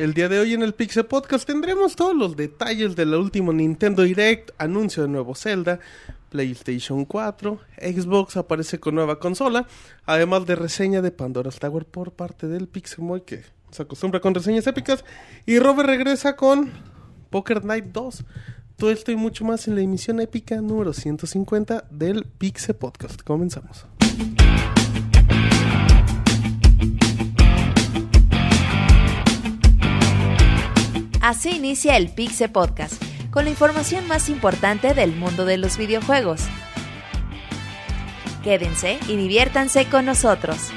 El día de hoy en el Pixel Podcast tendremos todos los detalles del último Nintendo Direct, anuncio de nuevo Zelda, PlayStation 4, Xbox aparece con nueva consola, además de reseña de Pandora's Tower por parte del Pixemoy que se acostumbra con reseñas épicas y Robert regresa con Poker Night 2. Todo esto y mucho más en la emisión épica número 150 del Pixel Podcast. Comenzamos. Así inicia el Pixe Podcast, con la información más importante del mundo de los videojuegos. Quédense y diviértanse con nosotros.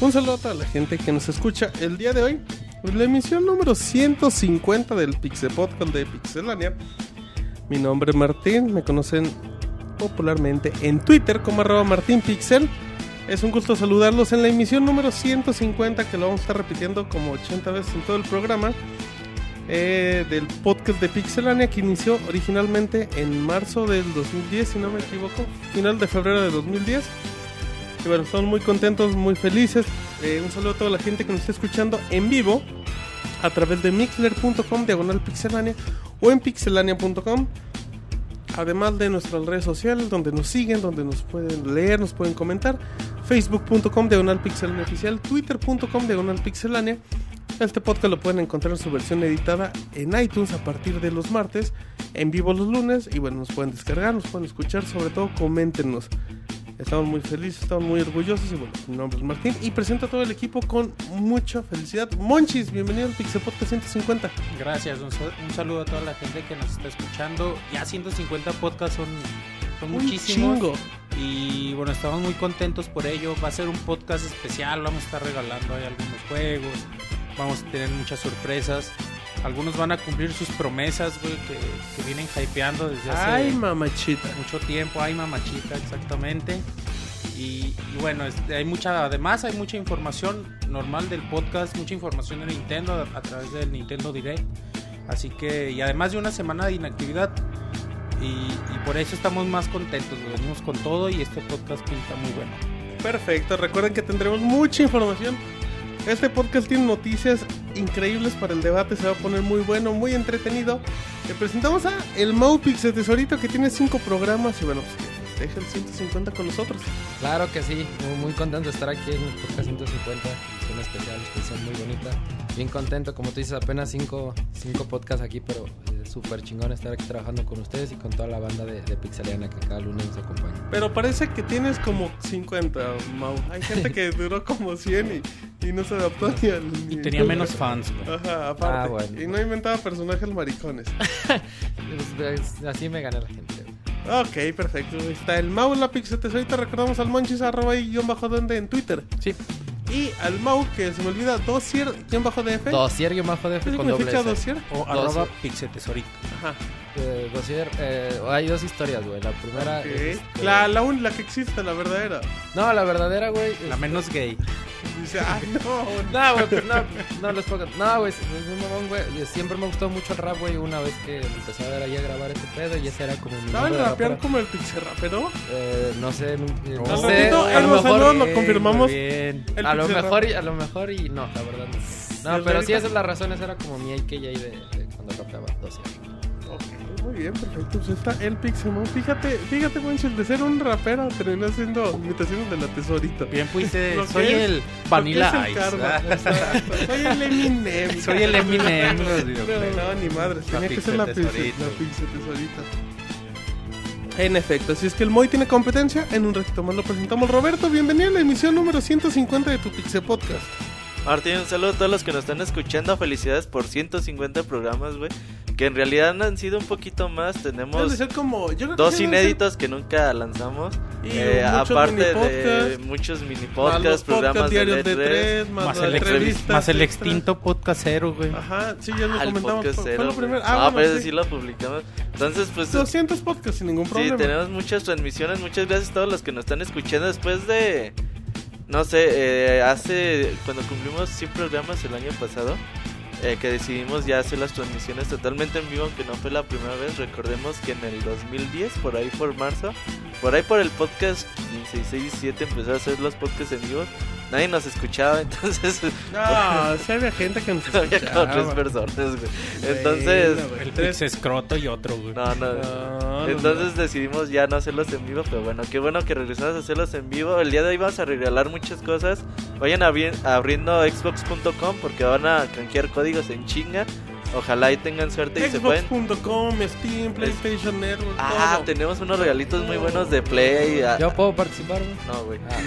Un saludo a la gente que nos escucha el día de hoy. La emisión número 150 del Pixel Podcast de Pixelania. Mi nombre es Martín, me conocen popularmente en Twitter como arroba. Es un gusto saludarlos en la emisión número 150 que lo vamos a estar repitiendo como 80 veces en todo el programa. eh, del podcast de Pixelania que inició originalmente en marzo del 2010, si no me equivoco, final de febrero de 2010. Y bueno, estamos muy contentos, muy felices. Eh, un saludo a toda la gente que nos está escuchando en vivo a través de mixler.com diagonal pixelania o en pixelania.com. Además de nuestras redes sociales donde nos siguen, donde nos pueden leer, nos pueden comentar. Facebook.com diagonal pixelania oficial, Twitter.com diagonal pixelania. Este podcast lo pueden encontrar en su versión editada en iTunes a partir de los martes, en vivo los lunes. Y bueno, nos pueden descargar, nos pueden escuchar, sobre todo coméntenos. Estamos muy felices, estamos muy orgullosos y bueno, mi nombre es Martín y presento a todo el equipo con mucha felicidad. Monchis, bienvenido al Pixel Podcast 150. Gracias, un, sal- un saludo a toda la gente que nos está escuchando. Ya 150 podcasts son, son Un muchísimos. chingo. Y bueno, estamos muy contentos por ello. Va a ser un podcast especial, vamos a estar regalando ahí algunos juegos, vamos a tener muchas sorpresas. Algunos van a cumplir sus promesas, güey, que, que vienen hypeando desde hace Ay, mamachita. mucho tiempo. Ay, mamachita, exactamente. Y, y bueno, hay mucha, además hay mucha información normal del podcast, mucha información de Nintendo a, a través del Nintendo Direct. Así que, y además de una semana de inactividad. Y, y por eso estamos más contentos, venimos con todo y este podcast pinta muy bueno. Perfecto, recuerden que tendremos mucha información. Este podcast tiene noticias increíbles para el debate, se va a poner muy bueno, muy entretenido. Le presentamos a el Mau Pixel Tesorito que tiene cinco programas y bueno, pues deja el 150 con nosotros. Claro que sí, muy, muy contento de estar aquí en el podcast 150, es una especial, especial muy bonita. Bien contento, como tú dices, apenas cinco, cinco podcasts aquí, pero es súper chingón estar aquí trabajando con ustedes y con toda la banda de, de Pixeliana que cada lunes nos acompaña. Pero parece que tienes como 50, Mau. Hay gente que duró como 100 y, y no se adaptó ni al... Y ni- tenía menos fans, güey. Ajá, aparte. Ah, bueno. Y no inventaba personajes maricones. Pues, es- así me gané la gente. Ok, perfecto. Ahí Está el Mau, la Pixel Tesorito. Recordamos al Monchis arroba y guion bajo donde en Twitter. Sí, Y al Mau, que se me olvida, dosier, guion bajo DF. Dosier guion bajo de ¿Qué significa dosier? o arroba pixetesorito. Ajá. Eh, Dosier, eh, hay dos historias, güey. La primera Ok. es, este, La, la, un- la que existe, la verdadera. No, la verdadera, güey. La es- menos gay. Dice, ay, no. No, güey, pues no, no les puedo No, güey, es un mamón, güey. Yo Siempre me gustó mucho el rap, güey. Una vez que empecé a ver ahí a grabar este pedo y ese era como mi ¿Saben rapear como el Pixel rapero? Eh, no sé, no, eh, no sé. ratito, a lo los mejor, lo confirmamos. Bien. A lo mejor y a lo mejor y no, la verdad no. No, pero sí esa es la razón, esa era como mi AKJ de, de cuando rapeaba 12 años. Muy bien, perfecto. Pues está el Pixelmon. Fíjate, fíjate, Monchis, de ser un rapero terminó haciendo imitaciones de la tesorita. Bien fuiste, soy es- el Vanilla el Ice. karma, Ah. Soy el Eminem. Soy el Eminem. No, ni madre, La tenía que ser la pixel la tesorita. En efecto, así es que el Moy tiene competencia. En un ratito más lo presentamos. Roberto, bienvenido a la emisión número 150 de tu Pixel Podcast. Martín, un saludo a todos los que nos están escuchando. Felicidades por 150 programas, güey. Que en realidad han sido un poquito más. Tenemos como. Yo creo que dos deben de ser- inéditos que nunca lanzamos. Y Eh, muchos aparte de muchos mini podcasts, programas de diarios de E3. tres, más, Más el, entrevistas más el extinto podcast cero, güey. Ajá, sí, ya lo Ah, comentamos. podcast Fue, fue cero, lo primero. Ah, Ah, pero bueno, ese sí. sí lo publicamos. Entonces, pues. 200 podcasts sin ningún Sí, problema. tenemos muchas transmisiones. Muchas gracias a todos los que nos están escuchando después de no sé, eh, hace cuando cumplimos 100 programas el año pasado, eh, que decidimos ya hacer las transmisiones totalmente en vivo, aunque no fue la primera vez. Recordemos que en el 2010, por ahí por marzo, por ahí por el podcast 16 y 7 empezó a hacer los podcasts en vivo. Nadie nos escuchaba, entonces No, sí había gente que nos había como tres escuchaba. personas, güey. Entonces, Bueno, güey, El tres- Escroto y otro, güey. no, no. No, no, Entonces no. decidimos ya no hacerlos en vivo, pero bueno, qué bueno que regresamos a hacerlos en vivo. El día de hoy vamos a regalar muchas cosas. Vayan abri- abriendo xbox.com porque van a canjear códigos en chinga. Ojalá y tengan suerte y se pueden... Xbox.com, Steam, PlayStation Network, Ah, todo. tenemos unos regalitos muy buenos de Play. ah, ¿Yo puedo participar, güey? No, güey. Ah,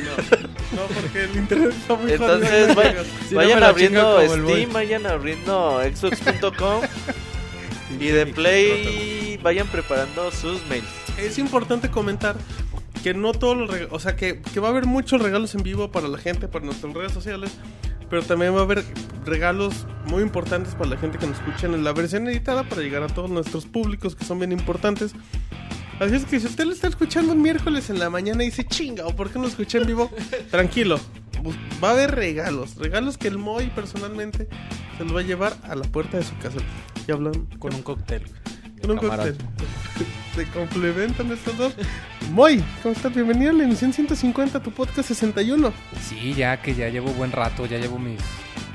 No, porque el internet está muy Entonces, Si no vayan abriendo Steam, vayan abriendo xbox.com y de Play vayan preparando sus mails. Es importante comentar que no todos los regalos, o sea, que, que va a haber muchos regalos en vivo para la gente, para nuestras redes sociales, pero también va a haber regalos muy importantes para la gente que nos escucha en la versión editada para llegar a todos nuestros públicos que son bien importantes. Así es que si usted lo está escuchando un miércoles en la mañana y dice, chinga, ¿o por qué no lo escuché en vivo? Tranquilo, va a haber regalos, regalos que el Moy personalmente se los va a llevar a la puerta de su casa. Y hablan Con un cóctel. con un cóctel. Se complementan estos dos. Moy, ¿cómo estás? Bienvenido a la emisión 150, tu podcast 61. Sí, ya que ya llevo buen rato, ya llevo mis...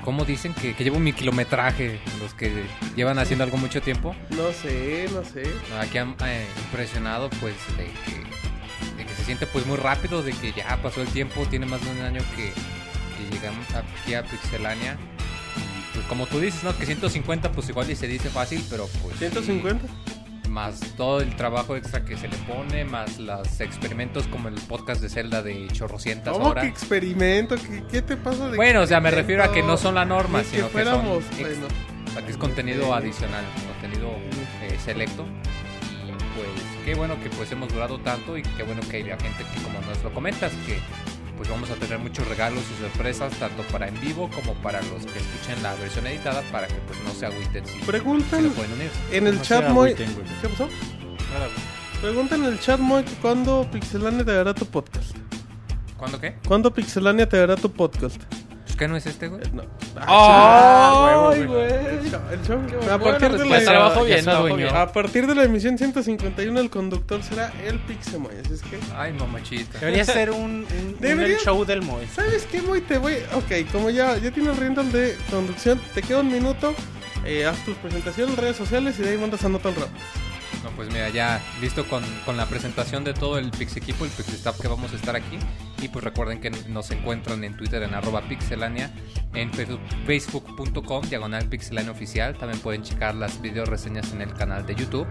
¿Cómo dicen? Que, que llevo mi kilometraje, los que llevan haciendo algo mucho tiempo. No sé, no sé. Aquí han eh, impresionado pues de que, de que se siente pues muy rápido, de que ya pasó el tiempo, tiene más de un año que, que llegamos aquí a Pixelania. Y, Pues como tú dices, ¿no? Que 150 pues igual y se dice fácil, pero pues... sí, 150. Más todo el trabajo extra que se le pone, más los experimentos como el podcast de Zelda de chorrocientas ¿Cómo horas. que experimento? ¿Qué, qué te pasa de Bueno, o sea, me refiero a que no son la norma, sino que, fuéramos, son ex- bueno. o sea, que es contenido adicional, contenido eh, selecto. Y pues qué bueno que pues hemos durado tanto y qué bueno que haya gente que como nos lo comentas, que pues vamos a tener muchos regalos y sorpresas tanto para en vivo como para los que escuchen la versión editada para que pues no se agüiten si, si Preguntan lo pueden unir. en el No chat, güey. ¿Qué pasó? Nada. Preguntan en el chat, Moy, cuándo Pixelania te dará tu podcast. ¿Cuándo qué? ¿Cuándo Pixelania te dará tu podcast? Qué no es este, güey. Eh, no. Ah, ¡Ay, huevo, güey! El show- el show- A bueno, partir de después la... trabajo ya bien, se trabajo adueñó. bien. A partir de la emisión 151 el conductor será el Pixemoy, así es que... Ay, mamachita. Debería ser un, un, Debería- show del Moy. ¿Sabes qué, Moy? Te voy... Ok, como ya, ya tienes riendas de conducción, te queda un minuto, eh, haz tus presentaciones, redes sociales y de ahí mandas a nota al rap. Pues mira, ya listo con, con la presentación de todo el Pix equipo, el Pix Staff que vamos a estar aquí. Y pues recuerden que nos encuentran en Twitter en arroba pixelania, en Facebook- facebook.com, diagonal pixelania oficial. También pueden checar las video reseñas en el canal de YouTube,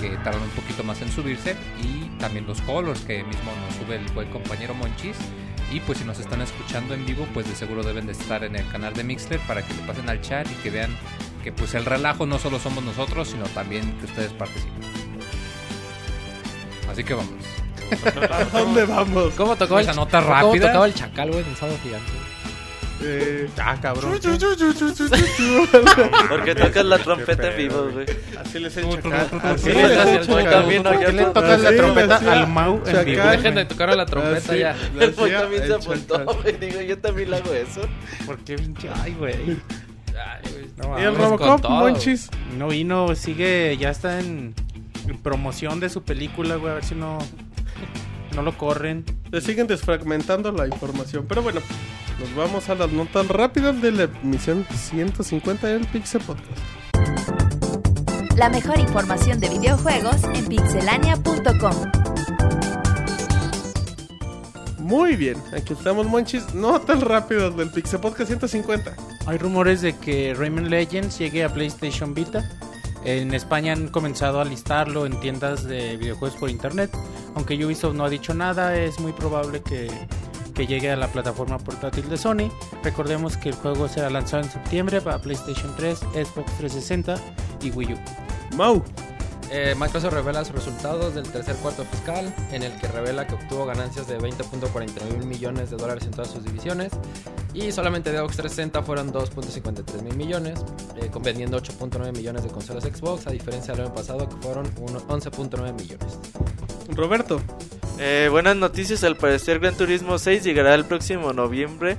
que tardan un poquito más en subirse. Y también los colors que mismo nos sube el buen compañero Monchis. Y pues si nos están escuchando en vivo, pues de seguro deben de estar en el canal de Mixler para que le pasen al chat y que vean que pues el relajo no solo somos nosotros, sino también que ustedes participen. Así que vamos. ¿A dónde vamos? ¿Cómo tocó Esa el nota ¿Cómo rápida. tocaba el chacal, güey, en sábado gigante? Eh, Ah, cabrón. Porque tocas la trompeta en vivo, güey. así les chacal. Así Sí, les así el el chacal. Moy también, ¿no? ¿Por qué Ya le tocas la trompeta al Mau en vivo? Dejen de tocar la trompeta ya. El hacía también se apuntó, güey. Digo, yo también le hago eso. ¿Por qué pinche? Ay, güey. No, Y el. Robocop. Monchis. No vino, sigue, ya está en, en promoción de su película, güey. A ver si no, no lo corren. Le siguen desfragmentando la información. Pero bueno, nos vamos a las notas rápidas de la emisión 150 del Pixel Podcast. La mejor información de videojuegos en pixelania.com. Muy bien, aquí estamos, Monchis. Notas rápidas del Pixel Podcast 150. Hay rumores de que Rayman Legends llegue a PlayStation Vita. En España han comenzado a listarlo en tiendas de videojuegos por internet. Aunque Ubisoft no ha dicho nada, es muy probable que, que llegue a la plataforma portátil de Sony. Recordemos que el juego será lanzado en septiembre para PlayStation 3, Xbox 360 y Wii U. Mau. Eh, Microsoft revela sus resultados del tercer cuarto fiscal, en el que revela que obtuvo ganancias de 20.49 mil millones de dólares en todas sus divisiones, y solamente de Xbox 360 fueron 2.53 mil millones, eh, vendiendo 8.9 millones de consolas Xbox, a diferencia del año pasado que fueron uno- 11.9 millones. Roberto. Eh, buenas noticias, al parecer Gran Turismo 6 llegará el próximo noviembre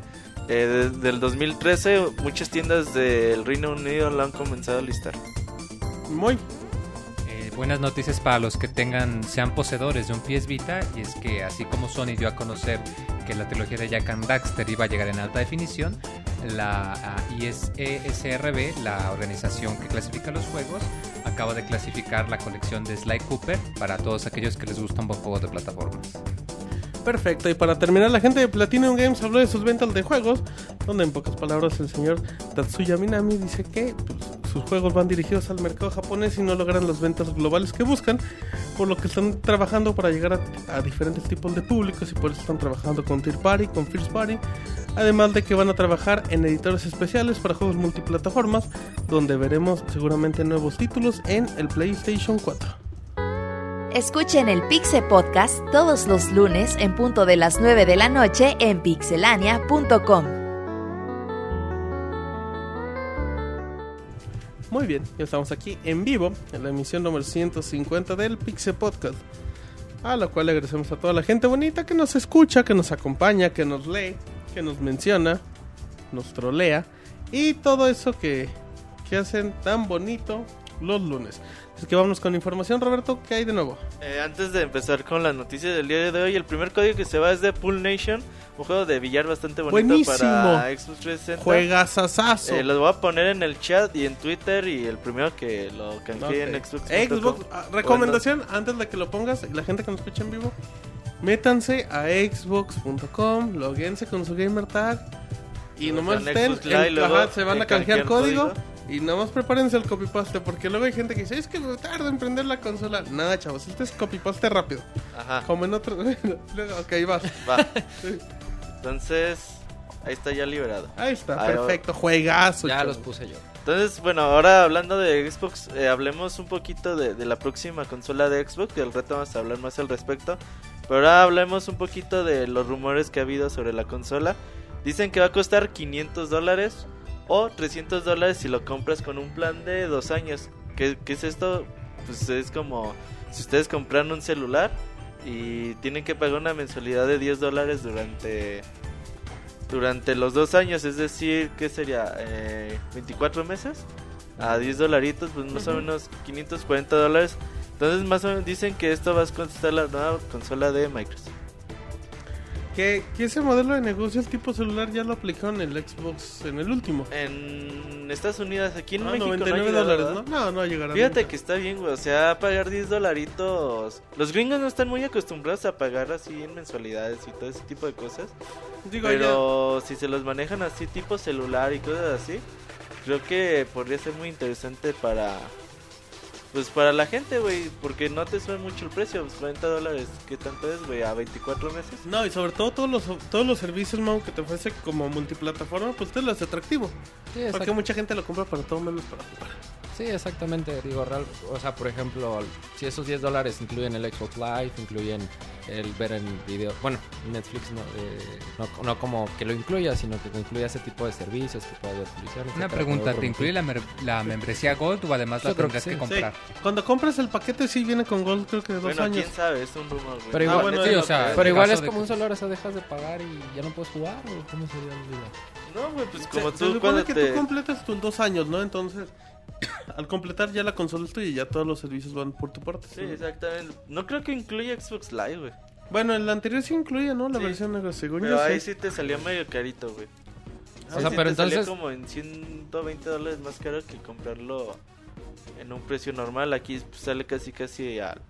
eh, de- del 2013. Muchas tiendas del Reino Unido lo han comenzado a listar. Muy. Buenas noticias para los que tengan sean poseedores de un PS Vita y es que así como Sony dio a conocer que la trilogía de Jack and Daxter iba a llegar en alta definición, la ah, IS ESRB, la organización que clasifica los juegos, acaba de clasificar la colección de Sly Cooper para todos aquellos que les gustan los juegos de plataformas. Perfecto, y para terminar, la gente de Platinum Games habló de sus ventas de juegos, donde en pocas palabras el señor Tatsuya Minami dice que pues, sus juegos van dirigidos al mercado japonés y no logran las ventas globales que buscan, por lo que están trabajando para llegar a, a diferentes tipos de públicos y por eso están trabajando con Tier Party, con First Party, además de que van a trabajar en editores especiales para juegos multiplataformas, donde veremos seguramente nuevos títulos en el PlayStation 4. Escuchen el Pixe Podcast todos los lunes en punto de las 9 de la noche en pixelania.com. Muy bien, ya estamos aquí en vivo en la emisión número 150 del Pixel Podcast. A lo cual le agradecemos a toda la gente bonita que nos escucha, que nos acompaña, que nos lee, que nos menciona, nos trolea y todo eso que, que hacen tan bonito los lunes. Así que vámonos con información, Roberto, ¿qué hay de nuevo? Eh, antes de empezar con las noticias del día de hoy, el primer código que se va es de Pool Nation, un juego de billar bastante bonito Buenísimo. para Xbox 360. Juega sasazo. Eh, los voy a poner en el chat y en Twitter y el primero que lo canjee en Xbox. Xbox, ah, recomendación, antes de que lo pongas, la gente que nos escucha en vivo, métanse a xbox.com, loguense con su gamer tag y nomás estén, en- ajá, se van a canjear canjear código, código. Y nomás prepárense el copypaste porque luego hay gente que dice, es que me tarda en prender la consola. Nada, chavos, este es copypaste rápido, Ajá, como en otro... luego, ok, vas. va. Entonces, ahí está ya liberado. Ahí está, Ahí va. perfecto, juegazo. Ya chavos. los puse yo. Entonces, bueno, ahora hablando de Xbox, eh, hablemos un poquito de, de la próxima consola de Xbox, que al rato vamos a hablar más al respecto. Pero ahora hablemos un poquito de los rumores que ha habido sobre la consola. Dicen que va a costar 500 dólares o 300 dólares si lo compras con un plan de dos años. ¿Qué, qué es esto? Pues es como si ustedes compran un celular y tienen que pagar una mensualidad de 10 dólares durante durante los dos años, es decir, ¿qué sería? Eh, 24 meses a 10 dolaritos, pues más o menos 540 dólares. Entonces, más o menos dicen que esto va a costar la nueva consola de Microsoft. Que, que ese modelo de negocio, el tipo celular, ya lo aplicaron en el Xbox en el último. En Estados Unidos, aquí en Ah, México, no ha 99 llegado, dólares. ¿no? No, no llegará. Fíjate nunca. que está bien, güey. O sea, pagar 10 dolaritos. Los gringos no están muy acostumbrados a pagar así en mensualidades y todo ese tipo de cosas. Digo, ya- Pero si se los manejan así, tipo celular y cosas así, creo que podría ser muy interesante para. Pues para la gente, güey. Porque no te sube mucho el precio. Pues 40 dólares, ¿qué tanto es, güey? A 24 meses. No, y sobre todo todos los, todos los servicios, Mau, que te ofrece como multiplataforma, pues te lo hace atractivo. Sí, Porque mucha gente lo compra para todo menos para jugar. Sí, exactamente. Digo, real, o sea, por ejemplo, si esos 10 dólares incluyen el Xbox Live, incluyen el ver en video, bueno, Netflix no, eh, no, no como que lo incluya, sino que incluya ese tipo de servicios, tipo de televisión. Una etcétera, pregunta, que ¿te incluye la, la membresía Gold o además la Yo tendrás que que, sí. comprar? Sí. Cuando compras el paquete, sí viene con Gold, creo que de dos Bueno, años. quién sabe, es un rumor, güey. Pero Ah, igual, bueno, sí, es o lo sea, que- Pero en igual caso es de como que- un celular, o sea, dejas de pagar y ya no puedes jugar, o cómo sería la vida. No, güey, pues Se- como se, tú supone cuando que te... tú completas tus dos años, ¿no? Entonces, al completar ya la consola es tuya y ya todos los servicios van por tu parte. Sí, exactamente. No creo que incluya Xbox Live, güey. Bueno, el anterior sí incluía, ¿no? La Sí. versión negra, según Pero yo ahí sí. sí te salía medio carito, güey. O sea, pero te salía entonces- como en 120 dólares más caro que comprarlo en un precio normal. Aquí pues, sale casi casi al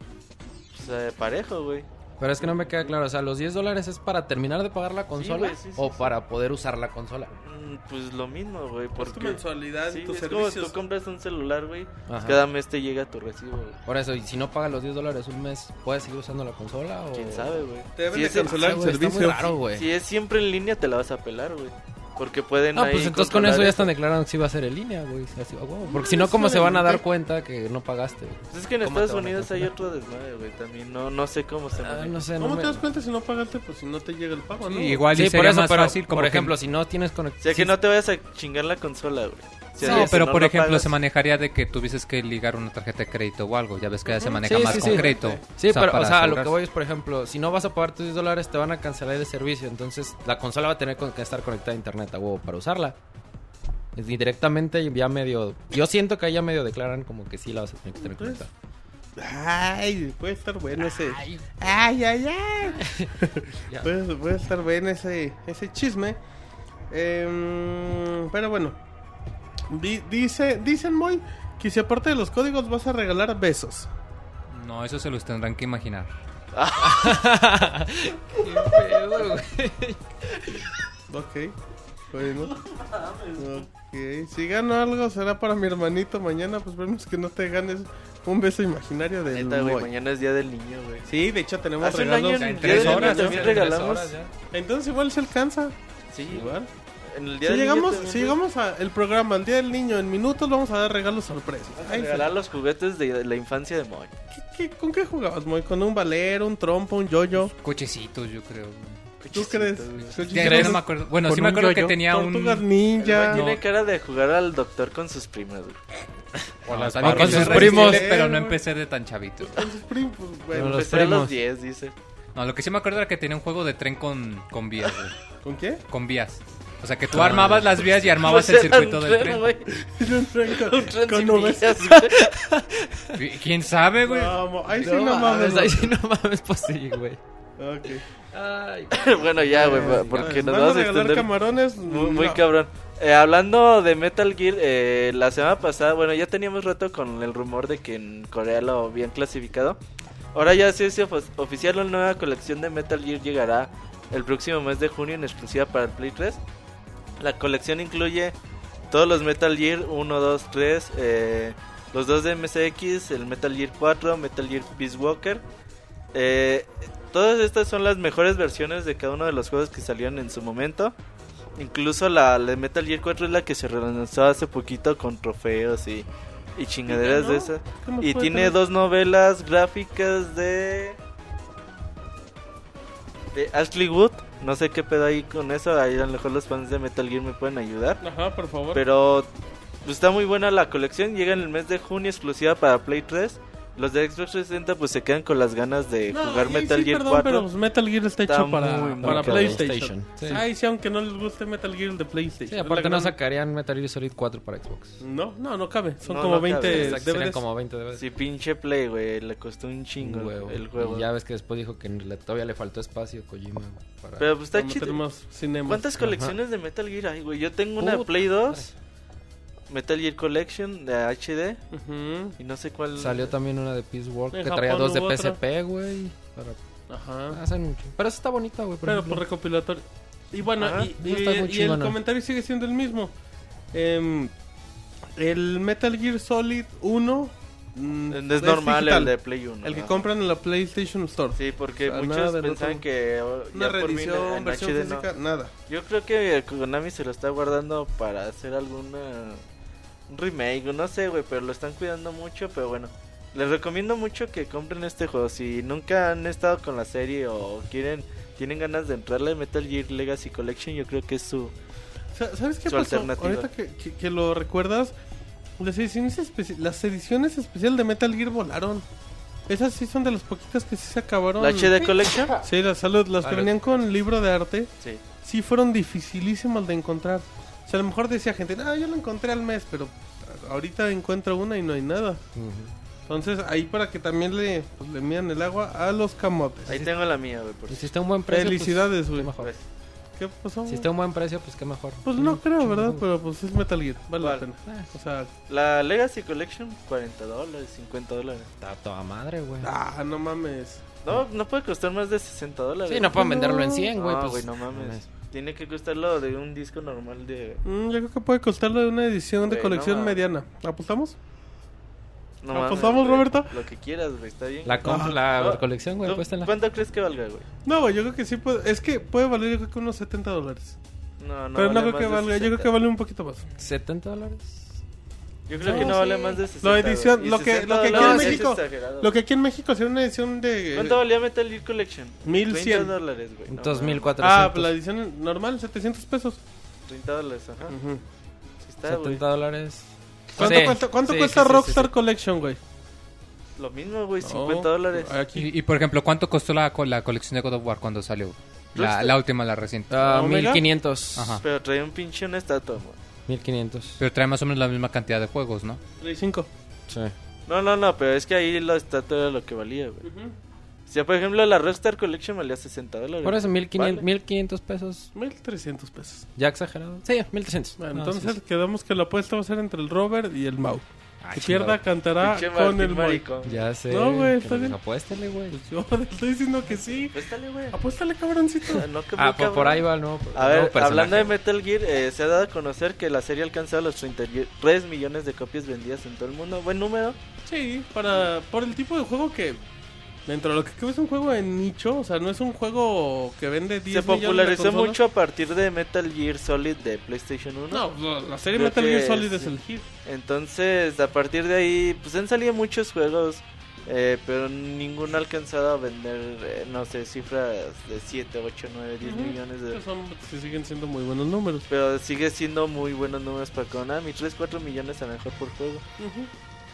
pues, parejo, güey. Pero es que no me queda claro, o sea, los 10 dólares es para terminar de pagar la consola güey, sí, sí, o sí. para poder usar la consola. Mm, Pues lo mismo, güey. Es tu Porque mensualidad tus es como si servicios. tú compras un celular, güey. pues, cada mes te llega tu recibo, güey. Por eso, y si no pagas los 10 dólares un mes, ¿puedes seguir usando la consola? O... ¿Quién sabe, güey? Te deben Si de es, el- cancelar el güey, está muy servicio. raro, güey. si es siempre en línea, te la vas a pelar, güey. Porque pueden Ah, ahí pues entonces con eso ya están declarando que sí va a ser en línea, güey. Así. Porque si no, ¿cómo se van a dar cuenta que no pagaste? Pues es que en ¿Cómo te Estados Unidos hay otro desmadre, güey. También no, no sé cómo se Ah, no sé, no ¿Cómo me- te das cuenta si no pagaste? Pues si no te llega el pago, Sí, ¿no? igual y Sí, por sería eso, más pero, fácil como por que- ejemplo, si no tienes O conexión... sea, que no te vayas a chingar la consola, güey. Sea, No, si pero no por lo ejemplo pagas- se manejaría de que tuvieses que ligar una tarjeta de crédito o algo. Ya ves que ya se maneja Sí, más sí, con sí. crédito. Sí, pero, o sea, a lo que voy es, por ejemplo, si no vas a pagar tus 10 dólares, te van a cancelar el servicio. Entonces, la consola va a tener que estar conectada a internet a huevo para usarla. Es Directamente ya medio... Yo siento que ahí ya medio declaran como que sí la vas a tener que tener Pues, conectada. Ay, puede estar bueno ese. Ay, ay, ay. Puede, puede estar bueno ese, ese chisme. Em, pero bueno. Di- dice, dicen muy que si aparte de los códigos vas a regalar besos. No, eso se los tendrán que imaginar. Qué pedo, güey. Ok. Bueno. Ok. Si gano algo será para mi hermanito mañana. Pues vemos que no te ganes un beso imaginario de Neta, güey, mañana es día del niño, güey. Sí, de hecho tenemos Hace un regalos. año en tres horas, ¿no? también En tres regalamos. horas ya. Entonces igual se alcanza. Sí, Igual. En el día Si del llegamos, si llegamos al programa, al Día del Niño, en minutos vamos a dar regalos sorpresa. Vamos a Ahí regalar los juguetes de la infancia de Moy. ¿Qué- qué- con qué jugabas, Moy? ¿Con un valero, un trompo, un yoyo? Cochecitos, yo creo. ¿Tú crees? No me acuerdo. Bueno, sí me un acuerdo que tenía un... Tortugas El ninja. Tiene No. cara de jugar al doctor con sus primas, güey. O las también con sus primos. Pero no güey. empecé de tan chavito. Con sus primos, pues, bueno. Con los Empecé a los primos. 10, dice. No, lo que sí me acuerdo era que tenía un juego de tren con, con vías, güey. ¿Con qué? Con vías. O sea, que tú armabas las vías y armabas el Pues circuito del tren, un tren con, Un tren con sin nubes. vías. ¿Quién sabe, güey? No, ahí sí No no mames. ahí sí no mames, pues sí, güey. Ok. Ay, bueno, ya, güey, porque nos ¿Van vamos a extender camarones? muy, muy No. cabrón. Eh, hablando de Metal Gear, eh, la semana pasada, bueno, ya teníamos rato con el rumor de que en Corea lo habían clasificado. Ahora ya sí es of- oficial, la nueva colección de Metal Gear llegará el próximo mes de junio en exclusiva para el Play 3. La colección incluye todos los Metal Gear 1, 2, 3, eh, los dos de MSX, el Metal Gear 4, Metal Gear Peace Walker. Eh, todas estas son las mejores versiones de cada uno de los juegos que salieron en su momento. Incluso la, la de Metal Gear 4 es la que se relanzó hace poquito con trofeos y, y chingaderas ¿no? de esas. ¿Qué más Y tiene tener? dos novelas gráficas de... De Ashley Wood. No sé qué pedo ahí con eso. Ahí a lo mejor los fans de Metal Gear me pueden ayudar. Ajá, por favor. Pero pues, está muy buena la colección. Llega en el mes de junio exclusiva para Play 3. Los de Xbox 360 pues se quedan con las ganas de No, jugar Metal sí, Gear perdón, 4. pero pues, Metal Gear está, Está hecho para, muy, muy para. PlayStation. Sí. Ay, sí, aunque no les guste Metal Gear de PlayStation. Sí, aparte no gran- sacarían Metal Gear Solid 4 para Xbox. No, no, no cabe. Son No, como no 20 cabe. Serían DVDs. como 20 DVDs. Sí, pinche Play, güey. Le costó un chingo huevo. el juego. Y ya ves que después dijo que le- todavía le faltó espacio a Kojima. Para... Pero pues está chido. ¿Cuántas colecciones de Metal Gear hay, güey? Yo tengo una Puta Play 2, Metal Gear Collection de HD y no sé cuál. Salió también una de Peace Walk que traía dos de. PSP, güey. Para... Ajá. Hacen mucho. Pero esa está bonita, güey. Pero ejemplo. por recopilatorio. Y bueno, Ajá, y, no y- y el comentario sigue siendo el mismo. Em, el Metal Gear Solid 1 mm, Es normal digital, el de Play 1. el que compran en la PlayStation Store. Sí, porque O sea, nada muchos pensaban otro. que Una reedición, en versión HD no. nada. Yo creo que Konami se lo está guardando para hacer alguna un remake, no sé, güey, pero lo están cuidando mucho, pero bueno. Les recomiendo mucho que compren este juego si nunca han estado con la serie o quieren tienen ganas de entrarle a Metal Gear Legacy Collection, yo creo que es su Sa- ¿Sabes qué Su pasó? alternativa. Ahorita que, que- que lo recuerdas, las ediciones, especi- las ediciones especiales de Metal Gear volaron. Esas sí son de las poquitas que sí se acabaron. la HD Collection. Sí, las, salud, las que venían con libro de arte, Sí. sí fueron dificilísimas de encontrar. O sea, a lo mejor decía gente, no, yo lo encontré al mes, pero ahorita encuentro una y no hay nada. Entonces, ahí para que también le, pues, le mían el agua a los camotes. Ahí tengo la mía, güey, por Y si- está a un buen precio. pues, Felicidades, güey. pues. ¿Qué pasó? Si está a un buen precio, pues qué mejor. Pues no Mm, creo. ¿verdad? Pero pues es Metal Gear, vale la pena. O sea, La Legacy Collection 40 dólares, 50 dólares. Está toda madre, güey. ah, no mames. No, no puede costar más de 60 dólares. Sí, no pueden no. venderlo en 100, güey. No, pues, güey, no mames. Tiene que costarlo de un disco normal de Mm, yo creo que puede costarle una edición de colección no, mediana. ¿Apostamos? No ¿Apostamos. Roberto? Lo que quieras, güey, está bien. La, comp- Ah, la no. colección, güey, ¿Tú apuéstenla. ¿Cuánto crees que valga, güey? No, güey, yo creo que sí puede. Es que puede valer yo creo que unos 70 dólares. No, no Pero no vale creo más que de valga, yo creo 60. que vale un poquito más. ¿70 dólares? Yo creo No, que no sí. vale más de 60. La edición, lo que, 60 lo que aquí en México, lo que aquí en México sería una edición de... ¿Cuánto valía Metal Gear Collection? 1100. 30 dólares, güey. no Entonces, mames. 1400. Ah, pues la edición normal, 700 pesos. 30 dólares, ajá. Ujú. Sí está, güey. 70 dólares. ¿Cuánto Sí, cuesta, cuánto sí, cuesta sí, sí, Rockstar sí, sí. Collection, güey? Lo mismo, güey, No, 50 dólares. Y, y, por ejemplo, ¿cuánto costó la, la colección de God of War cuando salió? La, la última, la reciente. Ah, ¿Omega? 1500. Ajá. Pero traía un pinche una estatua, güey. 1500. Pero trae más o menos la misma cantidad de juegos, ¿no? Play 5. Sí. No, no, no, pero es que ahí la estatua era lo que valía, güey. O sea, por ejemplo, la Rockstar Collection valía 60 dólares. Por eso, güey. 1500, Vale. 1500 pesos. 1300 pesos. ¿Ya exagerado? Sí, 1300. Bueno, No, entonces sí, sí. quedamos que la apuesta va a ser entre el Robert y el Mau. Ah, que chingado. pierda cantará Pinche con Martín el Moy. maricón. Ya sé. No, güey, está bien. Apuéstale, güey. Pues yo le estoy diciendo que sí. Apuéstale, güey. Apuéstale, cabroncito. No, que Ah, muy por, ahí va el nuevo. A el nuevo ver, personaje. hablando de Metal Gear, eh, se ha dado a conocer que la serie ha alcanzado los 33 millones de copias vendidas en todo el mundo. Buen número. Sí, para, por el tipo de juego que... Dentro de lo que creo es un juego de nicho, o sea, no es un juego que vende 10 Se millones de popularizó consolas. mucho a partir de Metal Gear Solid de PlayStation 1. No, la- la serie Creo Metal Gear Solid es sí. el hit. Entonces, a partir de ahí, pues han salido muchos juegos, eh, pero ninguno ha alcanzado a vender, eh, no sé, cifras de 7, 8, 9, 10 Ujú. millones de... Son, que siguen siendo muy buenos números. Pero sigue siendo muy buenos números para Konami, 3, 4 millones a lo mejor por juego.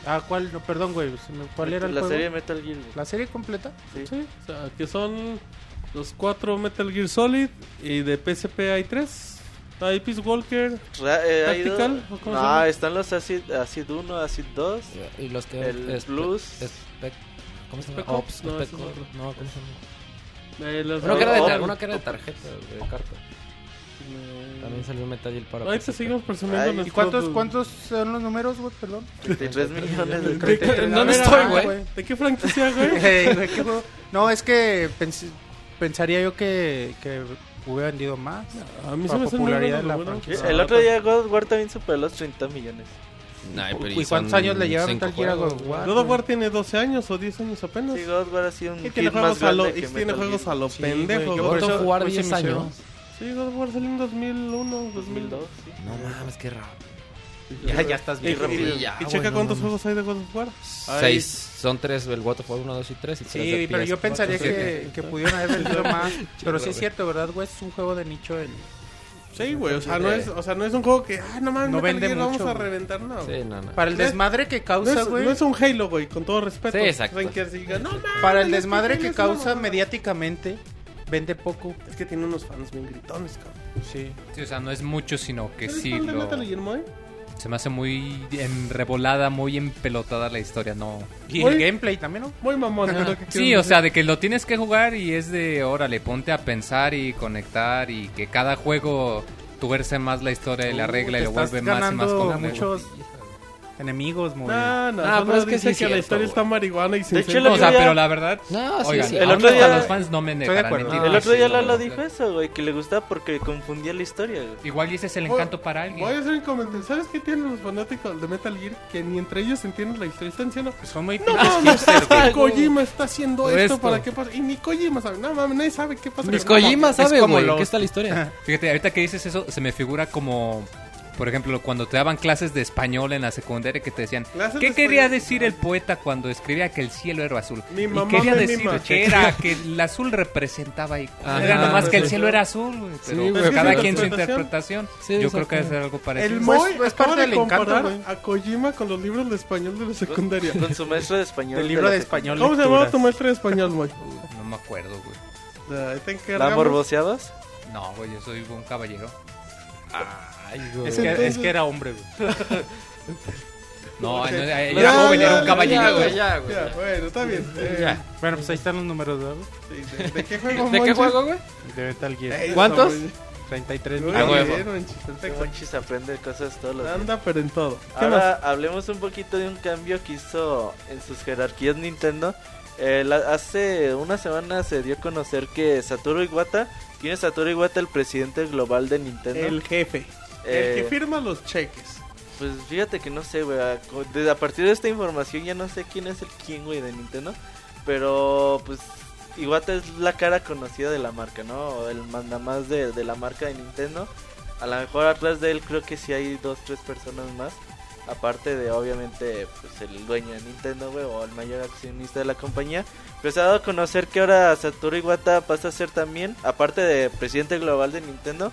Ah, ¿cuál? No, perdón, güey. ¿Cuál era el La juego? serie Metal Gear. güey. ¿La serie completa? Sí. Sí, o sea, que son los cuatro Metal Gear Solid y de PSP hay tres. Hay Peace Walker. Ra- eh, ¿Tactical? ¿O cómo se No, llama? están los Acid, Acid 1, Acid 2. Y los que. El Plus. ¿Cómo se llama? Ops, no. No, ¿cómo se llama? Eh, los Uno que era de, uno que era de tarjeta, de carta. También salió Metal Gear para. Ahorita seguimos presumiendo Ay, ¿y nuestros- ¿Y cuántos, cuántos son los números, güey? Perdón. 33 millones de ¿De qué, ¿En a dónde ver, estoy, güey? ¿De qué franquicia, güey? Ey, güey, ¿qué juego? No, es que pens- pensaría yo que, que hubiera vendido más. A mí se La me hace muy popularidad de la bueno. franquicia. El otro día God of War también superó los 30 millones. Ay, pero ¿Y cuántos son años le lleva cinco Metal Gear a juegos, God of War? God of War tiene 12 años o 10 años apenas. Sí, God of War ha sido un y tiene más juegos a lo, grande y que tiene Metal juegos Gear. a lo Sí, pendejo. yo God por of God eso- of War por eso 10 me emocionó. años. Sí, God of War salió en 2001, 2002. 2002, sí. No mames, qué raro. Ya, ya estás bien. rápido. y- Ya, y checa cuántos juegos hay de God of War. Hay- Seis. Son tres, el God of War 1, 2 y 3. Y tres Sí, de pero yo PS4, pensaría siete. que, que pudieron haber vendido más. Pero sí es cierto, ¿verdad, güey? Es un juego de nicho. El... Sí, güey, o sea, no es, o sea, no es un juego que, ah, no mames, No vende Gear, vamos mucho, a reventar, no. Sí, no, no. Para el desmadre que causa, güey. no es un Halo, güey, con todo respeto. Sí, exacto. Que diga, no, mames, Para el que desmadre que causa mamada". mediáticamente, vende poco. Es que tiene unos fans bien gritones, cabrón. Sí. Sí, o sea, no es mucho, sino que ¿Eres sí fan de lo... Metal Gear, Moy? Se me hace muy enrebolada, muy empelotada la historia, no... Y Muy- el gameplay también, ¿no? Muy mamón, que Sí, o sea, de que lo tienes que jugar y es de, órale, ponte a pensar y conectar y que cada juego tuerce más la historia y la Uh, regla y lo vuelve más y más complejo. muchos enemigos, muy No, no, Ah, solo pero es que dice que la historia está marihuana y De hecho. No, o sea, pero la verdad, No, sí, oigan, sí. El otro día- los fans no me de negarán acuerdo. el otro sí, día no, Lalo no, dijo no. eso, güey, que le gustaba porque confundía la historia, güey. Igual y ese es el Voy- encanto para Voy a alguien. hacer un comentario. ¿Sabes qué tienen los fanáticos de Metal Gear? Que ni entre ellos entienden la historia. Están diciendo, Pues son muy no pinches mames, hipster, es que güey. Kojima está haciendo esto Esto. para qué pasa. Y ni Kojima sabe. No mames, nadie sabe qué pasa. Ni con- Kojima es sabe, como güey. los- ¿Qué está la historia? Fíjate, ahorita que dices eso, se me figura como, por ejemplo, cuando te daban clases de español en la secundaria que te decían, Clases ¿qué de quería español? decir el poeta cuando escribía que el cielo era azul? Mi y mamá quería me decir mima. que era que el azul representaba y Ajá, era nomás que el cielo era azul, güey. Pero Sí, pues, güey, cada quien su interpretación. Sí, Yo creo que debe ser algo parecido. El Moy es parte de del encanto, comparar a Kojima con los libros de español de la secundaria. Con su maestro de español. Del libro de secundaria. español. ¿Cómo se llamaba lecturas. tu maestro de español, Moy? No me acuerdo, güey. ¿La morboseabas? No, güey, yo soy un caballero. Ay, güey. Es que, Entonces- es que era hombre, güey. No, no, era joven, ya, era un caballero. Ya, güey. ya, güey. Ya, bueno, está bien. Eh, Ya. Bueno, pues ahí están los números, ¿verdad? sí, ¿De, de qué juego, ¿De qué juego, güey? De Metal Gear. Ey, ¿Cuántos? está muy 33 bien. millones. Muy Ah. Monchis, aprende cosas todos los días. Anda, pero en todo. ¿Qué Ahora más? hablemos un poquito de un cambio que hizo en sus jerarquías Nintendo. Eh, la- hace una semana se dio a conocer que Satoru Iwata, ¿quién es Satoru Iwata? El presidente global de Nintendo. El jefe. Eh, El que firma los cheques. Pues fíjate que no sé, güey. A, a partir de esta información ya no sé quién es el quién, güey, de Nintendo. Pero pues Iwata es la cara conocida de la marca, ¿no? El mandamás de, de la marca de Nintendo. A lo mejor atrás de él creo que sí hay dos, tres personas más. Aparte de obviamente pues el dueño de Nintendo, güey, o el mayor accionista de la compañía. Pero se ha dado a conocer que ahora Satoru Iwata pasa a ser también, aparte de presidente global de Nintendo,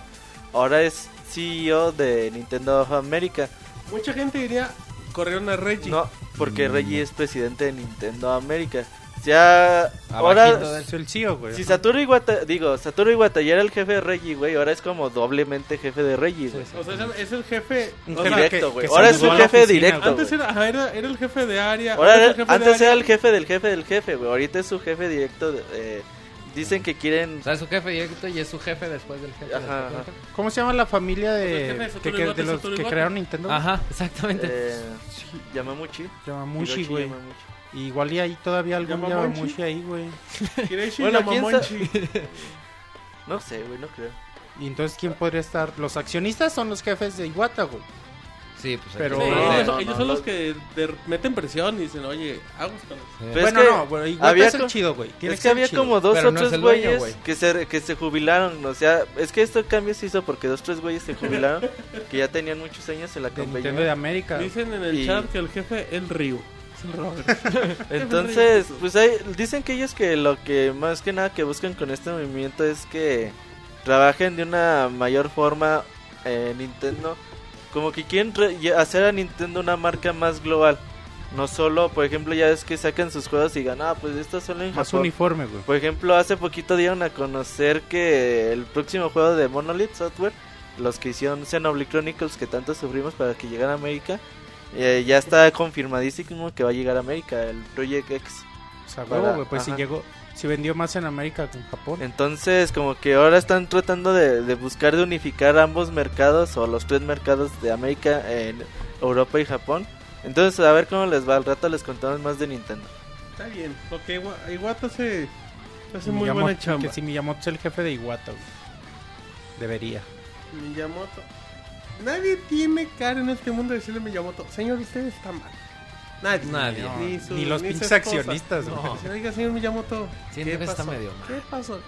ahora es CEO de Nintendo of America. Mucha gente diría, corrieron a Reggie. No, porque Reggie es presidente de Nintendo América. Ya ahora el CEO, güey. si Satoru Iwata, digo, Satoru Iwata ya era el jefe de Reggie, güey, ahora es como doblemente jefe de Reggie, güey. O sea, es el, es el jefe... Un o jefe sea, Directo, que- güey. que Ahora es su jefe oficina, directo. Antes era, era, era el jefe de área. Ahora ahora es era- el jefe de antes área. era el jefe del jefe del jefe, güey. Ahorita es su jefe directo. de- eh, dicen que quieren. O sea, es su jefe directo y es su jefe después del jefe. Ajá. ¿Cómo se llama la familia Pues de, jefe de que- de los que crearon Nintendo? Ajá, exactamente. Eh, Yamamuchi. Yamamushi, Hiroshi güey. Yamamuchi. Igual y ahí todavía algún Yamamushi. Yamamushi ahí, güey. Bueno, ¿quién Yamamochi. No sé, güey, no creo. Y entonces, ¿quién podría estar? Los accionistas son los jefes de Iwata, güey. Sí, pues Pero- Sí, No, ellos, no, ellos no, son no. los que de- meten presión y dicen, oye, aguas con eso. Sí. Pero es bueno, que no, güey, Iwata había es el chido, güey. Tiene es que había chido. como dos o no tres güeyes güey. que se, que se jubilaron. O sea, es que este cambio se hizo porque dos o tres güeyes se jubilaron que ya tenían muchos años en la de Nintendo de compañía. América. Dicen en el Y- chat que el jefe es el Ryu. Es el Robert. Entonces, pues hay, dicen que ellos que lo que más que nada que buscan con este movimiento es que trabajen de una mayor forma en Nintendo. Como que quieren hacer a Nintendo una marca más global. No solo, por ejemplo, ya es que sacan sus juegos y digan, ah, pues esto solo en Más Japón. uniforme, güey. Por ejemplo, hace poquito dieron a conocer que el próximo juego de Monolith Software, los que hicieron Xenoblade Chronicles que tanto sufrimos para que llegara a América, eh, ya está confirmadísimo que va a llegar a América, el Project X. O sea, para- güey. Pues si ajá. llegó, si vendió más en América que en Japón. Entonces, como que ahora están tratando de, de buscar de unificar ambos mercados o los tres mercados de América, en Europa y Japón. Entonces, a ver cómo les va. Al rato les contamos más de Nintendo. Está bien, porque Iwa- Iwata hace, hace muy Miyamoto- buena chamba. Que si Miyamoto es el jefe de Iwata, güey. Debería. Miyamoto. Nadie tiene cara en este mundo de decirle a Miyamoto, señor, usted está mal. Nadie. Nadie. No, Ni, su- ni los su pinches accionistas, No. Oiga, señor Miyamoto, Siento ¿qué que está pasó? medio mal. ¿Qué pasó?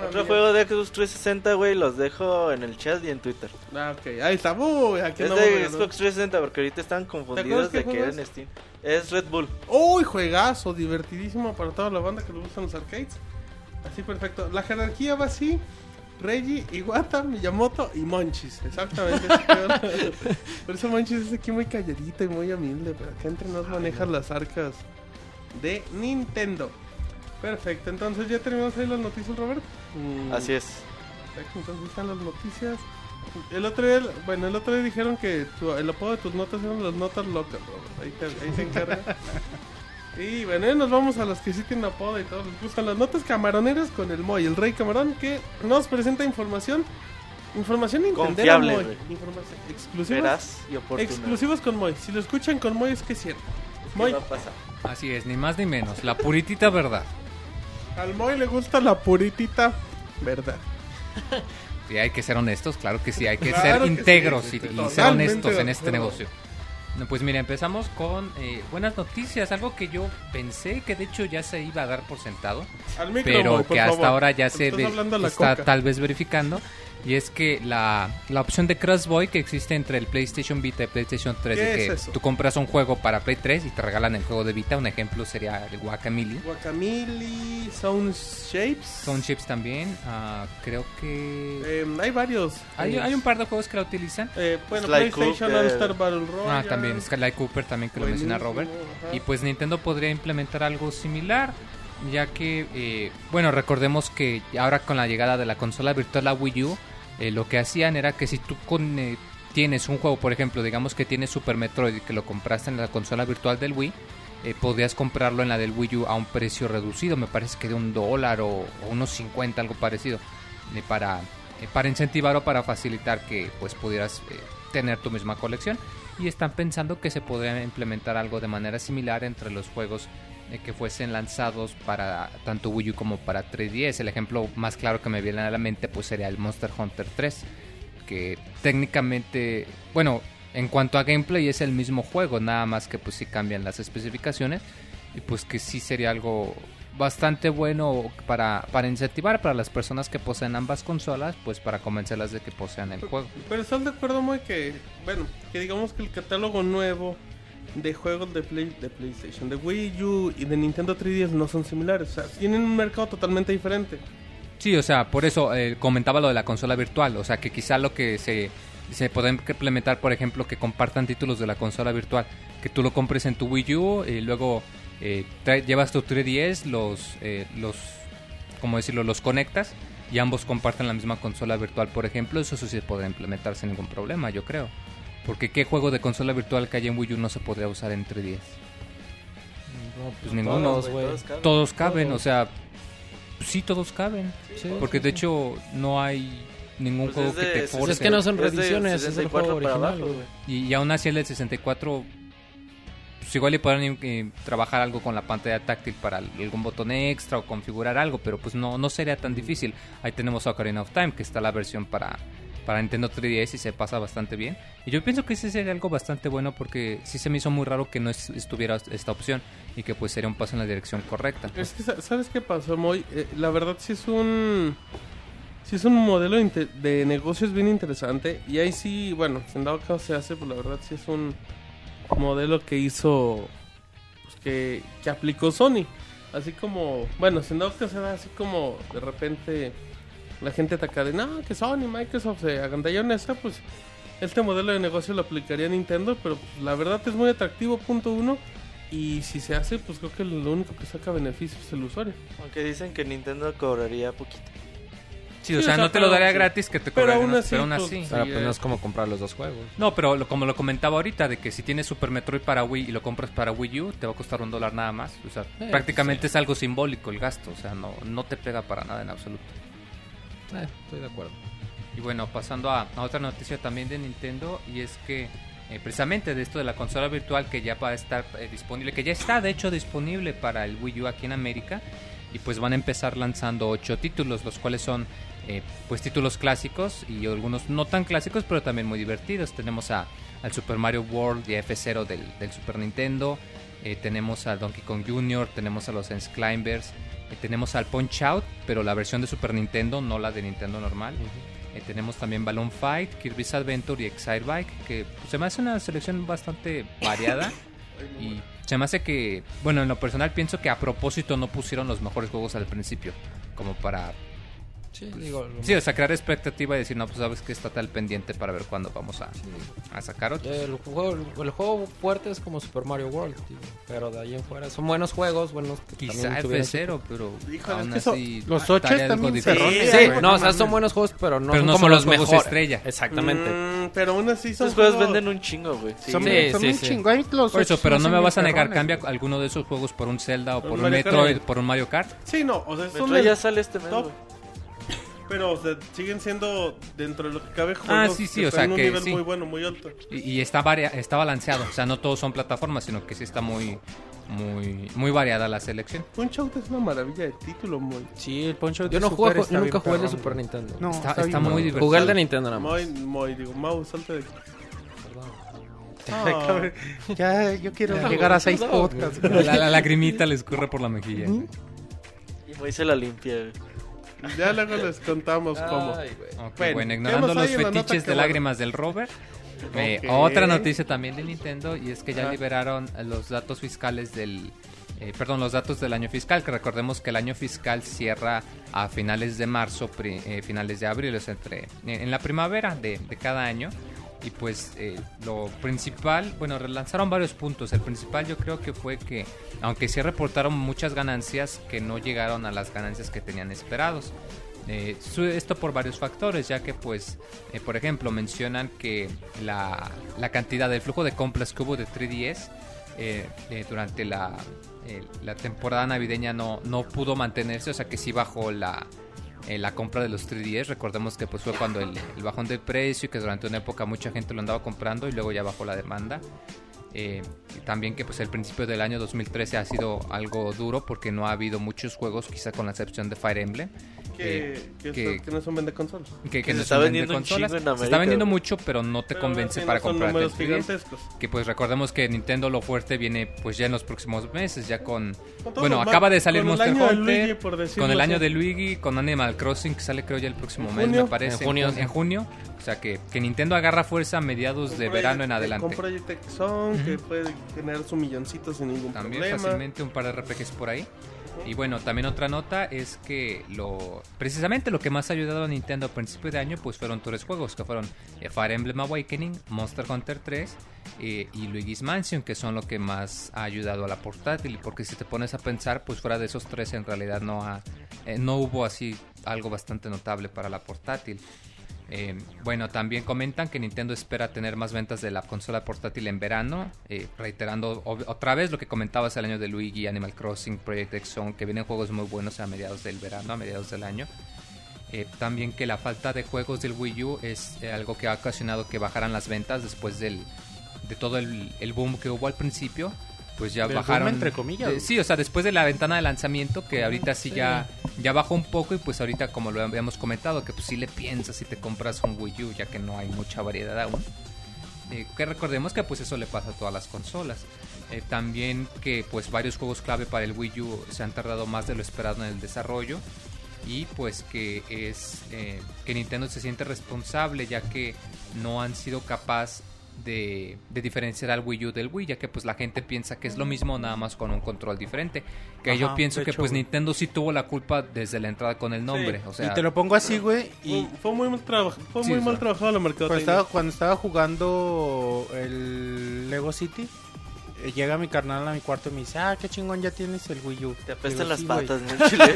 No, Otro juego de Xbox 360, güey, los dejo en el chat y en Twitter. Ah, ok, ahí está. Uy, aquí Es no de. Xbox 360 porque ahorita están confundidos de que era en es? Steam. Es Red Bull. Uy, juegazo, divertidísimo para toda la banda que le gustan los arcades. Así perfecto. La jerarquía va así. Reggie, Iwata, Miyamoto y Monchis. Exactamente. Por eso Monchis es aquí muy calladito y muy humilde. Pero acá entre nos maneja las arcas de Nintendo. Perfecto. Entonces ya terminamos ahí las noticias, Robert. Mm, Así es. Perfecto, entonces están las noticias. El otro día, bueno, el otro día dijeron que tu- el apodo de tus notas eran las notas locas, Robert. Ahí, te- ahí se encarga. y bueno, nos vamos a los que sí tienen apodo y todos les gustan las notas camaroneras con el Moy, el Rey Camarón, que nos presenta información. Información Confiable, Moy. Información exclusiva. Veraz y oportuna. Exclusivos con Moy. Si lo escuchan con Moy es que es cierto. ¿Qué Moy? Así es, ni más ni menos. La puritita verdad. al Moy le gusta la puritita verdad. Y hay que ser honestos, claro que sí, hay que Claro ser que sí, y, y ser honestos en este negocio. No, Pues mira, empezamos con eh, buenas noticias, algo que yo pensé que de hecho ya se iba a dar por sentado, Al micro, pero por que hasta ahora ya se Estás ve- hablando a la está coca. tal vez verificando. Y es que la, la opción de Crossboy que existe entre el PlayStation Vita y PlayStation 3, ¿Qué de que es eso? tú compras un juego para Play 3 y te regalan el juego de Vita, un ejemplo sería el Guacamole. Guacamole, Sound Shapes. Sound Chips también, ah, creo que... Eh, hay varios. hay, hay un par de juegos que la utilizan. Eh, bueno, Sly PlayStation Cooper. All Star Battle Royale. Ah, también Sky Cooper también que lo menciona Robert. Ajá. Y pues Nintendo podría implementar algo similar, ya que, eh, bueno, recordemos que ahora con la llegada de la consola virtual a Wii U, eh, lo que hacían era que si tú con, eh, tienes un juego, por ejemplo, digamos que tienes Super Metroid y que lo compraste en la consola virtual del Wii, eh, podías comprarlo en la del Wii U a un precio reducido, me parece que de un dólar o, unos 50, algo parecido, eh, para, para incentivar o para facilitar que pues pudieras tener tu misma colección. Y están pensando que se podría implementar algo de manera similar entre los juegos que fuesen lanzados para tanto Wii U como para 3DS. El ejemplo más claro que me viene a la mente pues sería el Monster Hunter 3, que técnicamente, bueno, en cuanto a gameplay es el mismo juego, nada más que pues sí cambian las especificaciones y pues que sí sería algo bastante bueno para, para incentivar para las personas que poseen ambas consolas, pues para convencerlas de que posean el juego. Pero estás de acuerdo muy que, bueno, que digamos que el catálogo nuevo de juegos de, Play, de PlayStation, de Wii U y de Nintendo 3DS no son similares. O sea, tienen un mercado totalmente diferente. Sí, o sea, por eso eh, comentaba lo de la consola virtual, o sea, que quizá lo que se, se puede implementar, por ejemplo, que compartan títulos de la consola virtual, que tú lo compres en tu Wii U y luego eh, llevas tu 3DS, los, eh, los, ¿cómo decirlo?, los conectas y ambos comparten la misma consola virtual, por ejemplo, eso sí se podría implementar sin ningún problema, yo creo. Porque ¿qué juego de consola virtual que hay en Wii U no se podría usar en 3DS? No, Pues ninguno. todos, güey. Todos caben. Todos caben, Todos. o sea, sí todos caben. Sí, Porque sí, de sí. hecho no hay ningún Pues juego que te force. Es que no son Es de reediciones, es el 64 juego original, abajo, güey. y, y aún así el del 64, pues igual le podrán eh, trabajar algo con la pantalla táctil para algún botón extra o configurar algo, pero pues no, no sería tan difícil. Ahí tenemos Ocarina of Time, que está la versión para, para Nintendo 3DS y se pasa bastante bien. Y yo pienso que ese sería algo bastante bueno porque sí se me hizo muy raro que no es- estuviera esta opción y que pues sería un paso en la dirección correcta. Es que, sa- ¿sabes qué pasó, Moy? Eh, la verdad sí es un... Sí es un modelo inte- de negocios bien interesante. Y ahí sí, bueno, si en dado caso se hace, pues la verdad sí es un modelo que hizo... Pues que, que aplicó Sony. Así como... Bueno, si en dado caso era así como de repente... La gente ataca de, no, que Sony, Microsoft se agandallaron esa, pues... Este modelo de negocio lo aplicaría Nintendo, pero pues, la verdad es muy atractivo, punto uno. Y si se hace, pues creo que lo único que saca beneficio es el usuario. Aunque dicen que Nintendo cobraría poquito. Sí, o Sí, sea, o sea, no te lo pero- daría sí. gratis que te Pero cobrarían, aún así, pero aún pues, así. sí. Pero pues eh. no es como comprar los dos juegos. No, pero lo- como lo comentaba ahorita, de que si tienes Super Metroid para Wii y lo compras para Wii U, te va a costar un dólar nada más. O sea, Eh, prácticamente es algo simbólico el gasto. O sea, no, no te pega para nada en absoluto. Eh, estoy de acuerdo. Y bueno, pasando a, a otra noticia también de Nintendo, y es que eh, precisamente de esto de la consola virtual que ya va a estar eh, disponible, que ya está de hecho disponible para el Wii U aquí en América, y pues van a empezar lanzando ocho títulos, los cuales son eh, pues títulos clásicos y algunos no tan clásicos, pero también muy divertidos. Tenemos a, al Super Mario World y F0 del, del Super Nintendo, eh, tenemos a Donkey Kong Jr., tenemos a los Sense Climbers, eh, tenemos al Punch Out, pero la versión de Super Nintendo, no la de Nintendo normal. Eh, tenemos también Balloon Fight, Kirby's Adventure y Excite Bike, que pues, se me hace una selección bastante variada. y se me hace que, bueno, en lo personal pienso que a propósito no pusieron los mejores juegos al principio, como para, Sí, digo, lo- sí, o sea, crear expectativa y decir, no, pues sabes que está tal pendiente para ver cuándo vamos a, a sacar otro. el, juego, el juego fuerte es como Super Mario World, tío, pero de ahí en fuera son buenos juegos, buenos que Quizá también tuvieron su- F0, pero Híjole, aún es que eso- así los estaría oches algo también diferente. cerrones. Sí, Ay, no, o sea, son buenos juegos, pero no Pero son no como son los los juegos mejores. estrella. Exactamente. Mm, pero aún así son Esos juegos juegos- venden un chingo, güey. Son, Sí, son sí, un sí. chingo. Los Por eso, pero no me vas a negar, cambia alguno de esos juegos por un Zelda o Por un. Metroid, por un Mario Kart. Sí, no, o sea, son ya sale este mes. Pero o sea, siguen siendo dentro de lo que cabe juegos Ah, sí, sí, que o están sea, en un que nivel sí. muy bueno, muy alto. Y, y está, varia- está balanceado, o sea, no todos son plataformas, sino que sí está muy, muy, muy variada la selección. Punch Out es una maravilla de título, muy. Sí, el Poncho Yo de no está yo bien nunca jugué el de Super. Nintendo. No, Está- está, está muy bueno. divertido. Jugué el de Nintendo nada más. Muy, muy, digo, Mau, salte de aquí. Ah, cabrón. Ya, yo quiero llegar a seis podcasts. La, la lagrimita le escurre por la mejilla. Y Moy se la limpia. Ya luego les contamos cómo. Ay, Bueno, bueno, ¿qué ignorando los fetiches de bueno? lágrimas del Robert. eh, otra noticia también de Nintendo y es que ya liberaron los datos fiscales del... eh, perdón, los datos del año fiscal, que recordemos que el año fiscal cierra a finales de marzo, pri- eh, finales de abril, es entre, en la primavera de, de cada año. Y pues eh, lo principal, bueno, relanzaron varios puntos. El principal yo creo que fue que, aunque sí reportaron muchas ganancias, que no llegaron a las ganancias que tenían esperados. Eh, esto por varios factores, ya que pues, eh, por ejemplo, mencionan que la, la cantidad del flujo de compras que hubo de 3DS eh, eh, durante la, la temporada navideña no, no pudo mantenerse, o sea que sí bajó la, eh, la compra de los 3DS. Recordemos que pues fue cuando el, el bajón del precio y que durante una época mucha gente lo andaba comprando y luego ya bajó la demanda. Eh, también que pues el principio del año 2013 ha sido algo duro porque no ha habido muchos juegos, quizá con la excepción de Fire Emblem. Que, que, que- eso- que no son vende consolas. que, Que se no está son vendiendo consolas. en Se América, está vendiendo mucho, pero no te Pero convence para no 3DS. gigantescos. Que pues recordemos que Nintendo lo fuerte viene pues ya en los próximos meses, ya con... Con Bueno, acaba de salir con el Monster año de Hunter, Luigi, por decirlo con el año de Luigi, con Animal Crossing que sale creo ya el próximo ¿En mes, junio? me parece. En junio, En, en junio. O sea que, que Nintendo agarra fuerza a mediados de verano en adelante. Con Project X Zone, que puede generar su milloncito sin ningún También problema. fácilmente un par de RPGs por ahí. Y bueno, también otra nota es que lo precisamente lo que más ha ayudado a Nintendo a principio de año pues fueron tres juegos que fueron eh, Fire Emblem Awakening, Monster Hunter 3 eh, y Luigi's Mansion que son lo que más ha ayudado a la portátil porque si te pones a pensar pues fuera de esos tres en realidad no ha, eh, no hubo así algo bastante notable para la portátil. Eh, bueno, también comentan que Nintendo espera tener más ventas de la consola portátil en verano, eh, reiterando otra vez lo que comentabas el año de Luigi, Animal Crossing, Project X Zone, que vienen juegos muy buenos a mediados del verano, a mediados del año. Eh, también que la falta de juegos del Wii U es algo que ha ocasionado que bajaran las ventas después del, de todo el boom que hubo al principio. Pues ya Del boom, bajaron. entre comillas, de- sí, o sea, después de la ventana de lanzamiento, que ahorita sí, sí. ya, ya bajó un poco. Y pues ahorita, como lo habíamos comentado, que pues sí le piensas si te compras un Wii U, ya que no hay mucha variedad aún. Eh, que recordemos que pues eso le pasa a todas las consolas. Eh, también que pues varios juegos clave para el Wii U se han tardado más de lo esperado en el desarrollo y pues que es eh, que Nintendo se siente responsable ya que no han sido capaz de, de diferenciar al Wii U del Wii ya que pues la gente piensa que es lo mismo nada más con un control diferente que yo pienso que hecho, pues güey. Nintendo sí tuvo la culpa desde la entrada con el nombre o sea y te lo pongo así, güey. Y Fue, muy mal, traba- fue Sí, muy mal trabajado la cuando estaba, mercadotecnia. cuando estaba jugando el Lego City, llega mi carnal a mi cuarto y me dice, ah, qué chingón, ya tienes el Wii U. Te apestan las "Sí, güey". patas, ¿no? Chile?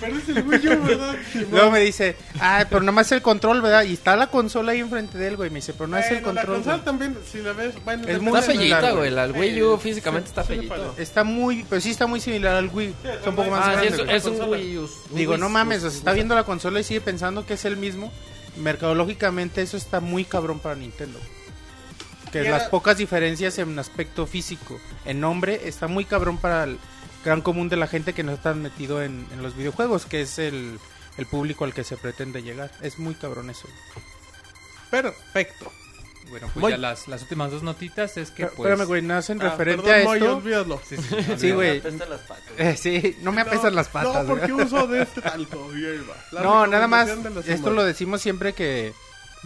Pero es el Wii U, ¿verdad? Luego me dice, ah, pero nomás el control, ¿verdad? Y está la consola ahí enfrente de él, güey. Me dice, pero no es el Bueno, La control. consola güey". también, si la ves, bueno, Es muy Está fellita, güey. La Wii U físicamente está sí, fellito. Está muy, pero sí está muy similar al Wii. Está un poco más Ah, sí, grande. es, es un. Wii U. Digo, no mames, o sea, está viendo la consola y sigue pensando que es el mismo. Mercadológicamente eso está muy cabrón para Nintendo. Que Y las era- pocas diferencias en aspecto físico, en nombre, está muy cabrón para el gran común de la gente que no está metido en, en los videojuegos, que es el, el público al que se pretende llegar. Es muy cabrón eso. Perfecto. bueno pues Voy. ya las, las últimas dos notitas es que Pero, pues Espérame, güey, no hacen Ah, referente perdón, a esto. olvídalo. sí, sí, sí, Sí, Me güey. apestan las patas. Eh, sí, no me apestan las patas. No, porque uso de este talco. No, nada más, esto lo decimos siempre que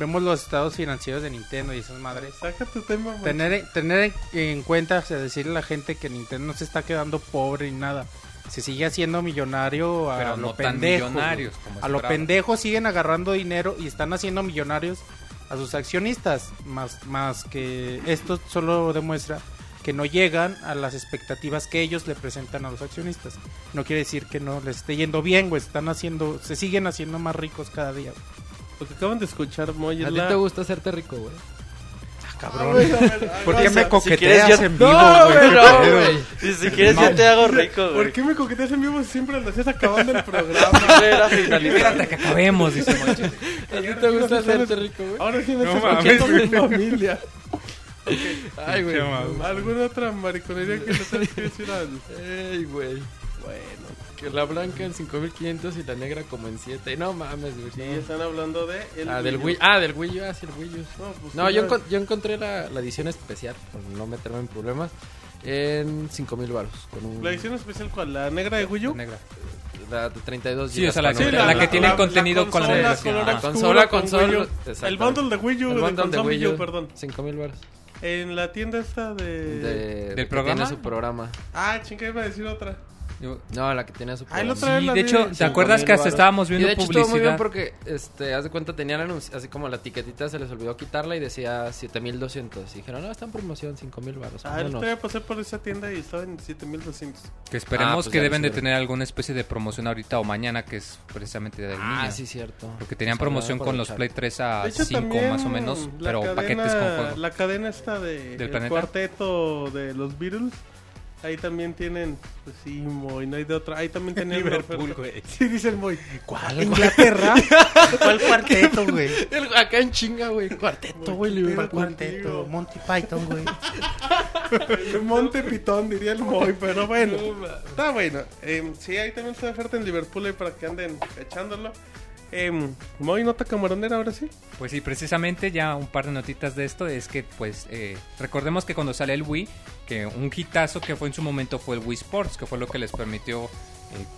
vemos los estados financieros de Nintendo y esas madres. Saca tu tema. Tener, tener en cuenta, o sea, decirle a la gente que Nintendo no se está quedando pobre ni nada. Se sigue haciendo millonario a pero lo no tan pendejo. millonarios güey. como A lo pendejo siguen agarrando dinero y están haciendo millonarios a sus accionistas. Más, más que esto solo demuestra que no llegan a las expectativas que ellos le presentan a los accionistas. No quiere decir que no les esté yendo bien, güey. Están haciendo, se siguen haciendo más ricos cada día. Lo que acaban de escuchar, Moy, A ti la... te gusta hacerte rico, güey. Cabrón. A ver, a ver, a ¿Por qué o me coqueteas yo- en vivo, No, güey? güey, ¿Qué no, güey. Si, si quieres yo te hago rico, güey. ¿Por qué me coqueteas en vivo si siempre lo hacías acabando el programa? Espérate que acabemos dice Monchi. ¿A ti te gusta hacerte rico, güey? Ahora sí me No estás escuchando mi familia. Ay, güey. ¿Alguna otra mariconería que le tengas que decir al...? Ey, güey. Bueno, que la blanca en 5500 y la negra como en 7. No mames, güey. Sí, están hablando de... El Ah, del U. Wii. Ah, del Wii U, ah, sí, el Wii U. No, pues, No, sí, yo, yo encontré la, la edición especial, por no meterme en problemas, en 5000 baros. Con un, ¿La edición especial cuál? ¿La negra de Wii U? Negra. la de 32 Sí, o sea, la, con la un- que tiene el la- contenido la con la consola, Ah, La consola. El bundle de Wii U, El de bundle de console Wii U, perdón. 5000 baros. En la tienda esta de... De, de que programa? Tiene su programa. Ah, chinga, iba a decir otra. Yo- No, la que tiene su Ah, el programa. Sí, de hecho, ¿te acuerdas que hasta estábamos Y viendo de hecho estuvo muy bien publicidad? porque, este, haz de cuenta, tenían así como la etiquetita se les olvidó quitarla y decía 7200. Y dijeron, no, está en promoción, 5000 baros. Ah, otro día pasé por esa tienda y estaba en 7200. Que esperemos Ah, pues que deben de tener alguna especie de promoción ahorita o mañana, que es precisamente del Ah, niño. sí, cierto. Porque tenían Pues, promoción habrá con los. Play 3 a De hecho, 5 también más o menos, pero cadena- paquetes con juego. La cadena esta de ¿Del el planeta? cuarteto de los Beatles Ahí también tienen, pues sí, Moy, no hay de otra. Ahí también tenían Liverpool, güey. Sí, dice el Moy. ¿Cuál? ¿Inglaterra? ¿Cuál cuarteto, güey? Acá en chinga, güey. Cuarteto, güey. ¿Cuál Liverpool. cuarteto? Monty Python, güey. Monte Pitón, diría el Moy, pero bueno. Está bueno. Eh, sí, ahí también está oferta en Liverpool ahí para que anden echándolo. Eh, Moy, nota camaronera ahora sí. Pues sí, precisamente ya un par de notitas de esto es que pues eh, recordemos que cuando sale el Wii, que un hitazo que fue en su momento fue el Wii Sports, que fue lo que les permitió eh,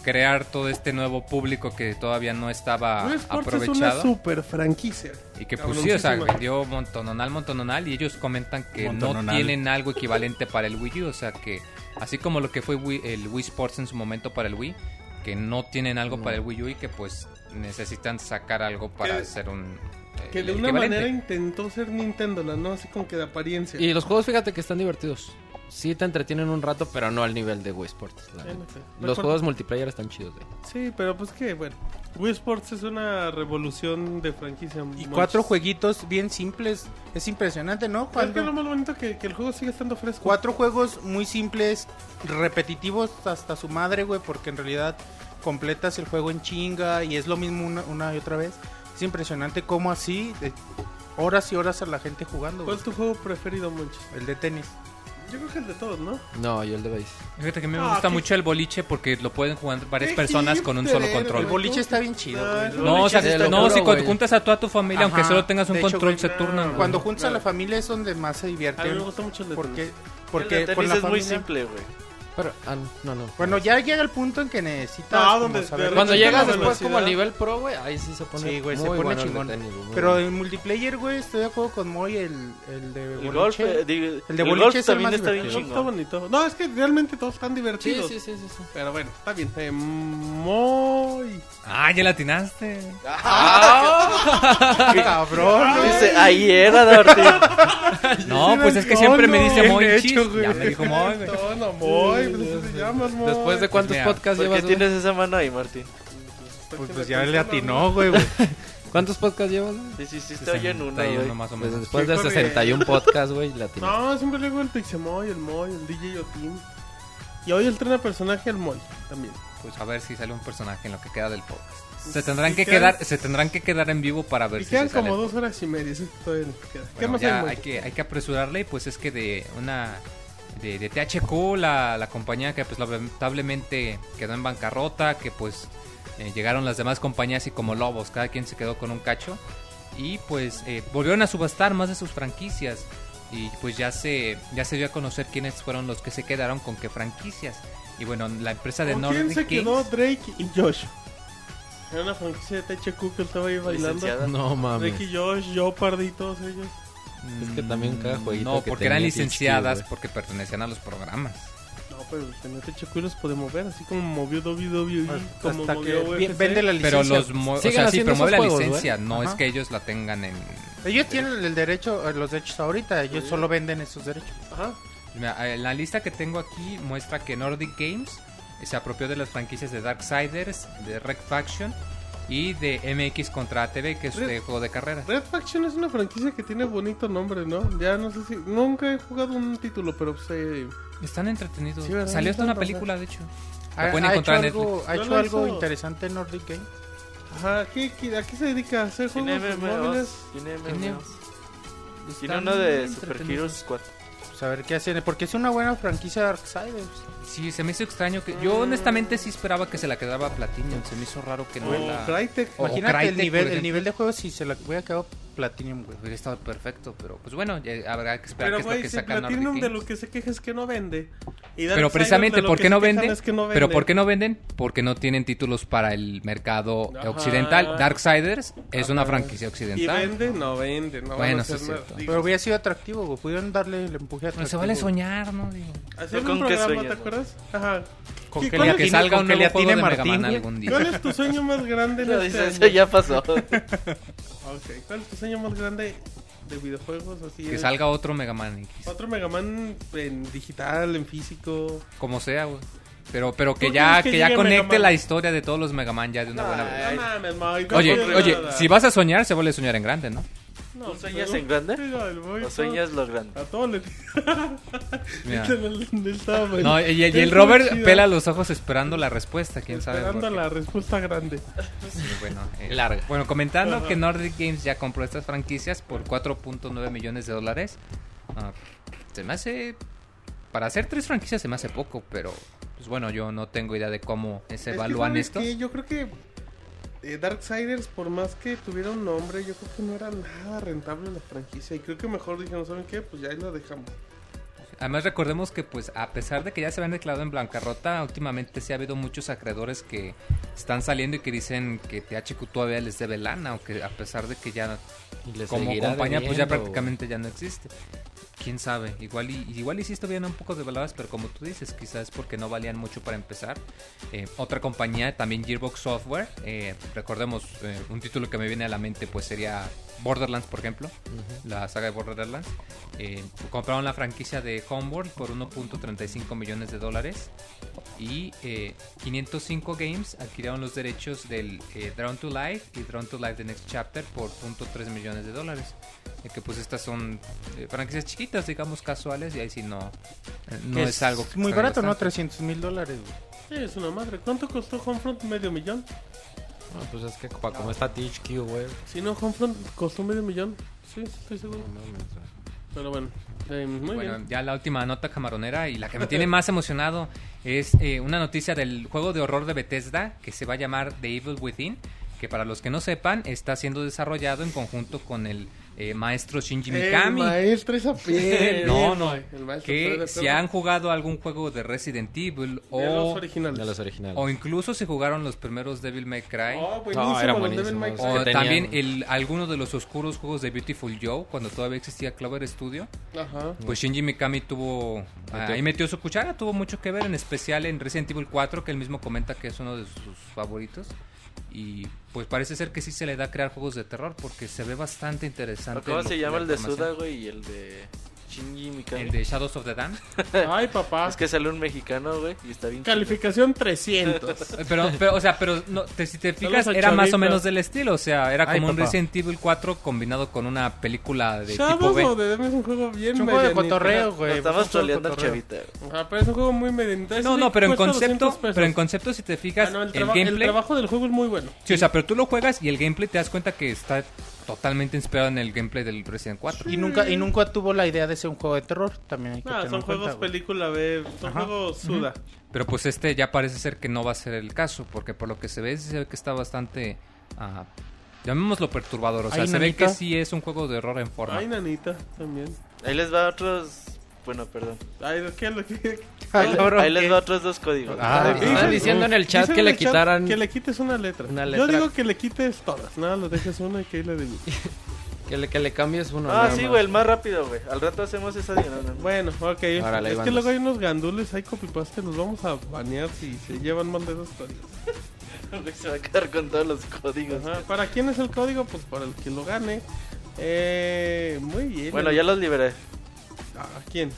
crear todo este nuevo público que todavía no estaba Wii Sports es una aprovechado. super franquicia. Y que pues sí, o sea, vendió montononal, montononal y ellos comentan que no tienen algo equivalente para el Wii U, o sea que así como lo que fue Wii- el Wii Sports en su momento para el Wii, que no tienen algo para el Wii U y que pues necesitan sacar algo para Que- hacer un... eh, Que de una manera intentó ser Nintendo, la no así como que de apariencia. Y los juegos, fíjate que están divertidos. Sí te entretienen un rato, pero no al nivel de Wii Sports. la neta. no sé. Los Recuerdo- juegos multiplayer están chidos, güey. Sí, pero pues que, bueno. Wii Sports es una revolución de franquicia. Y muchos. cuatro jueguitos bien simples. Es impresionante, ¿no? Es que lo más bonito que, que el juego sigue estando fresco. Cuatro juegos muy simples, repetitivos hasta su madre, güey, porque en realidad completas el juego en chinga y es lo mismo una, una y otra vez. Es impresionante cómo así, de horas y horas a la gente jugando, ¿Cuál es tu juego preferido, Moncho? El de tenis. Yo creo que el de todos, ¿no? No, yo el de base. Fíjate que a mí me Ah, gusta qué- mucho el boliche porque lo pueden jugar varias Qué personas con un hipster solo control. El boliche está bien chido, Ah, güey. el No, o sea, boliche está no, locura, si cuando güey. juntas a toda tu familia, aunque Ajá. solo tengas un De hecho, control, güey, se turnan. güey. Cuando juntas a la familia es donde más se A mí me divierten. gusta mucho el de Porque, porque el de con tenis la es muy familia- simple, güey. Pero, ah, no, no. Bueno, ya llega el punto en que necesitas No, como donde- saber- de Cuando llegas después como al nivel pro, güey, ahí sí se pone Sí, güey, se muy pone bueno el de chingón. tenis, Pero en multiplayer, güey, estoy de acuerdo con Moy, el, el de El boliche. golf, eh, El de el boliche golf es el también más está bien divertido. juego está chingón. bonito. No, es que realmente todos están divertidos. sí, sí, sí, sí. Pero bueno, está bien. Eh, muy... Ah, ya la atinaste. Cabrón, güey. Dice, ahí era, Martín. No, pues es que No, siempre me no, dice bien Moy. Ya me dijo Moy, güey. No, Moy, pues así te llamas, Moy. Después de cuántos mira, podcasts ¿Por qué llevas, tienes esa mano ahí, Martín? Pues, pues ya le atinó, güey. güey. ¿Cuántos podcasts llevas, güey? Sí, sí, sí, está oye en uno, 61 güey. más o Pues menos. después de corre. 61 podcasts, güey, la tienes. No, siempre le digo el Pixemoy, el Moy, el DJ Otim. Y hoy entrena personaje el Moy también. Pues a ver si sale un personaje en lo que queda del podcast. Se tendrán que quedan- quedar, se tendrán que quedar en vivo para ver Y si quedan se sale. como dos horas y media, sí, todavía nos queda. ¿Qué Bueno, más ya hay, hay que, hay que apresurarle y pues es que de una de, de THQ, la, la compañía que pues lamentablemente quedó en bancarrota, que pues eh, llegaron las demás compañías y como lobos, cada quien se quedó con un cacho y pues eh, volvieron a subastar más de sus franquicias y pues ya se ya se dio a conocer quiénes fueron los que se quedaron con qué franquicias y bueno la empresa de ¿Con quién se quedó Games Drake y Josh? Era una franquicia de THQ que él estaba ahí bailando. Licenciada. No mames. Drake y Josh, Jeopardy y todos ellos. Es que también cada jueguito no que porque eran tenía licenciadas porque pertenecían a los programas No, pero en THQ los podemos ver, así como movió WWE, como Hasta que movió vi- UFC. vende la licencia. Pero los mo- o sea, sí, haciendo promueve la juegos, licencia, no Ajá. es que ellos la tengan en Ellos tienen el derecho, eh, los derechos ahorita, ellos solo venden esos derechos. Ajá. Mira, eh, la lista que tengo aquí muestra que Nordic Games se apropió de las franquicias de Darksiders, de Rec Faction y de MX contra ATV, que es Red- de juego de carreras. Red Faction es una franquicia que tiene bonito nombre, ¿no? Ya no sé si... Nunca he jugado un título, pero sé... Están entretenidos. Sí. Salió hasta una película, de hecho. ¿Ha, La pueden ha encontrar hecho en algo, Netflix. ha hecho algo hizo. interesante Nordic Game? Ajá, ¿qué, qué- a qué se dedica? ¿A hacer Tiene juegos MMOs. móviles? Tiene Tiene- MMOs. Tiene Están uno de Super. Heroes 4. Pues a ver qué hacen, porque es una buena franquicia Darksiders. Sí, se me hizo extraño que... Yo honestamente sí esperaba que se la quedaba Platinum. Se me hizo raro que no O la... Crytek. O Imagínate el Crytek, por nivel, el nivel de juego si se la hubiera quedado Platinum, güey. Hubiera estado perfecto, pero pues bueno, ya habrá que esperar Pero, es lo güey, que si saca Nordic Platinum de lo que se queja es que no vende. Y Pero precisamente, ¿por que qué no venden? es que no Pero vende. ¿por qué no venden? Porque no tienen títulos para el mercado Ajá. occidental. Darksiders es una Ajá. franquicia ¿Y occidental. vende? No vende. No Bueno, hacer es cierto. Digo, Pero hubiera sido atractivo, güey. Pudieron darle el empuje No atractivo. se vale soñar, ¿no? Digo, Hacer ¿Con un programa, sueñas, ¿te acuerdas? Ajá. Con ¿Qué- que le que salga un que nuevo juego de Mega Martín, Man algún día. ¿Cuál es tu sueño más grande en No, este eso ya pasó. Ok, ¿cuál es tu sueño más grande de videojuegos? Así Que es? salga otro Mega Man X. Otro Mega Man en digital, en físico. Como sea, güey. Pero, pero que ¿Tú ya, que que ya conecte la historia de todos los Mega Man ya de una buena vez. No mames, Oye, oye, si vas a soñar, se vuelve a soñar en grande, ¿no? ¿Tú sueñas en grande? Moy, ¿O sueñas lo grande? A todos le... No, y, y el Robert pela los ojos esperando la respuesta, quién sabe. Esperando por qué. la respuesta grande. Sí, bueno, eh, Larga. Bueno, comentando Ajá. que Nordic Games ya compró estas franquicias por 4.9 millones de dólares. ah, se me hace. Para hacer tres franquicias se me hace poco, pero. Pues bueno, yo no tengo idea de cómo se Es que, evalúan ¿sabes esto. qué? Yo creo que eh, Darksiders, por más que tuviera un nombre, yo creo que no era nada rentable la franquicia. Y creo que mejor dijeron, ¿saben qué? Pues ya ahí lo dejamos. Además recordemos que pues a pesar de que ya se habían declarado en bancarrota, últimamente sí ha habido muchos acreedores que están saliendo y que dicen que THQ todavía les debe lana, aunque a pesar de que ya como compañía pues ya prácticamente ya no existe. Quién sabe, igual y igual y sí estuvieron un poco devaluadas, pero como tú dices, quizás porque no valían mucho para empezar. Eh, otra compañía, también Gearbox Software, eh, recordemos eh, un título que me viene a la mente pues sería Borderlands, por ejemplo, Ujú. la saga de Borderlands. Eh, compraron la franquicia de Homeworld por 1.35 millones de dólares y eh, 505 Games adquirieron los derechos del eh, Drawn to Life y Drawn to Life The Next Chapter por 0.3 millones de dólares. Eh, que pues estas son eh, franquicias chiquitas, digamos casuales y ahí sí no, eh, no Que es, algo que muy barato, ¿no? bastante. 300 mil dólares. güey. Sí, es una madre. ¿Cuánto costó Homefront? ¿Medio millón? No, pues es que para como está THQ, güey. Si no, Homefront costó medio millón. Sí, estoy seguro. no. Pero bueno, eh, muy Bueno, bien. ya la última nota camaronera y la que me tiene más emocionado es eh, una noticia del juego de horror de Bethesda que se va a llamar The Evil Within, que para los que no sepan está siendo desarrollado en conjunto con el eh, maestro Shinji Mikami. El maestro esa piel. No, no, El maestro que si han jugado algún juego de Resident Evil De los o, originales. De los originales. o incluso si jugaron los primeros Devil May Cry. Oh, No, los Devil buenísimos. May Cry. O que tenían- también el, alguno de los oscuros juegos de Beautiful Joe, cuando todavía existía Clover Studio. Ajá. Pues Shinji Mikami tuvo. Metió- Ahí metió su cuchara, tuvo mucho que ver, en especial en Resident Evil 4, que él mismo comenta que es uno de sus favoritos. Y pues parece ser que sí se le da a crear juegos de terror, porque se ve bastante interesante. ¿Cómo se la llama el de. Suda, güey? Y el de Shinji Mikami. El de Shadows of the Dam. Ay, papá. Es que sale un mexicano, güey, y está bien. Calificación 300. Pero, pero, o sea, pero no, te- si te fijas, era más o menos del estilo. O sea, era Ay, como un. Resident Evil 4 combinado con una película de tipo Shadows B. of the Dam es un juego bien un juego de cotorreo, güey. Lo estamos Es un juego de troleando al chavita. Ah, pero es un juego muy medianito. Ese No, no, pero en concepto, 200 pesos. pero en concepto si te fijas, Ah, no, el, el, traba- el gameplay, trabajo del juego es muy bueno. sí, o sea, pero tú lo juegas y el gameplay te das cuenta que está totalmente inspirado en el gameplay del Resident 4. Y nunca, y nunca tuvo la idea de ser un juego de terror. También hay que tener son en juegos película B, son Ajá. juegos suda. Pero pues este ya parece ser que no va a ser el caso, porque por lo que se ve, se ve que está bastante, ah, llamémoslo perturbador, o sea, se ve que sí es un juego de horror en forma. Ay, nanita, también. Ahí les va otros. Bueno, perdón. Ay, ¿qué es lo que...? Ay, Ahí, ahí les ¿qué? va otros dos códigos. Ah, diciendo en el chat que le quitaran Que le quites una letra. una Yo letra. digo que le quites todas. Nada, lo dejes una y que ahí le divides. que le, que le cambies uno. Ah, sí, güey, el más rápido, güey. Al rato hacemos esa dinámica. Bueno, ok. Órale, es que luego hay unos gandules, hay copypaste, los vamos a banear si se llevan mal de esos códigos. Se va a quedar con todos los códigos. Ajá, ¿Para quién es el código? Pues para el que lo gane. Eh, muy bien. Bueno, ya los liberé. ¿A quién?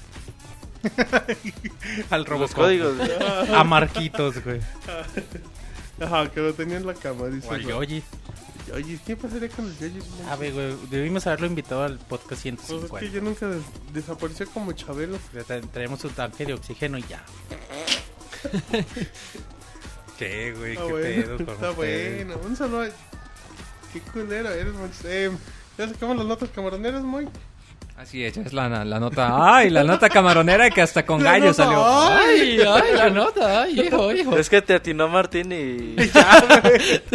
Al Los Robocop. códigos. güey. A Marquitos, güey. Ajá, que lo tenía en la cama. Dice O al. Oye, ¿qué pasaría con el Yoyi? A ver, güey. Debimos haberlo invitado al podcast Pues es que 150. yo nunca des- desapareció como Chabelo. Tra- Traemos un tanque de oxígeno y ya. ¿Qué, güey? Está ¿Qué bueno, pedo con está ustedes? bueno. Un saludo. a- Qué culero eres, Monch. Eh, ya sacamos las notas camaroneras, muy. Así es, es la, la nota. ¡Ay! La nota camaronera que hasta con gallo nota, salió. Ay, ay, la nota, ay, hijo, hijo. Es que te atinó Martín y.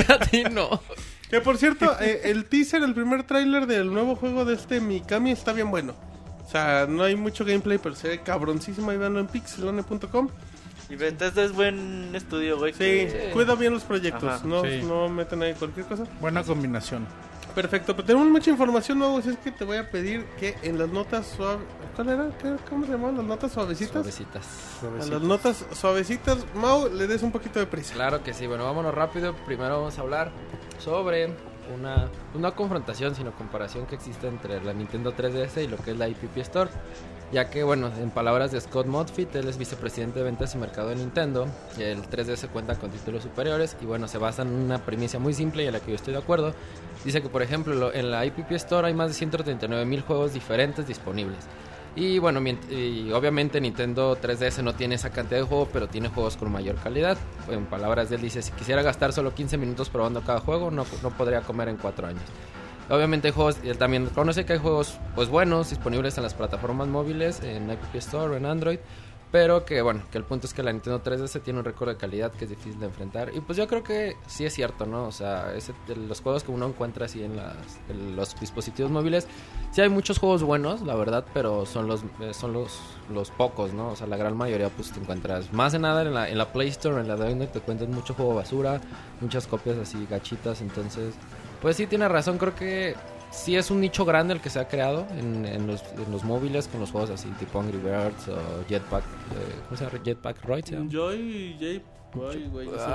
A ti no. Que por cierto, eh, el teaser, el primer tráiler del nuevo juego de este Mikami está bien bueno. O sea, no hay mucho gameplay, pero se ve cabroncísimo. Ahí véanlo en pixelone.com. Y Bethesda es buen estudio, güey. Sí, que- cuida bien los proyectos. Ajá, no, sí. no meten ahí cualquier cosa. Buena combinación. Perfecto, pero tenemos mucha información nueva. Así es que te voy a pedir que en las notas suaves. ¿Cuál era? ¿Qué- ¿Cómo se llamaban las notas suavecitas? Suavecitas. A las notas suavecitas, Mau, le des un poquito de prisa. Claro que sí, bueno, vámonos rápido. Primero vamos a hablar sobre una, no confrontación, sino comparación que existe entre la Nintendo 3DS y lo que es la IPP Store. Ya que, bueno, en palabras de Scott Moffitt, él es vicepresidente de ventas y mercado de Nintendo, y el 3DS cuenta con títulos superiores, y bueno, se basa en una premisa muy simple y a la que yo estoy de acuerdo. Dice que, por ejemplo, lo- en la IPP Store hay más de 139 mil juegos diferentes disponibles. Y bueno, obviamente Nintendo 3DS no tiene esa cantidad de juegos, pero tiene juegos con mayor calidad. En palabras de él dice, si quisiera gastar solo 15 minutos probando cada juego, no, no podría comer en 4 años. Obviamente hay juegos, él también conoce que hay juegos pues buenos disponibles en las plataformas móviles, en App Store o en Android, pero que bueno, que el punto es que la Nintendo 3DS tiene un récord de calidad que es difícil de enfrentar. Y pues yo creo que sí es cierto, ¿no? O sea, ese- los juegos que uno encuentra así en, los dispositivos móviles, sí hay muchos juegos buenos, la verdad, pero son los eh, son los, los pocos, ¿no? O sea, la gran mayoría pues te encuentras más de nada en la, en la Play Store, en la de te encuentras mucho juego basura, muchas copias así gachitas, entonces... Pues sí, tiene razón, creo que sí es un nicho grande el que se ha creado en, los, móviles con los juegos así tipo Angry Birds o Jetpack, eh, ¿cómo se llama? Jetpack Roy. Joy,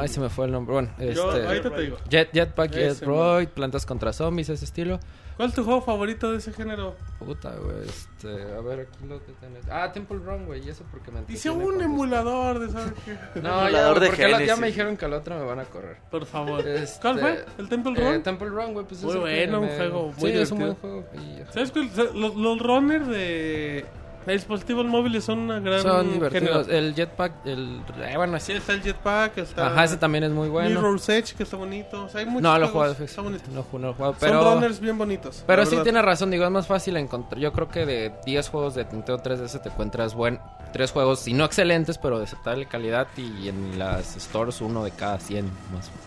Ay, se me fue el nombre. Bueno, Yo, este, ahorita te digo. Jet, Jetpack, Jetroid, Plantas contra Zombies, ese estilo. ¿Cuál es tu juego favorito de ese género? Puta, güey, este, a ver, aquí lo que tenés. Ah, Temple Run, güey, y eso porque me entretiene un emulador de ¿sabes qué? No, ya, emulador de porque la- ya me dijeron que al otro me van a correr. Por favor. Este, ¿Cuál fue? ¿El Temple Eh, Run? Temple Run, güey, pues Muy es bueno, un me- juego muy Sí, es un buen juego. y- ¿Sabes sea, Los, los runners de dispositivos móviles son una gran Son divertidos. género. El jetpack, el... eh, bueno, Sí, está el Jetpack, está Ajá, ese también es muy bueno. Mirror's Edge, que está bonito. O sea, hay muchos No, lo he juegos, jugado, está bonito. no, no lo jugado, Son pero... runners bien bonitos. Pero sí tiene razón, digo, es más fácil encontrar. Yo creo que de 10 juegos de Nintendo 3DS te encuentras buen tres juegos, si no excelentes, pero de aceptable calidad y en las stores uno de cada 100 más o menos.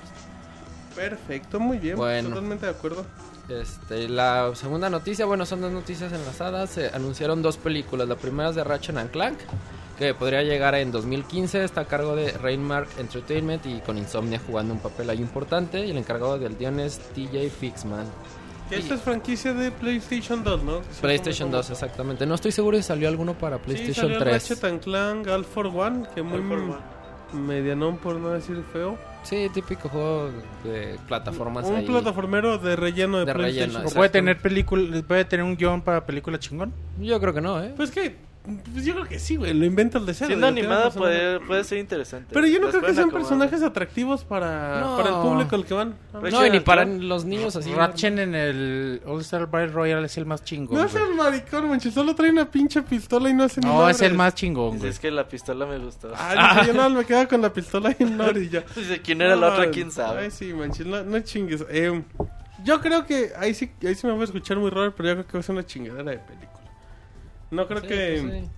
Perfecto, muy bien. Bueno. Totalmente de acuerdo. Este, la segunda noticia, bueno, son dos noticias enlazadas. Se anunciaron dos películas. La primera es de Ratchet and Clank, que podría llegar en 2015. Está a cargo de Rainmark Entertainment y con Insomnia jugando un papel ahí importante. Y el encargado del guion es TJ Fixman. Que esta es franquicia de PlayStation 2, ¿no? Sí, PlayStation como- 2, exactamente. No estoy seguro si salió alguno para Sí, PlayStation salió 3. Ratchet and Clank, All for One, que muy All for One. medianón por no decir feo. Sí, típico juego de plataformas Un ahí. plataformero de relleno de, De PlayStation. relleno, ¿O Exacto. puede tener película, puede tener un guion para película chingón? Yo creo que no, ¿eh? Pues que, pues yo creo que sí, güey, lo inventa el de cero. Siendo animada puede, puede ser interesante. Pero yo no Las creo que sean acomodar. personajes atractivos para, No. para el público al que van. No, y ni para los niños así. Ratchet en el All Star Battle Royale es el más chingón. No güey. seas maricón, manches, solo trae una pinche pistola y no hace ni No, es el más chingón, güey. Es que la pistola me gustó. Ah, dice, yo no, me quedaba con la pistola y no, y ya. Dice, ¿quién era la otra? ¿Quién sabe? Ay, sí, manches, no, no chingues. Eh, yo creo que ahí sí, ahí sí me voy a escuchar muy raro, pero yo creo que va a ser una chingadera de película. No creo Sí, que pues sí.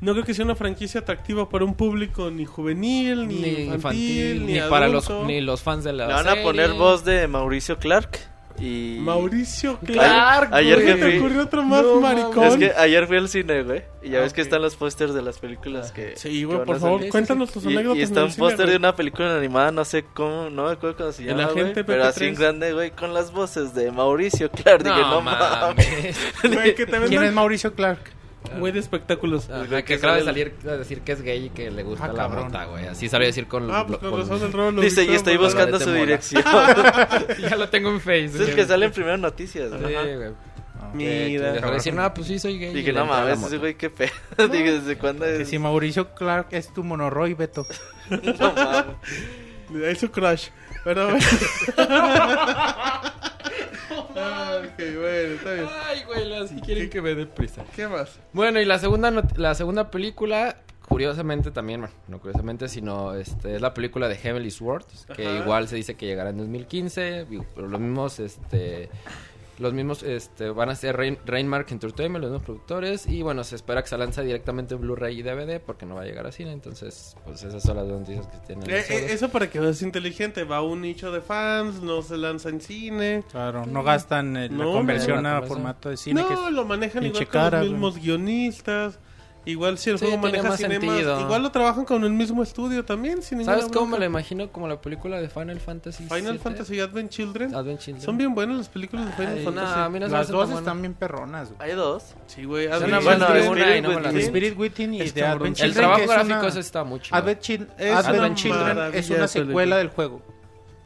no creo que sea una franquicia atractiva para un público ni juvenil, ni, Ni infantil, infantil, ni, ni, para los, ni los fans de la Le van a serie. poner voz de Mauricio Clark. Y. Mauricio Clark. Ayer te fui- ocurrió otro más No, maricón. Es que ayer fui al cine, güey. Y ya Ah, ves que están los pósters de las películas que. Sí, güey, por favor, salir. cuéntanos tus Y, anécdotas. y está un póster de una película animada, no sé cómo, no me acuerdo cómo se llama, pero así PP3. en grande, güey, con las voces de Mauricio Clark. Dije, no mames. Güey, que te ¿Quién es Mauricio Clark? Güey de espectáculos. Ajá, que que acaba de salir a decir que es gay y que le gusta Ah, la cabrón. mota, güey. Así salió a decir con... Ah, pues con con- razón el rol lo Dice, y estoy buscando su dirección. ya lo tengo en Facebook. es el que sale en primeras noticias, Sí, güey. Mira. Dejó de decir, no, pues sí, soy gay. Dije, no mames, ese güey, qué pedo. Dije, ¿desde cuándo Que es? si Mauricio Clark es tu monoroy, Beto. No mames. Es su crush. Pero. Ah, ok, bueno, está bien. Ay, güey, así quieren que me dé prisa. ¿Qué más? Bueno, y la segunda, not- la segunda película, curiosamente también, bueno, no curiosamente, sino este, es la película de Heavenly Sword, que Ajá. igual se dice que llegará en 2015, digo, pero los mismos, este, los mismos, este, van a ser Rain, Rainmark Entertainment, los mismos productores, y bueno, se espera que se lance directamente en Blu-ray y DVD, porque no va a llegar a cine, entonces, pues esas son las noticias que tienen. Eh, eh, eso para que veas inteligente. Va a un nicho de fans, no se lanza en cine. Claro, no gastan eh, la conversión no, a formato de cine. que no, es- lo manejan igual con los mismos guionistas. Igual si el Sí, juego maneja más cinemas, sentido. igual lo trabajan con el mismo estudio también. Sin ¿Sabes cómo me lo imagino? Como la película de Final Fantasy Final VII? Fantasy Advent Children. Advent Children. Son bien buenas las películas de Final Ay, Fantasy. no, a mí no Las dos están bien perronas, güey. Hay dos. Sí, güey. Advent Bueno, Children. una Spirit. Spirit Within y The Advent brutal. El Children, trabajo gráfico una- ese está muy chido. Advent, Chil- Es Advent una Children es una de secuela del juego.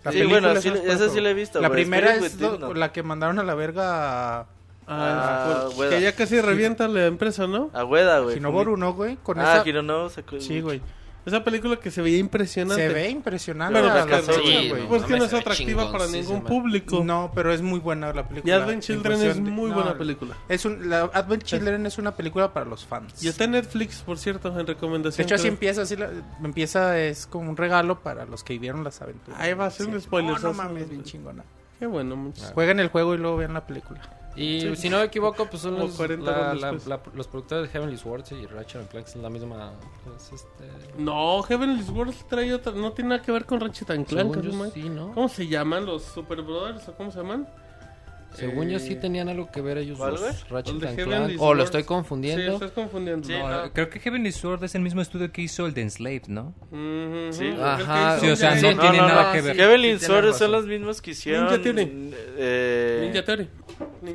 La Sí, bueno, esa sí la he visto, La primera es la que mandaron a la verga a, Ah, Ah, que ya casi revienta la empresa, ¿no? Agüeda, güey. Shinoboru, ¿no, güey? Con Ah, esa... Hironobu sacó. Sí, güey. Esa película que se veía impresionante. Se ve impresionante. Pero la- pues, sí, no, güey. pues que no es atractiva para ningún público. No, pero es muy buena la Y película. Advent En Children es de- muy no, buena película. Es un, la Advent Children es una película para los fans. Y está en Netflix, por cierto, en De recomendación. hecho, así empieza, así la- empieza, es como un regalo para los que vivieron las aventuras. Ahí va a ser un spoiler. No, no mames, bien chingona. Qué bueno, muchos. Jueguen el juego y luego vean la película. Y Sí. si no me equivoco, pues son los, 40 la- años la- después. la- los productores de Heavenly Swords y Ratchet and Clank son la misma. pues, este, No, Heavenly Sword trae otra. No tiene nada que ver con Ratchet and Clank. según yo ¿no? sí, ¿no? ¿Cómo se llaman los Super Brothers o cómo se llaman? Según yo sí Eh, tenían algo que ver ellos ¿cuál, güey? Ratchet and Heavenly Clank. O lo Swords. estoy Sí, confundiendo. estás confundiendo. Sí, No, no. Creo que Heavenly Sword es el mismo estudio que hizo el de Enslaved, ¿no? Sí. Ajá. Sí, o sea, Ninja- no tiene nada que sí, ver. Kevin sí, Sword son los mismos que hicieron. Ninja Theory. Eh, Ninja Theory.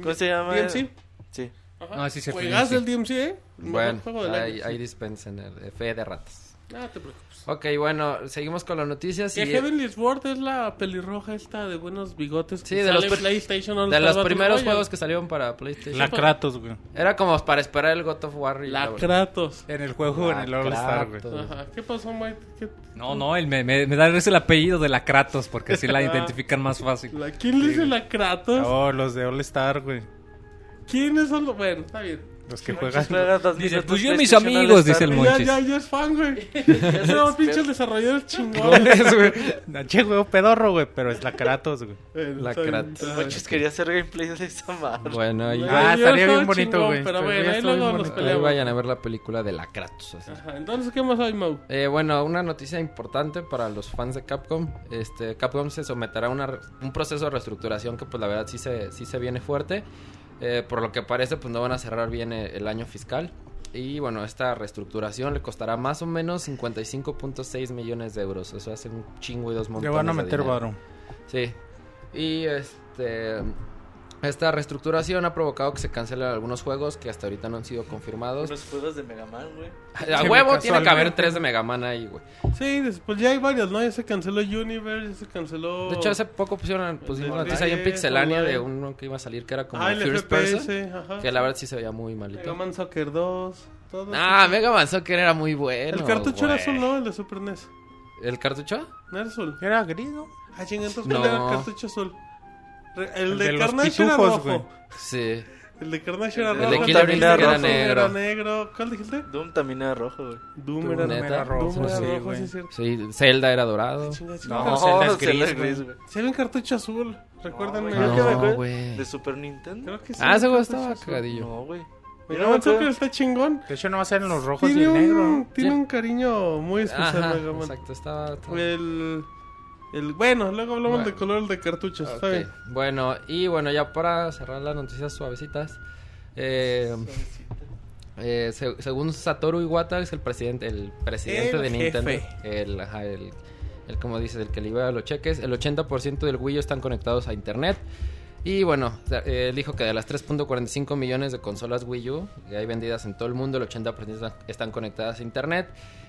¿Cómo se llama? DMC. Sí. Ajá. Ah, sí, cierto, Juegas DMC. el DMC, ¿eh? Bueno, ahí, ahí sí. dispensen el eh, fe de ratas. Ah, te preocupes. Ok, bueno, seguimos con las noticias. Que Y, Heavenly Sword es la pelirroja esta de buenos bigotes que Sí, de sale los PlayStation All de los primeros Royale. juegos que salieron para PlayStation. La Kratos, güey. Era como para esperar el God of War. y La la- Kratos. En el juego, en el All Star, güey. Ajá. ¿Qué pasó, Mike? ¿Qué- No, no, él me, me, me da el apellido de la Kratos porque así la identifican más fácil. la- ¿Quién le dice la Kratos? Oh, los de All Star, güey. ¿Quiénes son los...? Bueno, está bien. Los que Sí, juegan. Juegas dos Dice, pues yo y mis amigos, dice el güey. Ya, Monchis. ya, ya es fan, güey. Somos pinches desarrolladores chingones. Güey. Che, güey, pedorro, güey, pero es la Kratos, güey. Bueno, La Kratos. quería hacer gameplay de esa madre. Bueno, ahí, Ah, estaría bien bonito, chingón, güey. Pero bueno, ahí luego nos peleamos. vayan a ver la película de la Kratos. así. Ajá, entonces, ¿qué más hay, Mau? Eh, bueno, una noticia importante para los fans de Capcom. Este, Capcom se someterá a un proceso de reestructuración que pues la verdad sí se, sí se viene fuerte. Eh, por lo que parece pues no van a cerrar bien el, el año fiscal. Y bueno, esta reestructuración le costará más o menos 55.6 millones de euros. Eso hace un chingo y dos Le montones van a meter varo. Sí. Y este esta reestructuración ha provocado que se cancelen algunos juegos que hasta ahorita no han sido confirmados. Unos juegos de Mega Man, güey. A Sí, huevo tiene que haber tres de Mega Man ahí, güey. Sí, después ya hay varios, ¿no? Ya se canceló Universe, ya se canceló... De hecho, hace poco pusieron, pusimos de noticia ahí en Pixelania de uno que iba a salir que era como Ah, el First Person. Ajá. Que la verdad sí se veía muy Mega malito. Man Soccer 2, todo Ah, eso. Mega Man Soccer era muy bueno. El cartucho era azul, ¿no? El de Super NES. ¿El cartucho? No era azul. Era gris, ¿no? Ah, chinga, entonces No. ¿cuál era el cartucho azul? El, de, de Carnage era rojo. güey. Sí. El de Carnage era El rojo. de el Killer de Rojo era negro. Era negro. ¿Cuál dijiste? Doom también era rojo, güey. Doom, Doom era ¿Neta? era rojo, Doom era sí, rojo, güey. sí, es cierto. Sí, Zelda era dorado. Chinga, chinga. No, Zelda es Zelda gris, es güey. güey. Se ve un cartucho azul. Recuérdenme. No, acuerdo güey. ¿De Super Nintendo? Creo que sí. Ah, ese cartucho estaba cagadillo. No, güey. Mira, Yo no me Soccer acuerdo. está chingón. De hecho, no va a ser en los rojos y Tiene el negro. un, tiene Sí. un cariño muy especial, Mega Man. exacto, estaba... estaba- El, el, bueno, luego hablamos Bueno. de color de cartuchos. Está Ok, bien. Bueno, y bueno, ya para cerrar las noticias suavecitas. Eh, eh, se- según Satoru Iwata, es el presidente, el presidente El de Nintendo. jefe. El, ajá, el, el, como dices, el que libera los cheques. El 80% del Wii U están conectados a internet. Y bueno, él dijo que de las 3.45 millones de consolas Wii U que hay vendidas en todo el mundo, el 80% están, están conectadas a internet.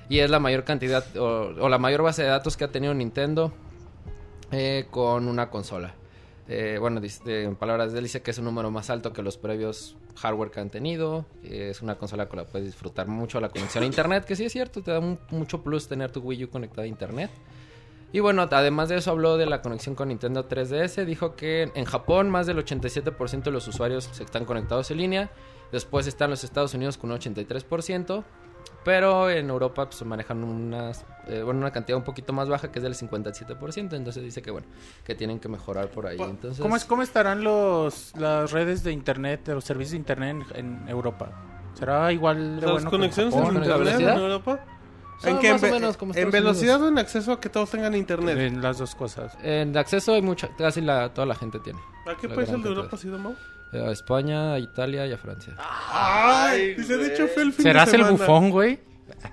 Y es la mayor cantidad o, o la mayor base de datos que ha tenido Nintendo con una consola. Eh, bueno, en palabras de él dice que es un número más alto que los previos hardware que han tenido. es una consola con la que puedes disfrutar mucho la conexión a internet, que sí es cierto, te da mucho plus tener tu Wii U conectado a internet. Y bueno, además de eso habló de la conexión con Nintendo 3DS. Dijo que en Japón más del 87% de los usuarios están conectados en línea. Después están los Estados Unidos con un 83%. Pero en Europa pues, manejan unas, eh, bueno, una cantidad un poquito más baja que es del 57%. Entonces dice que bueno, que tienen que mejorar por ahí. Entonces, ¿Cómo, es, ¿Cómo estarán los, las redes de internet, los servicios de internet en, en Europa? ¿Será igual de Las bueno que en conexiones en internet en velocidad? Europa. ¿En, qué? más en, menos como en velocidad o en acceso a que todos tengan internet. En las dos cosas. en acceso hay mucha, casi la, toda la gente tiene. ¿A qué país el de. Europa ha sido, Mau? A España, a Italia y a Francia. Ay, dice, de hecho fue el fin ¿Serás de el bufón, güey?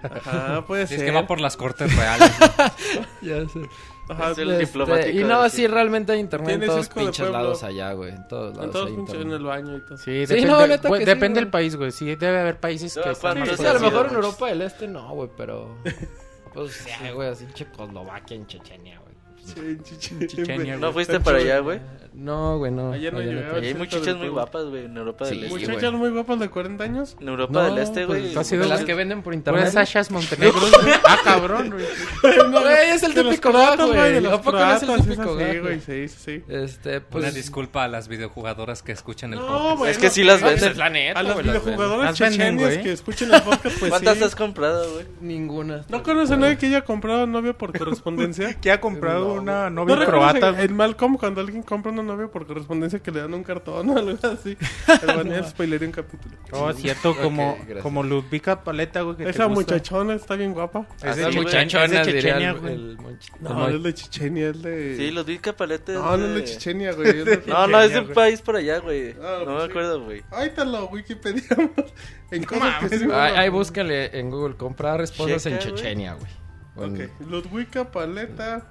Ajá, puede Es ser. que va por las cortes reales. Ya sé. Ajá, Es el Este, diplomático y no, del sí, realmente hay internet en todos pinches lados allá, güey. En todos lados en todos pinches en el baño y todo. Sí, Sí, depende, no, neta güey, que sí, depende güey. del país, güey. Sí, debe haber países No, que están... ¿cuántos Sí, Sí, a lo sí, mejor sí, en sí. Europa del Este no, güey, pero... Pues sí, güey, así Checoslovaquia, en Chechenia, güey. Pues, En En Chechenia, en- ¿No fuiste en para allá, güey? No, güey, no. Allá no llegaba. Y hay muchachas muy guapas, güey, en Europa Sí, del Este. güey. Muchachas muy guapas de 40 años. En Europa No, del Este, pues, güey. casi De las que venden por internet. Sashas Montenegro. ah, cabrón, güey. Güey, es el típico gag, güey, güey. de los ¿A poco no es el típico gag, güey, sí, sí, sí. Este, Una pues... disculpa a las videojugadoras que escuchan el No, podcast. bueno, Es que sí las pues, venden. A las videojugadoras chechenias que escuchen el podcast, pues ¿Cuántas sí. has comprado, güey? Ninguna. ¿No conoce a nadie que haya comprado novia por correspondencia? Que ha comprado una ¿No novia croata. en, en Malcolm cuando alguien compra una novia por correspondencia que le dan un cartón o algo así? El Daniel spoileré un capítulo. Oh, cierto, como, gracias. como Ludvika Paleta, güey. que te Esa gusta. muchachona está bien guapa. Es güey. muchachonas, es de Chechenia, güey. el monch- el No, no es de Chechenia, es de... Sí, los Vizca Palete. es No, no es de Chechenia, güey. es de- No, no, es de un país por allá, güey. Ah, No pues me sí. acuerdo, güey. Ahorita lo wikipediamos. En cosas que van a- ay, búsquenle en Google. Comprar esposas en. Chechenia, güey. Ok, Ludwika Paleta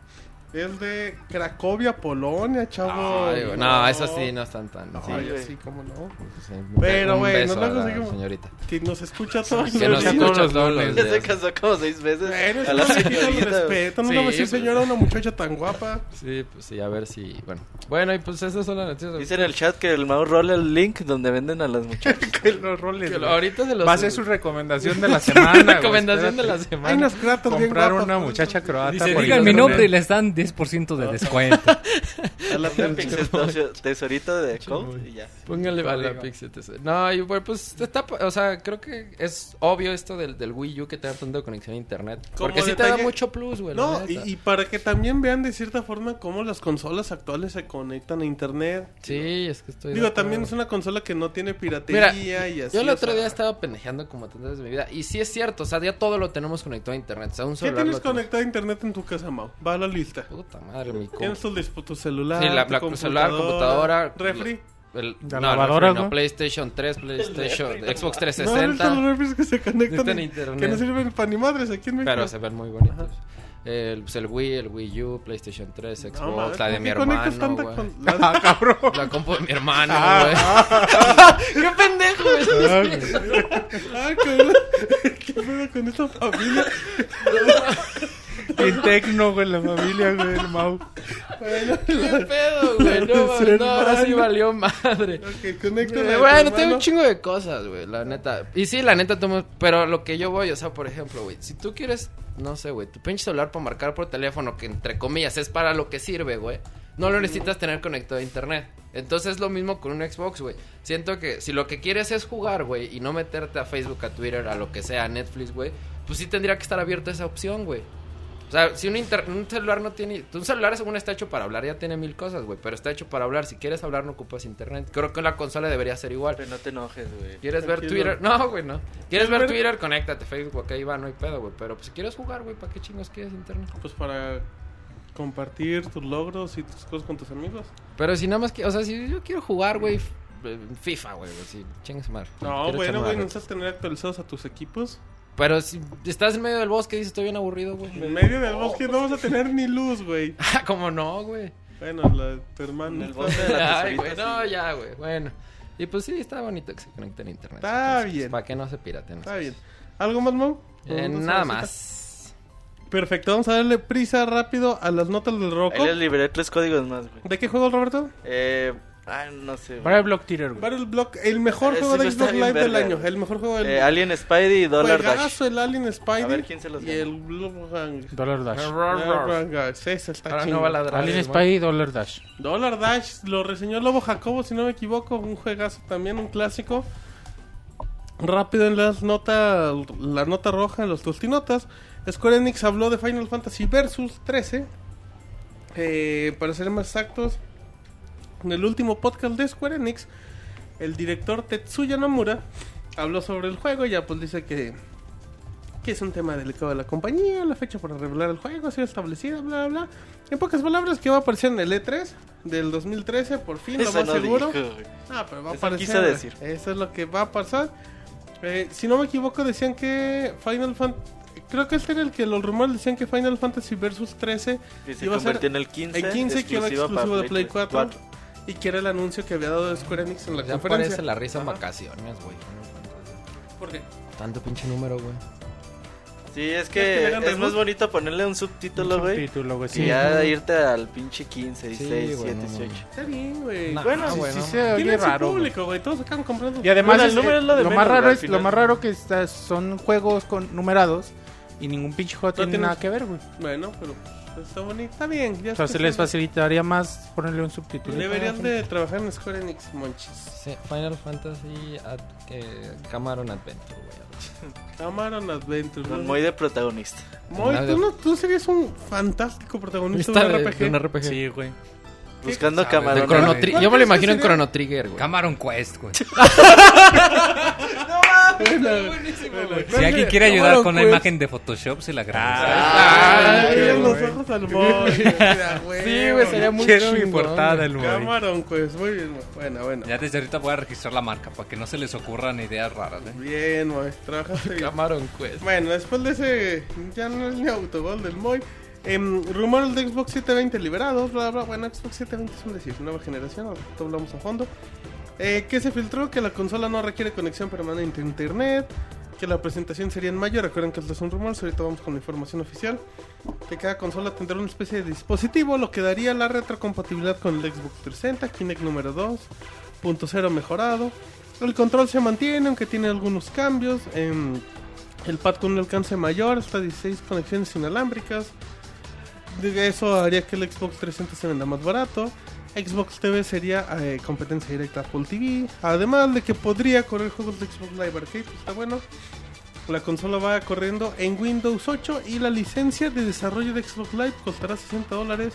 es de Cracovia, Polonia, chavo. Ay, güey, no, eso sí no están tan. No, sí, güey. así como no. sí, Pero, güey, no a lo la conseguimos. señorita. Que nos escucha todos Que nos escucha todos los Ya se casó como seis veces. Bueno, es a la señorita. respeto. No Sí, le voy a decir pues. señora a una muchacha tan guapa. Sí, pues sí, a ver si. Bueno, bueno y pues esas son las noticias. Dice en el chat que el Mau rola el link donde venden a las muchachas. Que los roles, Que güey. ahorita se los. Va a ser su recomendación de la semana. recomendación de la semana. Hay unas gratas bien Comprar una muchacha croata. Dice, digan mi nombre y les dan 10% de descuento. A la pixel tesorito de Code y ya. Póngale a la Pixel. No, y bueno, pues está, o sea, creo que es obvio esto del, del Wii U que tenga tanta conexión a internet. Como Porque sí te da mucho plus, güey. No, y, y para que también vean de cierta forma cómo las consolas actuales se conectan a internet. Sí, es que estoy. de Digo, también es una consola que no tiene piratería y así. Yo el o otro sea, día estaba pendejeando como tantas veces en mi vida. Y sí es cierto, o sea, ya todo lo tenemos conectado a internet. O sea, un ¿Qué tienes conectado a internet en tu casa, Mau? Va a la lista. Puta madre, mi compu. Tienes tu, tu celular, Sí, la, tu la celular, computadora. refri. El, La no, lavadora, refri no, ¿no? PlayStation 3, PlayStation, Xbox No, ahorita 360. los refris que se conectan en- internet. que no sirven para ni madres aquí en México. Pero se ven muy bonitos. El, pues el Wii, el Wii U, PlayStation 3, Xbox, No, la de ¿por mi hermano, con- la- Ah, cabrón. La compu de mi hermano, Ah, güey. ¡Qué pendejo! Ah, cabrón. ¿Qué pedo con esta familia? Bien tecno, güey, la familia, güey, el Mau. Bueno, ¡Qué pedo, güey! No, mames, no, ahora sí valió madre. ok, conecta Eh, bueno, tengo un chingo de cosas, güey, la neta. Y sí, la neta, tomo- pero lo que yo voy, o sea, por ejemplo, güey, si tú quieres, no sé, güey, tu pinche celular para marcar por teléfono, que entre comillas es para lo que sirve, güey, no lo necesitas tener conectado a internet. Entonces es lo mismo con un Xbox, güey. Siento que si lo que quieres es jugar, güey, y no meterte a Facebook, a Twitter, a lo que sea, a Netflix, güey, pues sí tendría que estar abierta esa opción, güey. O sea, si un, inter- un celular no tiene... Un celular según está hecho para hablar, ya tiene mil cosas, güey. Pero está hecho para hablar. Si quieres hablar, no ocupas internet. Creo que la consola debería ser igual. Pero no te enojes, güey. ¿Quieres ver. Twitter? No, güey, no. ¿Quieres ver Twitter? Conéctate. Facebook, ok, va, no hay pedo, güey. Pero pues si quieres jugar, güey, ¿para qué chingos quieres internet? Pues para compartir tus logros y tus cosas con tus amigos. Pero si nada más que... O sea, si yo quiero jugar, güey, eh, FIFA, güey, güey, sí, chingue su madre. No, bueno, güey, una necesitas tener actualizados a tus equipos. Pero si estás en medio del bosque y dices, estoy bien aburrido, güey. En medio del bosque no vas a tener ni luz, güey. Ah, ¿Cómo no, güey? Bueno, la, tu hermano. En el bosque de la Ay, güey, no, ya, güey. Bueno. Y pues sí, está bonito que se conecten a internet. Está bien. Para que no se piraten. Está bien. ¿Algo más, Mau? Eh, ¿Una nada más. Perfecto, vamos a darle prisa rápido a las notas del Rocco. Ahí les liberé tres códigos más, güey. ¿De qué juego, Roberto? Eh, ah, no sé. el Block Theater, güey. Battle Block, el mejor juego de Xbox Live del verga, año. El mejor juego del Eh, Alien Spidey y Dollar Dash. Juegazo, el Alien Spidey. A ver quién se los Y el Blue Gang. Dollar Dash. Ese está Ahora no va a ladrar. Alien el Spy y Dollar Dash. Dollar Dash lo reseñó Lobo Jacobo, si no me equivoco, un juegazo también, un clásico. Rápido en las notas, la nota roja en los tostinotas. Square Enix habló de Final Fantasy Versus 13. Eh, para ser más exactos, en el último podcast de Square Enix, el director Tetsuya Nomura habló sobre el juego y ya pues dice que, que es un tema delicado de la compañía, la fecha para revelar el juego ha sido establecida, bla bla bla. En pocas palabras, que va a aparecer en el E3 del 2013, por fin, lo más no seguro. dijo. Ah, pero va a Eso aparecer. decir. Eso es lo que va a pasar. Eh, si no me equivoco, decían que Final Fantasy. Creo que este era el que los rumores decían que Final Fantasy Versus 13 Que se iba a ser en el 15. en 15 que era exclusivo de Play 4, 4. Y que era el anuncio que había dado Square Enix en la Ya conferencia. parece la risa en Ajá. vacaciones, güey. ¿Por qué? Tanto pinche número, güey. Sí, es que es más bonito ponerle un subtítulo, güey. Subtítulo, güey, sí. ya irte al pinche 15, 16, güey, 17, no, no. 18. Está bien, güey. No, Bueno, ah, sí, bueno. Sí se oye raro. güey. público, güey. Todos acaban comprando. Y además Bueno, el número es lo de lo menos, más raro güey, es al lo final. más raro que está, son juegos con numerados y ningún pinche juego tiene tiene- nada que ver, güey. Bueno, pero está bonito. Está bien. Ya O sea, se les facilitaría más ponerle un subtítulo. Deberían de trabajar en Square Enix, monchis. Sí, Final Fantasy Ad- eh, Cameron Adventure, güey. Amaron Adventure. ¿no? Moy de protagonista. Moy, Nada. tú, no, tú serías un fantástico protagonista de un RPG. de un RPG. Sí, güey. Buscando camarón. De Chrono güey. Tri- ¿Cuál Yo me lo imagino en? Chrono Trigger, güey. Cameron Quest, güey. Bueno, Si alguien quiere ayudar con la imagen de Photoshop, se la en los güey. ojos al Moy. Sí, güey, sería muy Quiero mi chingón, portada güey. el güey. Camarón, pues. Muy bien. Bueno, bueno. Ya desde ahorita voy a registrar la marca para que no se les ocurran ideas raras, ¿eh? Bien, Moy. Trabajaste bien. Cameron Quest. Bueno, después de ese, ya no es ni autogol del Moy. Em, rumores de Xbox 720 liberados, bla, bla. Bueno, Xbox 720 es un decir, nueva generación, ahora hablamos a fondo. Eh, que se filtró que la consola no requiere conexión permanente a internet, que la presentación sería en mayo. Recuerden que estos son rumores, ahorita vamos con la información oficial. Que cada consola tendrá una especie de dispositivo, lo que daría la retrocompatibilidad con el Xbox 360, Kinect número 2, punto cero mejorado. El control se mantiene, aunque tiene algunos cambios. em, el pad con un alcance mayor, hasta 16 conexiones inalámbricas. Eso haría que el Xbox 360 se venda más barato. Xbox TV sería eh, competencia directa a Apple TV. Además de que podría correr juegos de Xbox Live Arcade, pues está bueno. La consola va corriendo en Windows 8 y la licencia de desarrollo de Xbox Live costará 60 dólares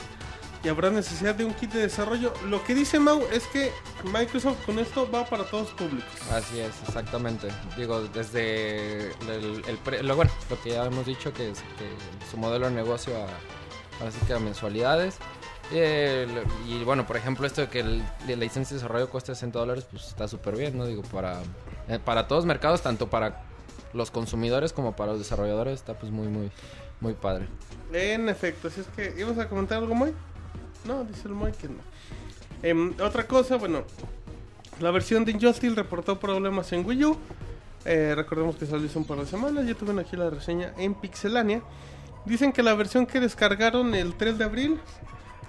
y habrá necesidad de un kit de desarrollo. Lo que dice Mau es que Microsoft con esto va para todos públicos. Así es, exactamente. Digo, desde el, el lo, bueno, lo que ya hemos dicho que es que su modelo de negocio a, que a mensualidades. Eh, y bueno, por ejemplo, esto de que la licencia de desarrollo cuesta 60 dólares, pues está súper bien, ¿no? Digo, para, eh, para todos mercados, tanto para los consumidores como para los desarrolladores, está pues muy, muy, muy padre. En efecto, si es que ibas a comentar algo, Moy. No, dice el Moy que no. Em, otra cosa, bueno, la versión de Injustice reportó problemas en Wii U. Eh, recordemos que salió hace un par de semanas. Ya tuvieron aquí la reseña en Pixelania. Dicen que la versión que descargaron el 3 de abril,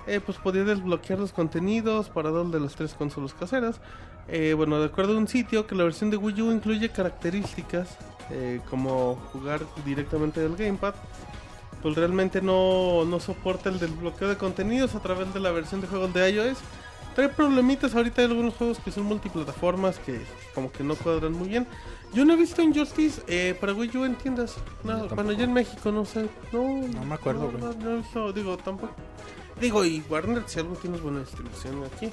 eh, pues podía desbloquear los contenidos para dos de las tres consolas caseras. Eh, bueno, de acuerdo a un sitio, que la versión de Wii U incluye características eh, como jugar directamente del gamepad pues realmente no, no soporta el desbloqueo de contenidos a través de la versión de juegos de iOS. Trae problemitas ahorita hay algunos juegos que son multiplataformas que como que no cuadran muy bien. Yo no he visto Injustice eh, para Wii U en tiendas. No, tampoco. bueno, yo en México no sé. No, No me acuerdo, no, no he visto, digo, tampoco. Digo, y Warner, si algo tienes buena distribución aquí.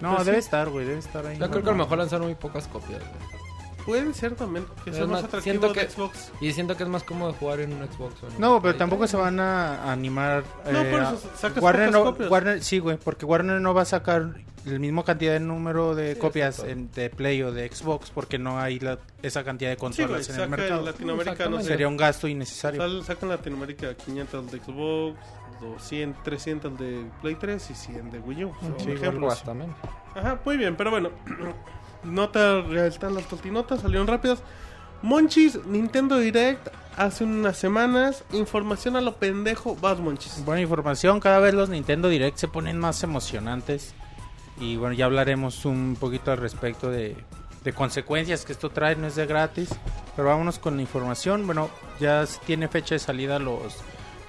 No, Pues debe sí. estar, güey, debe estar ahí. Yo creo que a lo mejor lanzaron muy pocas copias. güey. Puede ser también, que sea más más, atractivo siento de que- Xbox. Y siento que es más cómodo jugar en un Xbox. o en un No, pero tampoco se van a animar. No, eh, por eso sacas Warner, no, copias. Warner, sí, güey, porque Warner no va a sacar el mismo cantidad de número de Sí, copias en- de Play o de Xbox porque no hay la- esa cantidad de Sí, güey, consolas en el mercado. en Latinoamérica, no sé. Sería un gasto innecesario. Sacan Latinoamérica 500 de Xbox, 200, 300 de Play 3 y 100 de Wii U. Sí, así. También. Ajá, muy bien, pero bueno. Nota, están las totinotas, salieron rápidas. Monchis, Nintendo Direct, hace unas semanas. Información a lo pendejo, vas Monchis. Buena información, cada vez los Nintendo Direct se ponen más emocionantes. Y bueno, ya hablaremos un poquito al respecto de, de consecuencias que esto trae, no es de gratis. Pero vámonos con la información. Bueno, ya tiene fecha de salida los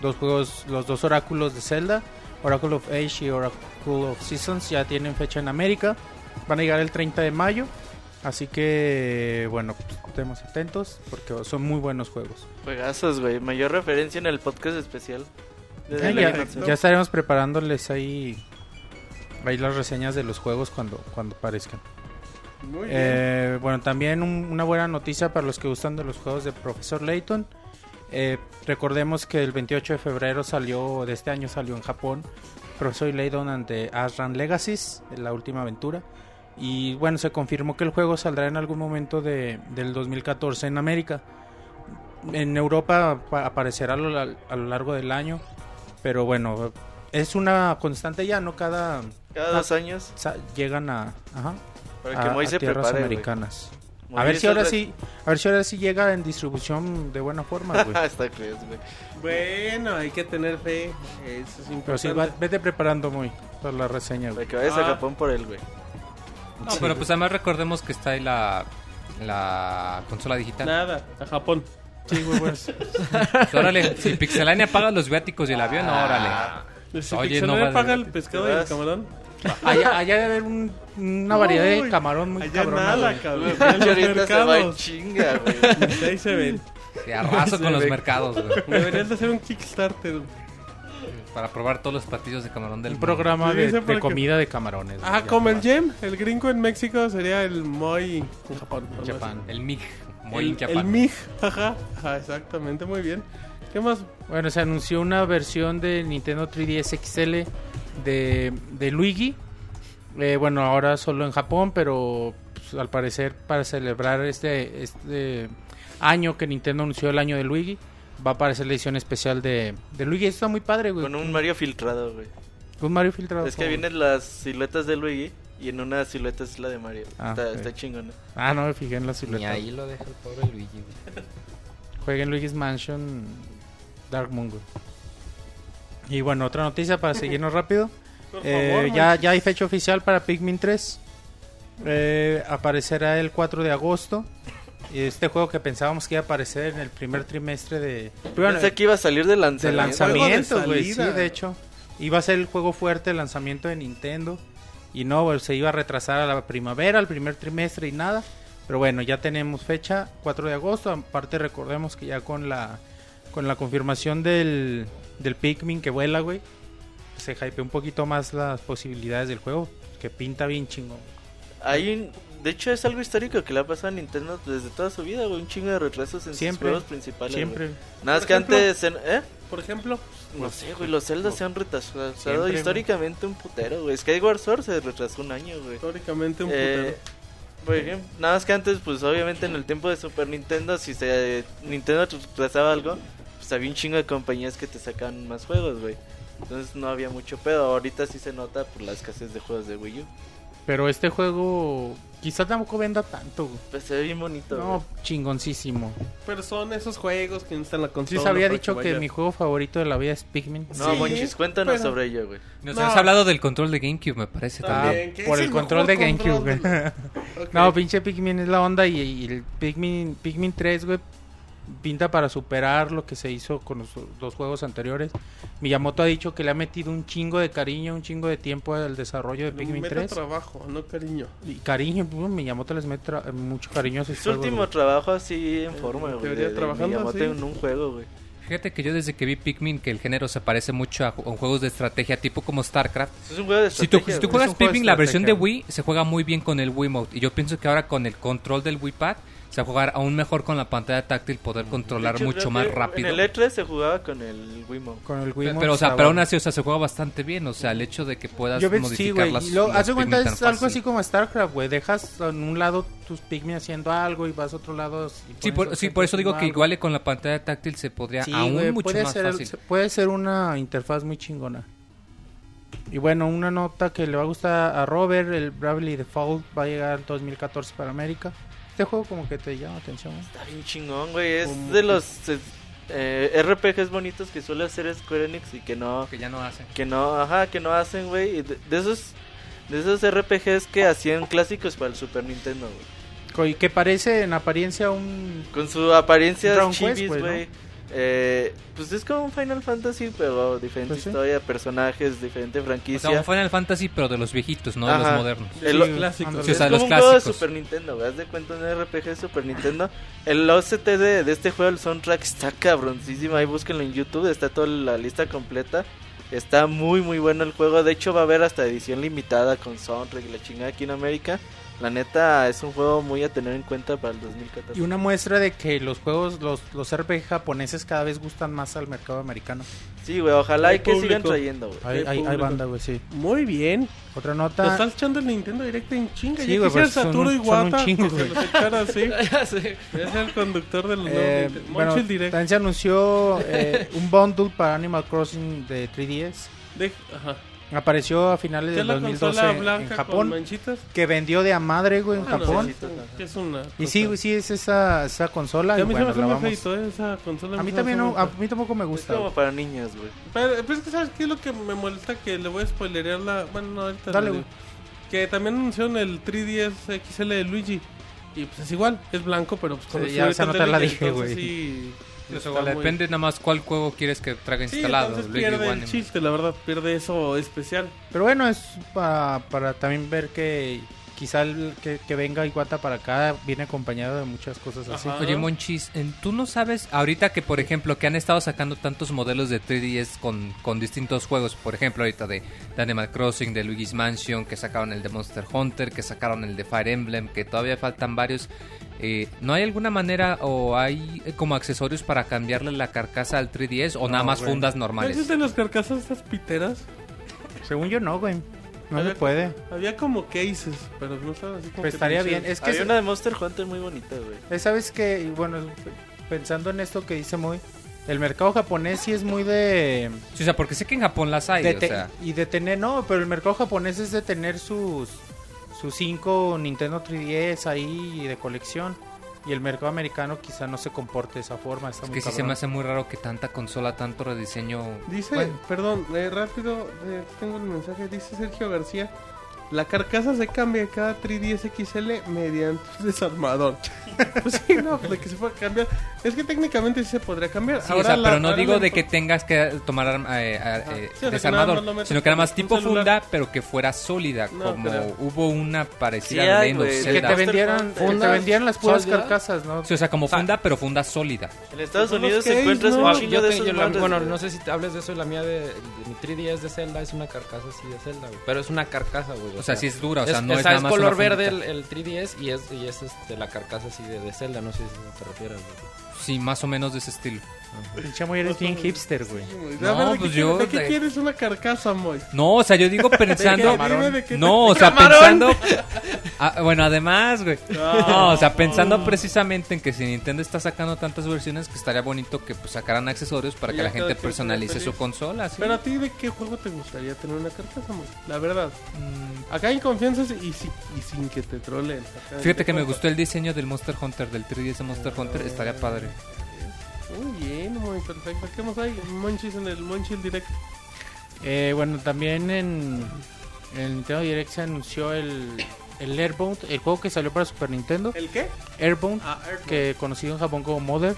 dos juegos, los dos oráculos de Zelda. Oracle of Age y Oracle of Seasons ya tienen fecha en América. Van a llegar el 30 de mayo. Así que, bueno, pues, estemos atentos porque son muy buenos juegos. Juegazos, güey. Mayor referencia en el podcast especial. Eh, ya, ya estaremos preparándoles ahí, ahí las reseñas de los juegos cuando, cuando aparezcan. Muy bien. Eh, bueno, también un- una buena noticia para los que gustan de los juegos de Profesor Layton. Eh, recordemos que el 28 de febrero salió, de este año salió en Japón, Profesor Layton ante Asran Legacies, la última aventura. Y bueno, se confirmó que el juego saldrá en algún momento de, del 2014 en América. En Europa pa- aparecerá a lo, la- a lo largo del año. Pero bueno, es una constante ya, ¿no? Cada... Cada dos años. llegan a... Ajá, Para que a- tierras prepare, güey. A ver si ahora Re- sí, a ver si ahora sí llega en distribución de buena forma, güey. Está crees, güey. Bueno, hay que tener fe. Eso es importante. Pero sí, va- vete preparando muy para la reseña, güey. que vayas Ah. a Japón por él, güey. No, pero pues además recordemos que está ahí la, la consola digital. Nada, a Japón. Sí, güey, pues. Órale, si Pixelania paga los viáticos y el avión, órale. Si Oye, Pixelania no paga el pescado y el camarón. Allá, allá debe haber un- una variedad de Uy, camarón muy Allá cabrona, nada, güey. cabrón. En los ahorita se va en mercados. chinga, güey. Ahí se ven. Se arraso con los mercados, güey. Deberías de hacer un Kickstarter. Para probar todos los platillos de camarón del Un mundo. programa Sí, de, dice de porque- comida de camarones. Ah, como el Gem, el gringo en México sería el Moi en Japón. va. algo así. Japan. El MIG. Muy El, el MIG, ajá, ajá, exactamente, muy bien. ¿Qué más? Bueno, se anunció una versión de Nintendo 3DS XL de, de Luigi. Eh, bueno, ahora solo en Japón, pero pues, al parecer para celebrar este, este año que Nintendo anunció el año de Luigi, va a aparecer la edición especial de, de Luigi. Esto está muy padre, güey. Con un Mario filtrado, güey. Con Mario filtrado. Es que vienen las siluetas de Luigi y en una silueta es la de Mario. Ah, está, ok. está chingona. Ah, no me fijé en la silueta. ahí lo deja el pobre Luigi, güey. Jueguen Luigi's Mansion Dark Moon, güey. Y bueno, otra noticia para seguirnos rápido. Por Eh, favor, ya, ya hay fecha oficial para Pikmin 3. Eh, aparecerá el 4 de agosto. Y Este juego que pensábamos que iba a aparecer en el primer trimestre de, bueno, Pensé que iba a salir de de lanzamiento. lanzamiento, de güey. Sí, de hecho. Iba a ser el juego fuerte de lanzamiento de Nintendo. Y no, güey, se iba a retrasar a la primavera, al primer trimestre y nada. Pero bueno, ya tenemos fecha, 4 de agosto. Aparte recordemos que ya con la con la confirmación del, del Pikmin que vuela, güey, se hypeó un poquito más las posibilidades del juego. Que pinta bien chingón. Hay un- de hecho, es algo histórico que le ha pasado a Nintendo desde toda su vida, güey. Un chingo de retrasos en Siempre, sus juegos principales. Siempre. güey. Nada más Por que ejemplo, antes. en- ¿Eh? Por ejemplo, No sé, güey. Los Zelda se han retrasado Siempre, históricamente un putero, güey. Skyward Sword se retrasó un año, güey. históricamente un Eh, putero. por ejemplo, nada más que antes, pues obviamente en el tiempo de Super Nintendo, si se Nintendo retrasaba algo, pues había un chingo de compañías que te sacaban más juegos, güey. Entonces no había mucho pedo. Ahorita sí se nota por la escasez de juegos de Wii U. Pero este juego quizá tampoco venda tanto, güey. Pues se ve bien bonito, No, güey. chingoncísimo. Pero son esos juegos que necesitan la consola. Sí, se había dicho que mi juego favorito de la vida es Pikmin. No, Sí, Monchis, cuéntanos pero- sobre ello, güey. Nos No. has hablado del control de GameCube, me parece también. ¿qué por es el el control de GameCube, güey. No, pinche Pikmin es la onda y, y el Pikmin, Pikmin 3, güey, pinta para superar lo que se hizo con los dos juegos anteriores. Miyamoto ha dicho que le ha metido un chingo de cariño, un chingo de tiempo al desarrollo de Pikmin Meta 3. trabajo, no cariño. Y cariño, pues, Miyamoto les mete mucho cariño a sus Su juegos, último güey. trabajo así en forma, güey. teoría De, de trabajando Miyamoto así. en un juego, güey. Fíjate que yo desde que vi Pikmin, que el género se parece mucho a, ju- a juegos de estrategia tipo como StarCraft. Es un juego de Si tú, estrategia, si tú güey. juegas de Pikmin, la versión de. Wii se juega muy bien con el Wiimote. Y yo pienso que ahora con el control del Wii Pad se va a jugar aún mejor con la pantalla táctil, poder controlar hecho, mucho más que rápido. En el E3 se jugaba con el Wiimote. Con el Wiimote pero, o sea, pero aún así, o sea, se juega bastante bien. O sea, el hecho de que puedas Yo sí, modificar güey. las lo- Haz de cuenta, es algo así como StarCraft, güey. Dejas en un lado tus Pikmin haciendo algo y vas a otro lado. y Sí, por, sí, por eso digo que algo. igual con la pantalla táctil se podría Sí, aún güey, mucho puede más ser, fácil. puede ser una interfaz muy chingona. Y bueno, una nota que le va a gustar a Robert, el Bravely Default va a llegar en 2014 para América. Este juego como que te llama la atención. ¿eh? Está bien chingón, güey. Es Como de los eh, eh, RPGs bonitos que suele hacer Square Enix y que no, Que ya no hace. que no, ajá, que no hacen, güey. Y De, de esos, de esos RPGs que hacían clásicos para el Super Nintendo, güey. Y Que parece en apariencia un... Con su apariencia chivis, güey, ¿no? Eh, pues es como un Final Fantasy, pero diferente Pues sí. historia, personajes, diferente O franquicia. sea, un Final Fantasy, pero de los viejitos, no de los modernos. El- Los clásicos. Sí, o sea, es los como un juego de. Super Nintendo. Haz de cuenta un RPG de Super Nintendo. El OST de, de este juego, el soundtrack está cabroncísimo. Ahí búsquenlo en YouTube, está toda la lista completa. Está muy, muy bueno el juego. De hecho, va a haber hasta edición limitada con soundtrack y la chingada aquí en América. La neta, es un juego muy a tener en cuenta para el 2014. Y una muestra de que los juegos, los, los RPG japoneses cada vez gustan más al mercado americano. Sí, güey, ojalá Hay y que sigan trayendo, güey. Hay, Hay hay, banda, güey, sí. Muy bien. Otra Te nota... está echando el Nintendo Direct en chinga. Sí, ya güey, pues son Saturo y son un chingo, güey. los echara así. Es el conductor del nuevo Eh, Nintendo. bueno, Direct. también se anunció eh, un bundle para Animal Crossing de 3DS. De- Ajá. Apareció a finales ¿Qué del es la 2012 consola en Japón, que vendió de a madre, güey, en Bueno, Japón. es una Y sí, güey, sí, es esa, esa consola. Y a mí bueno, se me vamos- feito, ¿eh? Esa consola. A mí se también, no, a mí tampoco me Es gusta. como güey. para niños, güey. Pero, pero es que, ¿sabes qué es lo que me molesta? Que le voy a spoilerear la... Bueno, no, ahorita Dale, güey. Que también anunciaron el 3DS XL de Luigi. Y pues es igual, es blanco, pero pues con Sí, ya de nota la dije, güey. sí, Está muy- Depende nada más cuál juego quieres que traiga Sí, instalado. pierde el chiste, la verdad, pierde eso especial. Pero bueno, es para, para también ver que quizá el que, que venga Iguata para acá viene acompañado de muchas cosas así. Ajá. Oye, Monchis, ¿tú no sabes ahorita que, por ejemplo, que han estado sacando tantos modelos de 3DS con, con distintos juegos? Por ejemplo, ahorita de, de Animal Crossing, de Luigi's Mansion, que sacaron el de Monster Hunter, que sacaron el de Fire Emblem, que todavía faltan varios. Eh, ¿No hay alguna manera o hay eh, como accesorios para cambiarle la carcasa al 3DS o nada No, más güey. fundas ¿No normales? existen las carcasas estas piteras? Según yo no, güey. No se puede. Había como cases, pero no están así como Pues que estaría pinches- bien. Es que Había es- una de Monster Hunter muy bonita, güey. eh, sabes que, y bueno, pensando en esto que dice muy, el mercado japonés sí es muy de, Sí, o sea, porque sé que en Japón las hay, de o sea... y de tener, no, pero el mercado japonés es de tener sus sus cinco Nintendo 3DS ahí de colección y el mercado americano quizá no se comporte de esa forma. Está Es muy que sí se me hace muy raro que tanta consola, tanto rediseño... Dice, Bueno. perdón, eh, rápido, eh, tengo el mensaje, dice Sergio García. La carcasa se cambia cada 3DS XL mediante un desarmador. pues sí, no, de que se puede cambiar. Es que técnicamente sí se podría cambiar. Sí, o Ahora sea, la- pero no ahora digo la- de que tengas que tomar eh, eh, o sea, que desarmador, nada más lo metes sino que nada más con un tipo celular. funda, pero que fuera sólida, No, como creo. hubo una parecida Sí de hay, que Zelda. te vendieran, que te Fundas vendieran las puras sólidas. carcasas, ¿no? Sí, o sea, como funda, pero funda sólida. En Estados Son los Unidos case, encuentras ¿no? un Ah, chingo de te- esos yo la- madres, bueno, güey. no sé si te hables de eso, la mía de, de mi 3DS de Zelda es una carcasa así de Zelda, güey. Pero es una carcasa, güey. O sea, sí es dura, o sea, es, no es nada es más color verde el, el 3DS y es, y es este, la carcasa así de, de Zelda, no sé si te refieres. Sí, más o menos de ese estilo. Pinche muy eres bien hipster, güey. Ver, No, ¿de qué pues quieres- yo- ¿De qué de- quieres una carcasa, Moy? No, o sea, yo digo pensando... De qué te- No, o sea, pensando... Ah, bueno, además, güey. No, o sea, pensando precisamente en que si Nintendo está sacando tantas versiones, que estaría bonito que pues, sacaran accesorios para Y que la gente personalice su consola. ¿sí? Pero a ti, ¿de qué juego te gustaría tener una carcasa, Moy? La verdad. Mm, Acá en confianza y, si- y sin que te troleen. Fíjate que me gustó el diseño del Monster Hunter, del 3DS de Monster Hunter, estaría padre. Muy bien, muy perfecto. ¿Qué más hay? Monchis en el Monchil Direct. Eh, bueno, también en, en el Nintendo Direct se anunció el, el Airbound, el juego que salió para Super Nintendo. ¿El qué? Airbound, Ah, Airbound. que conocido en Japón como Mother.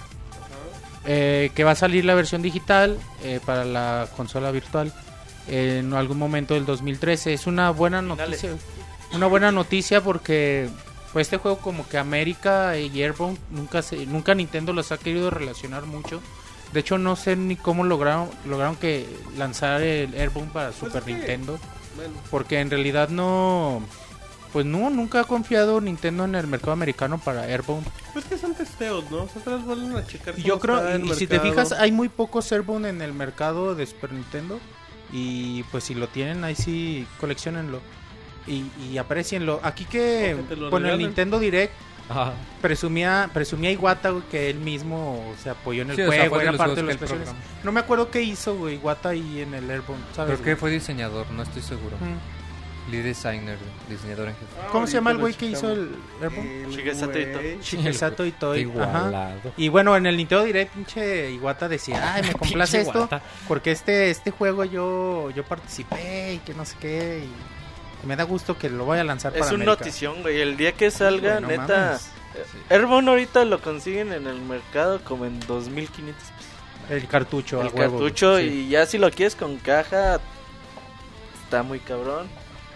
eh, que va a salir la versión digital eh, para la consola virtual en algún momento del 2013. Es una buena Finales. noticia. Una buena noticia porque pues este juego como que América y Airbound nunca se, nunca Nintendo los ha querido relacionar mucho. De hecho no sé ni cómo lograron lograron que lanzar el Airbound para Super es que- Nintendo Bueno, porque en realidad no pues no nunca ha confiado Nintendo en el mercado americano para Airbound. pues que son testeos, ¿no? O sea, vuelven a checar cómo yo creo, está el y, si te fijas, hay muy pocos Airbound en el mercado de Super Nintendo. Y pues si lo tienen, ahí sí, coleccionenlo. Y, y aprecienlo. Aquí que, bueno, el. Nintendo Direct presumía, presumía Iwata güey, que él mismo se apoyó en el Sí, o sea, juego, fue era parte de los especiales. No me acuerdo qué hizo güey, Iwata ahí en el Airbound, ¿sabes? Creo que fue diseñador, no estoy seguro. Mm. Lead designer, diseñador en jefe. ¿Cómo se llama el güey que hizo el? El Shigesato güey. Ito. Shigesato Itoi. Y bueno, en el Nintendo Direct, pinche Iwata decía, ay, me complace esto, porque este este juego yo yo participé y que no sé qué, y me da gusto que lo voy a lanzar Es para un América. notición, güey. El día que salga, neta. mames. Airborne ahorita lo consiguen en el mercado como en 2500 pesos. El cartucho, a el huevo, cartucho sí. y ya si lo quieres con caja está muy cabrón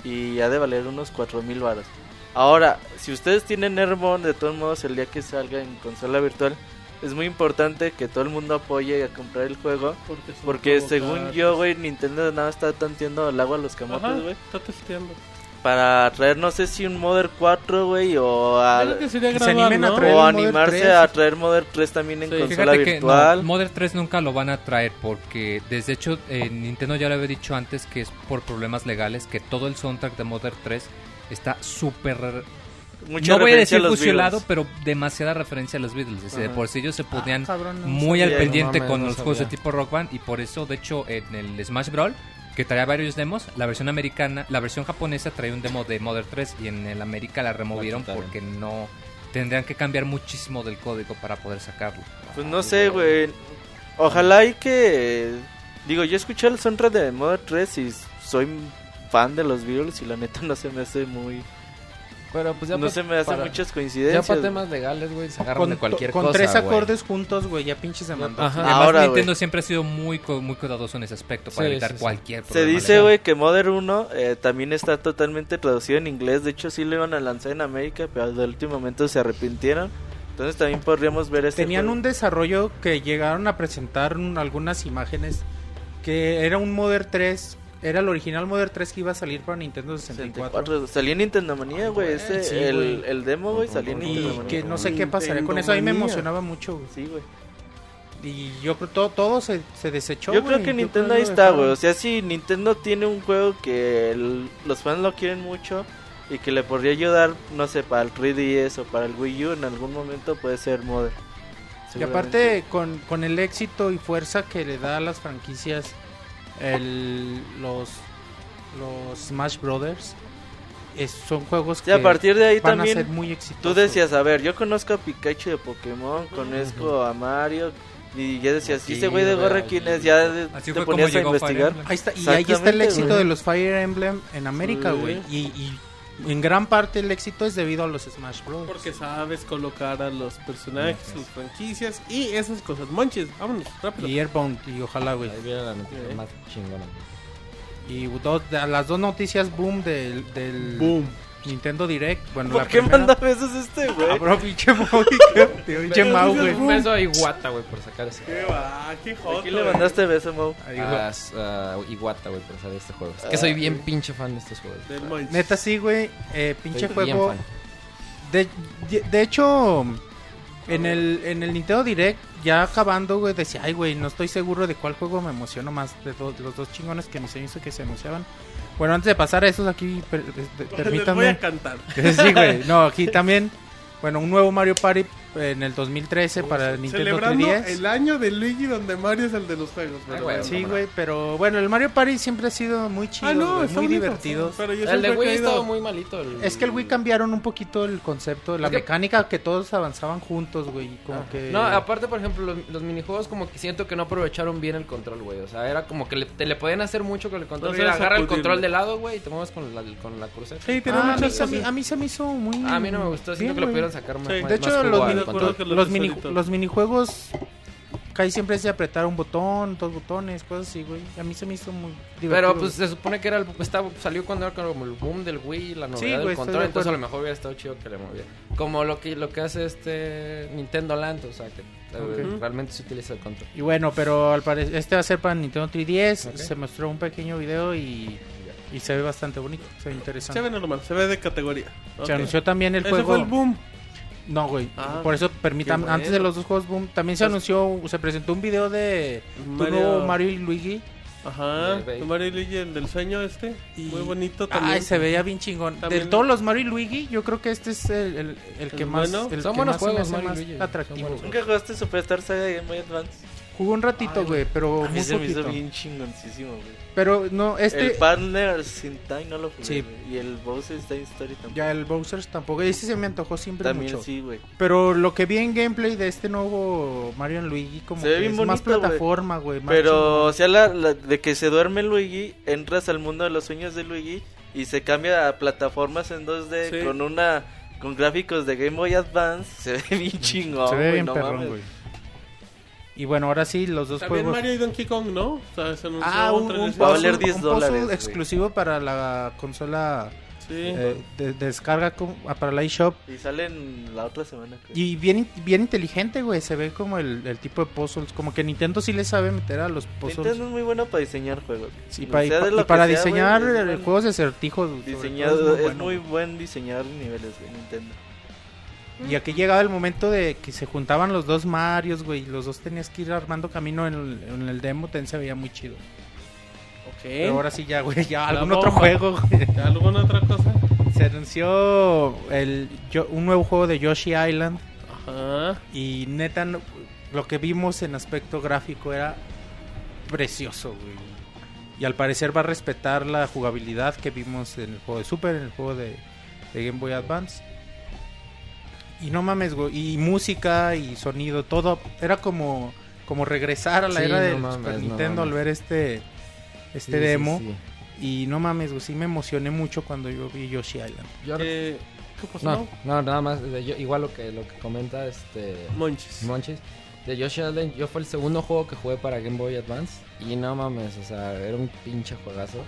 y ha de valer unos 4000 varas. Ahora, si ustedes tienen Airborne, de todos modos el día que salga en consola virtual es muy importante que todo el mundo apoye a comprar el juego Porque, según caros. yo, güey, Nintendo nada está tanteando el agua a los camotes, güey, está testeando. para traer no sé si un Mother 4, güey, o a Creo que sería que se gradual, animen a ¿no? traer- o animarse 3. a traer Mother 3 también en Sí, consola Fíjate que virtual. no, Modern 3 nunca lo van a traer porque desde hecho eh, Nintendo ya lo había dicho antes que es por problemas legales que todo el soundtrack de Modern 3 está súper Mucha no voy a decir los fusilado, Beatles. pero demasiada referencia a los Beatles. Es decir, de por sí ellos se ponían Ah, cabrón, no muy sabía. al pendiente No con no los juegos de tipo Rock Band y por eso, de hecho, en el Smash Brawl que traía varios demos. La versión americana, la versión japonesa traía un demo de Mother 3 y en el América la removieron porque no tendrían que cambiar muchísimo del código para poder sacarlo. Pues no sé, güey. Ojalá y que. Digo, yo escuché el soundtrack de Mother 3 y soy fan de los Beatles y la neta no se me hace muy. Pero pues ya no pa- se me hacen para- muchas Ya coincidencias. para temas legales, güey, se agarran Con, de cualquier con cosa, tres güey. acordes juntos, güey, ya pinches se mandó. Ajá. Además, Ahora, Nintendo güey. siempre ha sido muy, muy cuidadoso en ese aspecto para Sí, evitar sí, sí. cualquier Se problema. dice, legal. güey, que Mother 1 eh, también está totalmente traducido en inglés. De hecho, sí lo iban a lanzar en América, pero al último momento se arrepintieron. Entonces también podríamos ver este Tenían juego. un desarrollo que llegaron a presentar un- algunas imágenes que era un Modern 3, era el original Modern 3 que iba a salir para Nintendo 64. 64. Salió en Nintendo Manía, güey. Ese, Sí, el, güey. el demo, güey, salió en Nintendo Y Manía. que no sé qué pasaría con eso, a mí me emocionaba mucho. güey. Sí, güey. Y yo creo todo, todo se, se desechó. Yo creo que Yo Nintendo creo ahí está, güey. O sea, si Nintendo tiene un juego que el- los fans lo quieren mucho y que le podría ayudar, no sé, para el 3DS o para el Wii U en algún momento puede ser Mother. Y aparte, con, con el éxito y fuerza que le da a las franquicias el, los, los Smash Brothers, es- son juegos Sí, que a partir de ahí van a ser muy exitosos. tú decías, a ver, yo conozco a Pikachu de Pokémon, conozco a Mario y ya decías, ¿y ese güey de gorra quién es? Ya de- Así te ponías a investigar. Ahí está, y ahí está el éxito de los Fire Emblem en América, Sí. güey. Y, y en gran parte el éxito es debido a los Smash Bros. Porque sabes colocar a los personajes, sus franquicias y esas cosas. Monches, vámonos, rápido. Y Airbound, y ojalá, güey. Ahí viene la noticia Ok. más chingona. Y dos, las dos noticias boom del, del Boom. Nintendo Direct. Bueno, ¿Por la qué primera- manda besos este, güey? Ah, bro, pinche Mau, pinche Mau, güey. Un beso a Iguata, güey, por sacar ese. Qué va, qué ¿A joto. quién le mandaste beso, Mau? Ahí, A, güey. a Iguata, güey, por sacar este juego. Es que soy bien pinche fan de estos juegos. Del. Neta, sí, güey. Eh, pinche bien juego. fan. De, de hecho, en el, en el Nintendo Direct, ya acabando, güey, decía, ay, güey, no estoy seguro de cuál juego me emociono más de do- los dos chingones que me se hizo que se anunciaban. Bueno, antes de pasar a esos aquí, per- de- Les voy a permítanme. cantar. sí, güey. No, aquí también, bueno, un nuevo Mario Party en el 2013 para el Nintendo Celebrando 3DS. el año de Luigi donde Mario es el de los juegos. Ah, pero bueno. Sí, güey, pero bueno, el Mario Party siempre ha sido muy chido, Ah, no, muy bonito, divertido. Pero yo El de Wii creído- estaba muy malito. el- Es que el Wii cambiaron un poquito el concepto, la Es que- mecánica que todos avanzaban juntos, güey, como que... No, aparte, por ejemplo, los, los minijuegos como que siento que no aprovecharon bien el control, güey. O sea, era como que le, te le podían hacer mucho con el control. No Mira, seas agarra el control de lado, güey, y te mueves con la, con la cruceta. Sí, tiene Ah, a, mí, a, mí, cosas. a mí se me hizo muy... A mí no me gustó, siento bien, que lo pudieron sacar más. Sí. más- De hecho, los, mini- acuerdo control. que lo los, de mini- los minijuegos casi siempre es de apretar un botón, dos botones, cosas así, güey. A mí se me hizo muy divertido. Pero pues güey. se supone que era el, estaba, salió cuando era como el boom del Wii, la novedad Sí, del control, de entonces a lo mejor hubiera estado chido que le moviera. Como lo que lo que hace este Nintendo Land, o sea, que eh, realmente se utiliza el control. Y bueno, pero al parecer este va a ser para Nintendo 3DS. Ok. Se mostró un pequeño video y, y se ve bastante bonito, se ve interesante. Se ve normal, se ve de categoría. Se anunció también el Ese juego. fue el boom. No, güey. Ah, por eso permitan, qué antes de bueno. los dos juegos boom, también se Pues- anunció, se presentó un video de tu Mario- nuevo Mario y Luigi. Ajá. Mario y Luigi, el del sueño este. Y- Muy bonito también. Ay, se veía bien chingón. También- De todos los Mario y Luigi, yo creo que este es el, el, el que ¿El más, bueno? el Son que buenos más juegos, Mario más Luigi. atractivo. ¿Nunca jugaste Superstar Saga Boy Advance? Jugué un ratito, güey, pero A mí muy se me hizo bien chingoncísimo, güey. Pero no, este El Partner Sin Time no lo jugué, Sí. Y el Bowser Time Story tampoco. ya el Bowser's tampoco. Ese se me antojó siempre También mucho. sí, güey. Pero lo que vi en gameplay de este nuevo Mario Luigi como Se ve que bien es más bonito, plataforma, güey. Pero, o sea, la, la- de que se duerme Luigi, entras al mundo de los sueños de Luigi y se cambia a plataformas en 2D Sí. con una con gráficos de Game Boy Advance. Se ve bien chingón, se ve bien no perrón, mames. güey. Y bueno, ahora sí, los dos También juegos. Mario y Donkey Kong, ¿no? O sea, se anunció Ah, un, un vez. Va a puzzle, valer 10 un puzzle dólares, exclusivo para la consola Sí. eh, de, de descarga como- ah, para la eShop. Y salen la otra semana. creo. Y bien, bien inteligente, güey. Se ve como el, el tipo de puzzles. Como que Nintendo sí le sabe meter a los puzzles. Nintendo es muy bueno para diseñar juegos. Sí, pa- y, pa- de y para sea, diseñar es buen juegos de todo, Diseñado, es bueno. muy buen diseñar niveles, güey, Nintendo. Y aquí llegaba el momento de que se juntaban los dos Marios, güey. y Los dos tenías que ir armando camino en el, en el demo. También se veía muy chido. Ok. Pero ahora sí ya, güey. Ya algún otro juego, güey. ¿Alguna otra cosa? Se anunció el, yo- un nuevo juego de Yoshi Island. Ajá. Y neta, no- lo que vimos en aspecto gráfico era precioso, güey. Y al parecer va a respetar la jugabilidad que vimos en el juego de Super, en el juego de, de Game Boy Advance. Y no mames, güey. Y música y sonido, todo. Era como, como regresar a la Sí, era no del mames, Super no Nintendo al ver este, este Sí, demo. sí. Y no mames, güey. Sí me emocioné mucho cuando yo vi Yoshi Island. Yo- Eh, ¿Qué pasó? no, no, nada más. yo- igual lo que, lo que comenta este Monchis. Monchis. De Yoshi Island, yo fue el segundo juego que jugué para Game Boy Advance. Y no mames, o sea, era un pinche juegazo.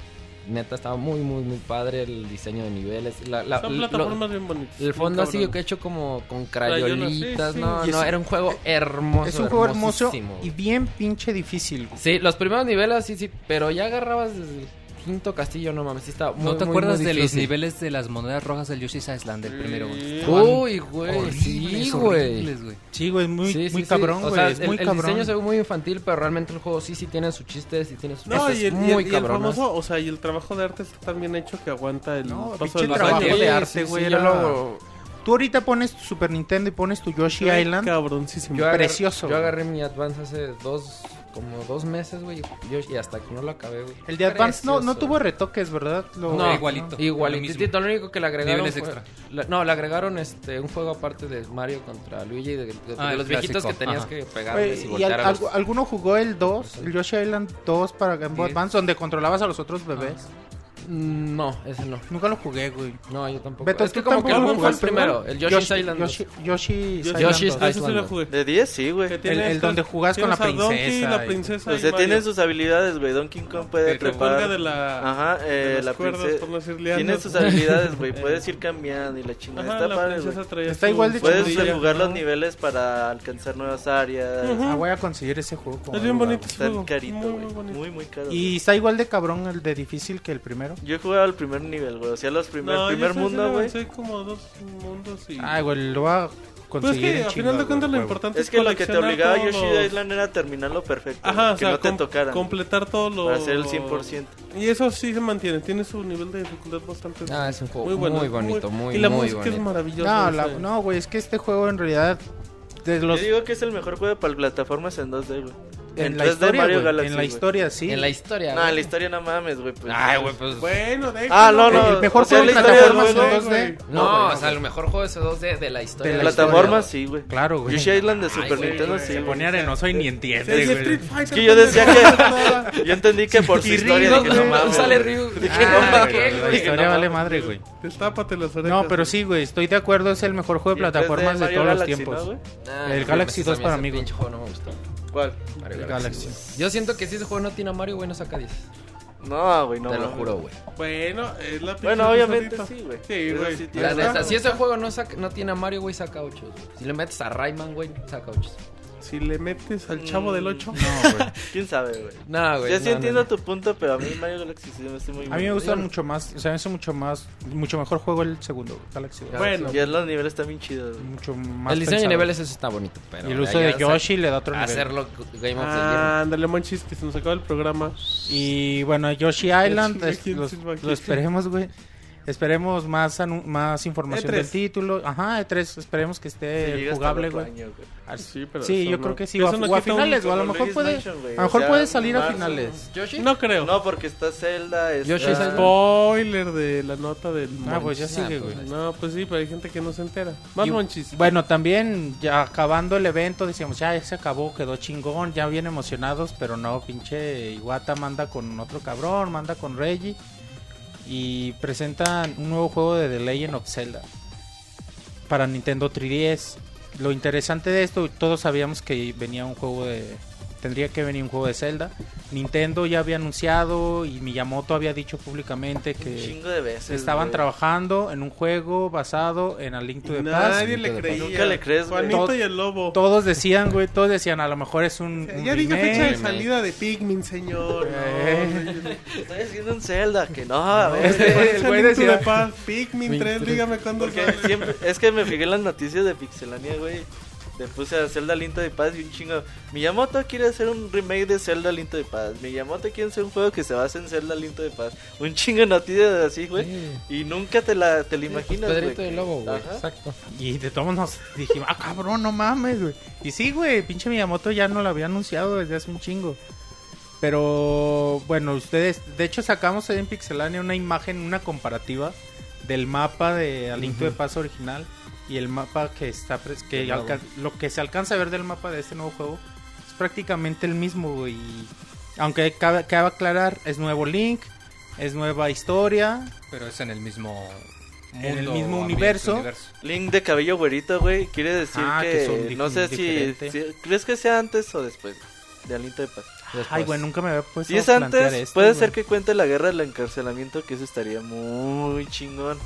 Neta, estaba muy, muy, muy padre el diseño de niveles. La, la- Son lo- plataformas bien bonitas. el fondo así que hecho como con crayolitas. sí, sí. No, Y no, es- era un juego hermoso. es un juego hermoso y bien pinche difícil. güey. Sí, los primeros niveles sí, sí, pero ya agarrabas desde quinto castillo, no mames, sí estaba muy, ¿No te muy, acuerdas muy de los niveles de las monedas rojas del Yoshi's Island, del primero? güey? Sí. Uy, güey, sí, güey. Sí, güey, muy, Sí, sí, muy sí. cabrón, O güey. sea, es el, muy el cabrón. diseño se ve muy infantil, pero realmente el juego sí, sí tiene sus chistes y tiene sus No, y el, y muy el- y el cabronas. famoso, o sea, y el trabajo de arte está tan bien hecho que aguanta el No, paso trabajo de Sí, arte, sí, güey. sí, era- yo lo- Tú ahorita pones tu Super Nintendo y pones tu Yoshi Island. Cabroncísimo. Yo agarré- Precioso, Yo agarré mi Advance hace dos, como dos meses, güey, yo- y hasta que no lo acabé, güey. El de Advance no, no tuvo retoques, ¿verdad? Lo- No, igualito. Lo Igualitito, mismo. lo único que le agregaron fue- extra. la- no, le agregaron este un juego aparte de Mario contra Luigi de, de- de Ah, el los viejitos que tenías ajá. que pegarles y ¿Y al- a los- algu- alguno jugó el 2, el Yoshi Island 2 para Game Boy Sí. Advance, donde controlabas a los otros bebés? Mm, No, ese no. Nunca lo jugué, güey. No, yo tampoco. Beto, es que ¿tú como que el boom fue el primero, el Yoshi's Island. Yoshi, Yoshi Yo- Island Yoshi's. Ah, Island. jugué. De 10, sí, güey. El, el donde jugás con la princesa. la princesa O y sea, tiene sus habilidades, güey. Donkey Kong puede trepar. de la... Ajá, eh, la princesa. Tiene sus habilidades, güey. Puedes ir cambiando y la chingada. Ajá, Está la padre, princesa güey. traía Está su igual de Puedes rejugar los niveles para alcanzar nuevas áreas. Ah, voy a conseguir ese juego. Es bien bonito ese Está carito, Muy, güey. muy. Muy, caro. Y está igual de cabrón el de difícil que el primero. Yo he jugado el primer nivel, güey. O sea, los primer, No, el yo primer sí mundo, güey. avancé como dos mundos y... Ay, güey, lo va a Pues conseguir. es que en a final de cuentas lo importante Es que lo que te obligaba todos Yoshi los- Island era terminarlo perfecto. Ajá, o que sea, no te tocaran. completar todo lo... Para hacer el 100%. Y eso sí se mantiene, tiene su nivel de dificultad bastante... Ah, es un juego muy muy, bueno, bonito, muy, Y la muy música es bonito. maravillosa. No, la- no, güey, es que este juego en realidad de los Yo digo que es el mejor juego para plataformas en 2D, güey. En, la 3D historia, Mario Galaxy, en la historia sí. En la historia. No, en la historia no mames, güey. Pues, Ay, güey, pues. Bueno, déjalo. Ah, no, no. El mejor o sea, juego de la historia del plataformas en 2D. No, o sea, el mejor juego ese 2D de la historia. De la Plataformas, historia, sí, güey. Claro, güey. Yoshi Island de Super Nintendo, sí. Se pone arenoso y ni entiende, es güey. Street Fighter. Es que yo decía que. Yo entendí que por su historia dije, no mames. sale. Ryu. Dije, no güey, mames. la historia vale madre, güey. Destápate las orejas. No, pero sí, güey, estoy de acuerdo, es el mejor juego de Y el 3D plataformas de todos los tiempos. El Galaxy ese 2 para mí, güey. pinche juego no me gustó. ¿Cuál? Mario Galaxy. Galaxy. Yo siento que si ese juego no tiene a Mario, güey, no saca 10. No, güey, no. Te lo juro, güey. Bueno, es la Bueno, obviamente sí, güey. Sí, güey. sí La neta, si ese juego no, saca, no tiene a Mario, güey, saca 8. Si le metes a Rayman, güey, saca 8. Si le metes al chavo Mm. del 8. No, güey. ¿Quién sabe, güey? No, güey. Yo sí no, entiendo no, tu punto, pero a mí Mario Galaxy sí me hace muy A mí me gusta mucho más, o sea, me hace mucho más, mucho mejor juego el segundo, Galaxy. no. Bueno. Ya los niveles están bien chidos, güey. Mucho más El diseño de pensado. niveles eso está bonito, pero... Y el uso de hacer- Yoshi le da otro nivel. Hacerlo Game of the Year. Ah, ándale, monchis, que se nos acaba el programa. Y bueno, Yoshi Island, lo esperemos, güey. Esperemos más anu- más información E3. del título. Ajá, E3, esperemos que esté llega hasta jugable, otro güey. año, güey. Ah, Sí, pero sí, eso yo no- creo que sí. O a, no o a quita un- finales, o a lo como mejor Luigi's puede, Mansion, güey, a lo o mejor sea, puede salir a marzo. finales. ¿Yoshi? No creo. No, porque está Zelda, está... Yoshi's Island. Spoiler de la nota del Ah, pues ya sigue, pues, güey. No, pues sí, pero hay gente que no se entera. Más Y- monchis. Bueno, también ya acabando el evento decíamos, ya, ya se acabó, quedó chingón, ya bien emocionados, pero no, pinche Iwata manda con otro cabrón, manda con Reggie y presentan un nuevo juego de The Legend of Zelda para Nintendo 3DS. Lo interesante de esto, todos sabíamos que venía un juego de tendría que venir un juego de Zelda. Nintendo ya había anunciado y Miyamoto había dicho públicamente que de veces, estaban güey. trabajando en un juego basado en A Link to the Past. Nadie le creía. Nunca le crees, güey. Juanito y el lobo. Todos decían, güey, todos decían, a lo mejor es un, un Ya remake. fecha de salida de Pikmin, señor. Eh. Estoy haciendo un Zelda, que no, a ver. Este, No, el güey decía- Pikmin 3, dígame cuándo sale. siempre, es que me fijé en las noticias de Pixelania, güey. Le puse a Zelda Linto de Paz y un chingo. Miyamoto quiere hacer un remake de Zelda Linto de Paz. Miyamoto quiere hacer un juego que se base en Zelda Linto de Paz. Un chingo de noticias así, güey. Sí. Y nunca te la, te la imaginas, güey. El lobo, güey. Exacto. Y de todos nos dijimos, ah, cabrón, no mames, güey. Y sí, güey, pinche Miyamoto ya no lo había anunciado desde hace un chingo. Pero bueno, ustedes, de hecho sacamos ahí en Pixelania una imagen, una comparativa del mapa de A Link to the Past original y el mapa que está que lo que se alcanza a ver del mapa de este nuevo juego es prácticamente el mismo, güey. y Aunque cabe, cabe aclarar, es nuevo Link, es nueva historia, Pero es en el mismo mundo. En el mismo ambiente, universo. Link de cabello güerito, güey, quiere decir Ah, que que, son no sé si, ¿Crees que sea antes o después de Aliento de Paz? Ay, güey, nunca me había puesto Si es antes, esto, puede güey. ser que cuente la guerra del encarcelamiento, que eso estaría muy chingón.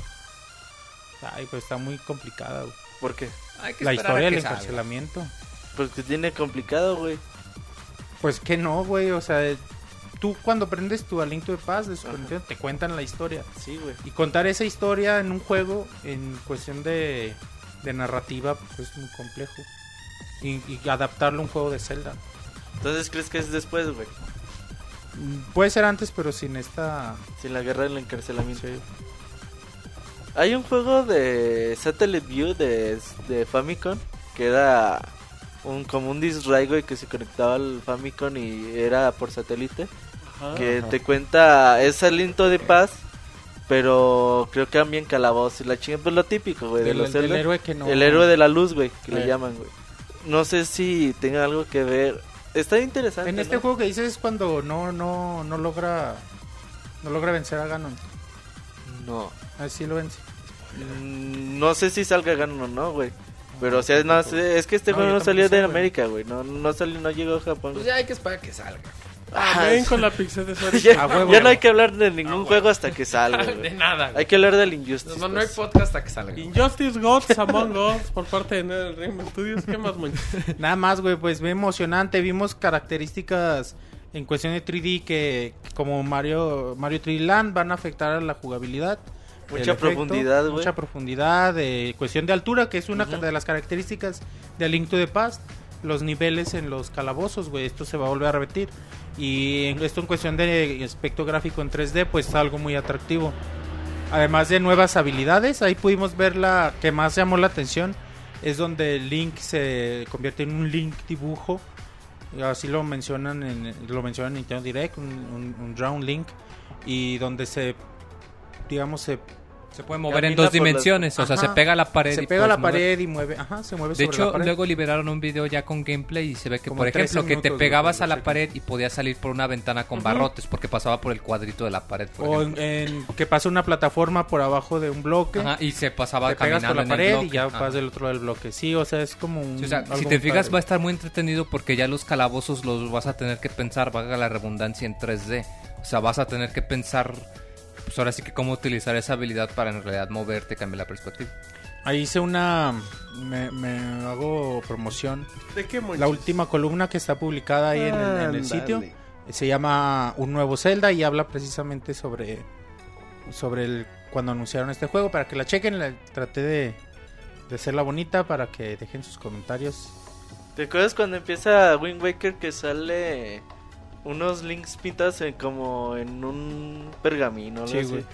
Ay, pues está muy complicada, güey. ¿Por qué? Hay que La historia del que salga. encarcelamiento. Porque tiene complicado, güey. Pues que no, güey, o sea, tú cuando prendes tu A Link to the Past de Ajá. Nintendo, te cuentan la historia. Sí, güey. Y contar esa historia en un juego, en cuestión de, de narrativa, pues es muy complejo. Y, y adaptarlo a un juego de Zelda. Entonces, ¿crees que es después, güey? Mm, Puede ser antes, pero sin esta... Sin la guerra del encarcelamiento. sí. Hay un juego de Satellite View de, de Famicom que era un como un drive güey, que se conectaba al Famicom y era por satélite. Ajá. que te cuenta, es aliento de paz, pero creo que también calabozos y la chingada, pues lo típico, güey, de los del Zelda. héroe que no... El héroe de la luz, güey, que le Eh. llaman, güey. No sé si tenga algo que ver. Está interesante. En este ¿no? juego que dices es cuando no, no, no logra... No logra vencer a Ganon. No. Así lo vence. Mm, No sé si salga Ganon o no, güey. Pero, o sea, no sé, es que este No, juego no salió de. América, güey. No, no salió, no llegó a Japón. Pues ya hay que esperar que salga. Ah, Ven con la pixel de Sonic. ya, A huevo. ya no hay que hablar de ningún juego hasta que salga, De nada. güey. Hay que hablar del Injustice. No, no hay pues. podcast hasta que salga. Injustice Gods Among Us por parte de NetherRealm Studios. ¿Qué más, Moncho? Nada más, güey, pues bien emocionante. Vimos características en cuestión de 3D que como Mario Mario 3D Land van a afectar a la jugabilidad. Mucha efecto, profundidad, güey. Mucha profundidad, eh, cuestión de altura, que es una de las características de Link to the Past. Los niveles en los calabozos, güey, esto se va a volver a repetir. Y esto en cuestión de aspecto gráfico en 3D, pues es algo muy atractivo. Además de nuevas habilidades, ahí pudimos ver la que más llamó la atención. Es donde Link se convierte en un Link dibujo. Así lo mencionan en, lo mencionan en Nintendo Direct, un, un, un Drown Link. Y donde se, digamos, se, Se puede mover en dos las- dimensiones, o sea, se pega a la pared. se pega a la puedes mover. pared y mueve. Ajá, se mueve De sobre la hecho, pared. luego liberaron un video ya con gameplay y se ve que, Como por 13 ejemplo, que te pegabas a la pared y podías salir por una ventana con barrotes porque pasaba por el cuadrito de la pared. Por O en, que pasa una plataforma por abajo de un bloque. Ajá, y se pasaba te pegas caminando por la pared bloque. y ya vas del otro lado del bloque. Sí, o sea, es como un. Sí, o sea, algo si te fijas padre. va a estar muy entretenido porque ya los calabozos los vas a tener que pensar, valga la redundancia, en 3D. O sea, vas a tener que pensar, pues ahora sí que cómo utilizar esa habilidad para en realidad moverte, cambiar la perspectiva. Ahí hice una. Me, me hago promoción. ¿De qué? La última columna que está publicada ahí en, el- en el Ándale. sitio se llama Un nuevo Zelda y habla precisamente sobre. Sobre el, cuando anunciaron este juego. Para que la chequen, la, traté de, de hacerla bonita para que dejen sus comentarios. ¿Te acuerdas cuando empieza Wind Waker que sale unos links pintados en- como en un pergamino? Sí, güey.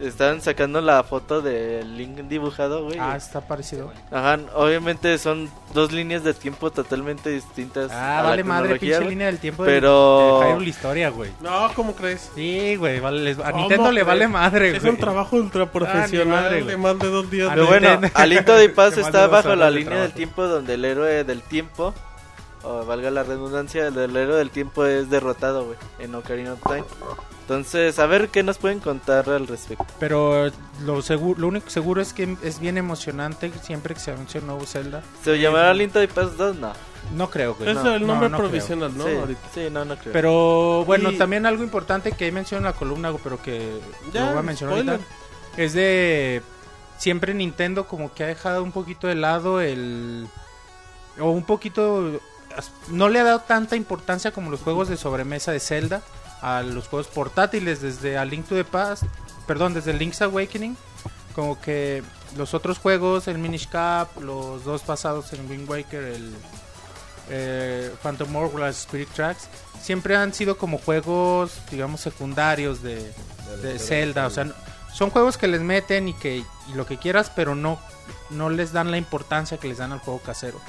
Estaban sacando la foto del link dibujado, güey. Ah, está parecido. Ajá, obviamente son dos líneas de tiempo totalmente distintas. Ah, la vale madre, pinche güey. línea del tiempo de- Pero- de Hyrule Historia, güey. No, ¿cómo crees? Sí, güey, vale, les- a ¿Cómo Nintendo le crees? vale madre, Es güey. un trabajo ultra Ah, profesional madre, de más de dos días. Ah, Pero de- bueno. Aliento de Paz está bajo la de línea del tiempo donde el héroe del tiempo, o valga la redundancia, el héroe del tiempo es derrotado, güey, en Ocarina of Time. Entonces, a ver qué nos pueden contar al respecto. Pero lo seguro, lo único seguro es que es bien emocionante siempre que se anuncia un nuevo Zelda. ¿Se llamará Aliento de Paz 2? No. No creo, güey. Es no, el no, nombre no provisional, ¿no? sí, Ahorita. sí, no, no creo. Pero bueno, Y- también algo importante que ahí menciono en la columna, pero que Ya, lo voy a mencionar spoiler. ahorita, es de siempre Nintendo como que ha dejado un poquito de lado el o un poquito no le ha dado tanta importancia como los juegos de sobremesa de Zelda a los juegos portátiles desde A Link to the Past, perdón, desde Link's Awakening, como que los otros juegos, el Minish Cap, los dos basados en Wind Waker, el eh, Phantom Hourglass, Spirit Tracks, siempre han sido como juegos, digamos, secundarios de, de Zelda. O sea, son juegos que les meten y que y lo que quieras, pero no, no les dan la importancia que les dan al juego casero.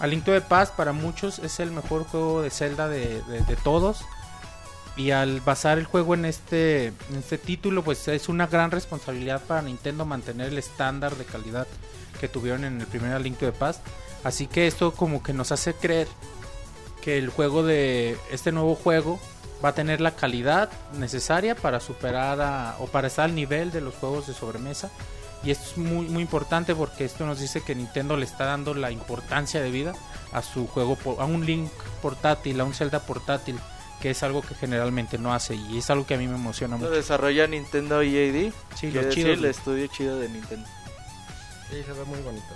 A Link to the Past para muchos es el mejor juego de Zelda de, de- de todos. Y al basar el juego en este, este título, pues es una gran responsabilidad para Nintendo mantener el estándar de calidad que tuvieron en el primer A Link to the Past. Así que esto como que nos hace creer que el juego de este nuevo juego va a tener la calidad necesaria para superar o para estar al nivel de los juegos de sobremesa. Y esto es muy, muy importante porque esto nos dice que Nintendo le está dando la importancia de vida a su juego, a un Link portátil, a un Zelda portátil, que es algo que generalmente no hace y es algo que a mí me emociona Lo mucho. desarrolla Nintendo EAD. Sí, quiere los decir el estudio chido de Nintendo. Sí, se ve muy bonito.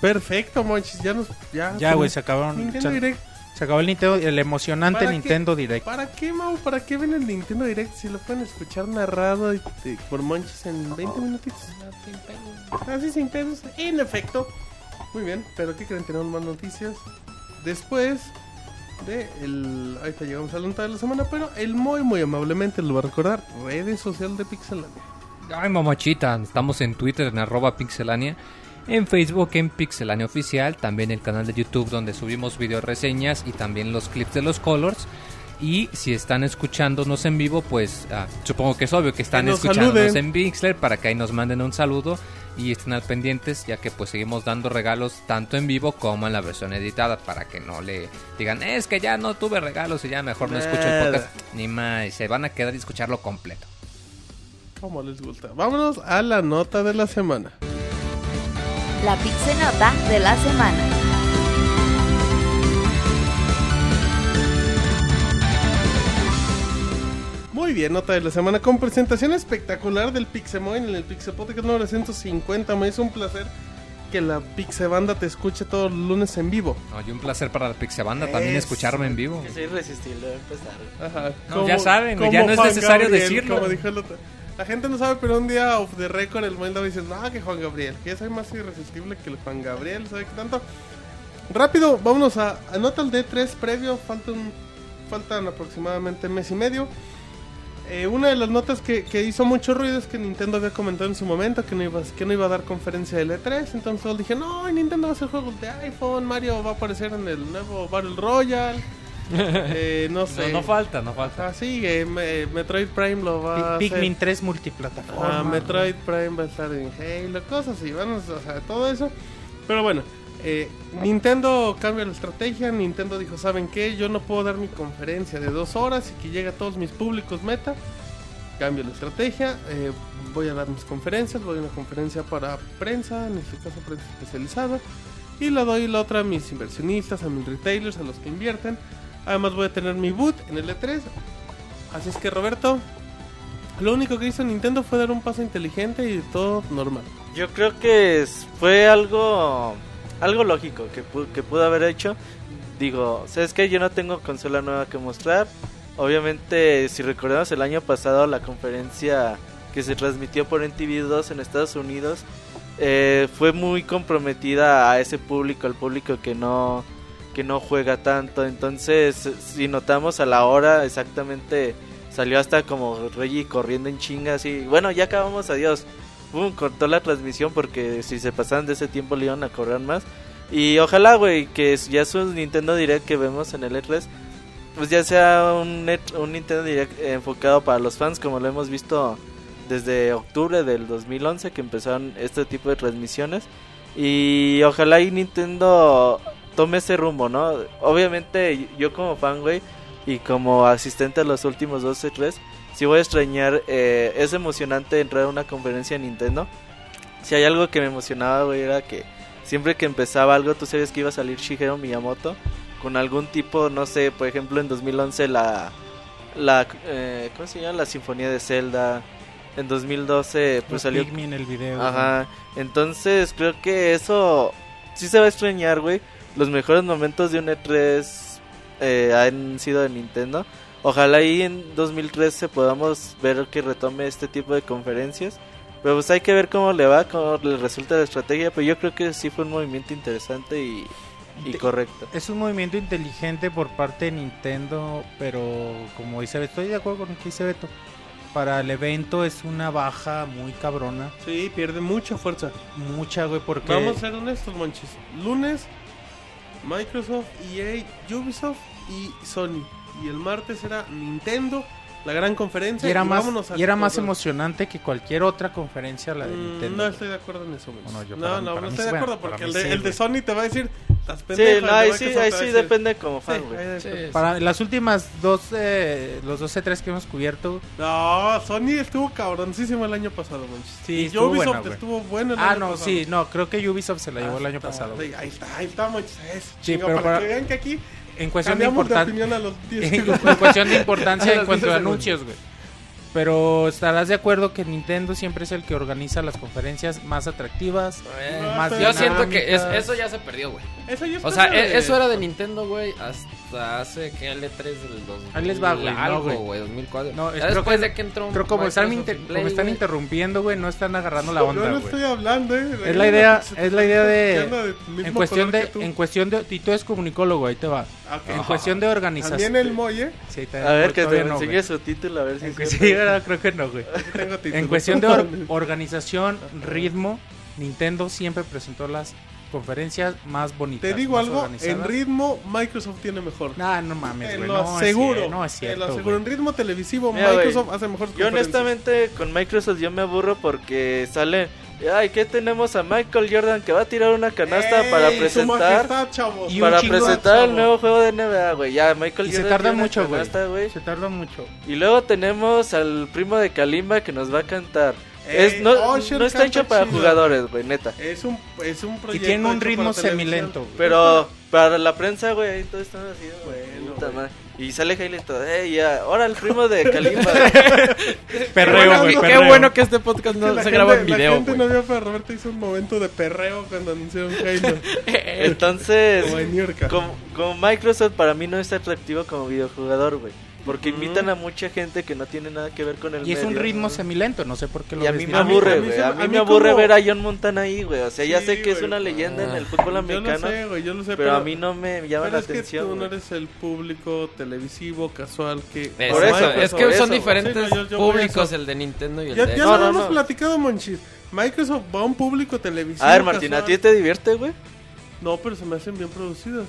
Perfecto, Monchis. Ya nos. Ya, Ya, güey, se acabaron. Nintendo Direct. Se acabó el Nintendo, el emocionante ¿Para qué? Nintendo Direct. ¿Para qué, Mau? ¿Para qué ven el Nintendo Direct si lo pueden escuchar narrado y- y por Monchis en 20 minutitos? Así sin pedos. En efecto. Muy bien, pero ¿qué creen? Tenemos más noticias. Después de el... Ahorita llegamos a la nota de la semana, pero el muy, muy amablemente lo va a recordar. Redes sociales de Pixelania. Ay, mamachita, estamos en Twitter en arroba pixelania, en Facebook en pixelania oficial, también el canal de YouTube donde subimos video reseñas y también los clips de los colors. Y si están escuchándonos en vivo, pues ah, supongo que es obvio que están nos escuchándonos saluden. en Pixler para que ahí nos manden un saludo y estén al pendientes, ya que pues seguimos dando regalos tanto en vivo como en la versión editada para que no le digan, es que ya no tuve regalos y ya mejor no escucho el podcast. Ni más, se van a quedar y escucharlo completo. Como les gusta. Vámonos a la nota de la semana. La Pixenota de la semana. Muy bien, nota de la semana con presentación espectacular del Pixemoin en el Pixel Podcast número 150. Me es un placer que la Pixebanda te escuche todos los lunes en vivo. Oye, un placer para la Pixebanda también Eso. escucharme en vivo. Es irresistible empezar. Ajá. No, ya saben, ya no es necesario decirlo. como dijo el otro. La gente no sabe, pero un día off the record el Moy dice, no, que Juan Gabriel, que soy más irresistible que el Juan Gabriel, ¿sabe qué tanto? Rápido, vámonos a, a nota el D3 previo, falta un, faltan aproximadamente mes y medio. Eh, una de las notas que, hizo mucho ruido es que Nintendo había comentado en su momento que no iba, a dar conferencia de L3. Entonces dije, no, Nintendo va a hacer juegos de iPhone, Mario va a aparecer en el nuevo Battle Royale. Eh, no sé. No, no falta, no falta. Ah, sí, eh, me- Metroid Prime lo va a hacer. Pikmin 3 multiplataforma. Ah, Metroid Prime va a estar en Halo, cosas así, vamos, o sea, todo eso. Pero bueno, eh, Nintendo cambia la estrategia. Nintendo dijo, ¿saben qué? Yo no puedo dar mi conferencia de dos horas y que llegue a todos mis públicos meta. Cambio la estrategia. eh, voy a dar mis conferencias. Voy a una conferencia para prensa, en este caso prensa especializada. Y la doy la otra a mis inversionistas, a mis retailers, a los que invierten. Además voy a tener mi boot en el E3. Así es que Roberto, lo único que hizo Nintendo fue dar un paso inteligente y todo normal. Yo creo que fue algo algo lógico que, que pudo haber hecho. Digo, ¿sabes qué? Yo no tengo consola nueva que mostrar. Obviamente, si recordamos el año pasado la conferencia que se transmitió por NTV2 en Estados Unidos, eh, fue muy comprometida a ese público, al público que no que no juega tanto. Entonces, si notamos a la hora exactamente salió hasta como Reggie corriendo en chingas y bueno, ya acabamos, adiós. Pum, cortó la transmisión porque si se pasaban de ese tiempo le iban a correr más. Y ojalá, güey, que ya su Nintendo Direct que vemos en el E3, pues ya sea un, un Nintendo Direct enfocado para los fans, como lo hemos visto desde octubre del 2011 que empezaron este tipo de transmisiones. Y ojalá y Nintendo tome ese rumbo, ¿no? Obviamente yo como fan, güey, y como asistente a los últimos 12 3 sí voy a extrañar. eh, es emocionante entrar a una conferencia de Nintendo. Si hay algo que me emocionaba, güey, era que siempre que empezaba algo, tú sabes que iba a salir Shigeru Miyamoto con algún tipo, no sé, por ejemplo en 2011 la, la eh, ¿cómo se llama? La Sinfonía de Zelda. En 2012 pues Los salió Pikmin, el video. Ajá, entonces creo que eso sí se va a extrañar, güey. Los mejores momentos de un E3 eh, han sido de Nintendo. Ojalá ahí en 2013 podamos ver que retome este tipo de conferencias. Pero pues hay que ver cómo le va, cómo le resulta la estrategia. Pero yo creo que sí fue un movimiento interesante y, correcto. Es un movimiento inteligente por parte de Nintendo, pero como dice Beto, estoy de acuerdo con lo que dice Beto. Para el evento es una baja muy cabrona. Sí, pierde mucha fuerza. Mucha, güey, porque... Vamos a ser honestos, monchis. Lunes, Microsoft, EA, Ubisoft y Sony. y el martes era Nintendo, la gran conferencia. Y era más, vámonos a y era más emocionante que cualquier otra conferencia la de Mm, Nintendo. No güey. estoy de acuerdo en eso, güey. Bueno, yo no, para- no, para no mí estoy sí, de acuerdo bueno, porque el mí de, sí, el de güey. Sony te va a decir, estás Sí, pendejo. no, ahí sí, ahí sí depende como fan, güey. Sí, Para las últimas dos, eh, los dos C3 que hemos cubierto, No, Sony estuvo cabroncísimo el año pasado, manches. Sí, Y estuvo Ubisoft buena, güey. estuvo bueno el Ah, año no, pasado. sí, no, creo que Ubisoft se la llevó el Ah, año está, pasado. sí, Ahí está, ahí está, manches. Es Sí, pero para, para- que vean que aquí En cuestión de cambiamos de importancia. opinión a los 10 en cuestión de importancia en cuanto a 10 anuncios, güey. Pero estarás de acuerdo que Nintendo siempre es el que organiza las conferencias más atractivas, más estoy- Yo siento que es- eso ya se perdió, güey. Eso ya es O sea, cosa de- e- eso era de Nintendo, güey, hasta hace que L3 del 2000. Ahí les va, güey, no, Algo, güey. güey, 2004. No, es- creo que- de que entró Creo como están, inter- Play, como están güey. interrumpiendo, güey, no están agarrando la Yo onda, no güey. estoy hablando, eh. Es la idea, es la idea de... En cuestión de, en cuestión de, y tú eres comunicólogo, ahí te va. Ah, ok. En cuestión de organización. También el Moye. Sí, te- A ver, que te no, su título, a ver si En sí, ¿verdad? creo que no, güey. Aquí tengo título. En cuestión de or- organización, ritmo, Nintendo siempre presentó las conferencias más bonitas. Te digo más algo, en ritmo Microsoft tiene mejor. Nah, no mames, Te güey. No, cier- no es te cierto. lo aseguro. En ritmo televisivo, Mira, Microsoft hace mejores Yo honestamente con Microsoft yo me aburro porque sale, ay, ¿qué tenemos a Michael Jordan que va a tirar una canasta ¡Ey, para su presentar majestad, chavos! Y para presentar el nuevo juego de NBA, güey. Ya Michael Y Jordan se tarda mucho, güey. Se tarda mucho. Y luego tenemos al primo de Kalimba que nos va a cantar. Es, no, Usher no está hecho para chido. jugadores, güey, neta. Es un, es un Y proyecto. tiene un ritmo para semilento. güey. Pero para la prensa, güey, ahí todo está así, güey. Bueno, puta madre. Y sale Hailey todo, eh, ya, ahora el primo de Kalimba. Perreo, bueno, güey. qué Qué perreo. bueno que este podcast no la se graba en video, La gente no vio, pero Roberto hizo un momento de perreo cuando anunciaron Halo. Entonces, como en Niurka. como, como Microsoft para mí no es atractivo como videojugador, güey. Porque invitan a mucha gente que no tiene nada que ver con el Y es un ritmo semilento, no sé por qué lo Y a mí me a aburre, mí güey. se- A a mí mí me aburre como- ver a John Montana ahí, güey. O sea, ya sé que es una leyenda en Ah. el fútbol Yo americano. lo sé, güey, yo lo sé. pero a mí no me llama pero la es que atención. tú no eres el público televisivo casual que... Eso, Por eso, es que eso, son diferentes Sí, no, yo- yo a públicos, el de Nintendo y el Ya, de ya No, lo no, hemos no. platicado, Monchis. Microsoft va a un público televisivo. A ver, Martín, ¿a ti te divierte, güey? No, pero se me hacen bien producidas.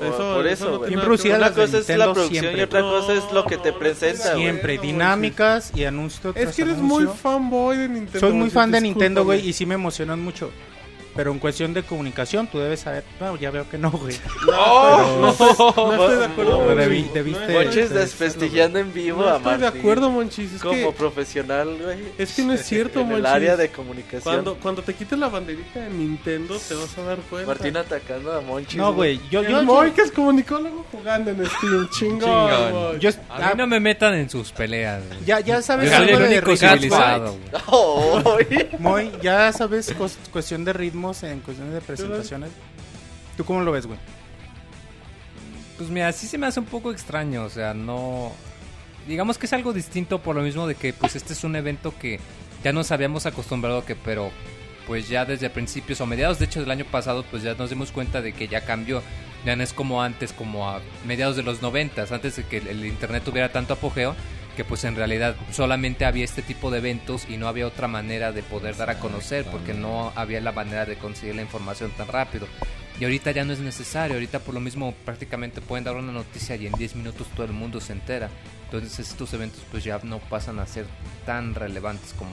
Eso, por eso eso, no Bien producidas. Una cosa es la producción siempre. y otra cosa es lo que te presenta, güey. Siempre, Bueno, dinámicas y anuncio tras Es que eres muy fanboy de Nintendo. Soy muy fan de. Nintendo, güey, y sí me emocionan mucho. Pero en cuestión de comunicación, tú debes saber. No, ya veo que no, güey. No, no, estoy, no estoy de acuerdo. Monchis. debí- debiste- No, Monchis desprestigiando en vivo no a estoy de acuerdo, Monchis. Es Como que, profesional, güey. es que no es cierto, En el Monchis. área de comunicación. Cuando, cuando te quites la banderita de Nintendo, te vas a dar cuenta. Martín atacando a Monchis. No, güey, yo, El yo, Moy que es comunicólogo jugando en Steam. Chingón, Chingón. Yo- A mí no me metan en sus peleas. güey. ya, ya Yo sabes soy algo el de único civilizado. Oh, Moy, ya sabes cuestión de en cuestión de presentaciones. ¿Tú cómo lo ves, güey? Pues mira, sí se me hace un poco extraño, o sea, no... Digamos que es algo distinto por lo mismo de que pues este es un evento que ya nos habíamos acostumbrado a que, pero pues ya desde principios o mediados de hecho del año pasado pues ya nos dimos cuenta de que ya cambió. Ya no es como antes, como a mediados de los noventas, antes de que el internet tuviera tanto apogeo, que pues en realidad solamente había este tipo de eventos y no había otra manera de poder dar a conocer porque no había la manera de conseguir la información tan rápido. Y ahorita ya no es necesario, ahorita por lo mismo prácticamente pueden dar una noticia y en 10 minutos todo el mundo se entera. Entonces estos eventos pues ya no pasan a ser tan relevantes como,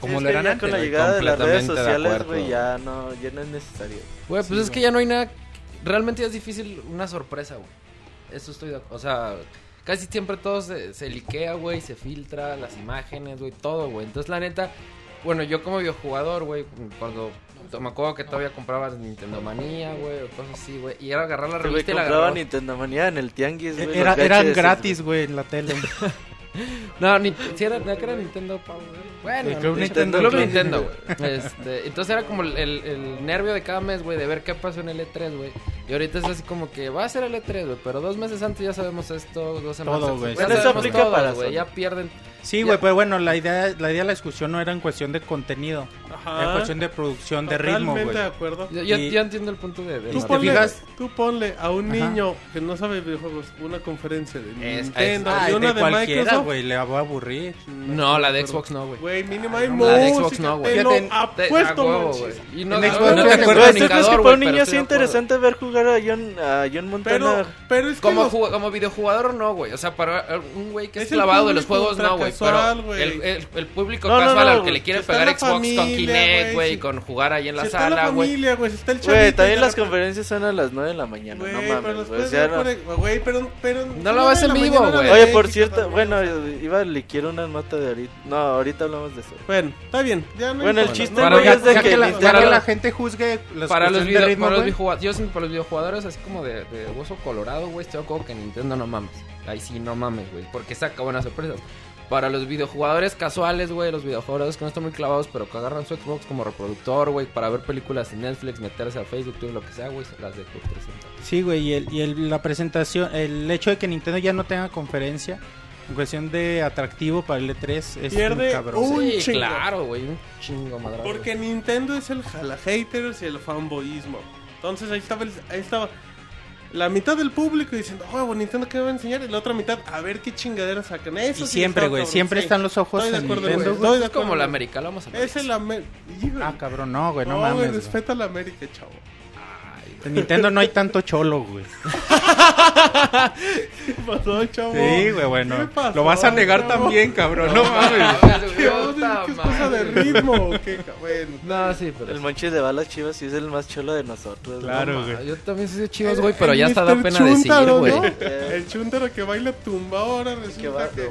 como es lo eran ya antes. con la llegada de las redes completamente de sociales, acuerdo. güey, ya no, ya no es necesario. Güey, pues Sí, es que ya no hay nada. Realmente ya es difícil una sorpresa, güey. Eso estoy de acuerdo. O sea, casi siempre todo se, se liquea, güey, se filtra, las imágenes, güey, todo, güey. Entonces, la neta, bueno, yo como videojugador, güey, cuando. Me acuerdo que todavía comprabas Nintendo Manía, güey, o cosas así, güey. Y era agarrar la revista y la compraba agarraba. Nintendo Manía en el Tianguis, güey. Era, los eran gratis, güey, en la tele. No, ni, si era, ¿no que era Nintendo Power. Bueno, El Club Nintendo, Nintendo, Club Nintendo, güey. Este, entonces era como el, el- nervio de cada mes, güey, de ver qué pasó en el E3, güey. Y ahorita es así como que va a ser el E3, güey, pero dos meses antes ya sabemos esto, dos semanas Todo, antes, güey. ya Bueno, eso sabemos aplica todo, para güey, ya pierden. Sí, güey, pero bueno, la idea, la idea de la discusión no era en cuestión de contenido, Ajá. era cuestión de producción, de ritmo, Totalmente güey. de acuerdo. Yo- Y- yo entiendo el punto de, de Tú ¿te ponle, fijas? tú ponle a un Ajá. niño que no sabe videojuegos una conferencia de Es- Nintendo Ay, y una de de, cualquiera, Microsoft. güey, le va a aburrir. No, la de Xbox no, güey. Güey, mínimo Ay, hay no, música. la de Xbox no, güey. Te lo apuesto, güey. Y no, En no- Xbox no no te acuerdas, ¿tú crees que para un niño acuerdo. interesante ver jugar a John, Montana. Pero, pero es que Como, videojugador no, güey. O sea, para un güey que es, Es el clavado de los juegos, no, güey. Pero el, público No, no, casual no, al que le quiere pegar Xbox con Kinect, güey, güey, con jugar ahí en la si está sala, la güey. familia, güey, si está el chavito. Güey, también las repente- conferencias son a las 9 de la mañana, Güey, no mames, los güey. o sea, no- Güey, pero, pero... No lo ves en la vivo, güey. Oye, por cierto, bueno, iba a liquear una nota de ahorita. No, ahorita hablamos de eso. Bueno, está bien. Ya no Bueno, el chiste, Para güey, los- es de que la, que la gente juzgue las Para los, video- de ritmo, para los yo para los videojugadores así como de, de hueso colorado, güey, estoy acuerdo que Nintendo no mames. Ahí sí no mames, güey, porque saca buenas sorpresas. Para los videojugadores casuales, güey, los videojugadores que no están muy clavados, pero que agarran su Xbox como reproductor, güey, para ver películas en Netflix, meterse a Facebook, Twitter, lo que sea, güey, se las dejo 300. Sí, güey, y, el, y el- la presentación, el hecho de que Nintendo ya no tenga conferencia en cuestión de atractivo para el E3 es Pierde un cabrón. un sí, chingo. claro, güey, un chingo madre. Porque Nintendo es el jala haters y el fanboyismo. Entonces ahí estaba, el- ahí estaba la mitad del público diciendo, oh, Nintendo, ¿qué me va a enseñar? Y la otra mitad, a ver qué chingadera sacan. Eso Y sí siempre, güey, siempre sí. están los ojos Estoy de en acuerdo, Nintendo. Estoy de es como la América, lo vamos a Es el América. Ah, cabrón, no, güey, no, No, güey, mames. respeta a la América, chavo. En Nintendo no hay tanto cholo, güey. ¿Qué pasó, chavo? Sí, güey, bueno. ¿Qué pasó, Lo vas a negar chavo? también, cabrón, no mames. ¿Qué es cosa de ritmo? ¿Qué? Bueno. No, sí, pero... El Monchis de balas chivas sí es el más cholo de nosotros. Claro, ¿no? güey. Yo también soy de chivas, güey, pero El ya hasta da pena decir, Chuntaro, güey. ¿no? El chuntaro que baila tumba ahora resulta Que va- que...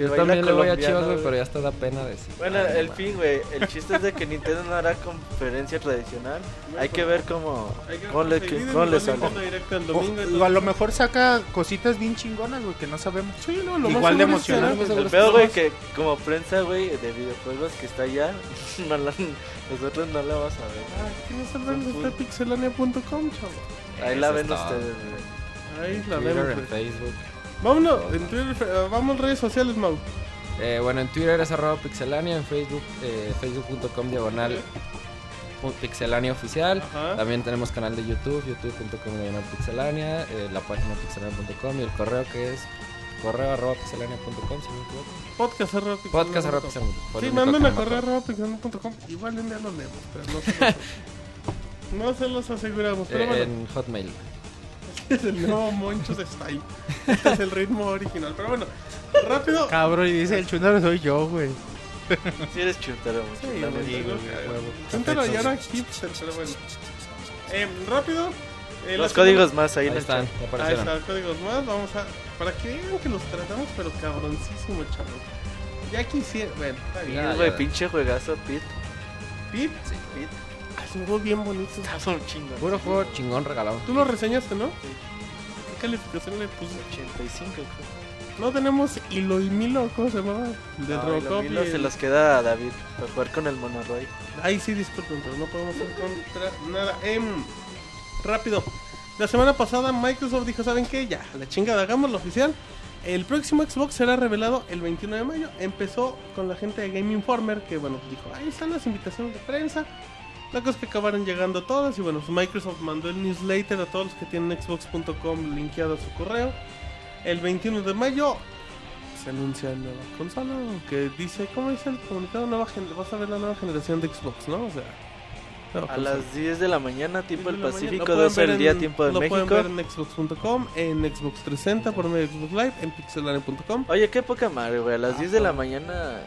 Yo baila también le voy a chivas, güey, pero ya hasta da pena decir. Bueno, Ay, el no fin, güey. El chiste es de que Nintendo no hará conferencia tradicional. Hay que ver cómo, Hay que cómo le, cómo el le sale. O- a lo mejor saca cositas bien chingonas, güey, que no sabemos. Sí, no, lo Igual de seguro es que emocionante. será- El peor, güey, que como prensa, güey, de videojuegos que está allá, no la- nosotros no la vamos a ver. Ah, ¿Quién el dueño? Está pixelania.com, chavo. Ahí la ven ustedes, güey. Ahí la Twitter, vemos. en. Facebook. Vámonos, en Twitter, eh, vamos redes sociales, Mau. Eh, bueno, en Twitter es arroba pixelania, en Facebook, eh, facebook.com diagonal pixelania oficial. Ajá. También tenemos canal de YouTube, youtube.com pixelania, eh, la página pixelania.com y el correo que es correo arroba pixelania.com, si no me equivoco. Podcast arroba. Podcast arroba pixelania.com. Sí, manden a acuerdo. arroba pixelania.com. Igual un día lo leemos, pero no se los, no se los aseguramos. Pero Eh, bueno, En Hotmail. es el nuevo Monchos Style. Este es el ritmo original. Pero bueno, rápido. Cabrón, y dice el chundaro soy yo, güey. Si eres. Sí, güey, neta. sí, Chúntalo y ahora hipster, pero bueno. Eh, rápido. eh, Los códigos más ahí, Ahí están, ya Ahí aparecieron. está, códigos más. Vamos a. Para que vean que los tratamos, pero cabroncísimo, chavos. Ya quisiera. Bueno, está bien. Ya, Sí, güey, pinche juegazo, Pit. Pip, Pit. ah, es un juego bien bonito. Está un chingo. Puro juego chingón regalado. Tú lo reseñaste, ¿no? ¿Qué calificación le puse? 85, creo. No tenemos Hilo y Milo, ¿cómo se llamaba? Del No, Robocop. Milo y se los queda a David para jugar con el Monoroy. Ay, sí, disculpen, pero no podemos hacer contra nada. Em, rápido. La semana pasada Microsoft dijo, ¿saben qué? Ya, la chingada, hagámoslo oficial. El próximo Xbox será revelado el 21 de mayo. Empezó con la gente de Game Informer, que bueno, dijo, ahí están las invitaciones de prensa. La cosa es que acabaron llegando todas y bueno, pues Microsoft mandó el newsletter a todos los que tienen xbox.com linkeado a su correo. El 21 de mayo se anuncia nueva consola que dice, ¿cómo dice el comunicado? Nueva vas a ver la nueva generación de Xbox, ¿no? O sea, A consola. las 10 de la mañana, tiempo del pueden Pacífico, ver 12 del día, tiempo de Lo pueden México. ver en xbox.com, en Xbox 360 por medio de Xbox Live, en pixelane.com. Oye, qué poca madre, güey. A las Ah, 10 de la mañana.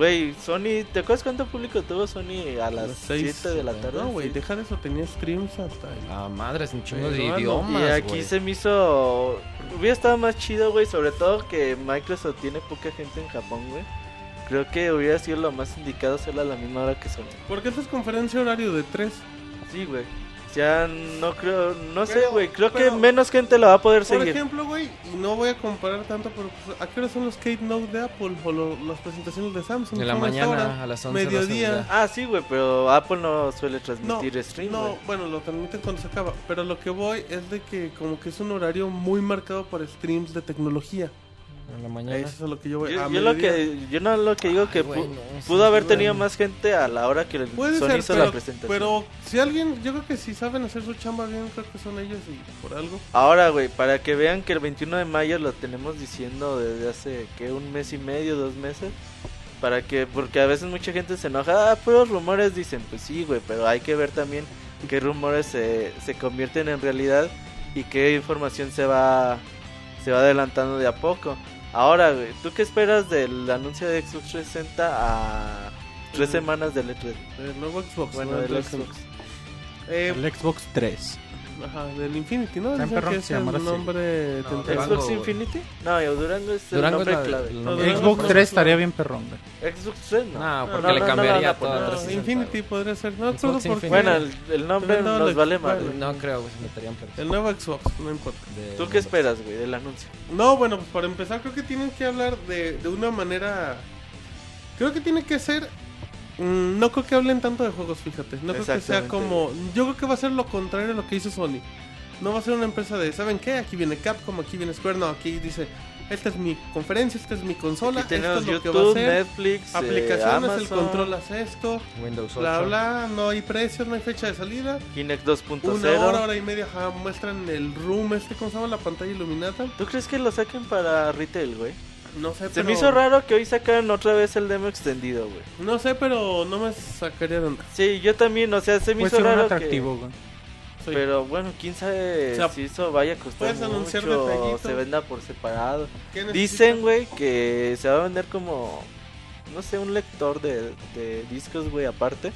Güey, Sony. ¿Te acuerdas cuánto público tuvo Sony a las seis, 7 de la tarde? No, güey, Sí. dejar eso, tenía streams hasta ahí. Ah, madre, es un chingo de idiomas. Y aquí se me hizo. Hubiera estado más chido, güey. Sobre todo que Microsoft tiene poca gente en Japón, güey. Creo que hubiera sido lo más indicado hacerla a la misma hora que Sony. Porque esta es conferencia horario de 3. Sí, güey. Ya no creo. No sé, Pero- güey. Creo pero- que menos gente la va a poder Por seguir. ejemplo, güey, y no voy a comparar tanto, pero pues, ¿a qué hora son los Kate Note de Apple o lo- las presentaciones de Samsung? En la mañana, hora, a las 11 mediodía.12, Ah, sí, güey. Pero Apple no suele No, transmitir stream, no, güey. bueno, lo transmiten cuando se acaba. Pero lo que voy es de que como que es un horario muy marcado para streams de tecnología. En la mañana. Eso es lo que yo voy. Yo, a yo lo que, yo no lo que digo que Ay, güey, pu- no, pudo sí, haber güey. tenido más gente a la hora que el Puede Sony ser, hizo pero, la presentación. pero si alguien, yo creo que si saben hacer su chamba bien, creo que son ellos y por algo. Ahora, güey, para que vean que el 21 de mayo lo tenemos diciendo desde hace que un mes y medio, dos meses. Para que, porque a veces mucha gente se enoja, ah, puros rumores dicen, pues sí, güey, pero hay que ver también qué rumores se, se convierten en realidad y qué información se va se va adelantando de a poco. Ahora, güey, ¿tú qué esperas del anuncio de Xbox 360 a tres Mm. semanas del E3? El nuevo Xbox. Bueno, ¿no? del El Xbox. Eh, El Xbox 3. Ajá, del Infinity, ¿no? Dicen perrón, que es el nombre No, ¿Xbox güey. Infinity? No, yo, Durango es Durango el nombre es la- clave. el nombre. Xbox no, 3 no, estaría bien perrón, güey. Xbox 3 no. No, porque no, le cambiaría todo poner. a No, 360. Infinity podría ser. No Xbox recuerdo por qué. Infinity. Bueno, el, el nombre no, nos vale madre. No creo que se meterían pero El nuevo Xbox, no importa. de- ¿Tú qué esperas, güey, del anuncio? No, bueno, pues para empezar creo que tienen que hablar de, de una manera... Creo que tiene que ser... mm, no creo que hablen tanto de juegos, fíjate. No creo que sea como... Yo creo que va a ser lo contrario a lo que hizo Sony. No va a ser una empresa de, ¿saben qué? Aquí viene Capcom, aquí viene Square. No, aquí dice, esta es mi conferencia, esta es mi consola, Aquí esto es lo que va a ser. Netflix, eh, Aplicaciones, el Amazon, control hace esto, Windows 8. bla bla, no hay precios, no hay fecha de salida. Kinect Una hora, 2.0. hora y media, ajá, muestran el room este, ¿cómo se llama? La pantalla iluminada. ¿Tú crees que lo saquen para retail, güey? No sé, Se pero... me hizo raro que hoy sacaran otra vez el demo extendido, güey. No sé, pero no me sacaría de onda. Sí, yo también, o sea, se me Puede hizo ser un raro atractivo, güey. Sí. Pero bueno, quién sabe O sea, si eso vaya a costar puedes anunciar mucho o se venda por separado. Dicen, güey, que se va a vender como, no sé, un lector de, de discos, güey, aparte.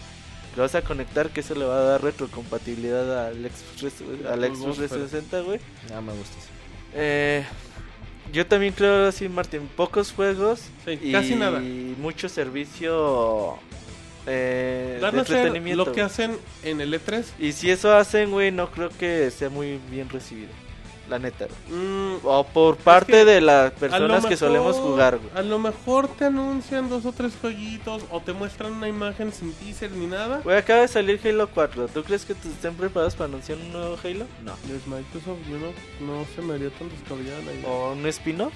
Que lo vas a conectar, que eso le va a dar retrocompatibilidad al Xbox, al Xbox, Xbox 360, güey. No me gusta eso. Eh, yo también creo así, Martín, pocos juegos Sí, y casi nada. mucho servicio eh, Van de a hacer entretenimiento. lo que hacen en el E3. Y si eso hacen, güey, no creo que sea muy bien recibido. La neta. Mm, O por parte que de las personas que solemos jugar, güey. A lo mejor te anuncian dos o tres jueguitos o te muestran una imagen sin teaser ni nada. Güey, acaba de salir Halo 4. ¿Tú crees que te estén preparados para anunciar un nuevo Halo? No. Es Microsoft, yo no, no se me haría tan descabellada la idea. ¿O un spin-off?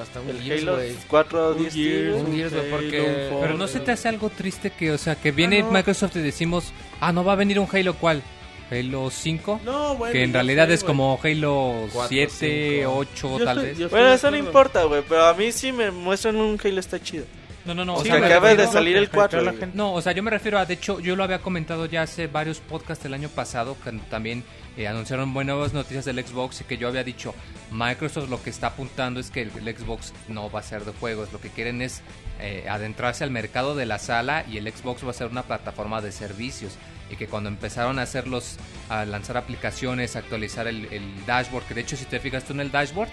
Hasta un El Gears, Halo güey. 4 Un 10 Gears, Un Gears, güey, Halo, porque- un Forza. Pero no se te hace algo triste que, o sea, que viene no. Microsoft y decimos, ah, no va a venir un Halo cuál? Halo 5, No, bueno, que en realidad sé, es como Halo Cuatro, 7, cinco. 8 Yo tal estoy- vez. Bueno, eso no importa, güey. Pero a mí sí me muestran un Halo está chido. No, no, no. O o sea, acaba de salir el Hypea a 4. la gente. No, o sea, yo me refiero a, de hecho, yo lo había comentado ya hace varios podcasts el año pasado, cuando también eh, anunciaron buenas noticias del Xbox y que yo había dicho, Microsoft lo que está apuntando es que el, el Xbox no va a ser de juegos, lo que quieren es eh, adentrarse al mercado de la sala y el Xbox va a ser una plataforma de servicios y que cuando empezaron a hacerlos, a lanzar aplicaciones, a actualizar el, el dashboard, que de hecho si te fijas tú en el dashboard,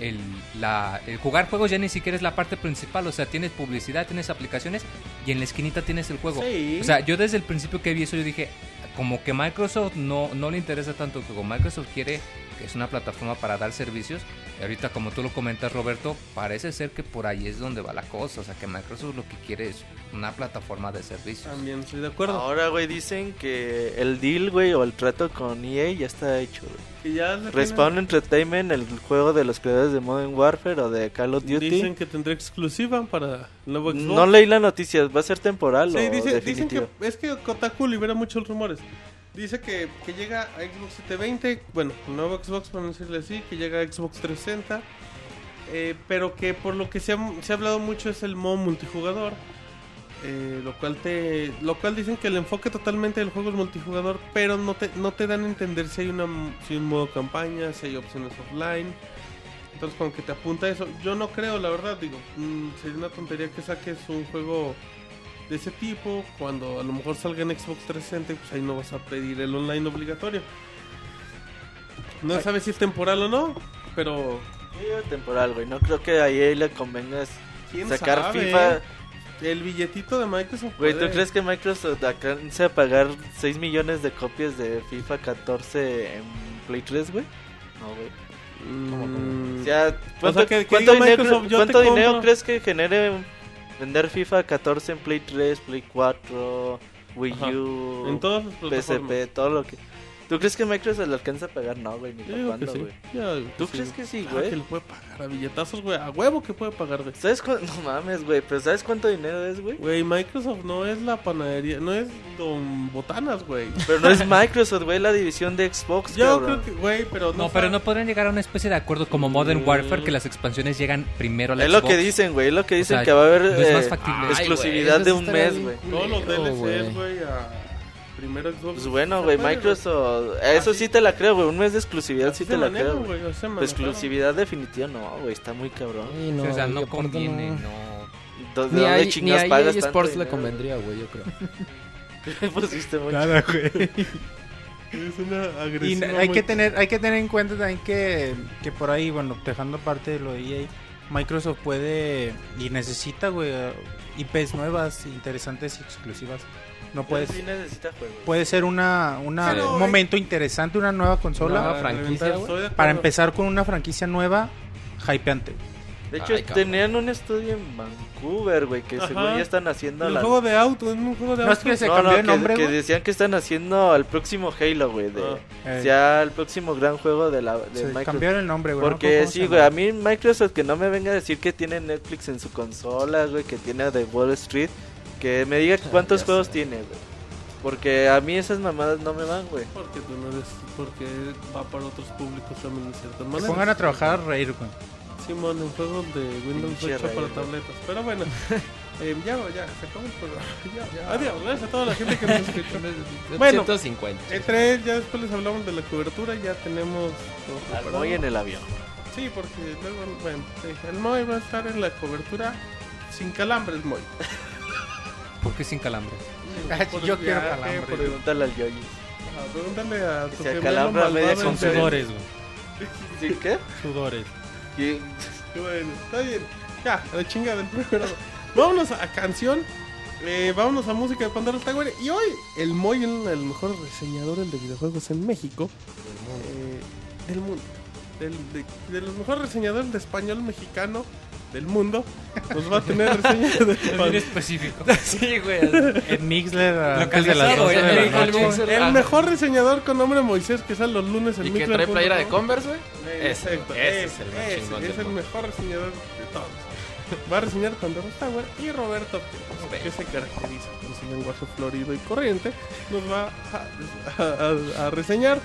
el, la, el jugar juegos ya ni siquiera es la parte principal, o sea, tienes publicidad, tienes aplicaciones y en la esquinita tienes el juego. Sí. O sea, yo desde el principio que vi eso, yo dije, como que Microsoft no, no le interesa tanto el juego. Microsoft quiere que es una plataforma para dar servicios. Y ahorita, como tú lo comentas, Roberto, parece ser que por ahí es donde va la cosa. O sea, que Microsoft lo que quiere es una plataforma de servicios. También estoy de acuerdo. Ahora, güey, dicen que el deal, güey, o el trato con EA ya está hecho, güey. Que ya Respawn Entertainment, el juego de los creadores de Modern Warfare o de Call of tienen- Duty. Dicen que tendrá exclusiva para nuevo Xbox. No leí la noticia, ¿va a ser temporal Sí, o dice- dicen definitivo? que es que Kotaku libera muchos rumores. Dice que, que llega a Xbox 720, bueno, nuevo Xbox, por decirle así, que llega a Xbox 360, eh, pero que por lo que se ha, se ha hablado mucho es el modo multijugador, eh, lo cual te, lo cual dicen que el enfoque totalmente del juego es multijugador, pero no te, no te dan a entender si hay una, si un modo campaña, si hay opciones offline. Entonces como que te apunta eso. Yo no creo, la verdad, digo, mm, sería una tontería que saques un juego de ese tipo cuando a lo mejor salga en Xbox 360 pues ahí no vas a pedir el online obligatorio. No sabes si es temporal o no, pero temporal, güey. No creo que a EA le convenga sacar sabe. FIFA. El billetito de Microsoft. Güey, ¿tú crees que Microsoft alcance a pagar 6 millones de copias de FIFA 14 en Play 3, güey? No, güey. Mm, O sea, ¿cuánto, sea, que- que cuánto diga dinero, cuánto crees que genere vender FIFA 14 en Play 3, Play 4, Wii Ajá. U, en todas las. PSP, todo lo que... ¿Tú crees que Microsoft le alcanza a pagar? No, güey, ni cuándo, sí. güey. Digo ¿Tú crees sí. que sí, Claro güey? que le puede pagar a billetazos, güey. A huevo que puede pagar, güey. ¿Sabes cuánto? No mames, güey, pero ¿sabes cuánto dinero es, güey? Güey, Microsoft no es la panadería, no es Don Botanas, güey. Pero no es Microsoft, güey, la división de Xbox, Yo cabrón. creo que, güey, pero no. No, pero no podrían llegar a una especie de acuerdo como Modern Mm. Warfare que las expansiones llegan primero a la Es lo Xbox. que dicen, güey, es lo que O dicen sea, que va a haber no es más eh, factible. Ay, exclusividad de un mes, güey. Todos los DLCs, güey, a... primero Xbox. Pues bueno, güey, Microsoft. Eso Así- sí te la creo, güey. Un mes de exclusividad Así sí te la maneja, creo, maneja. exclusividad definitiva no, güey. Está muy cabrón. Sí, o sea, y no conviene, no- no. ¿De Ni dónde a, ni pagas tanto Sports le convendría, güey, yo creo. Pusiste mucho. Nada, güey. Es una Y agresión. hay que tener hay que tener en cuenta también que, que por ahí, bueno, dejando aparte de lo de EA, Microsoft puede y necesita, güey, IPs nuevas, interesantes y exclusivas. No puede Sí necesita juegos. puede ser una, una Pero, un momento interesante, una nueva consola Nueva franquicia, güey. Para empezar con una franquicia nueva, hypeante. De hecho, Ay, tenían un estudio en Vancouver, güey, que Ajá. según ya están haciendo El la... juego de auto, es un juego de No es auto. que se no, cambió no, que, nombre, que güey. decían que están haciendo al próximo Halo, güey, de... Eh, Ya el próximo gran juego de la de se Microsoft. cambiaron el nombre, güey. Porque sí, güey, a mí Microsoft que no me venga a decir que tiene Netflix en su consola, güey, que tiene The Wall Street, que me diga cuántos Ya juegos sé. tiene, güey. Porque a mí esas mamadas no me van, güey. Porque tú no eres. Porque va para otros públicos también, de cierta manera. pongan a trabajar a reír, güey. Simón en juegos de Windows Pinche 8 para güey. tabletas. Pero bueno, eh, ya, ya, se acabó el programa. Ya. Adiós, gracias a toda la gente que nos escuchó. Bueno. 150. E3, ya después les hablamos de la cobertura, ya tenemos todo en el avión. Sí, porque luego, bueno, sí, el Moy va a estar en la cobertura sin calambres, Moy. ¿Por qué sin calambre? Ay, Por yo quiero calambres. Pregúntale al Yoyi. Ajá, Pregúntale a tu Se gemelo acalambra media con sudores, güey. ¿Sí qué? Sudores. ¿Qué? Bueno, está bien. Ya, a la chinga del programa. Vámonos a canción. Eh, vámonos a música de Pandora Tower. Y hoy, el Moy, el, el mejor reseñador de videojuegos en México. eh, del mundo. Del, de, de los mejores reseñadores de español mexicano del mundo. Nos va a tener reseña de bien específico. Sí, güey. En Mixler antes de las Localizado, 12 de la güey, noche. el Mixler. El Ah. mejor reseñador con nombre Moisés que sale los lunes en Y que Mixler trae playera de punto com. Converse, güey. Ese, Exacto, ese es el más ese, chingón es del el mundo. mejor reseñador de todos. Va a reseñar Pandora Tower y Roberto, que, que se caracteriza con su lenguaje florido y corriente, nos va a, a- a- a reseñar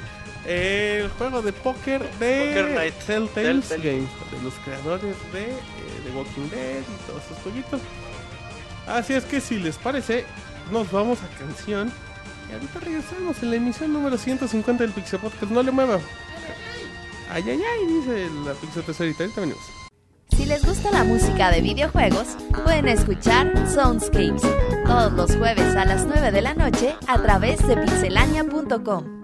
el juego de póker de Poker Night. Telltale Telltale. Games, de los creadores de eh, The Walking Dead y todos esos jueguitos. Así es que si les parece, nos vamos a canción. Y ahorita regresamos en la emisión número 150 del Pixel Podcast. No le mueva. Ay, ay, ay, dice la Pixel Tesorita. Ahorita venimos. Si les gusta la música de videojuegos, pueden escuchar Soundscapes todos los jueves a las 9 de la noche a través de pixelania.com.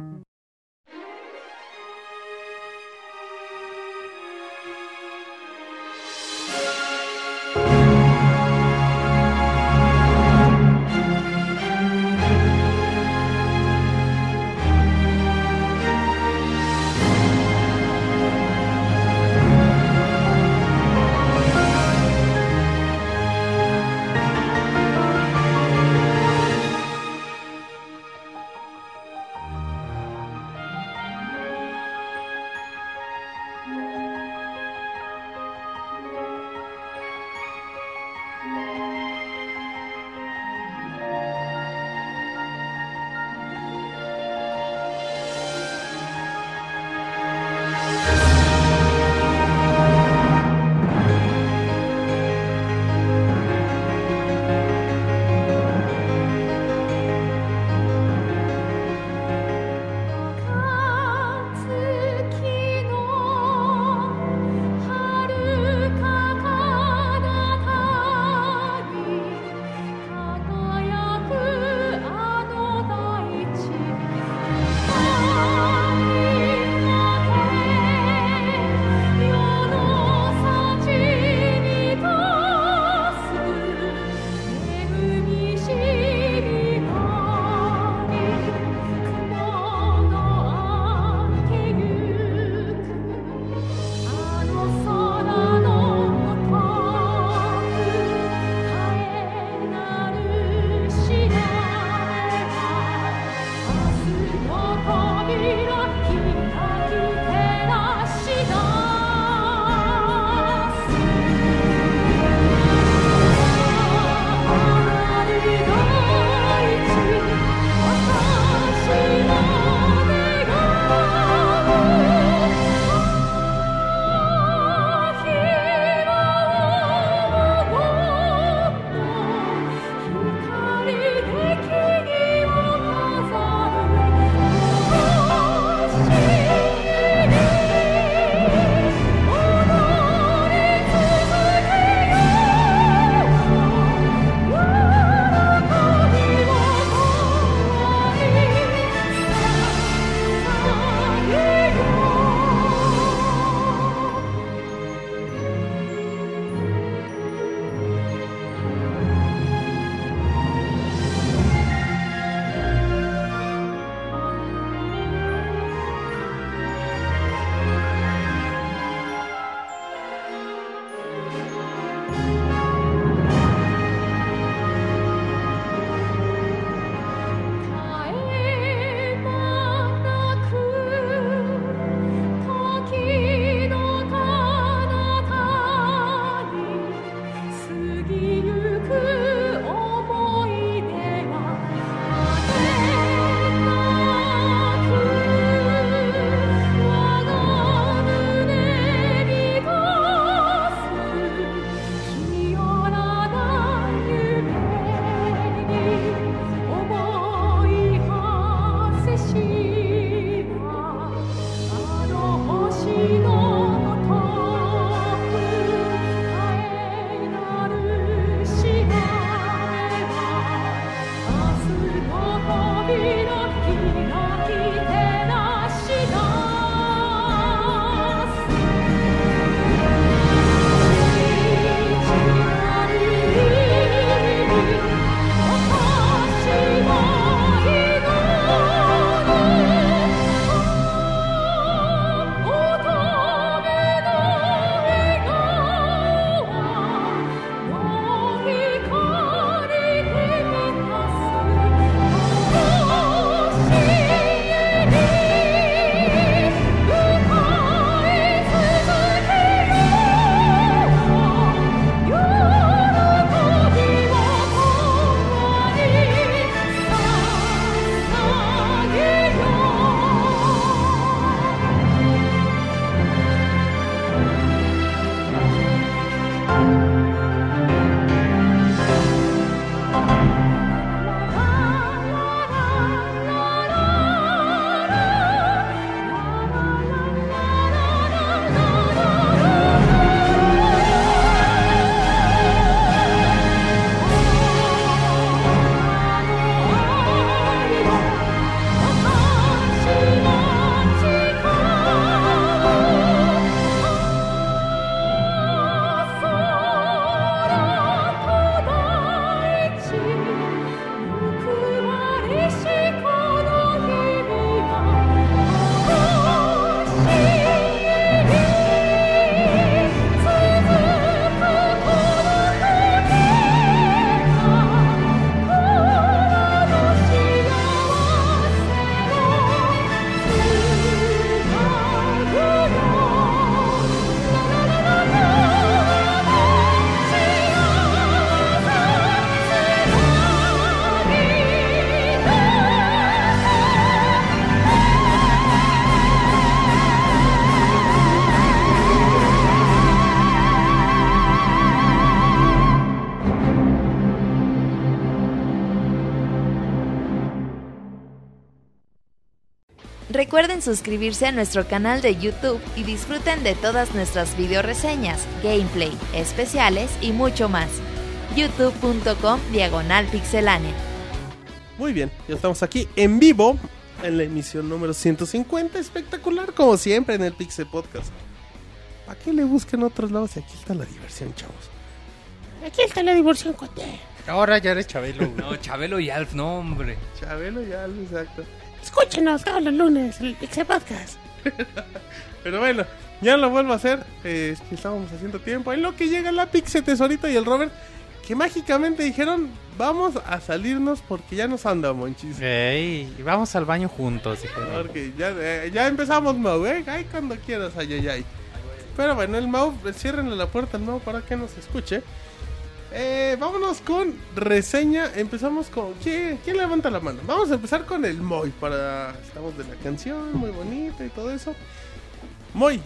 suscribirse a nuestro canal de YouTube y disfruten de todas nuestras video reseñas, gameplay, especiales y mucho más. youtube.com diagonal pixelánea. Muy bien, ya estamos aquí en vivo en la emisión número 150. Espectacular, como siempre, en el Pixel Podcast. ¿Para qué le busquen otros lados? Y aquí está la diversión, chavos. Aquí está la diversión, cuate. Ahora ya eres Chabelo. güey. No, Chabelo y Alf, no, hombre. Chabelo ya, exacto. Escúchenos todos los lunes en el Pixel Podcast. Pero bueno, ya lo vuelvo a hacer. Eh, es que estábamos haciendo tiempo. En lo que llega la Pixel Tesorito y el Robert, que mágicamente dijeron: Vamos a salirnos porque ya nos anda, monchis. Ey, y vamos al baño juntos, dijeron. Porque ya, eh, ya empezamos, Mau, ¿eh? Ay, cuando quieras, ay, ay, ay. Pero bueno, el Mau, ciérrenle la puerta al Mau para que nos escuche. Eh, vámonos con reseña. Empezamos con. ¿quién, quién levanta la mano? Vamos a empezar con el Moy. Para. Estamos de la canción, muy bonita y todo eso. Moy,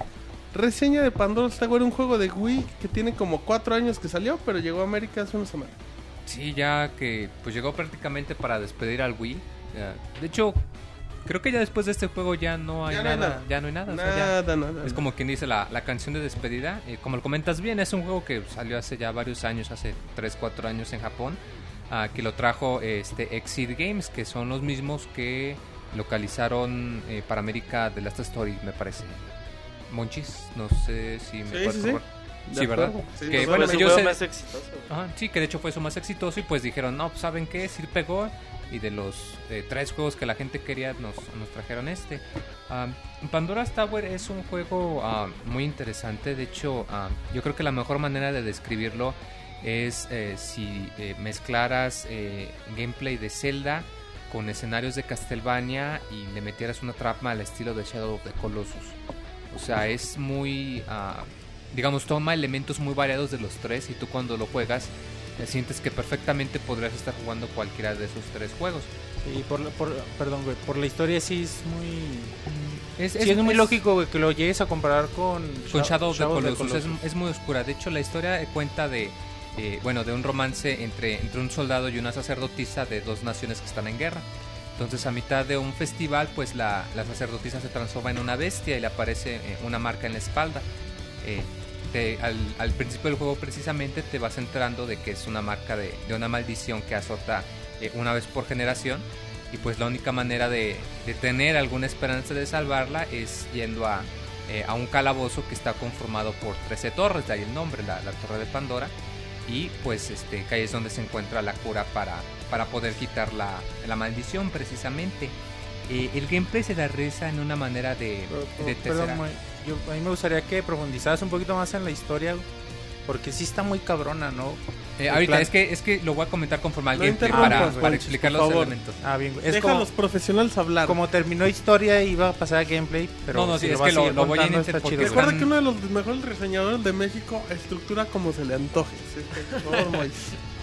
reseña de Pandora's Tower, un juego de Wii que tiene como 4 años que salió, pero llegó a América hace una semana. Sí, ya que pues llegó prácticamente para despedir al Wii. De hecho, creo que ya después de este juego ya no hay Ya no hay nada, nada. Ya no hay nada. o sea, ya- Nada, nada. Es como quien dice la, la canción de despedida. Eh, como lo comentas bien, es un juego que salió hace ya varios años, hace 3, 4 años en Japón. ah, que lo trajo este Exit Games, que son los mismos que localizaron eh, para América The Last Story, me parece. Monchis, no sé si me Sí, puedes sí, sí. Sí, ¿verdad? Que, bueno, sé- más exitoso. Ajá, sí, que de hecho fue su más exitoso y pues dijeron, no, pues saben qué, sí pegó y de los eh, tres juegos que la gente quería nos, nos trajeron este. Ah, Pandora's Tower es un juego ah, muy interesante, de hecho ah, yo creo que la mejor manera de describirlo es eh, si eh, mezclaras eh, gameplay de Zelda con escenarios de Castlevania y le metieras una trama al estilo de Shadow of the Colossus. O sea, es muy... ah, digamos, toma elementos muy variados de los tres y tú cuando lo juegas sientes que perfectamente podrías estar jugando cualquiera de esos tres juegos. Y por, por, perdón, güey, por la historia sí es muy... Es, sí es muy lógico, güey, que lo llegues a comparar con... Con Sha- Shadow Shadow of the Colossus, Es, es muy oscura. De hecho, la historia cuenta de, eh, bueno, de un romance entre, entre un soldado y una sacerdotisa de dos naciones que están en guerra. Entonces, a mitad de un festival, pues la, la sacerdotisa se transforma en una bestia y le aparece eh, una marca en la espalda. Eh, te- al, al principio del juego, precisamente, te vas enterando de que es una marca de, de una maldición que azota eh, una vez por generación. Y pues la única manera de, de tener alguna esperanza de salvarla es yendo a, eh, a un calabozo que está conformado por 13 torres, de ahí el nombre, la, la torre de Pandora. Y pues este, que ahí es donde se encuentra la cura para, para poder quitar la, la maldición precisamente. Eh, el gameplay se realiza en una manera de, de tercera. Perdón, yo, a mí me gustaría que profundizaras un poquito más en la historia, porque sí está muy cabrona, ¿no? Eh, ahorita plan- es que, es que lo voy a comentar conforme al No gameplay interrumpas, para, para explicar los elementos. Ah, bien. Es Deja a como, los profesionales hablar. como terminó historia iba a pasar a gameplay, pero No, no, si sí, es que lo- lo voy a güey. Recuerda gran- que uno de los mejores reseñadores de México estructura como se le antoje.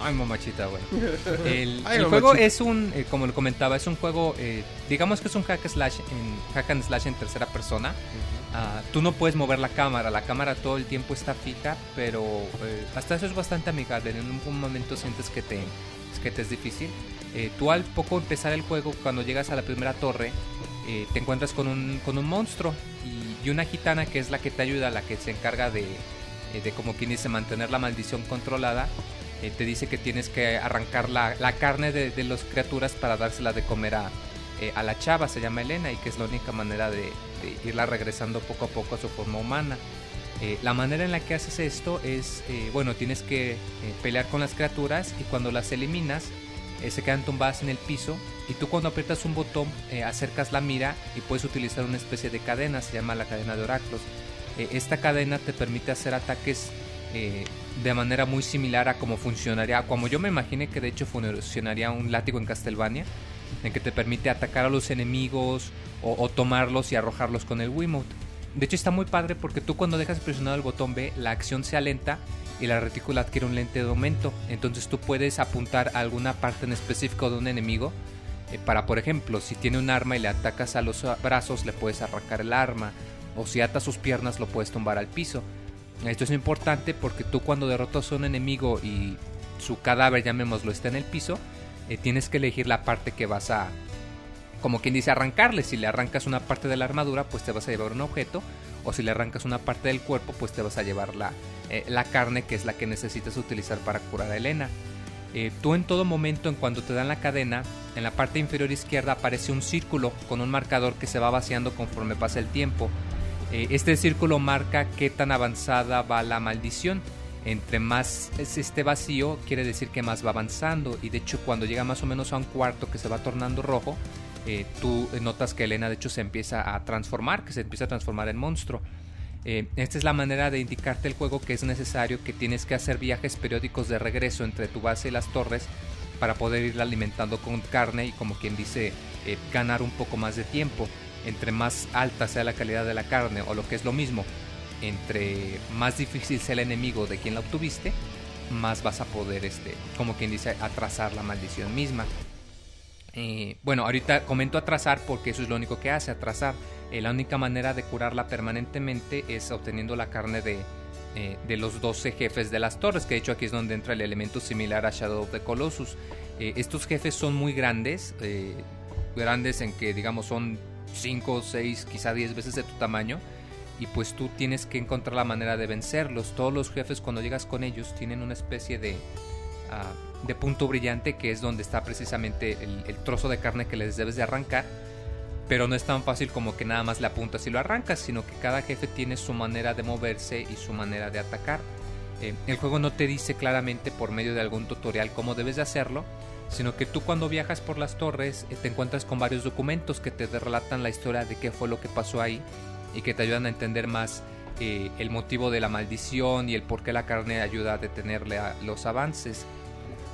Ay, mamachita, güey. El, Ay, el mamachita. juego es un, eh, como lo comentaba, es un juego, eh, digamos que es un hack, slash en, hack and slash en tercera persona. Ah, tú no puedes mover la cámara, la cámara todo el tiempo está fija, pero eh, hasta eso es bastante amigable. En un momento sientes que te, que te es difícil. Eh, tú al poco empezar el juego, cuando llegas a la primera torre, eh, te encuentras con un, con un monstruo y, y una gitana que es la que te ayuda, la que se encarga de, eh, de como quien dice, mantener la maldición controlada. Eh, te dice que tienes que arrancar la, la carne de, de las criaturas para dársela de comer a, eh, a la chava, se llama Elena, y que es la única manera de, irla regresando poco a poco a su forma humana. Eh, la manera en la que haces esto es, eh, bueno, tienes que eh, pelear con las criaturas y cuando las eliminas eh, se quedan tumbadas en el piso y tú cuando aprietas un botón eh, acercas la mira y puedes utilizar una especie de cadena, se llama la cadena de oráculos. Eh, esta cadena te permite hacer ataques de manera muy similar a como funcionaría, como yo me imaginé que de hecho funcionaría un látigo en Castlevania, en que te permite atacar a los enemigos o, tomarlos y arrojarlos con el Wiimote. De hecho está muy padre porque tú cuando dejas presionado el botón B, la acción se alenta y la retícula adquiere un lente de aumento. Entonces tú puedes apuntar a alguna parte en específico de un enemigo. eh, para, por ejemplo, si tiene un arma y le atacas a los brazos, le puedes arrancar el arma. O si atas sus piernas, lo puedes tumbar al piso. Esto es importante porque tú cuando derrotas a un enemigo y su cadáver, llamémoslo, está en el piso, eh, tienes que elegir la parte que vas a como quien dice, arrancarle. Si le arrancas una parte de la armadura, pues te vas a llevar un objeto. O si le arrancas una parte del cuerpo, pues te vas a llevar la, eh, la carne, que es la que necesitas utilizar para curar a Elena. Eh, tú en todo momento, en cuanto te dan la cadena, en la parte inferior izquierda aparece un círculo con un marcador que se va vaciando conforme pasa el tiempo. Eh, este círculo marca qué tan avanzada va la maldición. Entre más es este vacío, quiere decir que más va avanzando. Y de hecho, cuando llega más o menos a un cuarto que se va tornando rojo, eh, tú notas que Elena de hecho se empieza a transformar, que se empieza a transformar en monstruo. Eh, esta es la manera de indicarte el juego que es necesario, que tienes que hacer viajes periódicos de regreso entre tu base y las torres para poder irla alimentando con carne y como quien dice, eh, ganar un poco más de tiempo. Entre más alta sea la calidad de la carne o lo que es lo mismo, entre más difícil sea el enemigo de quien la obtuviste, más vas a poder, este, como quien dice, atrasar la maldición misma. Eh, bueno, ahorita comento atrasar porque eso es lo único que hace, atrasar. Eh, la única manera de curarla permanentemente es obteniendo la carne de, eh, de los 12 jefes de las torres, que de hecho aquí es donde entra el elemento similar a Shadow of the Colossus. estos jefes son muy grandes, grandes en que digamos son 5, 6, quizá 10 veces de tu tamaño y pues tú tienes que encontrar la manera de vencerlos. Todos los jefes cuando llegas con ellos tienen una especie de, ah, de punto brillante que es donde está precisamente el, trozo de carne que les debes de arrancar. Pero no es tan fácil como que nada más le apuntas y lo arrancas, sino que cada jefe tiene su manera de moverse y su manera de atacar. Eh, el juego no te dice claramente por medio de algún tutorial cómo debes de hacerlo, sino que tú cuando viajas por las torres eh, te encuentras con varios documentos que te relatan la historia de qué fue lo que pasó ahí y que te ayudan a entender más eh, el motivo de la maldición y el por qué la carne ayuda a detenerle a los avances.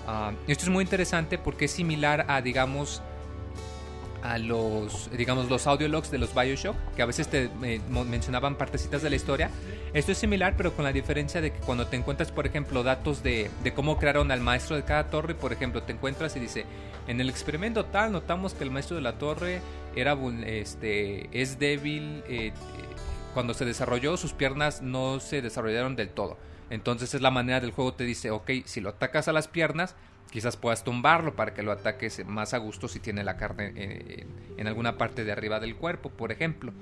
Ah, esto es muy interesante porque es similar a, digamos, a los, digamos, los audiologs de los Bioshock, que a veces te mencionaban partecitas de la historia. Esto es similar, pero con la diferencia de que cuando te encuentras, por ejemplo, datos de cómo crearon al maestro de cada torre, por ejemplo, te encuentras y dice, en el experimento tal, notamos que el maestro de la torre era, este, es débil, eh, cuando se desarrolló, sus piernas no se desarrollaron del todo. Entonces es la manera del juego te dice, ok, si lo atacas a las piernas, quizás puedas tumbarlo para que lo ataques más a gusto si tiene la carne eh, en alguna parte de arriba del cuerpo, por ejemplo.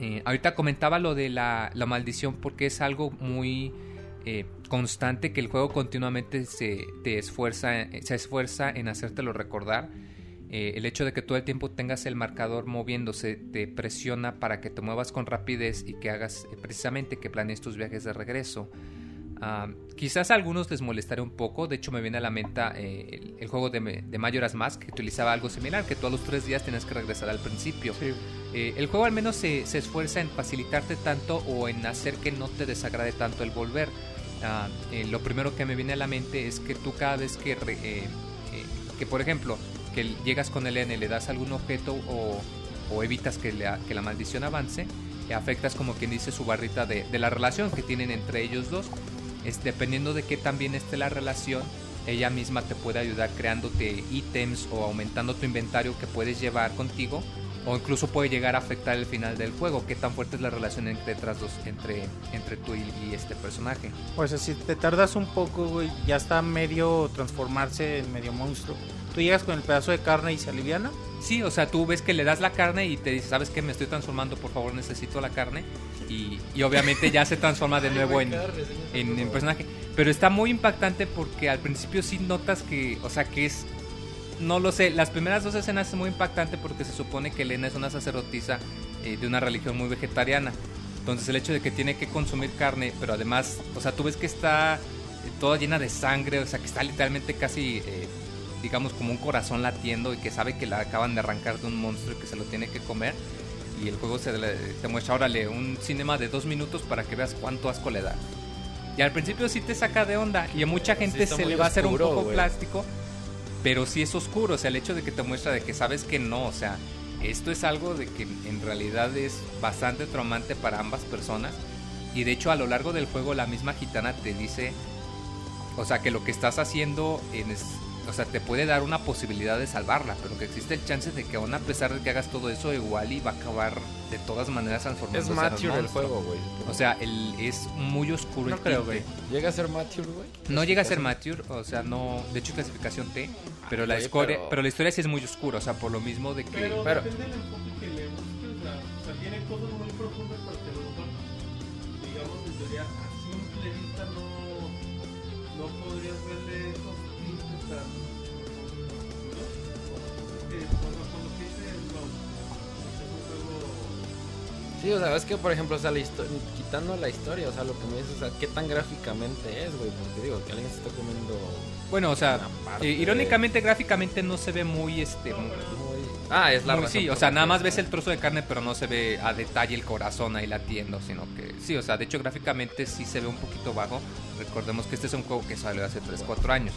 Eh, ahorita comentaba lo de la, maldición porque es algo muy eh, constante que el juego continuamente se, te esfuerza, se esfuerza en hacértelo recordar. el hecho de que todo el tiempo tengas el marcador moviéndose te presiona para que te muevas con rapidez y que hagas precisamente que planees tus viajes de regreso. Quizás a algunos les molestaré un poco, de hecho me viene a la mente eh, el, juego de, de, Majora's Mask que utilizaba algo similar, que todos los tres días tienes que regresar al principio. Eh, el juego al menos se, esfuerza en facilitarte tanto o en hacer que no te desagrade tanto el volver. Eh, lo primero que me viene a la mente es que tú cada vez que, que por ejemplo, que llegas con el N, le das algún objeto o, evitas que la, que la maldición avance, afectas como quien dice su barrita de, de la relación que tienen entre ellos dos. Dependiendo de qué tan bien esté la relación, ella misma te puede ayudar creándote ítems o aumentando tu inventario que puedes llevar contigo o incluso puede llegar a afectar el final del juego, qué tan fuerte es la relación entre, dos, entre, entre tú y, este personaje. Pues si te tardas un poco, ya está medio transformarse en medio monstruo. Tú llegas con el pedazo de carne y se aliviana. Sí, o sea, tú ves que le das la carne y te dices, ¿sabes qué? Me estoy transformando, por favor, necesito la carne. Y, obviamente ya se transforma de nuevo en, en, personaje. Pero está muy impactante porque al principio sí notas que, o sea, que es... No lo sé, las primeras dos escenas es muy impactante porque se supone que Elena es una sacerdotisa eh, de una religión muy vegetariana. Entonces el hecho de que tiene que consumir carne, pero además, o sea, tú ves que está eh, toda llena de sangre, o sea, que está literalmente casi... Eh, digamos, como un corazón latiendo y que sabe que la acaban de arrancar de un monstruo y que se lo tiene que comer. Y el juego se te muestra, órale, un cinema de dos minutos para que veas cuánto asco le da. Y al principio sí te saca de onda y a mucha gente se le va a hacer un poco plástico, pero sí es oscuro, o sea, el hecho de que te muestra de que sabes que no, o sea, esto es algo de que en realidad es bastante traumante para ambas personas. Y de hecho a lo largo del juego la misma gitana te dice, o sea, que lo que estás haciendo es, o sea, te puede dar una posibilidad de salvarla, pero que existe el chance de que aún a pesar de que hagas todo eso, igual y va a acabar de todas maneras transformándose Es mature el juego, güey. O sea, el, es muy oscuro No el creo, güey. ¿Llega a ser mature, güey? No llega a ser mature, o sea, no, de hecho clasificación T, pero la historia, pero- pero... la historia sí es muy oscura, o sea, por lo mismo de que Pero, Pero- depende del enfoque que le busques. O sea, o sea, tiene cosas Sí, o sea, es que, por ejemplo, o sea, la quitando la historia, o sea, lo que me dices, o sea, ¿qué tan gráficamente es, güey? Porque digo, que alguien se está comiendo Bueno, o sea, parte eh, irónicamente, gráficamente no se ve muy, este, muy-. Ah, es la muy- razón sí, o sea, nada más ves el trozo de carne, pero no se ve a detalle el corazón ahí latiendo, sino que, sí, o sea, de hecho, gráficamente sí se ve un poquito bajo. Recordemos que este es un juego que salió hace 3, 4 años.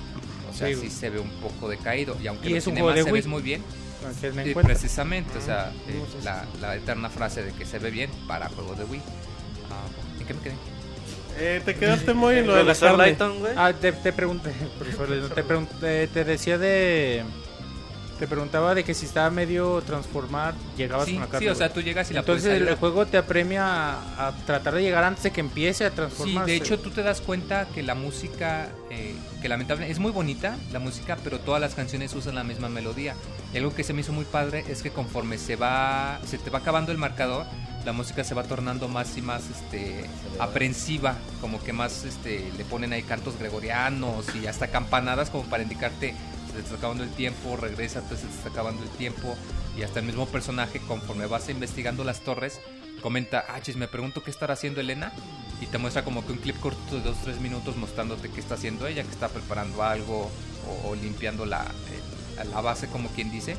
O sea, Sí, se ve un poco decaído. Y aunque Y los es un cinemas juego de se Wii. muy bien, Eh, cuenta. precisamente, o sea, Ah, eh, sí, sí. la, la eterna frase de que se ve bien para juego de Wii. Ah, ¿En qué me quedé? Eh, te quedaste muy en lo de la carne. Güey. Ah, te, te pregunté, profesor, te, pregunté, te decía de... Te preguntaba de que si estaba medio transformar, llegabas Sí, con la carne. sí, o sea, tú llegas y la Entonces el, juego te apremia a, a tratar de llegar antes de que empiece a Sí, transformarse. de hecho tú te das cuenta que la música, eh, que lamentablemente es muy bonita la música, pero todas las canciones usan la misma melodía. Y algo que se me hizo muy padre es que conforme se va, se te va acabando el marcador, la música se va tornando más y más, este, aprensiva, como que más, este, le ponen ahí cantos gregorianos y hasta campanadas como para indicarte se te está acabando el tiempo, regresa, se te está acabando el tiempo. Y hasta el mismo personaje conforme vas investigando las torres comenta, ah, chis, me pregunto qué estará haciendo Elena y te muestra como que un clip corto de 2-3 minutos mostrándote qué está haciendo ella, que está preparando algo o, limpiando la, la base como quien dice,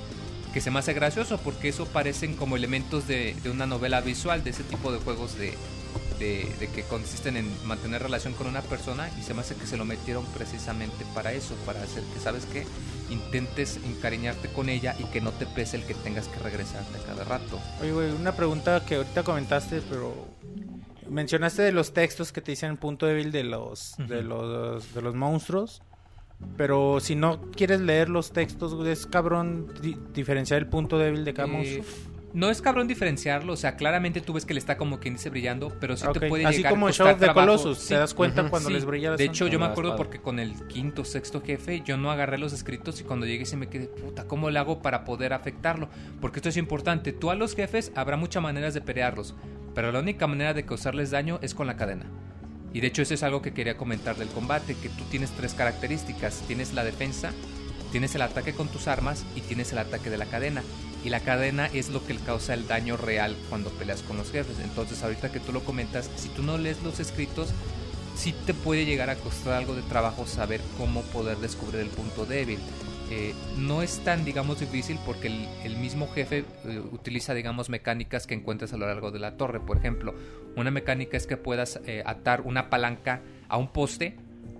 que se me hace gracioso porque eso parecen como elementos de, de una novela visual, de ese tipo de juegos de, de, que consisten en mantener relación con una persona y se me hace que se lo metieron precisamente para eso, para hacer que, ¿sabes qué? Intentes encariñarte con ella y que no te pese el que tengas que regresarte cada rato. Oye, güey, una pregunta que ahorita comentaste, pero mencionaste de los textos que te dicen punto débil de los de los de los monstruos. Pero si no quieres leer los textos, es cabrón di- diferenciar el punto débil de cada Eh, monstruo. No es cabrón diferenciarlo, o sea, claramente tú ves que le está como quien dice brillando, pero sí te puede Así llegar como a en costar Shadow trabajo. Colossus, Sí. te das cuenta cuando Sí, les brilla la De hecho, yo me acuerdo espada. porque con el quinto, sexto jefe, yo no agarré los escritos y cuando llegué se me quedé, puta, ¿cómo le hago para poder afectarlo? Porque esto es importante. Tú a los jefes habrá muchas maneras de pelearlos, pero la única manera de causarles daño es con la cadena. Y de hecho eso es algo que quería comentar del combate, que tú tienes tres características. Tienes la defensa, tienes el ataque con tus armas y tienes el ataque de la cadena. Y la cadena es lo que causa el daño real cuando peleas con los jefes. Entonces ahorita que tú lo comentas, si tú no lees los escritos, sí te puede llegar a costar algo de trabajo saber cómo poder descubrir el punto débil. Eh, no es tan, digamos, difícil porque el, el mismo jefe eh, utiliza, digamos, mecánicas que encuentras a lo largo de la torre. Por ejemplo, una mecánica es que puedas eh, atar una palanca a un poste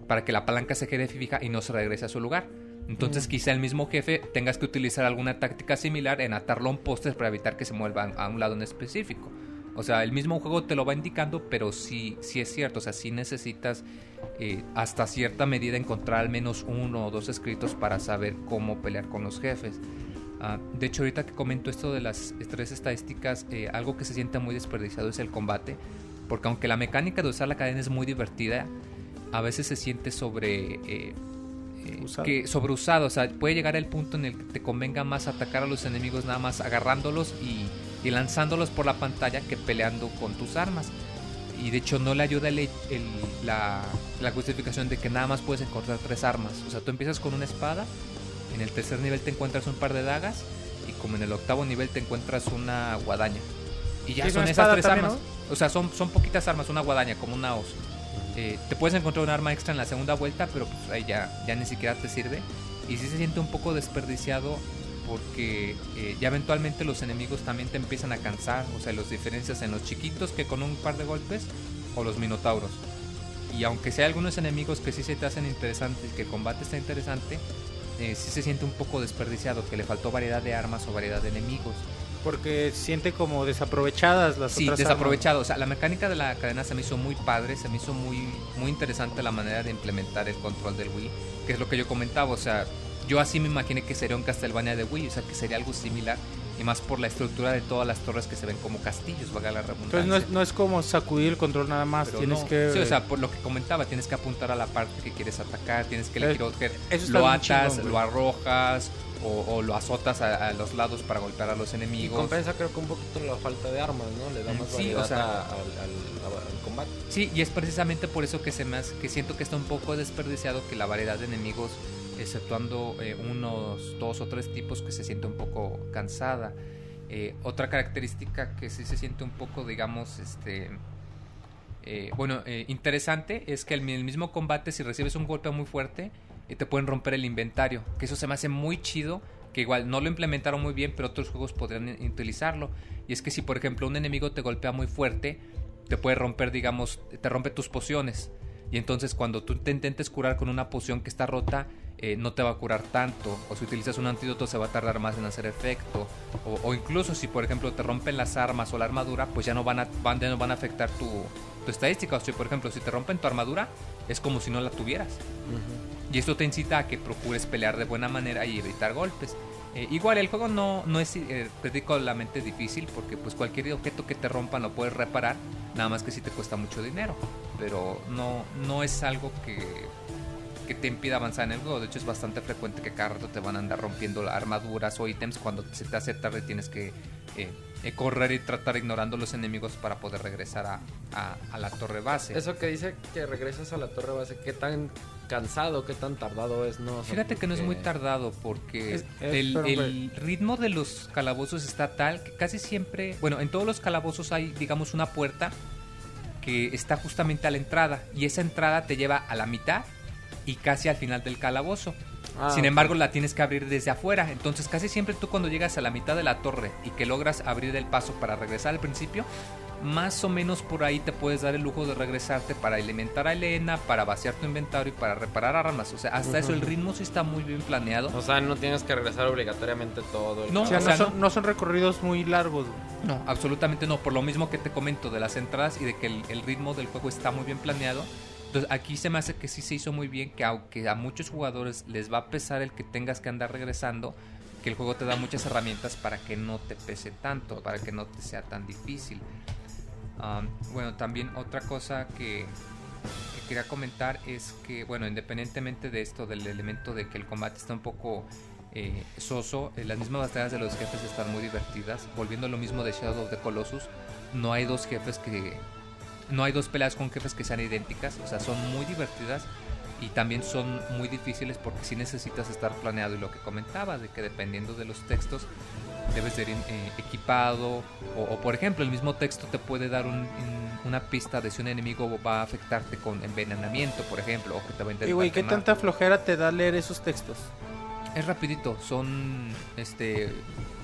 para que la palanca se quede fija y no se regrese a su lugar. Entonces, quizá el mismo jefe tengas que utilizar alguna táctica similar en atarlo a un para evitar que se mueva a un lado en específico. O sea, el mismo juego te lo va indicando, pero sí, sí es cierto. O sea, sí necesitas eh, hasta cierta medida encontrar al menos uno o dos escritos para saber cómo pelear con los jefes. Ah, de hecho, ahorita que comento esto de las tres estadísticas, eh, algo que se siente muy desperdiciado es el combate. Porque aunque la mecánica de usar la cadena es muy divertida, a veces se siente sobre... eh, Usado. que sobreusado, o sea, puede llegar el punto en el que te convenga más atacar a los enemigos nada más agarrándolos y, y lanzándolos por la pantalla que peleando con tus armas. Y de hecho no le ayuda el- el- la, la justificación de que nada más puedes encontrar tres armas. O sea, tú empiezas con una espada, en el tercer nivel te encuentras un par de dagas y como en el octavo nivel te encuentras una guadaña. Y ya Sí, son esas tres armas. O sea, son, son poquitas armas, una guadaña, como una hoz. Eh, te puedes encontrar un arma extra en la segunda vuelta, pero pues ahí ya, ya ni siquiera te sirve. Y sí se siente un poco desperdiciado porque eh, ya eventualmente los enemigos también te empiezan a cansar. O sea, los diferencias en los chiquitos que con un par de golpes o los minotauros. Y aunque sea algunos enemigos que sí se te hacen interesantes, que el combate está interesante, eh, sí se siente un poco desperdiciado, que le faltó variedad de armas o variedad de enemigos. Porque siente como desaprovechadas las Sí, otras desaprovechado. O sea, la mecánica de la cadena se me hizo muy padre, se me hizo muy, muy interesante la manera de implementar el control del Wii, que es lo que yo comentaba. O sea, yo así me imaginé que sería un Castlevania de Wii, o sea, que sería algo similar. Y más por la estructura de todas las torres que se ven como castillos, valga la redundancia. Entonces no es, no es como sacudir el control nada más, Pero tienes no. que... Sí, o sea, por lo que comentaba, tienes que apuntar a la parte que quieres atacar, tienes que elegir Eh, objeto, lo atas, chingón, lo arrojas o, o lo azotas a, a los lados para golpear a los Y enemigos. compensa creo que un poquito la falta de armas, ¿no? Le da Mm, más sí, variedad o sea- a- al, al- al combate. Sí, y es precisamente por eso que se me hace- que siento que está un poco desperdiciado que la variedad de enemigos, exceptuando eh, unos dos o tres tipos, que se siente un poco cansada. Eh, otra característica que sí se siente un poco, digamos, este, eh, bueno, eh, interesante es que el, el mismo combate, si recibes un golpe muy fuerte, eh, te pueden romper el inventario. Que eso se me hace muy chido. Que igual no lo implementaron muy bien, pero otros juegos podrían utilizarlo. Y es que si, por ejemplo, un enemigo te golpea muy fuerte, te puede romper, digamos, te rompe tus pociones. Y entonces cuando tú te intentes curar con una poción que está rota, eh, no te va a curar tanto. O si utilizas un antídoto se va a tardar más en hacer efecto. O, incluso si por ejemplo te rompen las armas o la armadura, pues ya no van a, van, ya no van a afectar tu, tu estadística. O sea, por ejemplo, si te rompen tu armadura, es como si no la tuvieras. Y esto te incita a que procures pelear de buena manera y evitar golpes. Eh, igual el juego no, no es eh, difícil porque pues cualquier objeto que te rompan lo puedes reparar, nada más que si te cuesta mucho dinero. Pero no, no es algo que, que te impida avanzar en el juego. De hecho es bastante frecuente que cada rato te van a andar rompiendo armaduras o ítems cuando se te hace tarde tienes que eh, eh, correr y tratar ignorando los enemigos para poder regresar a- a la torre base. Eso que dice que regresas a la torre base, ¿qué tan cansado, qué tan tardado es? No, Fíjate que no es muy tardado porque Es- es- el, pero, el ritmo de los calabozos está tal que casi siempre, bueno, en todos los calabozos hay, digamos, una puerta que está justamente a la entrada y esa entrada te lleva a la mitad y casi al final del calabozo. Ah, Sin embargo, la tienes que abrir desde afuera. Entonces, casi siempre tú cuando llegas a la mitad de la torre y que logras abrir el paso para regresar al principio, más o menos por ahí te puedes dar el lujo de regresarte para alimentar a Elena, para vaciar tu inventario y para reparar armas. O sea, hasta eso el ritmo sí está muy bien planeado. O sea, no tienes que regresar obligatoriamente todo. el No, O sea, o no, son, no son recorridos muy largos. No, absolutamente no. Por lo mismo que te comento de las entradas y de que el, el ritmo del juego está muy bien planeado. Entonces aquí se me hace que sí se hizo muy bien, que aunque a muchos jugadores les va a pesar el que tengas que andar regresando, que el juego te da muchas herramientas para que no te pese tanto, para que no te sea tan difícil. Um, bueno, también otra cosa que, que quería comentar es que, bueno, independientemente de esto, del elemento de que el combate está un poco eh, soso, eh, las mismas batallas de los jefes están muy divertidas. Volviendo a lo mismo de Shadow of the Colossus, no hay dos jefes que. No hay dos peleas con jefes que sean idénticas, o sea, son muy divertidas y también son muy difíciles porque sí necesitas estar planeado y lo que comentaba, de que dependiendo de los textos debes de ir eh, equipado o, o, por ejemplo el mismo texto te puede dar un- un- una pista de si un enemigo va a afectarte con envenenamiento por ejemplo o que te va a intentar Y, güey, ¿qué quemar. tanta flojera te da leer esos textos? es rapidito son este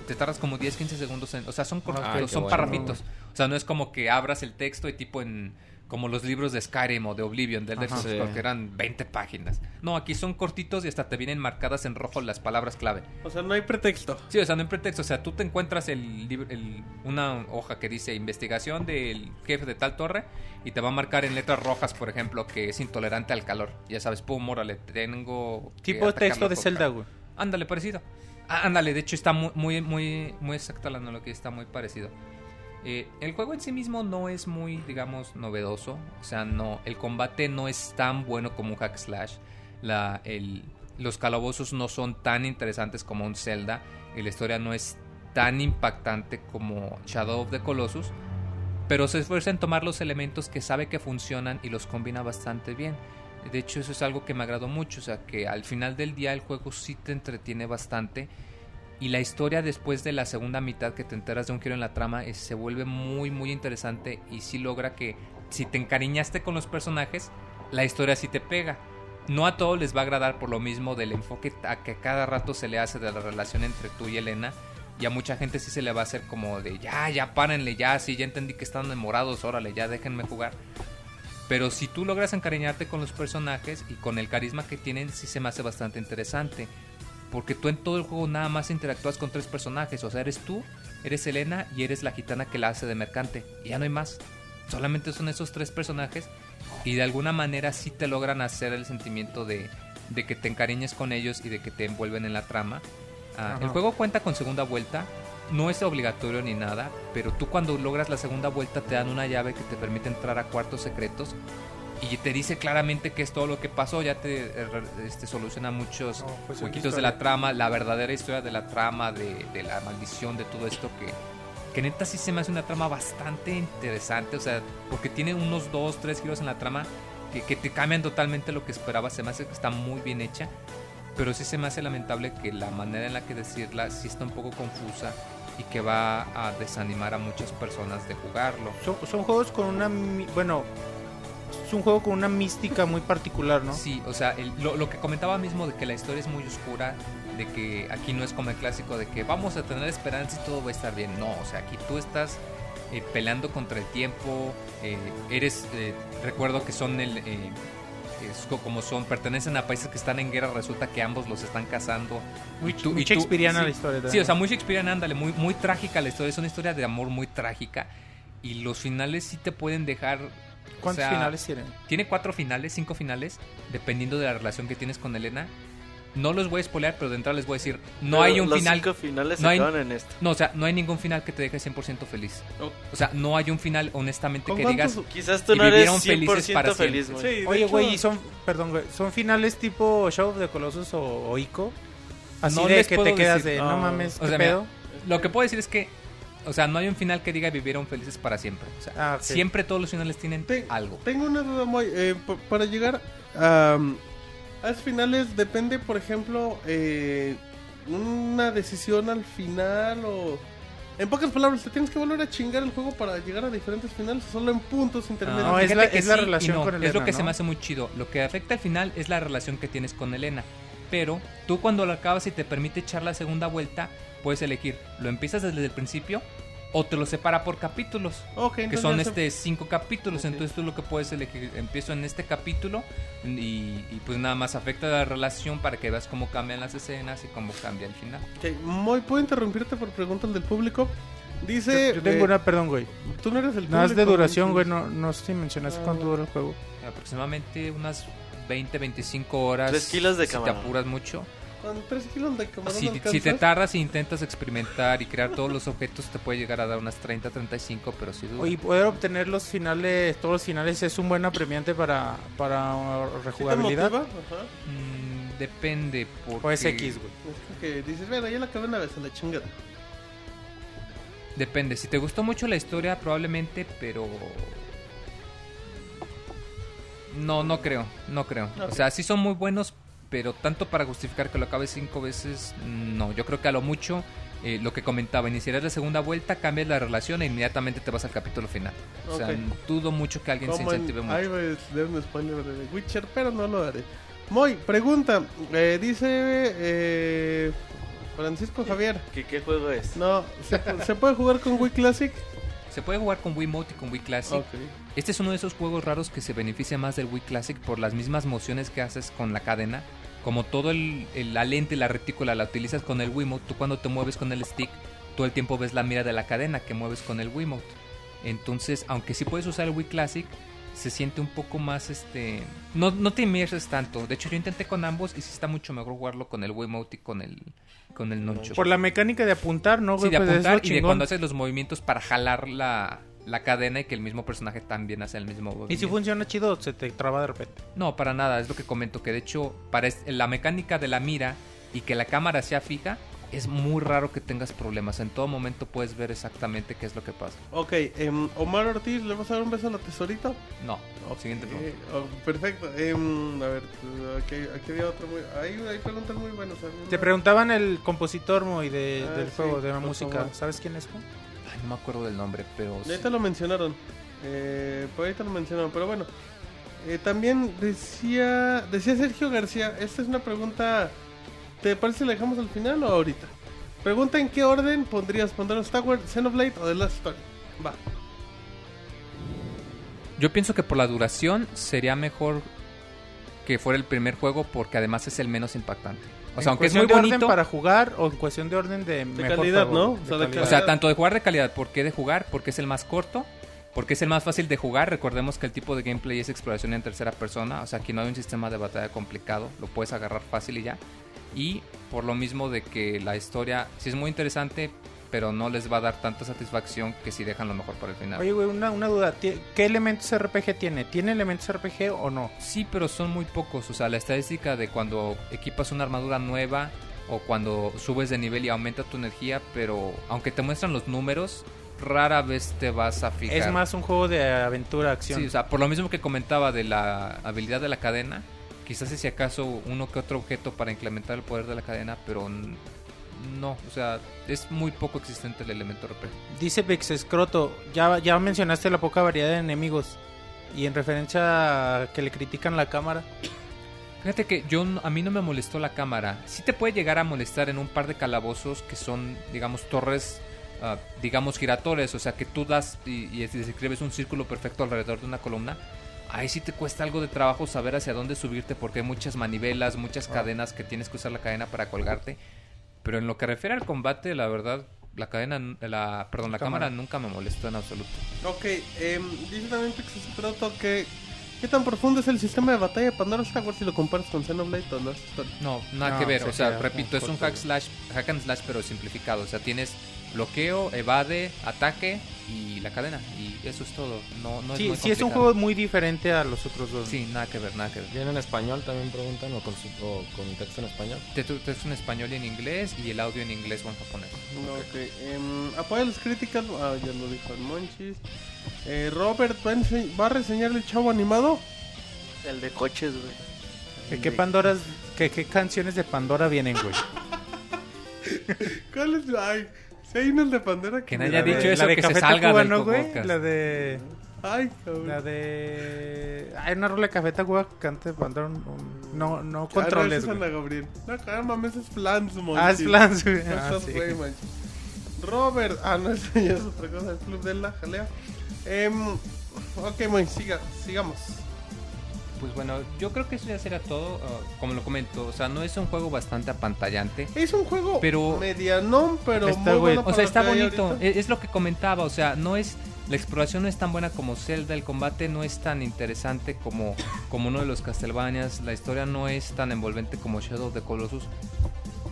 te tardas como 10 15 segundos en, o sea son cortos qué son bueno. parrafitos o sea no es como que abras el texto y tipo en como los libros de Skyrim o de Oblivion del. Elder Sí. Scrolls, que eran 20 páginas no aquí son cortitos y hasta te vienen marcadas en rojo las palabras clave O sea, no hay pretexto. Sí, o sea, no hay pretexto. O sea, tú te encuentras el, libro- el- una hoja que dice investigación del jefe de tal torre y te va a marcar en letras rojas, por ejemplo, que es intolerante al calor. Ya sabes, pum, órale, tengo. que Tipo texto de Zelda, güey. Ándale, parecido. Ah, ándale, de hecho está muy, muy, muy, muy exacta la analogía, está muy parecido. Eh, el juego en sí mismo no es muy, digamos, novedoso. O sea, no, el combate no es tan bueno como un hack slash. Los calabozos no son tan interesantes como un Zelda. Y la historia no es tan impactante como Shadow of the Colossus. Pero se esfuerza en tomar los elementos que sabe que funcionan y los combina bastante bien. De hecho, eso es algo que me agradó mucho. O sea, que al final del día el juego sí te entretiene bastante. Y la historia después de la segunda mitad que te enteras de un giro en la trama es- se vuelve muy muy interesante y sí logra que si te encariñaste con los personajes, la historia sí te pega. No a todos les va a agradar por lo mismo del enfoque a que cada rato se le hace de la relación entre tú y Elena. Y a mucha gente sí se le va a hacer como de ya, ya párenle, ya, sí, ya entendí que están enamorados, órale, ya déjenme jugar. Pero si tú logras encariñarte con los personajes y con el carisma que tienen, sí se me hace bastante interesante. Porque tú en todo el juego nada más interactúas con tres personajes. O sea, eres tú, eres Elena y eres la gitana que la hace de mercante. Y ya no hay más. Solamente son esos tres personajes. Y de alguna manera sí te logran hacer el sentimiento de, de que te encariñes con ellos y de que te envuelven en la trama. Ah, el juego cuenta con segunda vuelta, no es obligatorio ni nada, pero tú cuando logras la segunda vuelta te dan una llave que te permite entrar a cuartos secretos y te dice claramente qué es todo lo que pasó, ya te eh, este, soluciona muchos No, pues, huequitos de la trama, la verdadera historia de la trama, de, de la maldición, de todo esto que, que neta sí se me hace una trama bastante interesante, o sea, porque tiene unos dos, tres giros en la trama que, que te cambian totalmente lo que esperabas, se me hace que está muy bien hecha, pero sí se me hace lamentable que la manera en la que decirla sí está un poco confusa y que va a desanimar a muchas personas de jugarlo. Son, son juegos con una... Bueno, es un juego con una mística muy particular, ¿no? Sí, o sea, el- lo, lo que comentaba mismo de que la historia es muy oscura, de que aquí no es como el clásico de que vamos a tener esperanza y todo va a estar bien. No, o sea, aquí tú estás eh, peleando contra el tiempo, eh, eres, eh, recuerdo que son el... eh, es co- como son, pertenecen a países que están en guerra, resulta que ambos los están cazando. Muy, Y tú- muy y tú- shakespeariana sí. la historia. Sí, también. o sea, muy Shakespearean, ándale, muy, muy trágica la historia, es una historia de amor muy trágica y los finales sí te pueden dejar... o ¿Cuántos sea, finales tienen? tiene cuatro finales, cinco finales, dependiendo de la relación que tienes con Elena. No los voy a spoilear, pero de entrada les voy a decir, no Pero hay un los final... cinco finales no hay- en esto. No, o sea, no hay ningún final que te deje 100% feliz. Oh. O sea, no hay un final, honestamente, ¿Con que digas... cuántos- Quizás tú no eres vivieron felices 100% para feliz, siempre. Sí, Oye, hecho, güey, y son, perdón, güey, son finales tipo Show of the Colossus o, o Ico. Así No de les que te quedas decir. de, no Ah. mames, O ¿qué sea, mira, pedo? Lo que puedo decir es que, o sea, no hay un final que diga vivieron felices para siempre. O sea, Ah, siempre todos los finales tienen algo. Tengo una duda muy... eh, para llegar a, a esos finales depende, por ejemplo, eh, una decisión al final o... En pocas palabras, ¿te tienes que volver a chingar el juego para llegar a diferentes finales o solo en puntos intermedios? No, es la- que es la sí y relación no, con Es lo Elena, que se me hace muy chido. Lo que afecta al final es la relación que tienes con Elena. Pero tú cuando lo acabas y te permite echar la segunda vuelta, puedes elegir, ¿lo empiezas desde el principio? O te lo separa por capítulos, Ok, que son este cinco capítulos. Ok. Entonces tú lo que puedes elegir, empiezo en este capítulo y, y pues nada más afecta la relación para que veas cómo cambian las escenas y cómo cambia el final. Ok, Moy, ¿puedo interrumpirte por preguntas del público? Dice... Yo, yo tengo eh, una, perdón, güey. Tú no eres el Nada más de duración, güey, no, no sé si mencionaste Ah. cuánto dura el juego. Aproximadamente unas 20, 25 horas. Tres kilos de si te camarón. apuras mucho. Con 3 kilos de camarón Si, si te tardas e intentas experimentar y crear todos los objetos, te puede llegar a dar unas 30, 35, pero si dura. Oye, poder obtener los finales, todos los finales es un buen apremiante para, para ¿Sí rejugabilidad. Ajá. Mm, depende. Porque, O es X, güey. Es que dices, bueno, ya la acabé una vez a la chingada. Depende. Si te gustó mucho la historia, probablemente, pero. No, no creo. No creo. O sea, sí son muy buenos, pero tanto para justificar que lo acabes cinco veces, no. Yo creo que a lo mucho. eh, lo que comentaba, iniciarás la segunda vuelta, cambias la relación e inmediatamente te vas al capítulo final. O sea, Ok. dudo mucho que alguien se incentive mucho. Ahí voy a leer un spoiler de The Witcher, pero no lo haré. Moy, pregunta. eh, dice eh, Francisco Javier. ¿Qué, ¿Qué juego es? No, ¿se, ¿se puede jugar con Wii Classic? Se puede jugar con Wiimote y con Wii Classic. Este es uno de esos juegos raros que se beneficia más del Wii Classic por las mismas mociones que haces con la cadena. Como todo el, el- la lente, la retícula la utilizas con el Wiimote, tú cuando te mueves con el stick, todo el tiempo ves la mira de la cadena que mueves con el Wiimote. Entonces, aunque sí puedes usar el Wii Classic, se siente un poco más este no, no te inmerses tanto de hecho yo intenté con ambos y sí está mucho mejor jugarlo con el Wiimote y con el con el nunchuk Por la mecánica de apuntar, ¿no, Sí, de Pues apuntar y de cuando haces los movimientos para jalar la, la cadena y que el mismo personaje también hace el mismo Y movimiento. si funciona chido, se te traba de repente. No, para nada, es lo que comento, que de hecho para es- la mecánica de la mira y que la cámara sea fija, es muy raro que tengas problemas. En todo momento puedes ver exactamente qué es lo que pasa. Ok, em, Omar Ortiz, ¿le vas a dar un beso a la tesorita? No, siguiente pregunta. Eh, oh, perfecto. Em, a ver, aquí, aquí había otro muy... Hay, hay preguntas muy buenas. ¿alguna? Te preguntaban el compositor muy de, Ah, del sí, juego, de la música. favor. ¿Sabes quién es? güey? Ay, no me acuerdo del nombre, pero... sí. Ahorita lo mencionaron. Eh, por ahorita lo mencionaron, pero bueno. Eh, también decía decía Sergio García, esta es una pregunta, ¿te parece que la dejamos al final o ahorita? Pregunta en qué orden pondrías Star Wars, Xenoblade o The Last Story. Va. Yo pienso que por la duración sería mejor que fuera el primer juego porque además es el menos impactante. O ¿En sea, aunque es cuestión muy de orden bonito... para jugar o en cuestión de orden de, mejor calidad? ¿no? O sea, de O calidad. sea, tanto de jugar de calidad, ¿por qué de jugar? Porque es el más corto porque es el más fácil de jugar. Recordemos que el tipo de gameplay es exploración en tercera persona, o sea, aquí no hay un sistema de batalla complicado, lo puedes agarrar fácil y ya. Y por lo mismo de que la historia sí es muy interesante, pero no les va a dar tanta satisfacción que si dejan lo mejor para el final. Oye, güey, una, una duda. ¿tie- ¿Qué elementos RPG tiene? ¿Tiene elementos RPG o no? Sí, pero son muy pocos. O sea, la estadística de cuando equipas una armadura nueva o cuando subes de nivel y aumenta tu energía, pero aunque te muestran los números, rara vez te vas a fijar. Es más un juego de aventura, acción. Sí, o sea, por lo mismo que comentaba de la habilidad de la cadena, quizás si acaso uno que otro objeto para incrementar el poder de la cadena, pero no, o sea, es muy poco existente el elemento RPG. Dice Pixescroto, ya, ya mencionaste la poca variedad de enemigos. Y en referencia a que le critican la cámara. Fíjate que yo a mí no me molestó la cámara. Sí te puede llegar a molestar en un par de calabozos que son, digamos, torres, ah, digamos, giratorias. O sea, que tú das y, y es- describes un círculo perfecto alrededor de una columna. Ahí sí te cuesta algo de trabajo saber hacia dónde subirte porque hay muchas manivelas, muchas cadenas que tienes que usar la cadena para colgarte. Pero en lo que refiere al combate, la verdad, la cadena, la, perdón, la cámara. Cámara. nunca me molestó en absoluto. Ok, em, dice también Pixescroto que... ¿Qué tan profundo es el sistema de batalla de Pandora Star Wars si lo comparas con Xenoblade o no? No, nada No, que ver. O sea, repito, es un hack slash, hack and slash, pero simplificado. O sea, tienes bloqueo, evade, ataque y la cadena. Y eso es todo. No, no es muy sí es un juego muy diferente a los otros dos. Sí, nada que ver, nada que ver. ¿Viene en español también preguntan o con, su- o con texto en español? Te, te es en español y en inglés y el audio en inglés o en japonés. No, ok. Em, apoya las críticas. Ah, ya lo dijo el Monchis. Eh, Robert ¿va a, ense- va a reseñar el chavo animado. El de coches, güey. ¿Qué, qué Pandoras, qué, qué canciones de Pandora vienen, güey? ¿Cuál es? Ay, si hay unos de Pandora Que me nadie ha la dicho eso, la de que se salga del ¿no, güey? podcast. La de... Ay, cabrón. La de... Hay una rola de Café Tacuba que canta de Pandora. un- un- No, no Ah, no, controles, es güey. Ana Gabriel. No, cabrón, mames, es Flans, Monchis. Ah, es Flans, güey. No Ah, seas sí. güey. Robert, ah, no, esa ya es otra cosa, el club de la jalea. Em, ok, Monchis, siga, sigamos. Pues bueno, yo creo que eso ya será todo. ah, como lo comento, o sea, no es un juego bastante apantallante. Es un juego Pero- medianón, pero Está, muy bueno O sea, lo está bonito. ahorita. Es, es lo que comentaba. O sea, no es. La exploración no es tan buena como Zelda. El combate no es tan interesante como, como uno de los Castlevanias. La historia no es tan envolvente como Shadow of the Colossus.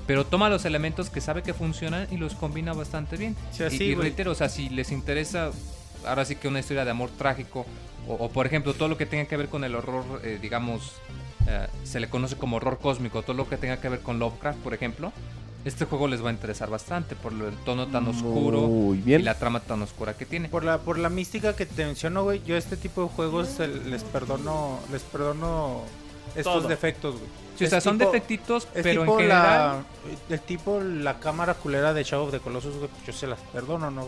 Pero toma los elementos que sabe que funcionan y los combina bastante bien. Sí, y, así, y reitero, o sea, si les interesa, ahora sí que una historia de amor trágico, o, o, por ejemplo, todo lo que tenga que ver con el horror, eh, digamos, eh, se le conoce como horror cósmico, todo lo que tenga que ver con Lovecraft, por ejemplo, este juego les va a interesar bastante por el tono tan oscuro y la trama tan oscura que tiene. Por la, por la mística que te menciono, güey, yo este tipo de juegos les perdono, les perdono estos Todo. defectos, güey. Sí, o sea, son tipo- defectitos, pero en general... la, el tipo, la cámara culera de Shadow of the Colossus, güey, pues yo se las perdono, ¿no?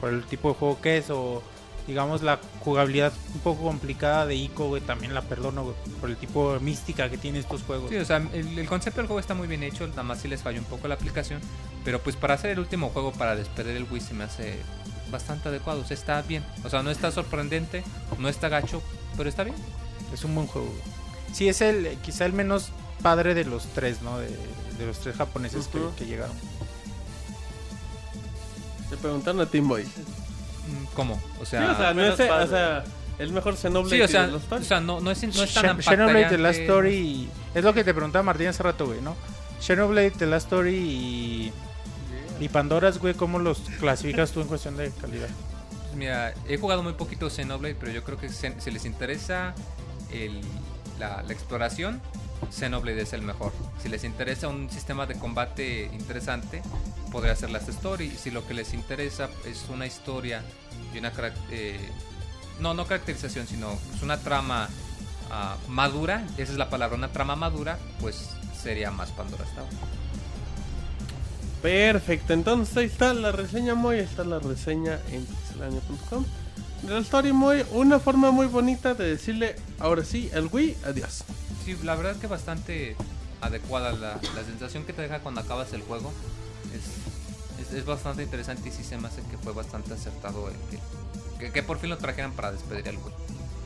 Por el tipo de juego que es, o digamos la jugabilidad un poco complicada de Ico, güey, también la perdono, güey, por el tipo de mística que tiene estos juegos. Sí, o sea, el, el concepto del juego está muy bien hecho, nada más sí les falló un poco la aplicación, pero pues para hacer el último juego para despedir el Wii se me hace bastante adecuado, o sea, está bien, o sea, no está sorprendente, no está gacho, pero está bien. Es un buen juego. güey. Sí, es el quizá el menos padre de los tres, ¿no? De, de los tres japoneses que- Ujú. que, llegaron. Te preguntaron a Team Boy. ¿Cómo? O Sí, sea, o sea, no es, o sea, el mejor Xenoblade sí, o sea, o sea, no, no es, no es tan Sh- Xenoblade The Last. Story es lo que te preguntaba Martín hace rato, güey, ¿no? Xenoblade The Last Story y, y Pandoras, güey, ¿cómo los clasificas tú en cuestión de calidad? Pues Mira, he jugado muy poquito Xenoblade, pero yo creo que se- si les interesa el- la, la exploración, Xenoblade es el mejor. Si les interesa un sistema de combate interesante, podría ser Last Story. Si lo que les interesa es una historia y una eh, no, no caracterización, sino es una trama ah, madura, esa es la palabra, una trama madura, pues sería más Pandora Tower. Perfecto, entonces ahí está la reseña ahí está la reseña en pixelania.com. La story Moy, una forma muy bonita de decirle, ahora sí, al Wii, adiós. Sí, la verdad que bastante adecuada la, la sensación que te deja cuando acabas el juego. Es, es, es bastante interesante y sí se me hace que fue bastante acertado el que, que, que por fin lo trajeran para despedir al güey.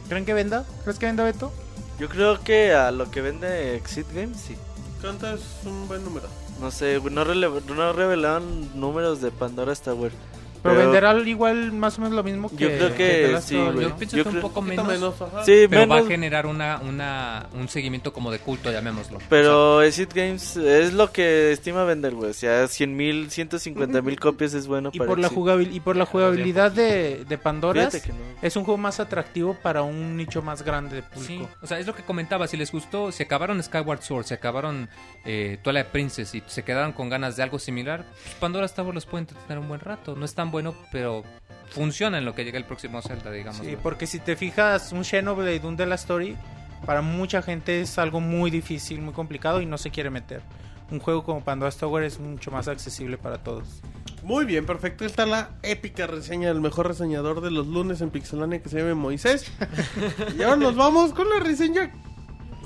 ¿Creen que venda? ¿Crees que venda Beto? Yo creo que a lo que vende Exit Games, sí. ¿Cuánto es un buen número? No sé, no, no revelaron números de Pandora Tower. Pero, Pero- venderá igual más o menos lo mismo que Yo. Yo pienso Yo que un poco menos, menos. Sí, pero va a generar una, una, un seguimiento como de culto, llamémoslo. pero Exit Games es lo que estima vender, güey. O sea, 100 mil, 150 mil copias es bueno Y para por, la jugabil- y por la jugabilidad de, de no. es un juego más atractivo para un nicho más grande de Sí, público. o sea, es lo que comentaba, si les gustó, si acabaron Skyward Sword, si acabaron eh, Twilight Princess y se quedaron con ganas de algo similar, pues Pandora's Tower los puede entretener un buen rato. No es tan bueno, pero funciona en lo que llega el próximo Zelda, digamos. Sí, porque si te fijas, un Xenoblade, un de la Story, para mucha gente es algo muy difícil, muy complicado y no se quiere meter. Un juego como Pandora's Tower es mucho más accesible para todos. Muy bien, perfecto. Esta es la épica reseña del mejor reseñador de los lunes en Pixelania que se llama Moisés. y ahora nos vamos con la reseña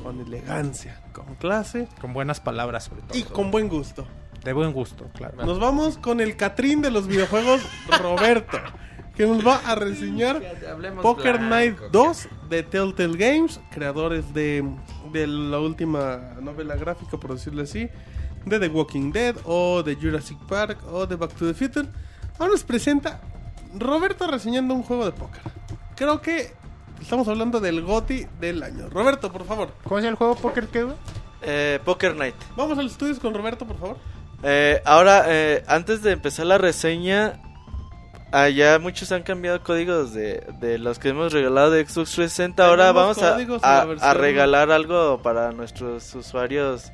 con elegancia, con clase Con buenas palabras, sobre todo. y con buen gusto. De buen gusto, claro. Nos vamos con el Catrín de los videojuegos, Roberto, que nos va a reseñar Hablemos Poker blanco, Night que- 2 de Telltale Games, creadores de, de la última novela gráfica, por decirlo así, de The Walking Dead o de Jurassic Park o de Back to the Future. Ahora nos presenta Roberto reseñando un juego de póker. Creo que estamos hablando del GOTI del año. Roberto, por favor. ¿Cómo es el juego Poker que? Eh, Poker Night. Vamos a los estudios con Roberto, por favor. Eh, ahora, eh, antes de empezar la reseña, allá muchos han cambiado códigos de, de los que hemos regalado de Xbox 360. Ahora vamos a, a- regalar algo para nuestros usuarios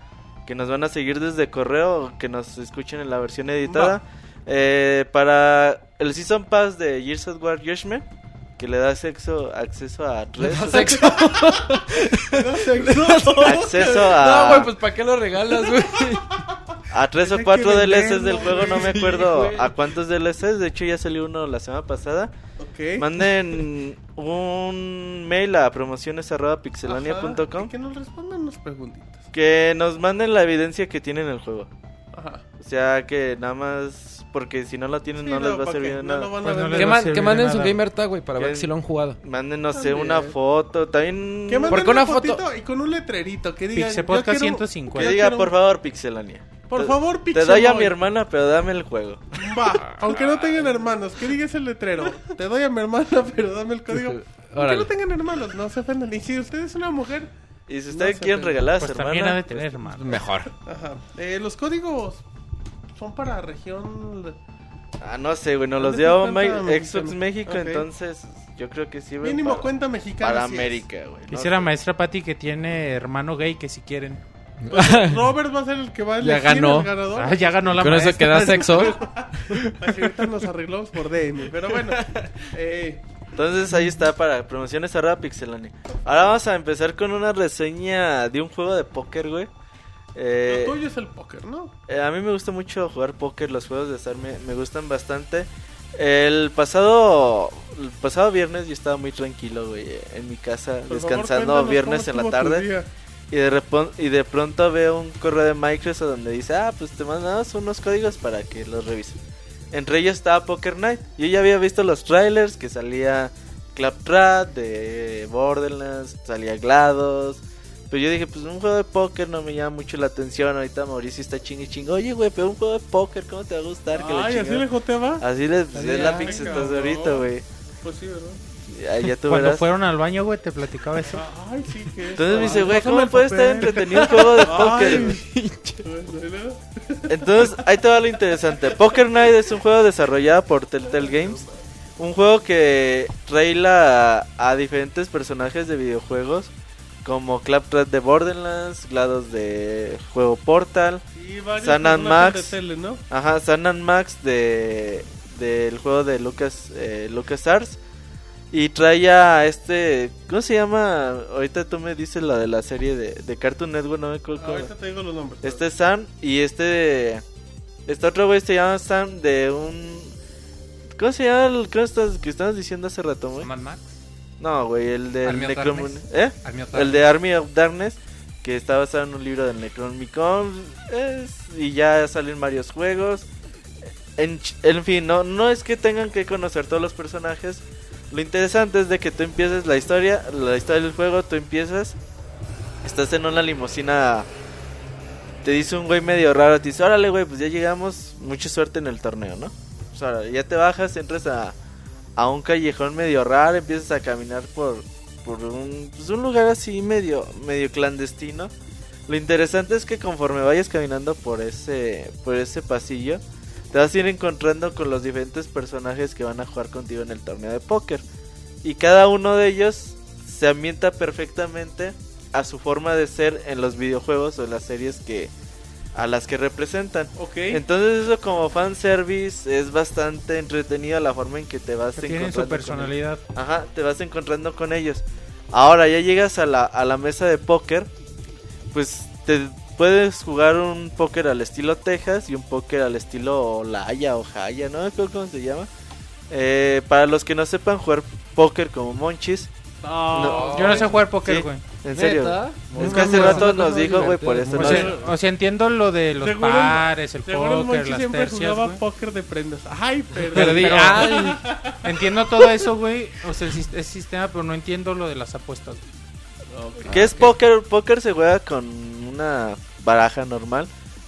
que nos van a seguir desde correo o que nos escuchen en la versión editada. Eh, para el Season Pass de Gears of War Judgment, que le da sexo, acceso a tres, Sexo. acceso a, No, güey, pues ¿para qué lo regalas, güey? a tres o cuatro DLCs del juego, no me acuerdo a cuántos DLCs, de hecho ya salió uno la semana pasada. Ok. Manden un mail a promociones@pixelania.com Que nos respondan unas preguntitas. que nos manden la evidencia que tienen el juego. Ajá. O sea, que nada más porque si no la tienen Sí, no, les va a ¿pa' servir de No nada. lo Pues no Que, man- manden su gamer tag, güey, para ver si lo han jugado. Manden, no sé, una foto. También Que manden una, una foto- y con un letrerito que diga Pixel Podcast quiero- 150. que diga, quiero- por favor, Pixelania. Por Te- favor, Te Pixel doy a mi hermana, pero dame el juego. Va, aunque no tengan hermanos, que diga ese letrero. Te doy a mi hermana, pero dame el código. Aunque no tengan hermanos, no se ofendan. Y si usted es una mujer, Y si No ustedes se quieren regalar a Pues su también ha hermana, de tener, hermano. Mejor. ajá. Eh, los códigos son para región. ah, no sé, güey, nos ¿Dónde los dio Xbox? México, entonces yo creo que sí. Mínimo para- cuenta mexicana. Para. América, güey. ¿no? Quisiera maestra Patti que tiene hermano gay que si quieren. Pues, Robert va a ser el que va a Ya elegir ganó. el ganador. Ah, ya ganó la Con eso maestra. que da sexo. Así ahorita nos arreglamos por DM. Pero bueno, eh, Entonces ahí está para promociones arroba pixelania. Ahora vamos a empezar con una reseña de un juego de póker, güey. Eh, lo tuyo es el póker, ¿no? eh, a mí me gusta mucho jugar póker, los juegos de azar me, me gustan bastante. El pasado el pasado viernes yo estaba muy tranquilo, güey, en mi casa, Por descansando viernes en la tarde. Y de, y de pronto veo un correo de Microsoft donde dice, ah, pues te mandamos unos códigos para que los revisen. Entre ellos estaba Poker Night. Yo ya había visto los trailers que salía Claptrap de Borderlands, salía GLaDOS. Pero yo dije, pues un juego de póker no me llama mucho la atención. Ahorita Mauricio está chingue chingue. Oye, güey, pero un juego de póker, ¿cómo te va a gustar? Que Ay, así chingada". le joteaba. Así les pues, es la cabrón. ahorita, güey. Pues sí, ¿verdad? Ya, ya tú Cuando verás. fueron al baño, güey, te platicaba eso. Ay, sí, que Entonces me dice, güey, ¿cómo puede estar entretenido un juego de póker? Entonces, ahí te va lo interesante. Poker Night es un juego desarrollado por Telltale Games. Un juego que traila a, a diferentes personajes de videojuegos. Como Claptrap de Borderlands, GLaDOS de juego Portal. Y San and Max. de tele, ¿no? Ajá, San and Max de del juego de Lucas eh, LucasArts. Y trae a este. ¿Cómo se llama? Ahorita tú me dices la de la serie de, de Cartoon Network, no me acuerdo Ahorita te digo los nombres. este es Sam y este. Este otro güey se llama Sam de un. ¿Cómo se llama el ¿cómo estás, que estabas diciendo hace rato, güey? Mad Max, No, güey, el de Army. ¿Eh? Army El de Army of Darkness, que está basado en un libro del Necronomicon. Es, y ya salen varios juegos. En, en fin, no, no es que tengan que conocer todos los personajes. Lo interesante es de que tú empieces la historia, la historia del juego, tú empiezas, estás en una limusina, te dice un güey medio raro, te dice, órale güey, pues ya llegamos, mucha suerte en el torneo, ¿no? pues ahora, ya te bajas, entras a, a un callejón medio raro, empiezas a caminar por, por un, pues un lugar así medio, medio clandestino. Lo interesante es que conforme vayas caminando por ese, por ese pasillo, te vas a ir encontrando con los diferentes personajes que van a jugar contigo en el torneo de póker. Y cada uno de ellos se ambienta perfectamente a su forma de ser en los videojuegos o en las series que a las que representan. Ok. Entonces eso como fanservice es bastante entretenido la forma en que te vas Que tienen su encontrando con personalidad. ellos. Ajá, te vas encontrando con ellos. Ahora ya llegas a la, a la mesa de póker, pues te puedes jugar un póker al estilo Texas y un póker al estilo Laya o Jaya, ¿no? Cómo se llama. Eh, para los que no sepan jugar póker como Monchis, No. Yo no sé jugar póker, Sí. güey. en serio. ¿Neta? Es que hace rato nos dijo, güey, por eso O no. sea, o sea, entiendo lo de los Seguro- pares, el Seguro póker, las siempre tercias, jugaba póker de prendas. Ay, perdón. Perdí. Pero- Ay, entiendo todo eso, güey. O sea, el sistema, pero no entiendo lo de las apuestas. ¿Qué es póker? Póker se juega con una baraja normal.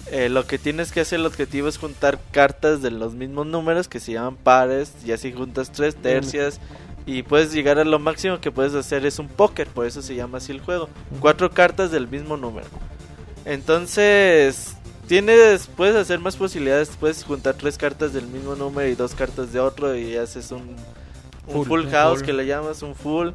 Eh, lo que tienes que hacer, el objetivo es juntar cartas de los mismos números que se llaman pares. Y así juntas tres tercias. Y puedes llegar a lo máximo que puedes hacer es un póker. Por eso se llama así el juego. Cuatro cartas del mismo número. Entonces, tienes, puedes hacer más posibilidades. Puedes juntar tres cartas del mismo número y dos cartas de otro. Y haces un, un Full, house full. que le llamas un full.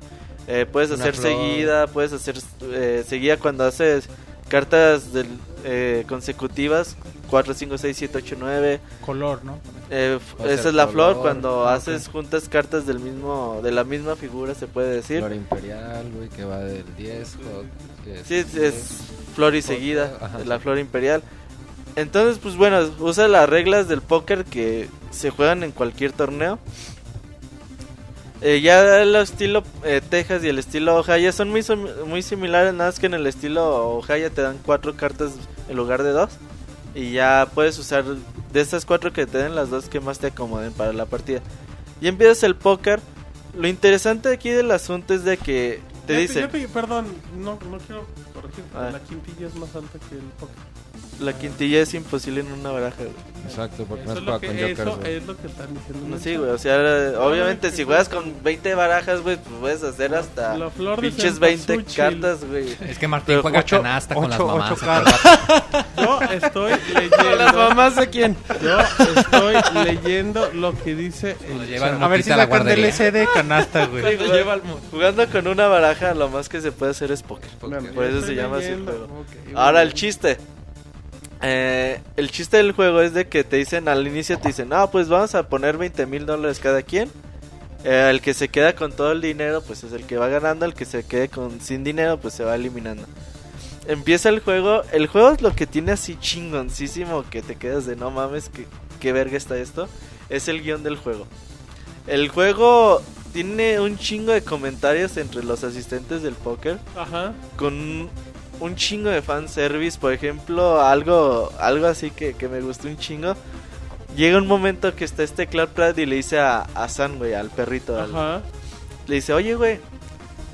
Eh, puedes hacer seguida, puedes hacer eh, seguida cuando haces cartas del, eh, consecutivas 4, 5, 6, 7, 8, 9. Color, ¿no? Eh, esa es la flor color, cuando ah, haces juntas cartas del mismo de la misma figura se puede decir. Flor imperial, güey, que va del 10. o- que Sí, es, es flor y seguida, ajá. la flor imperial. Entonces, pues bueno, usa las reglas del póker que se juegan en cualquier torneo. Eh, ya el estilo eh, Texas y el estilo Ohio son muy, muy similares, nada más que en el estilo Ohio te dan cuatro cartas en lugar de dos. Y ya puedes usar de estas cuatro que te den las dos que más te acomoden para la partida. Y empiezas el póker. Lo interesante aquí del asunto es de que te te- perdón, no, no quiero corregir. Ah. La quintilla es más alta que el póker. La quintilla es imposible en una baraja, güey. Exacto, porque Eso, no es juega con jokers, eso güey. es lo que están diciendo. en No, sí, güey, o sea, obviamente si juegas con 20 barajas, güey, pues puedes hacer hasta La flor de pinches 20 cempasúchil. cartas, güey. Es que Martín Pero juega ocho- canasta con las ocho- mamás. cada rato. Yo estoy leyendo. ¿Las mamás de quién? Yo estoy leyendo lo que dice Lo el. A ver si sacan. DLC de canasta, güey. Sí, güey. Jugando con una baraja, lo más que se puede hacer es póker. Por eso se llama así el juego. Ahora el chiste. Eh, el chiste del juego es de que te dicen al inicio, te dicen, no, pues vamos a poner 20 mil dólares cada quien. Eh, el que se queda con todo el dinero, pues es el que va ganando. El que se quede con sin dinero, pues se va eliminando. Empieza el juego. El juego es lo que tiene así chingoncísimo que te quedas de no mames, que qué verga está esto. Es el guion del juego. El juego tiene un chingo de comentarios entre los asistentes del póker Ajá. con un chingo de fanservice, por ejemplo, algo algo así que, que me gustó un chingo. Llega un momento que está este Clark Pratt y le dice a, a San, güey, al perrito, al- le dice, oye, güey,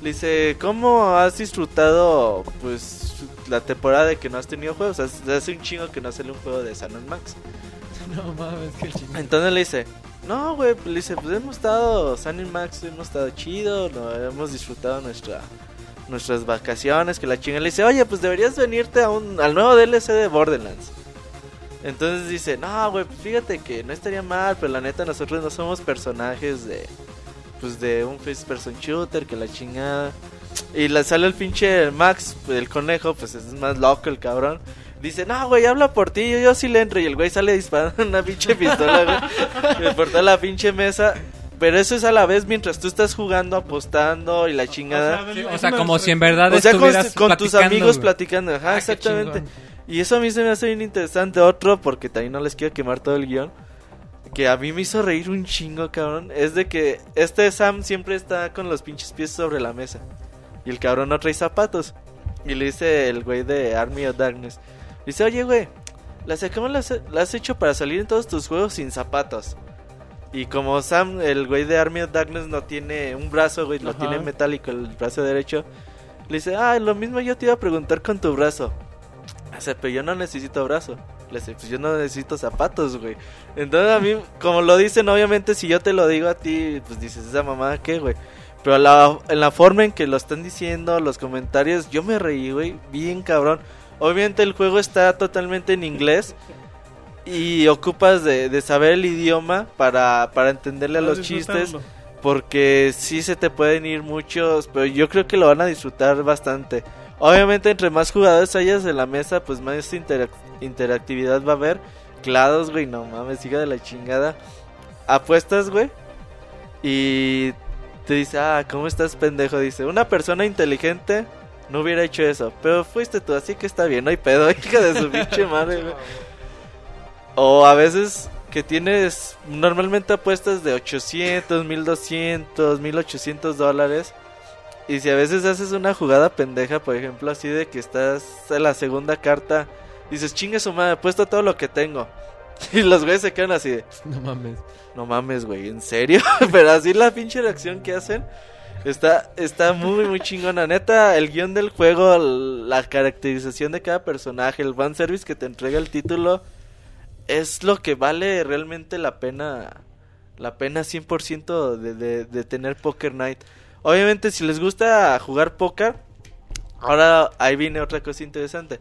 le dice, ¿cómo has disfrutado, pues, la temporada de que no has tenido juegos? Hace un chingo que no sale un juego de San Max. No mames, que el chingón. Entonces le dice, no, güey, le dice, pues hemos estado, Sun y Max, hemos estado chido, no, hemos disfrutado nuestra, nuestras vacaciones, que la chinga le dice, oye, pues deberías venirte a un, al nuevo DLC de Borderlands. Entonces dice, no, güey, pues fíjate que no estaría mal, pero la neta nosotros no somos personajes de, pues de un first person shooter, que la chingada. Y le sale el pinche Max, el conejo, pues es más loco el cabrón. Dice, no, güey, habla por ti, yo, yo sí le entro. Y el güey sale disparando una pinche pistola, güey. por toda la pinche mesa. Pero eso es a la vez mientras tú estás jugando, apostando y la chingada. Sí, o sea, como si en verdad O sea, con, estuvieras con tus platicando, amigos platicando. Ajá, Ah, exactamente. Y eso a mí se me hace bien interesante. Otro, porque también no les quiero quemar todo el guion. Que a mí me hizo reír un chingo, cabrón. Es de que este Sam siempre está con los pinches pies sobre la mesa. Y el cabrón no trae zapatos. Y le dice el güey de Army of Darkness. Dice, oye, güey, ¿las, ¿cómo las, las has hecho para salir en todos tus juegos sin zapatos? Y como Sam, el güey de Army of Darkness, no tiene un brazo, güey, lo tiene metálico, el brazo derecho. Le dice, ah, lo mismo yo te iba a preguntar con tu brazo. O sea, pero yo no necesito brazo. Le dice, pues yo no necesito zapatos, güey. Entonces a mí, como lo dicen, obviamente si yo te lo digo a ti, pues dices, esa mamá, ¿qué, güey? Pero la, en la forma en que lo están diciendo, los comentarios, yo me reí, güey, bien cabrón. Obviamente el juego está totalmente en inglés y ocupas de, de saber el idioma para, para entenderle a los chistes. Porque sí se te pueden ir muchos, pero yo creo que lo van a disfrutar bastante. Obviamente entre más jugadores hayas en la mesa, pues más interac- interactividad va a haber. Clados, güey, no mames, hija de la chingada. Apuestas, güey. Y te dice, ah, ¿cómo estás, pendejo? Dice, una persona inteligente no hubiera hecho eso. Pero fuiste tú, así que está bien, no hay pedo, hija de su pinche madre, güey. O a veces que tienes normalmente apuestas de 800, 1200, 1800 dólares. Y si a veces haces una jugada pendeja, por ejemplo, así de que estás en la segunda carta, dices, chingue su madre, apuesto todo lo que tengo. Y los güeyes se quedan así de, No mames. no mames, güey, ¿en serio? Pero así la pinche reacción que hacen está, está muy, muy chingona. Neta, el guion del juego, la caracterización de cada personaje, el fanservice que te entrega el título, es lo que vale realmente la pena, la pena 100% de, de, de tener Poker Night. Obviamente, si les gusta jugar póker, ahora ahí viene otra cosa interesante.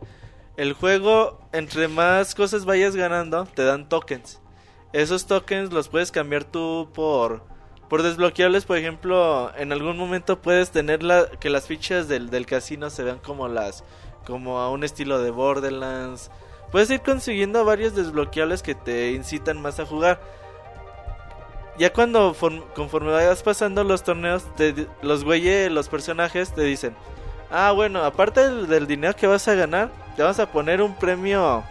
El juego, entre más cosas vayas ganando, te dan tokens. Esos tokens los puedes cambiar tú por por desbloqueables, por ejemplo, en algún momento puedes tener la, que las fichas del, del casino se vean como las como a un estilo de Borderlands. Puedes ir consiguiendo varios desbloqueables que te incitan más a jugar. Ya cuando form- conforme vayas pasando los torneos, te- los güeyes, los personajes te dicen, ah bueno, aparte del, del dinero que vas a ganar, te vamos a poner un premio,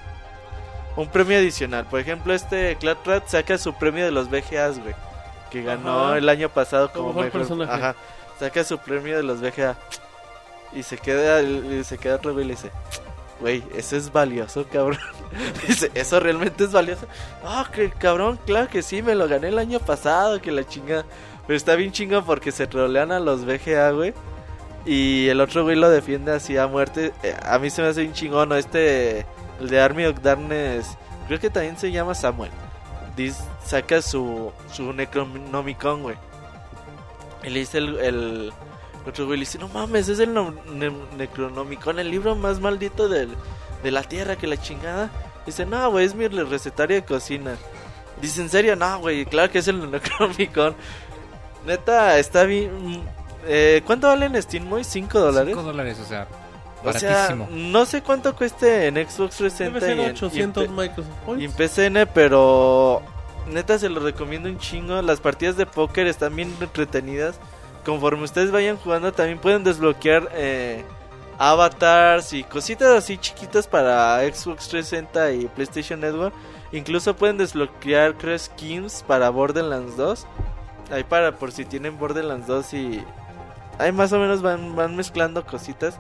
un premio adicional. Por ejemplo, este Clatrat saca su premio de los BGAs, güey, que ganó Ajá. el año pasado como, mejor mejor, personaje. ajá, saca su premio de los BGA y se queda, y se queda otro güey y le dice, güey, eso es valioso, cabrón. Dice, ¿eso realmente es valioso? Ah, que cabrón, claro que sí, me lo gané el año pasado, que la chinga. Pero está bien chingo porque se trolean a los BGA, güey. Y el otro güey lo defiende así a muerte. Eh, a mí se me hace un chingón, ¿no? Este, el de Army of Darkness, creo que también se llama Samuel. Dice, saca su, su Necronomicon, güey. Y le dice el otro güey, le dice, no mames, es el ne- Necronomicon, el libro más maldito del, de la tierra que la chingada. Dice, no, güey, es mi recetario de cocina. Dice, ¿en serio? No, güey, claro que es el Necronomicon. Neta, está bien. Eh, ¿Cuánto vale en Steam, Moy? ¿5 dólares? 5 dólares, o sea, O sea, baratísimo. no sé cuánto cueste en Xbox 360 Debe ser y en- 800 y en, Microsoft y en PCN, pero neta se lo recomiendo un chingo. Las partidas de póker están bien entretenidas. Conforme ustedes vayan jugando, también pueden desbloquear eh, avatars y cositas así chiquitas para Xbox 360 y PlayStation Network. Incluso pueden desbloquear, creo, skins para Borderlands 2. Ahí para por si tienen Borderlands 2 y... Ahí más o menos van, van mezclando cositas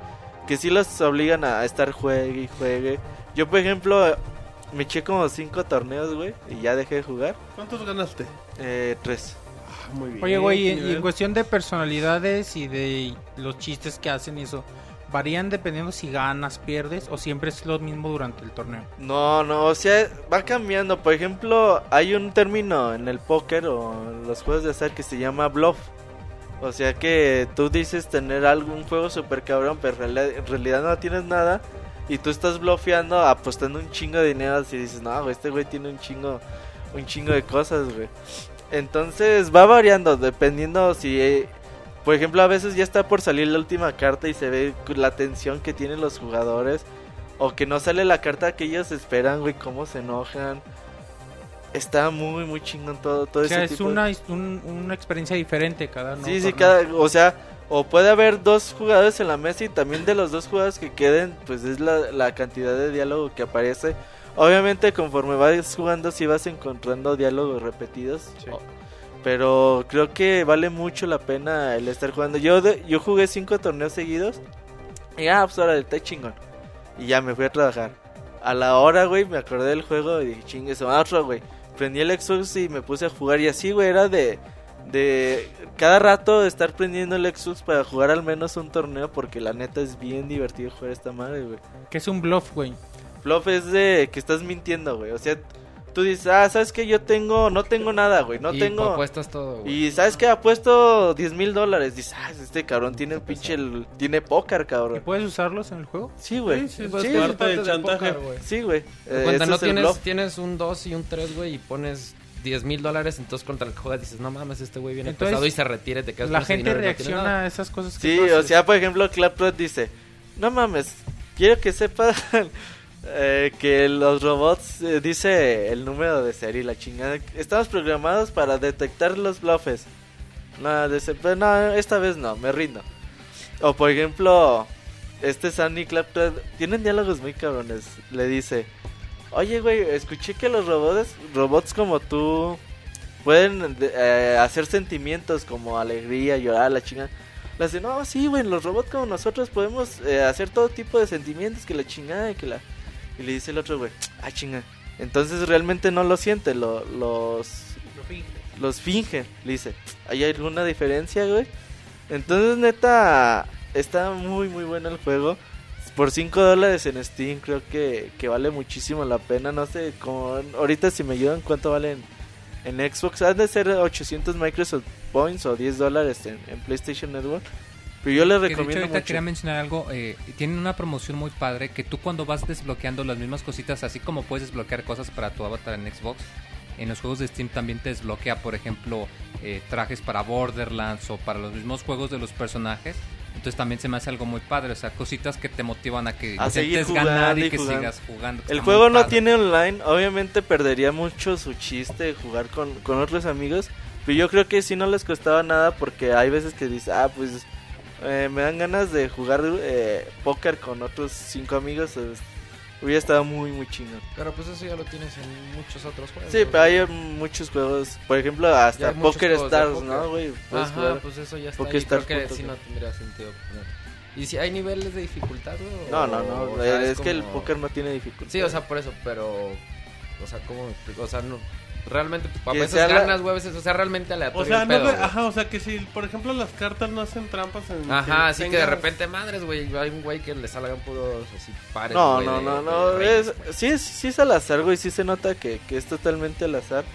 que sí los obligan a estar juegue y juegue. Yo, por ejemplo, me eché como 5 torneos, güey, y ya dejé de jugar. ¿Cuántos ganaste? Eh, 3. Muy bien. Oye, güey, y- en cuestión de personalidades y de los chistes que hacen y eso, ¿varían dependiendo si ganas, pierdes o siempre es lo mismo durante el torneo? No, no, o sea, va cambiando. Por ejemplo, hay un término en el póker o en los juegos de azar que se llama bluff. O sea que tú dices tener algún juego super cabrón, pero en realidad, no tienes nada. Y tú estás bloqueando, apostando un chingo de dinero. Y dices, no, güey, este güey tiene un chingo, un chingo de cosas, güey. Entonces va variando, dependiendo si, eh, por ejemplo, a veces ya está por salir la última carta y se ve la tensión que tienen los jugadores. O que no sale la carta que ellos esperan, güey, cómo se enojan. Está muy, muy chingón todo, todo O sea, ese es tipo una, un- una experiencia diferente cada nuevo Sí, sí, cada, o sea, o puede haber dos jugadores en la mesa y también de los dos jugadores que queden, pues es la, la cantidad de diálogo que aparece. Obviamente conforme vas jugando sí vas encontrando diálogos repetidos. Pero creo que vale mucho la pena el estar jugando. Yo de- yo jugué cinco torneos seguidos. Y ah, pues ahora está chingón. Y ya me fui a trabajar. A la hora, güey, me acordé del juego y dije, chingue, se otro, güey. Prendí el Xbox y me puse a jugar. Y así, güey, era de, de cada rato estar prendiendo el Xbox para jugar al menos un torneo. Porque la neta es bien divertido jugar esta madre, güey. Que es un bluff, güey. Bluff es de que estás mintiendo, güey. O sea, tú dices, ah, ¿sabes qué? Yo tengo, no tengo nada, güey. No y tengo... apuestas todo, güey. Y ¿sabes qué? Apuesto 10 mil dólares. Dices, ah, este cabrón tiene el pinche... el- tiene póker, ¿Y cabrón. puedes usarlos en el juego? Sí, güey. Sí, sí, Sí, pues, sí, parte del chantaje. póker, güey. sí, güey. Eh, Cuando no es el tienes, bluff. tienes un 2 y un 3, güey, y pones 10 mil dólares, entonces contra el que juegas dices, no mames, este güey viene Entonces, pesado y se retira y te quedas La gente dinero y no tienes reacciona a esas cosas que Sí, o sea, por ejemplo, Claptrot dice, no mames, quiero que sepan eh, que los robots, eh, dice el número de serie, la chingada, estamos programados para detectar los bluffes. No, dice, "Pero no, esta vez no, me rindo. O por ejemplo, este Sunny Claptrot, tienen diálogos muy cabrones, le dice, oye güey, escuché que los robots, robots como tú pueden eh, hacer sentimientos como alegría, llorar, la chingada. Le dice, no, sí, güey, los robots como nosotros podemos eh, hacer todo tipo de sentimientos, que la chingada, que la... Y le dice el otro, güey, ah, chinga. Entonces realmente no lo siente, lo, los... Los finge, le dice. ¿Hay alguna diferencia, güey? Entonces, neta, está muy, muy bueno el juego. Por 5 dólares en Steam creo que, que vale muchísimo la pena. No sé, como ahorita si me ayudan cuánto vale en, en Xbox. Han de ser 800 Microsoft Points o 10 dólares en, en PlayStation Network. Pero yo les Que de hecho recomiendo ahorita mucho. quería mencionar algo, eh, tienen una promoción muy padre que tú cuando vas desbloqueando las mismas cositas, así como puedes desbloquear cosas para tu avatar en Xbox, en los juegos de Steam también te desbloquea, por ejemplo, eh, trajes para Borderlands o para los mismos juegos de los personajes. Entonces también se me hace algo muy padre, o sea, cositas que te motivan a que A seguir intentes jugando ganar y y que jugando. sigas jugando. que El juego no tiene online, obviamente perdería mucho su chiste jugar con, con otros amigos, pero yo creo que sí no les costaba nada porque hay veces que dices, ah, pues eh, me dan ganas de jugar eh, póker con otros cinco amigos, pues, hubiera estado muy, muy chingón. Pero pues eso ya lo tienes en muchos otros juegos. Sí, pero hay muchos juegos, por ejemplo, hasta Poker Stars. ¿no, güey? Ajá, pues eso ya está ahí. Creo Star que sí no tendría sentido poner. ¿Y si hay niveles de dificultad, güey? No, no, no, o sea, es, que el póker no tiene dificultad. Sí, o sea, por eso, pero... O sea, ¿cómo me explico? O sea, no... Realmente, a Que veces ganas, güey, a veces... O sea, realmente aleatorio O sea, el no pedo, güey. ajá, o sea que si, por ejemplo, las cartas no hacen trampas en Ajá, así que de tengas- repente, madres, güey, hay un güey que le salgan puros así pares, No, güey, no, de- no, de no. reyes, Es, güey. sí, es, sí es al azar, güey. Sí se nota que, que es totalmente al azar.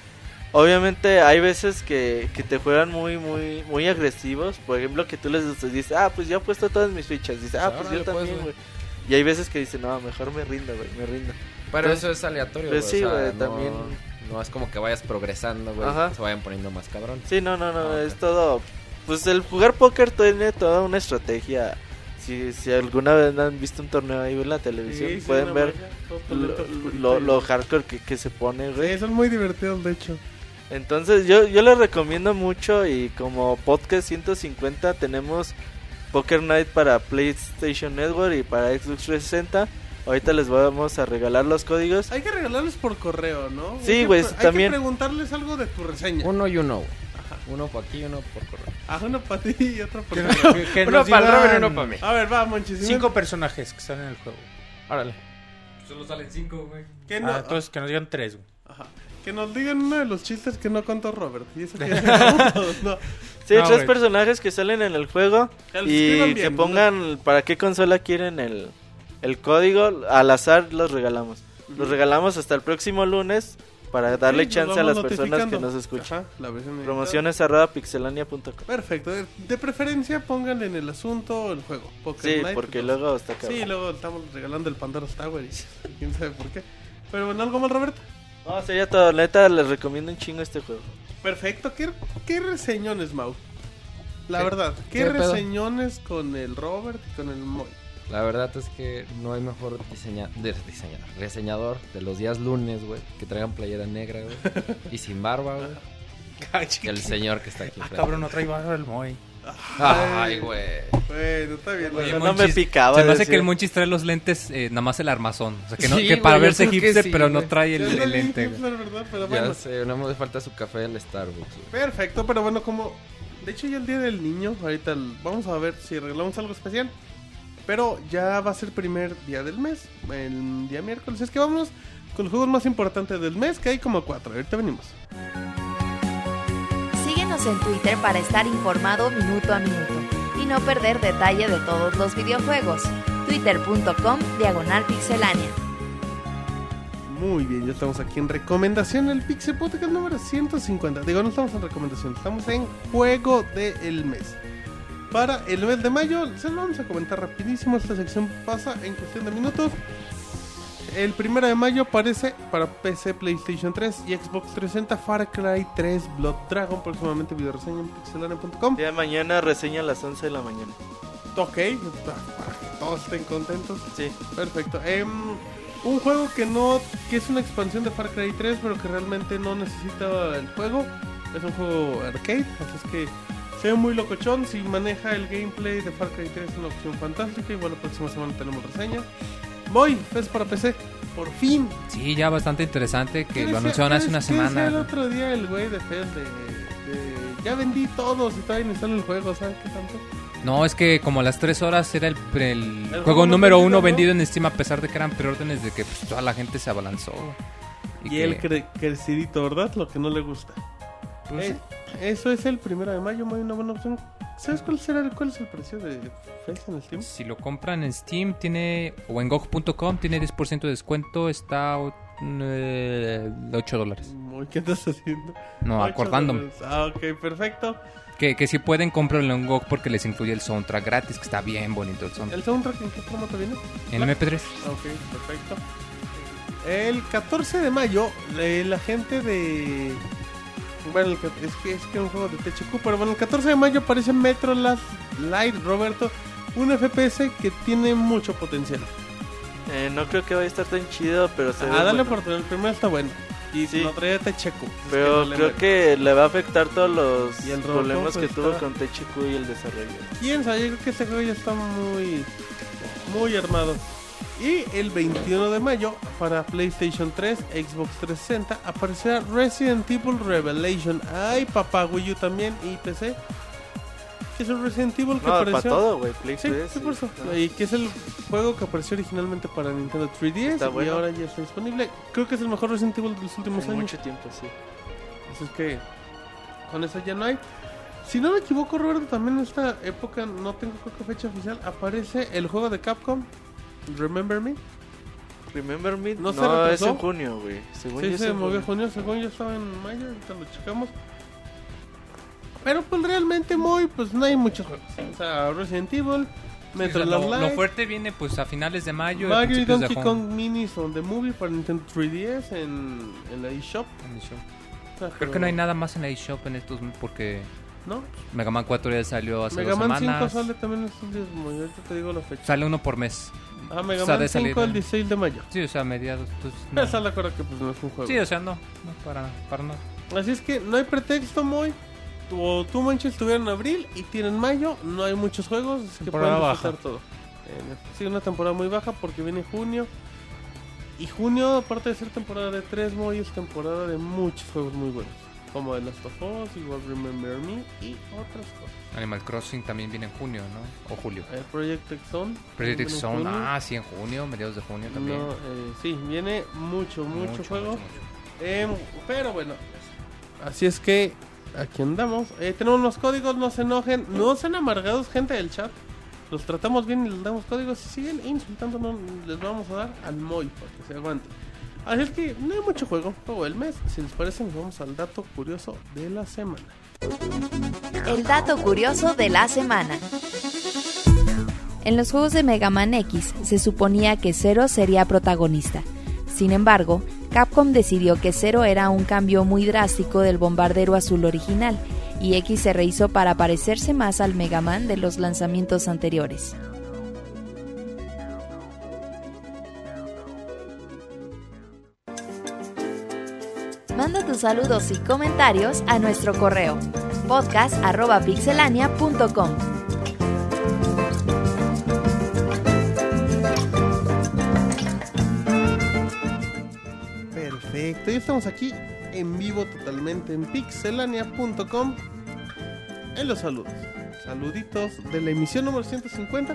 Obviamente hay veces que, que te juegan muy, muy, muy agresivos. Por ejemplo, que tú les dices, ah, pues yo he puesto todas mis fichas. Dices, ah, pues Órale, yo pues, también, güey. güey. Y hay veces que dicen, no, mejor me rindo, güey, me rindo. Pero Entonces, eso es aleatorio, pues güey, sí, o sea, güey, no- también- No es como que vayas progresando, güey, Ajá. que se vayan poniendo más cabrón. Sí, no, no, no, Ah, es todo. Pues el jugar póker tiene toda una estrategia. Si, si alguna vez han visto un torneo ahí en la televisión, Sí, pueden ver lo, lo hardcore que, que se pone, güey. Sí, son muy divertidos, de hecho. Entonces yo, yo les recomiendo mucho y como podcast 150 tenemos Poker Night para PlayStation Network y para Xbox 360. Ahorita les vamos a regalar los códigos. Hay que regalarles por correo, ¿no? Sí, güey, pre- Hay también. que preguntarles algo de tu reseña. Uno y uno, güey. Uno por aquí y uno por correo. Ah, uno para ti y otro para que- que Uno nos para Robert y uno para mí. A ver, va, Monchis. Cinco personajes que están en el juego. Órale. Solo salen cinco, güey. que no- Ah, entonces que nos digan tres, güey. Ajá. Que nos digan uno de los chistes que no contó Robert. Y eso que no. Sí, No, tres personajes que salen en el juego Que y bien, que ¿no? pongan para qué consola quieren el, el código. Al azar los regalamos. Los regalamos hasta el próximo lunes para darle Sí, chance a las personas que nos escuchan. Promociones arroba pixelania.com. Perfecto. De, preferencia pónganle en el asunto el juego. Poker Sí, Night, porque pues, luego está cabrón. Sí, luego estamos regalando el Pandora's Tower y quién sabe por qué. Pero bueno, ¿algo más, Roberto? No, sería todo. Neta, les recomiendo un chingo este juego. Perfecto. ¿Qué, qué reseñones, Mau? La ¿Qué- verdad, ¿qué, qué pedo? reseñones con el Robert y con el Moy? La verdad es que no hay mejor diseña de- diseñador, reseñador de los días lunes, güey, que traigan playera negra, güey, y sin barba, güey, que el señor que está aquí. Ah, cabrón, no trae barba el Moy. Ay, güey. Bueno, está bien. Oye, no me picaba Se me hace decir. que el Monchis trae los lentes, eh, nada más el armazón. O sea, que, no, Sí, que para güey, verse hipster, sí, pero no güey. trae el, el lente. güey. hipster, ¿verdad? Pero Ya bueno. sé, no me falta su café del Starbucks. güey. Perfecto, pero bueno, como... De hecho, ya el Día del Niño, ahorita el- vamos a ver si regalamos algo especial. Pero ya va a ser primer día del mes, el día miércoles. Es que vámonos con los juegos más importantes del mes, que hay como cuatro. Ahorita venimos. Síguenos en Twitter para estar informado minuto a minuto y no perder detalle de todos los videojuegos. Twitter.com Diagonal Pixelánea. Muy bien, ya estamos aquí en recomendación el Pixel Podcast número 150. Digo, no estamos en recomendación, estamos en juego del mes. Para el mes de mayo, se lo vamos a comentar rapidísimo. Esta sección pasa en cuestión de minutos. El primero de mayo aparece para PC, PlayStation 3 y Xbox 360 Far Cry 3 Blood Dragon. Próximamente video reseña en pixelania.com. Ya mañana reseña a las 11 de la mañana. Ok, para que todos estén contentos. Sí. Perfecto. Em, un juego que no, que es una expansión de Far Cry 3, pero que realmente no necesita el juego. Es un juego arcade, así es que se ve muy locochón. Si maneja el gameplay de Far Cry 3 es una opción fantástica. Igual la próxima semana tenemos reseña. Voy, es para PC. Por fin. Sí, ya bastante interesante que ¿Qué lo anunciaron hace una decía el semana. otro día el güey de Fez de, de- Ya vendí todos y todavía ni sale el juego, ¿sabes qué tanto? No, es que como a las 3 horas era el, el juego juego número vendido, uno ¿no? vendido en Steam a pesar de que eran preórdenes de que pues, toda la gente se abalanzó. Y, que- el cre- crecidito, ¿verdad? Lo que no le gusta. Pues, Eh, eso es el primero de mayo, muy una buena opción. ¿Sabes cuál será cuál es el precio de Face en el Steam? Si lo compran en Steam tiene o en GOG.com tiene 10% de descuento, está eh, 8 dólares. ¿Qué estás haciendo? No, acordándome. dólares. Ah, ok, perfecto. Que, que si pueden comprarlo en GOG porque les incluye el soundtrack gratis, que está bien bonito el soundtrack. ¿El soundtrack en qué formato viene? En MP3. Ah, Ok, perfecto. El 14 de mayo, eh, la gente de. Bueno, el es que es que un juego de THQ, pero bueno, el 14 de mayo aparece Metro Last Light, Roberto. Un FPS que tiene mucho potencial. Eh, no creo que vaya a estar tan chido, pero se ve Ah, dale bueno. por el primero está bueno. Y Sí. lo trae THQ. es Pero que no le creo que le va a afectar todos los Y el problemas que tuvo está- con THQ y el desarrollo. quién sabe, yo creo que este juego ya está muy, muy armado. Y el 21 de mayo, para PlayStation 3, Xbox 360, aparecerá Resident Evil Revelation. Ay, papá, Wii U también y PC. Que es el Resident Evil que No, para apareció. todo, güey. Sí, 3, sí, por eso. no. Y que es el juego que apareció originalmente para Nintendo 3DS Está y bueno. ahora ya está disponible. Creo que es el mejor Resident Evil de los últimos En años. mucho tiempo, sí. Así es que con eso ya no hay. Si no me equivoco, Roberto, también en esta época, no tengo creo que fecha oficial, aparece el juego de Capcom, Remember Me. Remember Me, ¿No no, se es retrasó? en junio, güey. Según yo Sí, es se en movió junio. junio, según yo estaba en mayo, ahorita lo checamos. Pero pues realmente muy, pues no hay muchos juegos. O sea, Resident Evil, O Metro sea, Last lo, lo Light, fuerte viene pues a finales de mayo. Mario y Donkey. Kong Minis on the Movie para Nintendo 3DS en, en la eShop. En. O sea, Creo pero- que no hay nada más en la eShop en estos porque ¿No? Mega Man 4 ya salió hace Mega dos Man 5 semanas. sale también estos días, como yo ahorita te digo la fecha. Sale uno por mes. Ah, Mega o sea, Man de 5 salida. el 16 de mayo. Sí, o sea, mediados. entonces, no. Esa es la cosa que pues no es un juego. Sí, o sea, no, no para, para nada. Así es que no hay pretexto, Moy. O tú, Manches, estuvieron en abril y tienen mayo. No hay muchos juegos, así que pueden disfrutar todo. Eh, sí, una temporada muy baja porque viene junio. Y junio, aparte de ser temporada de 3, Moy, es temporada de muchos juegos muy buenos. Como The Last of Us, igual Remember Me y otras cosas. Animal Crossing también viene en junio, ¿no? O julio. Eh, Project X Zone. Project en Zone, ah, sí, en junio, mediados de junio también. No, eh, sí, viene mucho, mucho, juego. mucho, mucho. Em, pero bueno, así es que aquí andamos. Eh, tenemos los códigos, no se enojen, no sean amargados, gente del chat. Los tratamos bien y les damos códigos. Si siguen insultándonos, les vamos a dar al Moy para que se aguanten. Así es que no hay mucho juego, todo el mes. Si les parece, nos vamos al dato curioso de la semana. El dato curioso de la semana. En los juegos de Mega Man X se suponía que Zero sería protagonista. Sin embargo, Capcom decidió que Zero era un cambio muy drástico del bombardero azul original, y X se rehizo para parecerse más al Mega Man de los lanzamientos anteriores. Manda tus saludos y comentarios a nuestro correo podcast.pixelania.com. Perfecto, ya estamos aquí en vivo totalmente en pixelania.com. En los saludos, saluditos de la emisión número 150.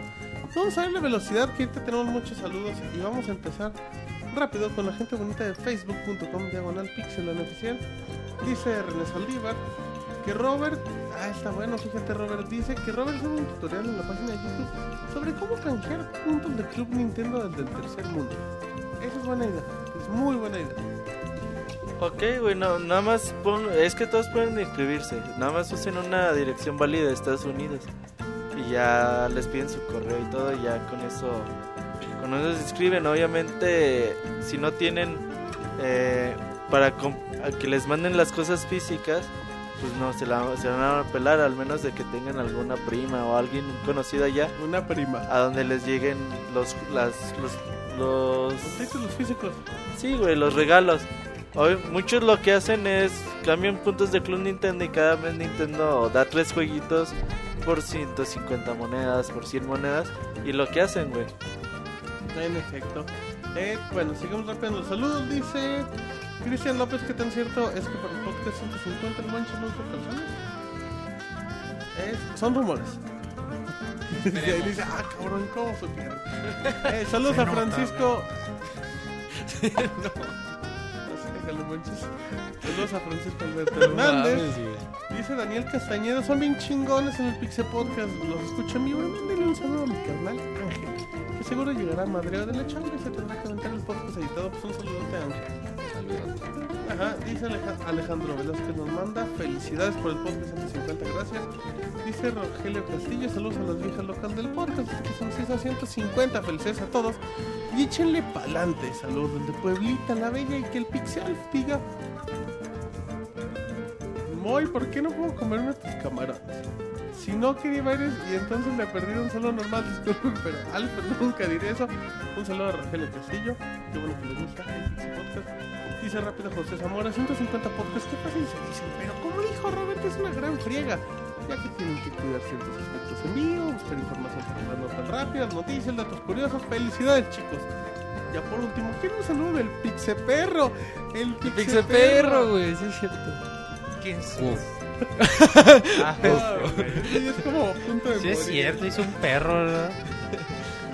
Vamos a ver la velocidad que ahorita tenemos muchos saludos y vamos a empezar rápido con la gente bonita de facebook.com diagonal pixelania oficial. Dice René Saldívar que Robert, ah está bueno, fíjate Robert, dice que Robert hizo un tutorial en la página de YouTube sobre cómo canjear puntos de Club Nintendo desde el tercer mundo. Esa es buena idea. Es muy buena idea. Ok, güey, no, nada más es que todos pueden inscribirse, nada más usen una dirección válida de Estados Unidos y ya les piden su correo y todo y ya con eso, con eso se inscriben. Obviamente, si no tienen eh, para que les manden las cosas físicas, pues no se, la, se van a pelar, al menos de que tengan alguna prima o alguien conocido allá Una prima. a donde les lleguen los, las, los, los Los títulos físicos. Sí, güey, los regalos. Hoy, muchos lo que hacen es cambian puntos de Club Nintendo y cada mes Nintendo da tres jueguitos por 150 monedas, por 100 monedas. Y lo que hacen, güey. En efecto. Eh, bueno, sigamos rápido los saludos. Dice Cristian López que tan cierto es que para el podcast 150 el mancho no usa calzones. Es- son rumores. y ahí dice, ah, cabrón, ¿cómo supieron? Eh, saludos Se a Francisco. Saludos a Francisco Alberto Hernández. Dice Daniel Castañeda, son bien chingones en el Pixel Podcast. Los escucho en vivo. y Mándenle un saludo a mi carnal Ángel. Que seguro llegará Madreo de la chamba y se tendrá que aventar el podcast editado. Pues un saludote a Ángel. Saludos. Ajá, dice Aleja- Alejandro Velázquez nos manda felicidades por el podcast 150, gracias. Dice Rogelio Castillo, saludos a las viejas locas del podcast, que son 6 a 150, felicidades a todos. Y échenle pa'lante, saludos desde Pueblita la Bella y que el Pixel diga... Moy, ¿por qué no puedo comerme tus camarones? Si no quería varios y entonces le perdí un saludo normal, disculpen, pero Alfa nunca diré eso. Un saludo a Rogelio Castillo, qué bueno que les gusta el Podcast. Dice rápido José Zamora, 150 podcasts, qué fácil se dicen, pero como dijo Roberto, es una gran friega, ya que tienen que cuidar ciertos aspectos en vivo, buscar información para las notas rápidas, noticias, datos curiosos, felicidades chicos. Ya por último, quiero un saludo del Pixeperro, el Pixel Pixeperro. perro, güey, sí es cierto. ¿Quién es? Ah, sí, es como a punto de sí es morir. cierto, hizo un perro, ¿verdad?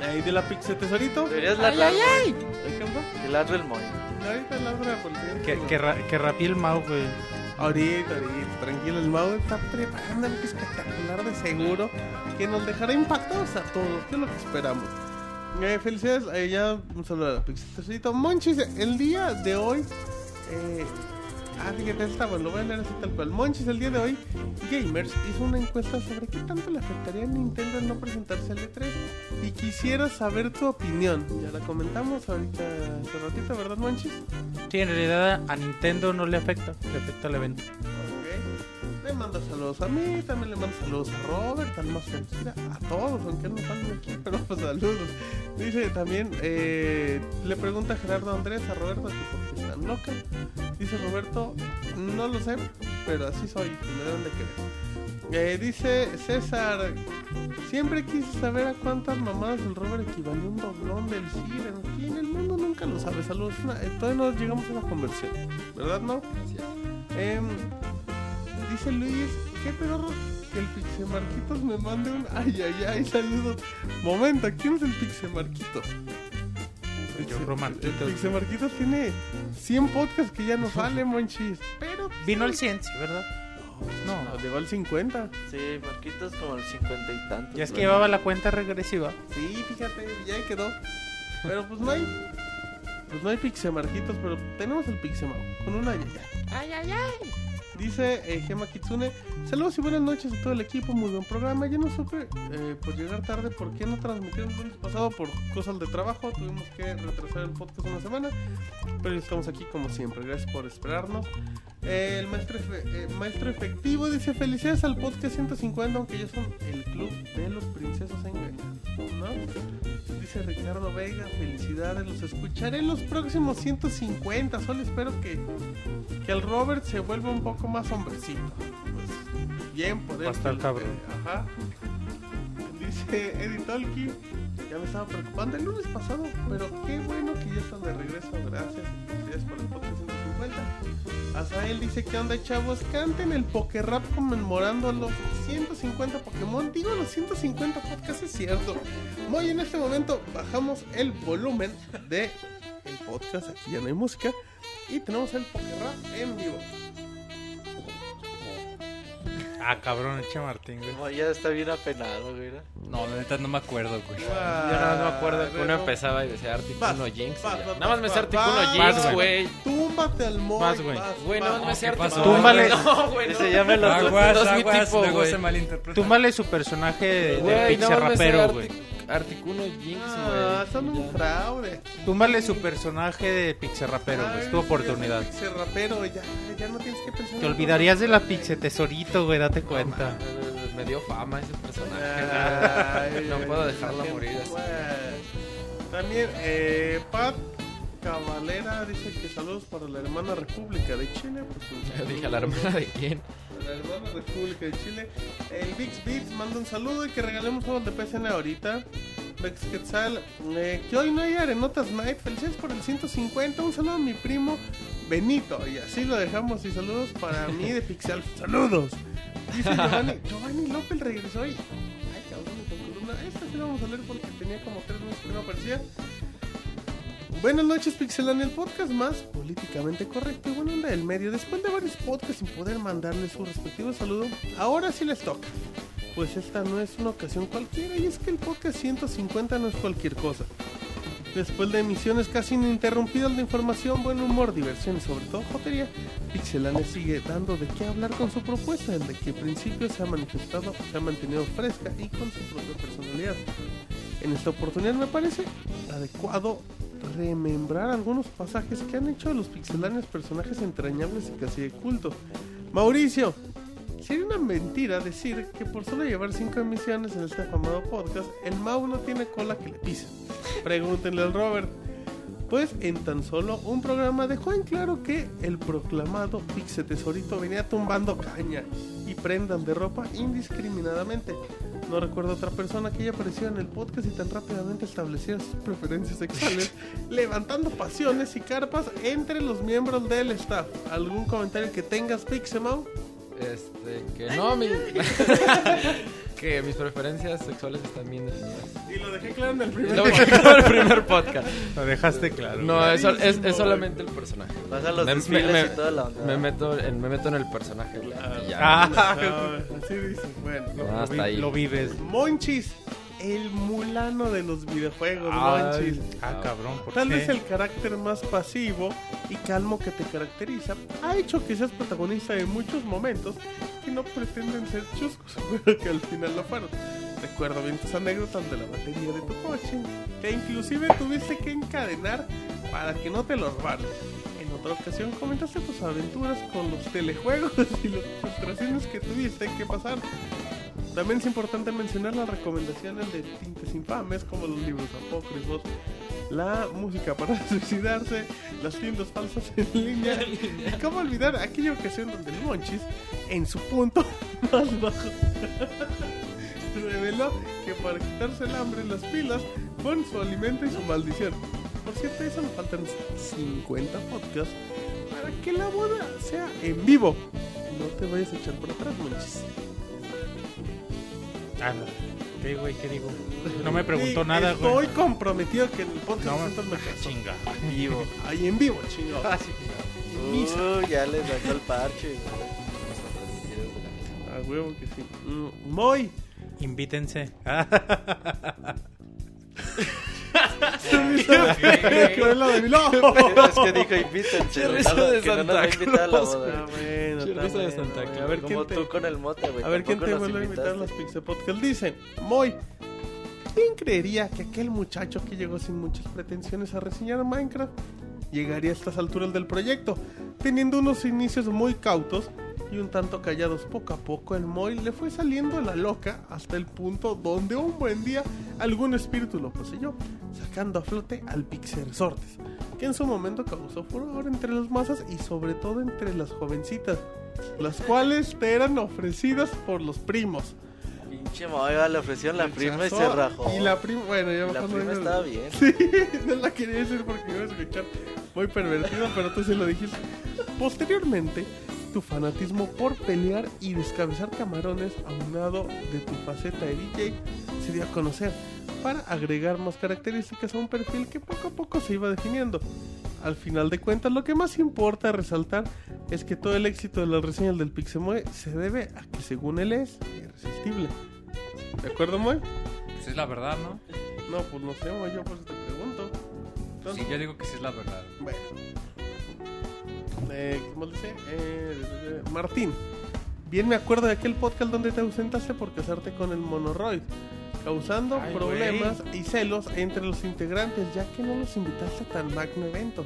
Ahí de la Pixe Tesorito. Deberías ladrar, güey. ¿Qué pasó? Que ladre el moy. Ahorita ladra por el Que, que, ra- que rapie el Mau, güey. Ahorita, ahorita, tranquilo, el Mau está preparando algo espectacular de seguro que nos dejará impactados a todos, que es lo que esperamos. Eh, felicidades, eh, ya un saludo a la Pixelcito. Monchis, el día de hoy, eh, ah, fíjate, bueno, lo voy a leer así tal cual. Monchis, el día de hoy, Gamers hizo una encuesta sobre qué tanto le afectaría a Nintendo no presentarse al E3 y quisiera saber tu opinión. Ya la comentamos ahorita hace ratito, ¿verdad, Monchis? Sí, en realidad a Nintendo no le afecta, le afecta al evento. Le mando saludos a mí, también le mando saludos a Robert, al más felicidad, a todos, aunque no salen aquí, pero pues saludos. Dice también, eh, le pregunta Gerardo Andrés a Roberto que por qué están loca. Dice Roberto, no lo sé, pero así soy, me deben de creer. Eh, dice César, siempre quise saber a cuántas mamadas el Robert equivalía un doblón del CIR. Aquí en el mundo nunca lo sabe. Saludos, eh, todavía no llegamos a una conversión, ¿verdad, no? Gracias. Dice Luis, qué pedo que el Pixemarquitos me mande un ay ay ay saludos. Momento, ¿quién es el Pixemarquitos? Yo, Romarquitos. El Pixemarquitos tiene 100 podcasts que ya no sale, monchis. Pero Vino el 100, sí, ¿verdad? no, llegó al 50. Sí, Marquitos como el 50 y tantos. Ya es que llevaba la cuenta regresiva. Sí, fíjate, ya ahí quedó. Pero pues no hay pues no hay Pixemarquitos, pero tenemos el Pixemao con un ay ay ay. Dice eh, Gema Kitsune, saludos y buenas noches a todo el equipo, muy buen programa. Yo no supe eh, por llegar tarde por qué no transmitieron el lunes pasado por cosas de trabajo. Tuvimos que retrasar el podcast una semana, pero estamos aquí como siempre. Gracias por esperarnos. El maestro, eh, maestro efectivo dice felicidades al podcast 150, aunque ellos son el club de los princesos engañados, ¿no? Dice Ricardo Vega, felicidades, los escucharé en los próximos 150. Solo espero que que el Robert se vuelva un poco más hombrecito. Pues, bien por él. Que- cabrón. Ajá. Dice Eddie Tolkien. Ya me estaba preocupando el lunes pasado, pero qué bueno que ya están de regreso. Gracias. Gracias por el podcast 150. Azael dice que onda chavos, canten el Poké Rap conmemorando los 150 Pokémon. Digo los 150 podcasts, es cierto. Muy en este momento bajamos el volumen de el podcast. Aquí ya no hay música. Y tenemos el Poké Rap en vivo. Ah, cabrón, echa Martín, güey. Ya está bien apenado, güey. ¿no? No, la neta no me acuerdo, güey. Yo nada más me acuerdo Ah, que uno empezaba y decía Articuno Vas, Jinx. y ya. Nada más me sé Articuno vas, Jinx, vas, güey. Túmbate al Moy. Vas, güey. Güey, nada más me sé ¿qué Articuno? Túmbale. No, güey, no. Ese ya me lo Aguas, no es mi aguas, tipo, luego güey. se malinterpreta. Túmbale su personaje de, de Güey, pixel nada más me sé rapero, güey. Articuno Jinx, Ah, güey. son un fraude. Túmbale su personaje de pixel rapero, güey. Es tu oportunidad. Ese rapero, ya, ya no tienes que pensar. Te olvidarías de la pixel tesorito, güey, date cuenta. Me dio fama ese personaje. Ay, no puedo dejarla morir así. También, eh, Pat Cavalera dice que saludos para la hermana República de Chile. Pues, dije a la hermana de quién. La hermana República de Chile. El Vix Beats manda un saludo y que regalemos juegos de PSN ahorita. Vex Quetzal, eh, que hoy no hay arenotas night. Felicidades por el 150. Un saludo a mi primo Benito. Y así lo dejamos. Y saludos para mí de Pixel. ¡Saludos! Dice Giovanni, Giovanni López regresó y. Ay, cabrón, con columna. Esta sí la vamos a leer porque tenía como tres meses que no aparecía. Buenas noches, Pixelania, el podcast más políticamente correcto y buena onda del medio. Después de varios podcasts sin poder mandarles su respectivo saludo, ahora sí les toca. Pues esta no es una ocasión cualquiera y es que el podcast 150 no es cualquier cosa. Después de emisiones casi ininterrumpidas de información, buen humor, diversión y sobre todo jotería, Pixelania sigue dando de qué hablar con su propuesta, en de que principio se ha manifestado, se ha mantenido fresca y con su propia personalidad. En esta oportunidad me parece adecuado remembrar algunos pasajes que han hecho de los pixelanes personajes entrañables y casi de culto. Mauricio, sería una mentira decir que por solo llevar 5 emisiones en este afamado podcast, el Mau no tiene cola que le pise. Pregúntenle al Robert. Pues en tan solo un programa dejó en claro que el proclamado Pixe Tesorito venía tumbando caña y prendas de ropa indiscriminadamente. No recuerdo otra persona que haya aparecido en el podcast y tan rápidamente estableciera sus preferencias sexuales, levantando pasiones y carpas entre los miembros del staff. ¿Algún comentario que tengas, Pixemau? Este, que no, mi... que mis preferencias sexuales están bien definidas. Y lo dejé claro en el primer Lo el podcast. Lo dejaste claro. No, es, es, es solamente el personaje. Vas a los Me- desfiles me- y toda la onda. Me meto en, me meto en el personaje, güey. y ya. Ah, Ah, así dicen, bueno. lo, hasta vi- ahí. lo vives. Monchis, el mulano de los videojuegos, Ay, Monchis. ah, cabrón, ¿por Tal qué? vez el carácter más pasivo y calmo que te caracteriza ha hecho que seas protagonista de muchos momentos que no pretenden ser chuscos, pero que al final lo fueron. Recuerdo bien tus anécdotas de la batería de tu coche, que inclusive tuviste que encadenar para que no te lo robaran. En otra ocasión comentaste tus aventuras con los telejuegos y las frustraciones que tuviste que pasar. También es importante mencionar las recomendaciones de tintes infames como los libros apócrifos, la música para suicidarse, las tiendas falsas en línea y cómo olvidar aquella ocasión donde el Monchis, en su punto más bajo, reveló que para quitarse el hambre las pilas fueron su alimento y su maldición. Por cierto, eso nos faltan 50 podcasts para que la boda sea en vivo. No te vayas a echar por atrás, Monchis. Ah, no. ¿Qué, güey? ¿Qué digo? No me preguntó Sí, nada, Estoy güey. comprometido que en el podcast No, me casó. chinga. Vivo. Ahí en vivo, chingado. Ah, sí. Uh, ya le sacó el parche. A huevo que sí. Mm, Moy. Invítense. es que dijo risa no, de que no nos va a Santa invitar a la boda. Bueno, Qué está risa de Santa. Claus. A ver Como quién te, tú con el mote, güey. a ver quién te vuelve a invitar a los. Pixel Podcast. Dicen, Moy. ¿Quién creería que aquel muchacho que llegó sin muchas pretensiones a reseñar Minecraft llegaría a estas alturas del proyecto? Teniendo unos inicios muy cautos y un tanto callados poco a poco, el Moy le fue saliendo la loca hasta el punto donde un buen día algún espíritu lo poseyó, sacando a flote al Pixel Resortes, que en su momento causó furor entre las masas y sobre todo entre las jovencitas, las cuales te eran ofrecidas por los primos. Pinche moiga, le ofrecieron la prima y se rajó. Y la prima, bueno, ya La no prima estaba bien. Sí, no la quería decir porque iba a escuchar muy pervertido, pero tú sí lo dijiste. Posteriormente, tu fanatismo por pelear y descabezar camarones aunado de tu faceta de DJ se dio a conocer para agregar más características a un perfil que poco a poco se iba definiendo. al final de cuentas, lo que más importa resaltar es que todo el éxito de las reseñas del Pixemoy se debe a que según él es irresistible. ¿De acuerdo, Moy? Pues es la verdad, ¿no? No, pues no sé, Moy, yo por eso te pregunto. Entonces, Sí, yo digo que sí es la verdad. Bueno. Eh, ¿Cómo dice? Eh, Martín. Bien me acuerdo de aquel podcast donde te ausentaste por casarte con el monoroid, causando Ay, problemas y celos entre los integrantes, ya que no los invitaste a tan magno evento.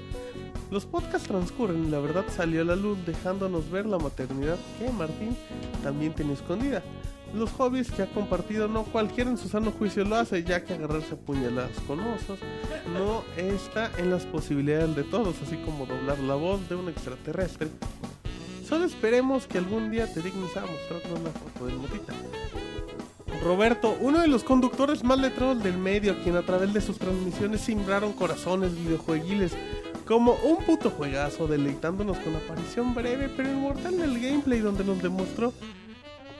Los podcasts transcurren y la verdad salió a la luz dejándonos ver la maternidad que Martín también tenía escondida. Los hobbies que ha compartido no cualquiera en su sano juicio lo hace, ya que agarrarse a puñaladas con osos no está en las posibilidades de todos, así como doblar la voz de un extraterrestre. Solo esperemos que algún día te dignes a mostrarnos una foto del motita. Roberto, uno de los conductores más letrados del medio, quien a través de sus transmisiones simbraron corazones videojueguiles como un puto juegazo, deleitándonos con aparición breve pero inmortal del gameplay donde nos demostró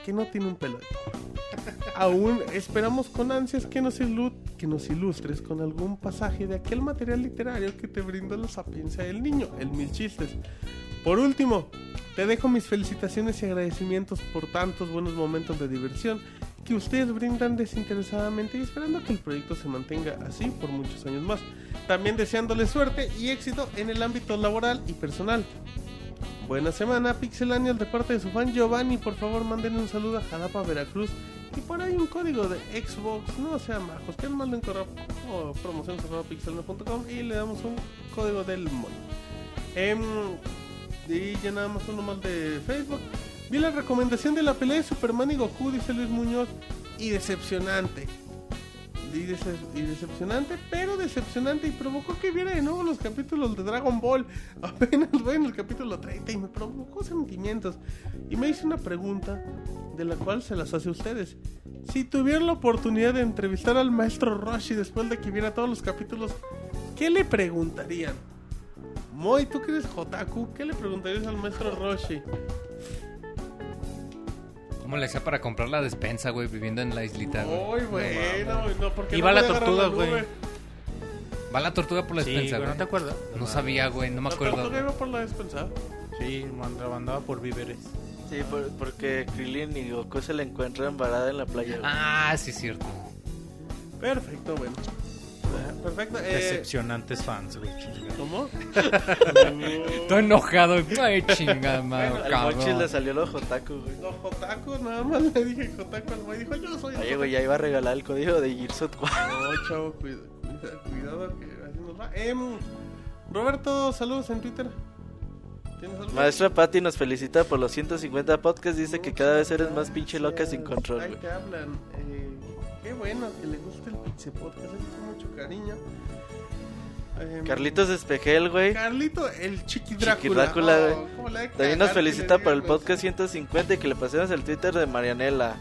que no tiene un pelo de. Aún esperamos con ansias que nos, ilu- que nos ilustres con algún pasaje de aquel material literario que te brindó la sapiencia del niño, el mil chistes. Por último, te dejo mis felicitaciones y agradecimientos por tantos buenos momentos de diversión que ustedes brindan desinteresadamente y esperando que el proyecto se mantenga así por muchos años más. También deseándoles suerte y éxito en el ámbito laboral y personal. Buena semana, Pixelanial, de parte de su fan Giovanni. Por favor, manden un saludo a Jalapa, Veracruz. Y por ahí un código de Xbox. No sean majos, que manden correo o promociones.pixelania.com y le damos un código del mod. Em, y ya nada más uno más de Facebook. Vi la recomendación de la pelea de Superman y Goku, dice Luis Muñoz. Y decepcionante. Y, dece- y decepcionante, pero decepcionante. Y provocó que viera de nuevo los capítulos de Dragon Ball. Apenas voy en el capítulo 30 y me provocó sentimientos. Y me hice una pregunta de la cual se las hace a ustedes. Si tuvieran la oportunidad de entrevistar al maestro Roshi después de que viera todos los capítulos, ¿qué le preguntarían? Moy, tú que eres Hotaku, ¿qué le preguntarías al maestro Roshi? ¿Cómo le hacía para comprar la despensa, güey, viviendo en la islita, güey? Bueno, güey, no, porque Iba no la podía agarrar tortuga, la güey. Va la tortuga por la Sí, despensa, güey. ¿no te acuerdas? No sabía, güey, no me La acuerdo. tortuga iba por la despensa. Sí, mandaba, andaba por víveres. Sí, por- porque Krillin y Goku se le encuentran varada en la playa. güey. Ah, sí, es cierto. Perfecto, bueno. Ah, Perfecto. Eh, Decepcionantes fans, güey. ¿Cómo? Estoy enojado. Ay, chingada, madre, Al Mochi le salió los Hotaku, güey. Los Hotaku, nada más le dije Hotaku al Moy. Dijo, yo soy Oye, güey, ya iba a regalar el código de Gears. No, chavo, cuida- cuida- cuidado que así nos va. Em, Roberto, saludos en Twitter. Maestra Patty nos felicita por los 150 podcasts. Dice que cada vez eres más pinche loca sin control, Ahí güey. te hablan. Eh, qué bueno que le guste el Pixie Podcast. Cariño. Em, Carlitos Espejel, güey. Carlito, el Chiqui Drácula. Chiqui Drácula, Oh, güey. También nos felicita por el podcast 150 y que le pasemos el Twitter de Marianela.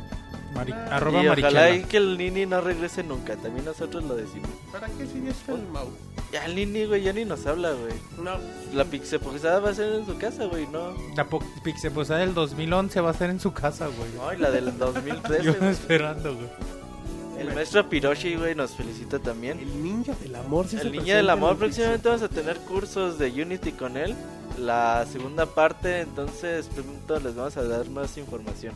Mari- Ah, arroba y ojalá y que el Nini no regrese nunca. También nosotros lo decimos. ¿Para qué si ya está el Mau? Ya el Nini, güey, ya ni nos habla, güey. No, La pixeposada va a ser en su casa, güey, no. La po- Pixeposada del 2011 va a ser en su casa, güey. No, y la del 2013. Yo güey. esperando, güey. El maestro Piroshi, güey, nos felicita también. el ninja del amor. sí se El Niño presenta del Amor, próximamente vamos a tener cursos de Unity con él. La segunda parte, entonces pronto les vamos a dar más información.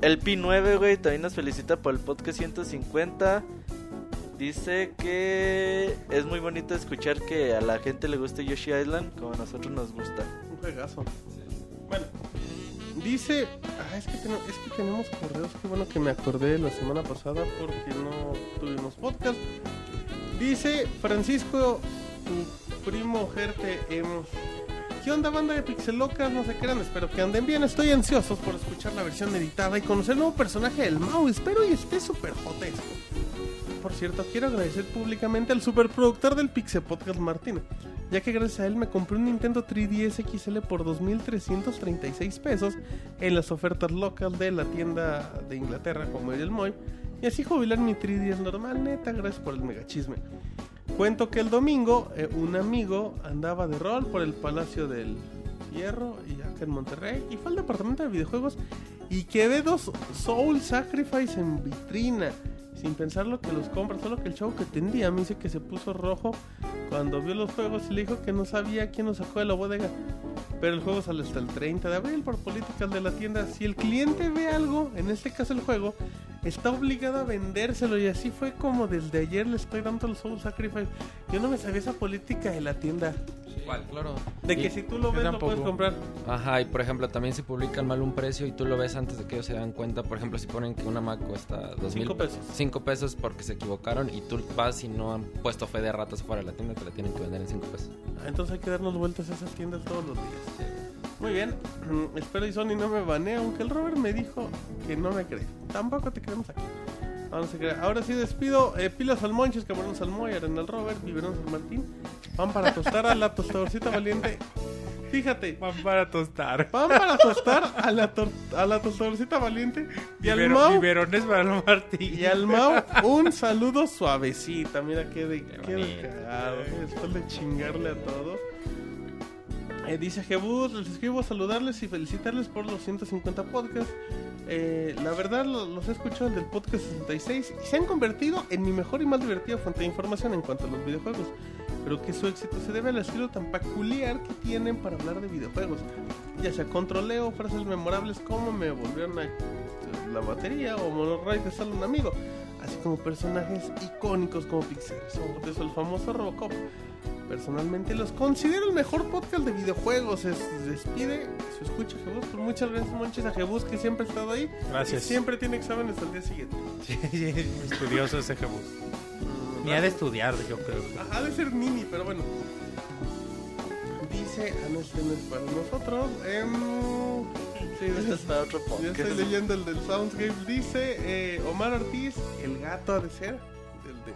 El P9, güey, también nos felicita por el podcast 150. Dice que es muy bonito escuchar que a la gente le guste Yoshi Island como a nosotros nos gusta. Un juegazo. Bueno, dice. Ah, es que, tenemos, correos. Qué bueno que me acordé la semana pasada porque no tuvimos podcast. Dice Francisco, tu primo Gerte. ¿Qué onda, banda de Pixelocas? No se crean, espero que anden bien. Estoy ansioso por escuchar la versión editada y conocer el nuevo personaje del Mau. Espero y esté súper jotesco. Por cierto, quiero agradecer públicamente al superproductor del Pixel Podcast Martín, ya que gracias a él me compré un Nintendo 3DS XL por 2.336 pesos en las ofertas locales de la tienda de Inglaterra como el Moy, y así jubilar mi 3DS normal, neta, gracias por el mega chisme. Cuento que el domingo eh, un amigo andaba de rol por el Palacio del Hierro y acá en Monterrey y fue al departamento de videojuegos y que ve dos Soul Sacrifice en vitrina sin pensar lo que los compra. Solo que el chavo que tendía me dice que se puso rojo cuando vio los juegos y le dijo que no sabía quién nos sacó de la bodega. Pero el juego sale hasta el 30 de abril por políticas de la tienda. Si el cliente ve algo, en este caso el juego, está obligado a vendérselo. Y así fue como desde ayer le estoy dando el Soul Sacrifice. Yo no me sabía esa política de la tienda. ¿Cuál? Claro. De que Y- si tú lo ves, lo puedes comprar. Ajá, y por ejemplo, también si publican mal un precio y tú lo ves antes de que ellos se dan cuenta, por ejemplo, si ponen que una Mac cuesta dos mil Cinco pesos. cinco pesos porque se equivocaron y tú vas y no han puesto fe de ratas fuera de la tienda, te la tienen que vender en 5 pesos. Ah, Entonces hay que darnos vueltas a esas tiendas todos los días. Muy bien, espero y Sony no me banee, aunque el Robert me dijo que no me cree. Tampoco te creemos aquí. Vamos a creer. Ahora sí despido. Eh, pilas al Monchis, Camarón Salmoy, Arenal Robert, Biberón San Martín. Van para tostar a la tostadorcita valiente. Fíjate, Van para tostar. van para tostar a la, a la tostadorcita valiente. Y al Mau, biberones para Martín. y al Mau, un saludo suavecita. Mira qué de, qué de cagado. Después de chingarle a todos. Eh, dice Jebus, les escribo saludarles y felicitarles por los 150 podcasts. Eh, la verdad, lo- los he escuchado del podcast 66 y se han convertido en mi mejor y más divertida fuente de información en cuanto a los videojuegos. Pero que su éxito se debe al estilo tan peculiar que tienen para hablar de videojuegos. Ya sea controleo, frases memorables como me volvieron a la batería o Monorail de solo un amigo. Así como personajes icónicos como Pixel, eso el famoso Robocop. Personalmente los considero el mejor podcast de videojuegos. Se se despide su escucha Jebus. Por muchas gracias, Monches, a Jebus que siempre ha estado ahí. Gracias. Y siempre tiene exámenes al día siguiente. Sí, sí, estudioso ese Jebus. Ni ha de estudiar, yo creo. Ajá, ha de ser mini, pero bueno. Dice, ah, no, este no es para nosotros. Em, sí, Este es para otro Ya estoy podcast. leyendo el del Soundscape. Dice eh, Omar Ortiz, el gato ha de ser. Del de,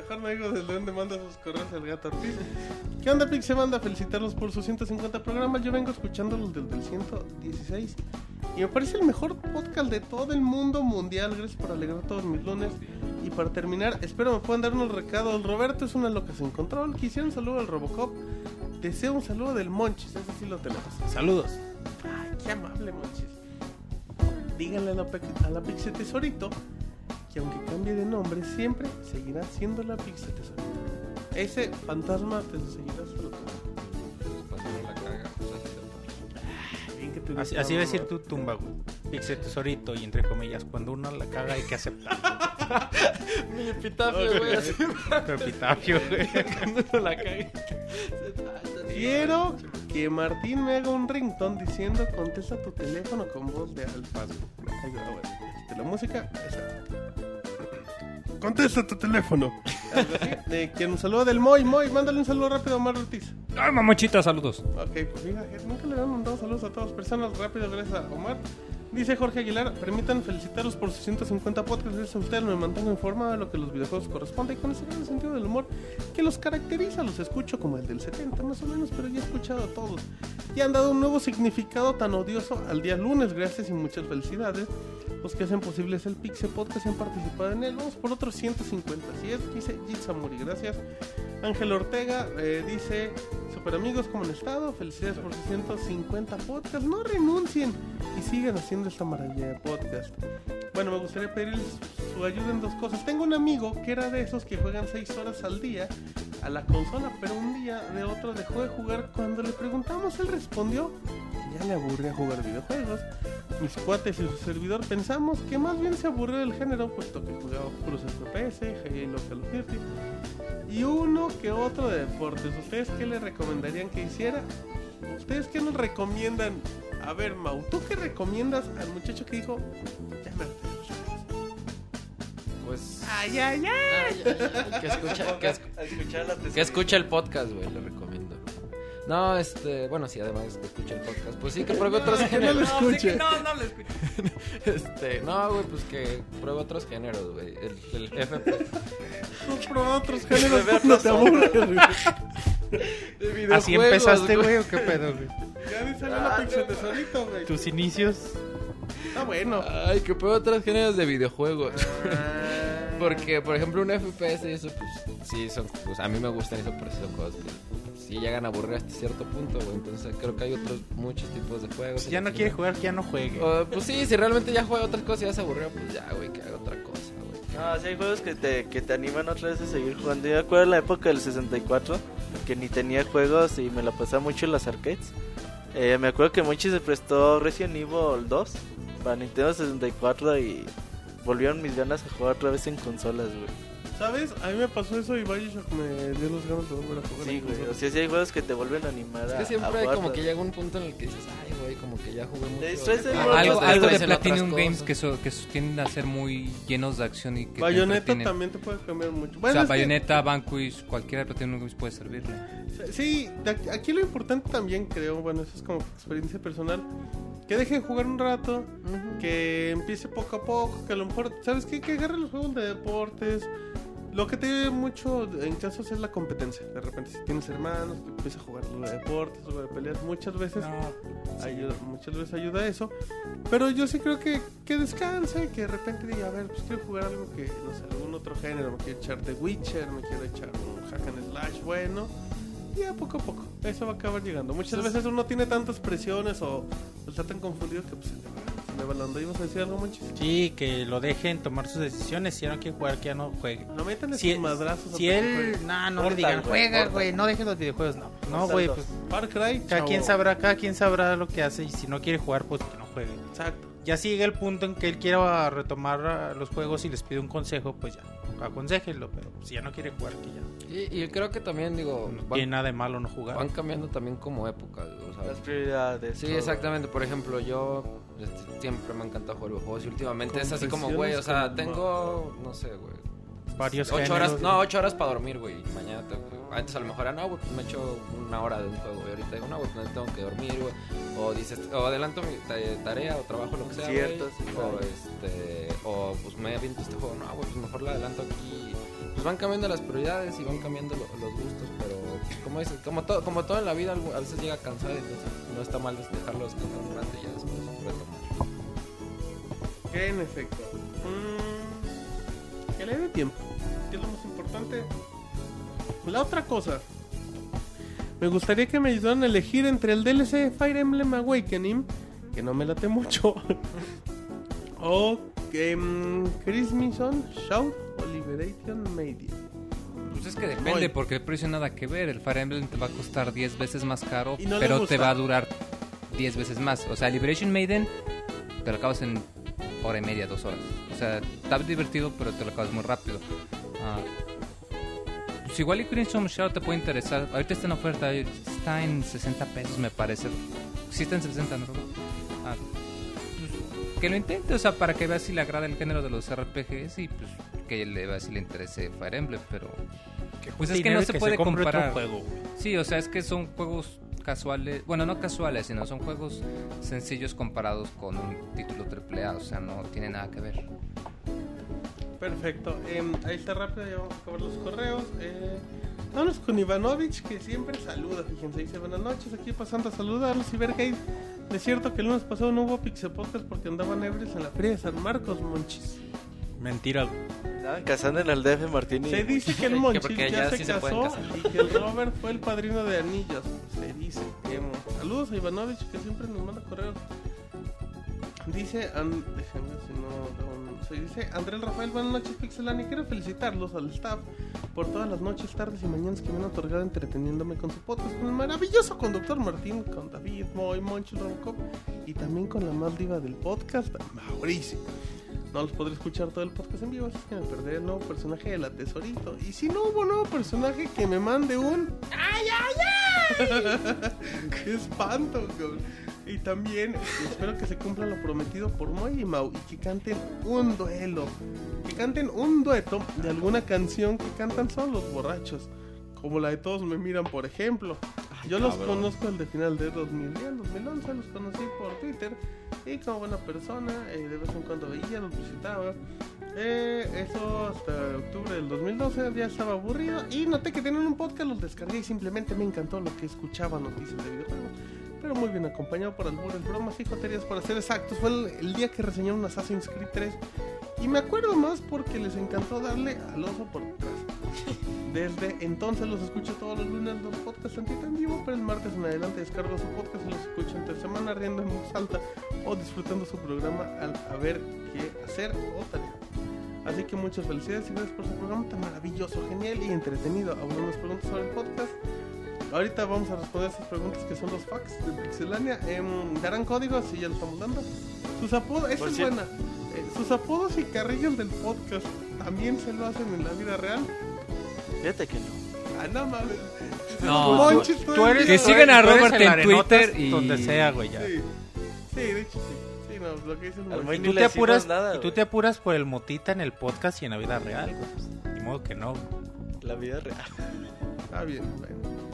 mejor me digo desde dónde manda sus correos el gato Ortiz. ¿Qué onda, Pix? Se manda a felicitarlos por sus 150 programas. Yo vengo escuchándolos desde el 116. Y me parece el mejor podcast de todo el mundo mundial. Gracias por alegrar todos mis lunes. Y para terminar, espero me puedan dar unos recados. Roberto es una loca sin control. Quisiera un saludo al Robocop. Deseo un saludo del Monchis. Ese sí lo tenemos. Saludos. Ay, qué amable, Monchis. Díganle a la, a la Pixie Tesorito que aunque cambie de nombre, siempre seguirá siendo la Pixie Tesorito. Ese fantasma te seguirá caga, pues así Así, va a decir tu tumba, güey. Pixel tesorito y entre comillas, cuando uno la caga hay que aceptar. Mi epitafio, güey, Tu epitafio, güey. cuando uno la caga. Quiero que Martín me haga un ringtone diciendo contesta tu teléfono con voz de alfa. Ahí va, bueno, la música. esa. Contesta tu teléfono. Algo así. De quien un saludo del Moy. Moy, mándale un saludo rápido a Omar Ortiz. ¡Ay, mamochita, saludos! Ok, pues fíjate, nunca le han mandado saludos a todas las personas. Rápido, gracias a Omar. Dice Jorge Aguilar, permitan felicitaros por sus 150 podcasts. Gracias a ustedes me mantengo informado de lo que los videojuegos corresponde y con ese gran sentido del humor que los caracteriza. Los escucho como el del 70 más o menos, pero ya he escuchado a todos. Y han dado un nuevo significado tan odioso al día lunes. Gracias y muchas felicidades. Los que hacen posible el Pixel Podcast y han participado en él. Vamos por otros 150. Así es, dice Jitsamuri. Gracias. Ángel Ortega eh, dice: Super amigos, ¿cómo han estado? Felicidades por sus 150 podcasts. No renuncien y sigan haciendo esta maravilla de podcast. Bueno, me gustaría pedirles su ayuda en dos cosas. Tengo un amigo que era de esos que juegan 6 horas al día a la consola, pero un día de otro dejó de jugar. Cuando le preguntamos, él respondió ya le aburría jugar videojuegos. Mis cuates y su servidor pensamos que más bien se aburrió del género, puesto que jugaba puros FPS, Halo, Call of Duty y uno que otro de deportes. ¿Ustedes qué le recomendarían que hiciera? ¿Ustedes qué nos recomiendan? A ver, Mau, ¿tú qué recomiendas al muchacho que dijo, ya me harté de los juegos"? Pues. Ay, ay, ay. ay, ay, ay, que escucha, que, que el podcast, güey, le recomiendo. No, este, bueno, sí, además que escuche el podcast. Pues sí, que pruebe otros que no géneros. lo escuche. No, no lo escuché. Este, no, güey, pues que pruebe otros géneros, güey. El, el FP. Tú prueba otros géneros De los te aburres, güey. De ¿Así empezaste, güey, o qué pedo, güey? Ya dice la pixel tesorito, güey. Tus inicios. Está bueno. Ay, que pruebe otros géneros de videojuegos. Porque, por ejemplo, un FPS y eso, pues, sí, son, pues, a mí me gustan eso, pero sí son juegos que sí llegan a aburrir hasta cierto punto, güey. Entonces, creo que hay otros, muchos tipos de juegos. Si ya no quiere jugar, que ya no juegue. O, pues sí, si realmente ya juega otras cosas y ya se aburrió, pues ya, güey, que haga otra cosa, güey. No, sí hay juegos que te, que te animan otra vez a seguir jugando. Yo me acuerdo de la época del 64, que ni tenía juegos y me la pasaba mucho en las arcades. Eh, me acuerdo que Monchi se prestó Resident Evil 2 para Nintendo 64 y volvieron mis ganas a jugar otra vez en consolas, güey. ¿Sabes? A mí me pasó eso y Bioshock me dio los ganas de volver a jugar. Sí, güey. O sea, sí hay juegos que te vuelven a animar Es que siempre hay como que llega un punto en el que dices, ay, güey, como que ya jugué mucho. distraes Ah, Algo, te algo de Platinum Games que, so- que so- tienden a ser muy llenos de acción y que te Bayonetta entretienen. también te puede cambiar mucho. O Bueno, sea, es que- Bayonetta, Vanquish, cualquiera de Platinum Games puede servirle. Sí, aquí lo importante también creo, bueno, eso es como experiencia personal, que dejen jugar un rato, que empiece poco a poco, que a lo mejor, ¿sabes qué? Que agarre los juegos de deportes. Lo que te ayuda mucho en casos es la competencia. De repente, si tienes hermanos, que empieza a jugar de deportes, de peleas, muchas veces ayuda, muchas veces ayuda a eso. Pero yo sí creo que, que descanse, que de repente diga, a ver, pues quiero jugar algo que, no sé, algún otro género. Me quiero echar The Witcher, me quiero echar un hack and slash, bueno. Y a poco a poco, eso va a acabar llegando. Muchas veces uno tiene tantas presiones o está tan confundido que pues se le va, ¿Ibas a decir algo, Monchis? Sí, que lo dejen tomar sus decisiones. Si ya no quiere jugar, que ya no juegue. No metan Si, esos madrazos. si él, nah, no Portal, le digan, juega, güey, no dejes los videojuegos, no. No, güey, pues Far Cry, cada quien sabrá, cada quien sabrá lo que hace y si no quiere jugar, pues que no juegue. Exacto. Ya si llega el punto en que él quiera retomar ah, los juegos y les pide un consejo, pues ya, aconséjenlo, pero si ya no quiere jugar, que ya. Y, y creo que también, digo, No van, tiene nada de malo no jugar. van cambiando también como épocas, o sea, Las prioridades. Sí, todo. exactamente. Por ejemplo, yo este, siempre me encanta jugar videojuegos y últimamente es así como, güey, o sea, tengo, no sé, güey. Varios Ocho géneros. horas, no, ocho horas para dormir, güey. y Mañana tengo que- Antes a lo mejor era, no, güey, pues me echo una hora de un juego, güey. Ahorita digo, no, güey, pues tengo que dormir, güey. O dices, o adelanto mi ta- tarea o trabajo, lo que sea. Cierto, sí, O claro. este, o pues me aviento este juego, no, güey, pues mejor la adelanto aquí. Pues van cambiando las prioridades y van cambiando lo- los gustos, pero como dices, como todo, como todo en la vida, a veces llega cansado, entonces no está mal dejarlo descansar un rato y ya después retomar. Que en efecto. mm, que le dé tiempo. Que es lo más importante. La otra cosa. Me gustaría que me ayudaran a elegir entre el DLC de Fire Emblem Awakening, que no me late mucho, o mm, Chris Shout o Liberation Media. Pues es que depende, Voy. porque el precio nada que ver. El Fire Emblem te va a costar 10 veces más caro, no pero te va a durar 10 veces más. O sea, Liberation Maiden te lo acabas en hora y media, dos horas. O sea, está divertido, pero te lo acabas muy rápido. Pues igual y Crimson Shadow te puede interesar. Ahorita está en oferta, está en 60 pesos, me parece. Sí está en 60, ¿no? Ah, pues, que lo intente, o sea, para que veas si le agrada el género de los RPGs y pues que le vea si le interese Fire Emblem, pero pues es que no se puede compre otro comparar. juego. Sí, o sea, es que son juegos casuales, bueno, no casuales, sino son juegos sencillos comparados con un título AAA, o sea, no tiene nada que ver. Perfecto. Em, ahí está rápido, ya vamos a acabar los correos. Eh, vámonos con Ivanovich, que siempre saluda. Fíjense, dice buenas noches, aquí pasando a saludarlos y ver que hay. Es cierto que el lunes pasado no hubo Pixel Podcast porque andaban ebrios en la feria de San Marcos, Monchis. Mentira. Estaban casando en el DF, Martín. y- Se dice que el Que Monchis ya, ya se sí casó y que el Robert fue el padrino de anillos. Se dice. Em, saludos a Ivanovich, que siempre nos manda correos. Dice, an- déjenme si no, no- se dice Andrés Rafael, buenas noches Pixelani, quiero felicitarlos al staff por todas las noches, tardes y mañanas que me han otorgado entreteniéndome con su podcast con el maravilloso conductor Martín, con David, Moy, Moncho, Robocop y también con la más diva del podcast, Mauricio. No los podré escuchar todo el podcast en vivo, así que me perderé el nuevo personaje de la tesorito. Y si no hubo nuevo personaje, que me mande un... ¡Ay, ay, ay! ¡Qué espanto, cabrón! Y también espero que se cumpla lo prometido por Moy y Mau y que canten un duelo. Que canten un dueto de alguna canción que cantan solo los borrachos. Como la de Todos me miran, por ejemplo. Yo los conozco al de final de 2010, 2011, los conocí por Twitter. Y como buena persona, eh, de vez en cuando veía, los visitaba. Eh, eso hasta octubre del 2012 ya estaba aburrido. Y noté que tenían un podcast, los descargué y simplemente me encantó lo que escuchaba noticias de videojuegos. Pero muy bien acompañado por albures, bromas y joterías para ser exactos. Fue el, el día que reseñaron Assassin's Creed 3. Y me acuerdo más porque les encantó darle al oso por detrás. Desde entonces los escucho todos los lunes los podcasts en en vivo, pero el martes en adelante descargo su podcast y los escucho entre semana riendo en voz alta o disfrutando su programa al a ver qué hacer o tarea. Así que muchas felicidades y gracias por su programa tan maravilloso, genial y entretenido. Aún nos preguntas sobre el podcast. Ahorita vamos a responder esas preguntas que son los facts de Pixelania. Em, ¿Darán códigos? Sí, ya lo estamos dando. Sus apodos, Por es cierto. buena. Eh, sus apodos y carrillos del podcast también se lo hacen en la vida real. Fíjate que no. Ah, no mames. No, Monchis Tú el eres. Que tú sigan a tú Robert en Twitter y- Donde sea, güey, ya. Sí. Sí, de hecho sí. Sí, no, lo que. Moy Y tú, te apuras, nada, y tú te apuras por el motita en el podcast y en la vida real, güey. Pues, Ni modo que no. güey. La vida real. Está bien, bueno.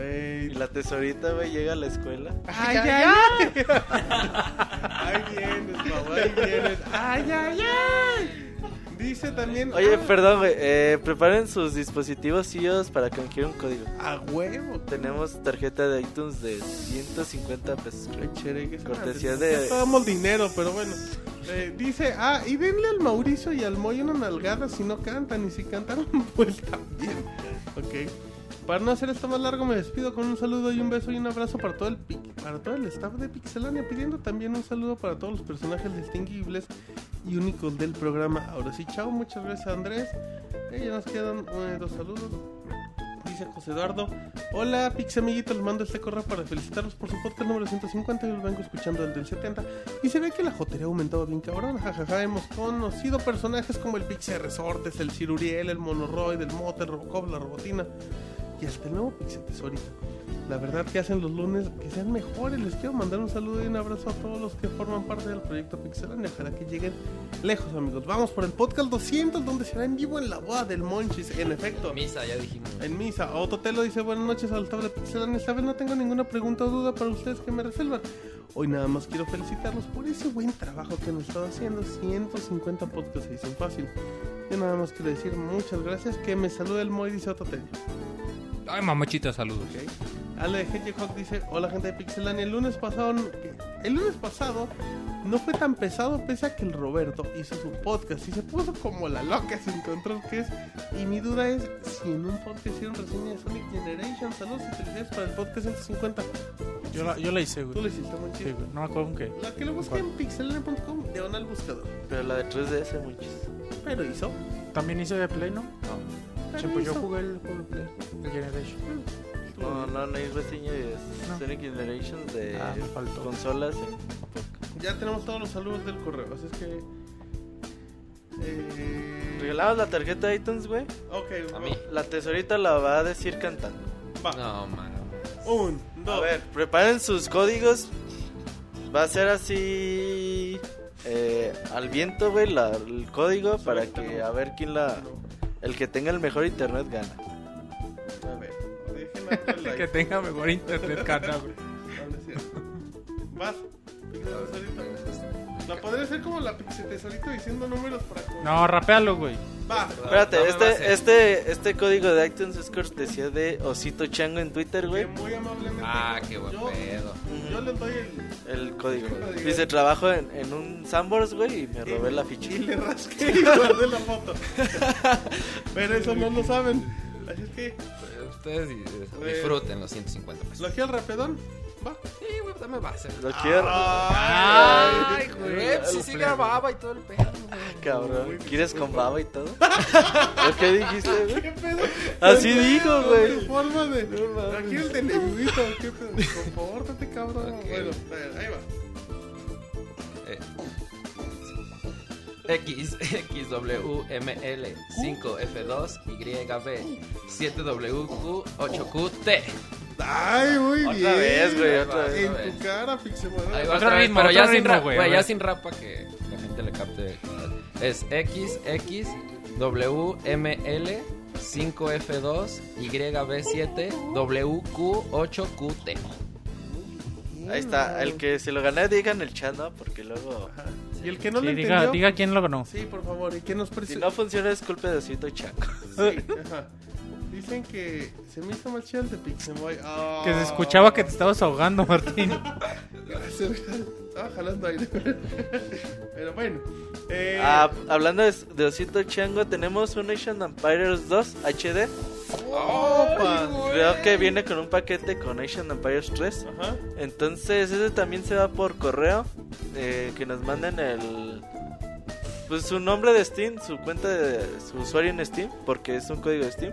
Y la tesorita, güey, llega a la escuela. ¡Ay, ay, ay! Ahí vienes, mamá, ahí vienes. ¡Ay, ay, ay! Dice también. Oye, ah, perdón, güey. Eh, preparen sus dispositivos iOS para canjear un código. A huevo. Tenemos tarjeta de iTunes de 150 pesos. Ay, cheregues. Cortesía Ah, de- ya Estábamos dinero, pero bueno. Eh, dice, ah, y denle al Mauricio y al Moy una nalgada si no cantan. Y si cantaron, pues también. Ok. Para no hacer esto más largo, me despido con un saludo y un beso y un abrazo para todo el para todo el staff de Pixelania, pidiendo también un saludo para todos los personajes distinguibles y únicos del programa. Ahora sí, chao, muchas gracias Andrés. Eh, ya nos quedan eh, dos saludos. Dice José Eduardo, hola Pix amiguito, les mando este correo para felicitarlos por su podcast número 150, yo los vengo escuchando desde el 70 y se ve que la jotería ha aumentado bien cabrón, jajaja, hemos conocido personajes como el Pixie Resortes, el Ciruriel, el Monoroid, el Mote, el Robocop, la Robotina y hasta el nuevo Pixie Tesorito. La verdad que hacen los lunes que sean mejores, les quiero mandar un saludo y un abrazo a todos los que forman parte del proyecto Pixelania, ojalá que lleguen lejos amigos. Vamos por el podcast 200 donde será en vivo en la boda del Monchis, en efecto. Misa, ya dijimos. En misa, Ototelo dice buenas noches al de Pixelania. Esta vez no tengo ninguna pregunta o duda para ustedes que me resuelvan. Hoy nada más quiero felicitarlos por ese buen trabajo que han estado haciendo. 150 podcasts se dicen fácil. Yo nada más quiero decir muchas gracias. Que me salude el Moy, dice Ototelo. Ay, mamachita, saludos. Ok. Ale de Hedgehog dice, hola gente de Pixelania, el lunes pasado, el lunes pasado no fue tan pesado pese a que el Roberto hizo su podcast y se puso como la loca sin control que es. Y mi duda es si en un podcast hicieron reseña de Sonic Generation. Saludos y felicidades para el podcast 150. Yo la, yo la hice, Tú güey. lo hiciste muy Sí, chido. güey. No me acuerdo con qué. La que lo busqué en pixelania.com, diagonal buscador. Pero la de 3DS, muchos. Pero hizo. También hice de Play, ¿no? Sí, pues yo jugué el juego de Play, el Generation. No, no, no hay reseña de No. Sonic Generations de Ah, consolas en Ya tenemos todos los saludos del correo, así es que... Eh... ¿Regalamos la tarjeta de iTunes, güey? Ok, A mí. La tesorita la va a decir cantando. Va. No, mano. Un, dos. A ver, preparen sus códigos. Va a ser así. eh, al viento, güey, la- el código para que a ver quién la. El que tenga el mejor internet gana. A ver, abrir la que tenga mejor internet, cana, güey. Vas. La podría hacer como la Pixel Tesorito diciendo números para. No, rapealo, güey. Va. Espérate, base. este, este, este código de iTunes es cortesía de Osito Chango en Twitter, Que güey. muy amablemente. Ah, qué buen yo, pedo. Yo les doy el. El código. Código. Dice, trabajo en, en un Sandbox, güey, y me robé la ficha. Y le rasqué y guardé la foto. Pero eso no lo saben. Así es que. Ustedes eh, disfruten los 150 pesos. ¿Lo quiero al rapedón? Va. Sí, güey, dame base. Lo quiero. Ay, güey, sí, sí grababa y todo el pedo, güey. Cabrón, ¿quieres con baba y todo? ¿Lo que dijiste, güey? ¿Qué pedo? Así dijo, güey. Tu forma de. No mames. Aquí el de negrito. ¿Qué pedo? Compórtate, cabrón. Ok. Bueno, ahí va. Eh. X, XWML 5F2 YB 7WQ 8QT. Ay, muy Otra bien. vez, güey, otra vez. En Otra tu vez. cara, Otro otra vez, ritmo, pero ya sin, rap, güey, ya sin rap para que la gente le capte. Es XX WML 5F2 YB7 WQ8QT. Ahí está, el que se lo gané, diga en el chat, ¿no? Porque luego, Ajá. Y el que no Sí, lo diga, entendió. diga quién lo ganó. Sí, por favor. ¿Y quién nos si presenta? no funciona es culpa de Osito Chango. Sí, ajá. Dicen que se me hizo más chido el de Pixemoy. Ah. Que se escuchaba que te estabas ahogando, Martín. Estaba jalando aire. Pero bueno. Eh, Ah, hablando de, de Osito Chango, tenemos un Nation Empires 2 HD. opa. Creo que viene con un paquete con Nation Empires 3. Ajá. Entonces, ese también se va por correo. eh, que nos manden el. pues su nombre de Steam, su cuenta de su usuario en Steam, porque es un código de Steam,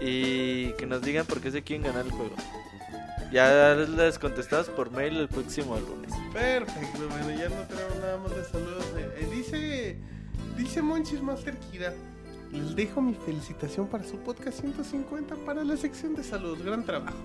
y que nos digan por qué se quieren ganar el juego. Ya les contestamos por mail el próximo lunes. Perfecto, bueno, ya no tenemos nada más de saludos. Eh, dice, dice Monchis Master Kira. Les dejo mi felicitación para su podcast 150 para la sección de salud. Gran trabajo.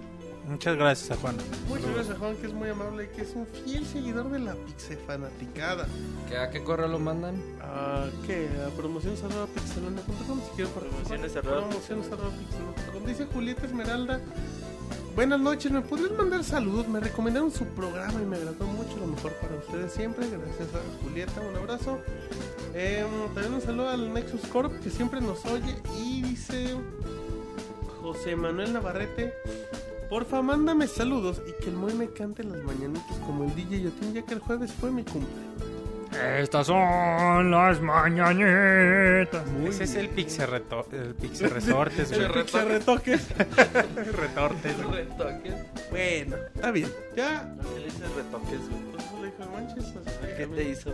Muchas gracias a Juan. Muchas gracias, Juan, que es muy amable y que es un fiel seguidor de la Pixe Fanaticada. ¿Que ¿A qué correo lo mandan? ¿A qué? A promociones arroba pixelania.com si quieren participar. Promociones arroba Promociones arroba pixelania.com. Dice Julieta Esmeralda. Buenas noches, ¿me podrían mandar saludos? Me recomendaron su programa y me agradó mucho. Lo mejor para ustedes siempre. Gracias a Julieta, un abrazo. Eh, también un saludo al Nexus Corp que siempre nos oye. Y dice José Manuel Navarrete. Porfa, mándame saludos y que el Moy me cante las mañanitas como el DJ Yotin, ya que el jueves fue mi cumple. Estas son las mañanitas. Muy Ese es bien. el Pixel, reto el Pixel Resortes. El. Pixel retoques. Retortes. bueno, está bien. Ya. ¿Qué le dices retoques, güey? Pues el ¿Qué te hizo?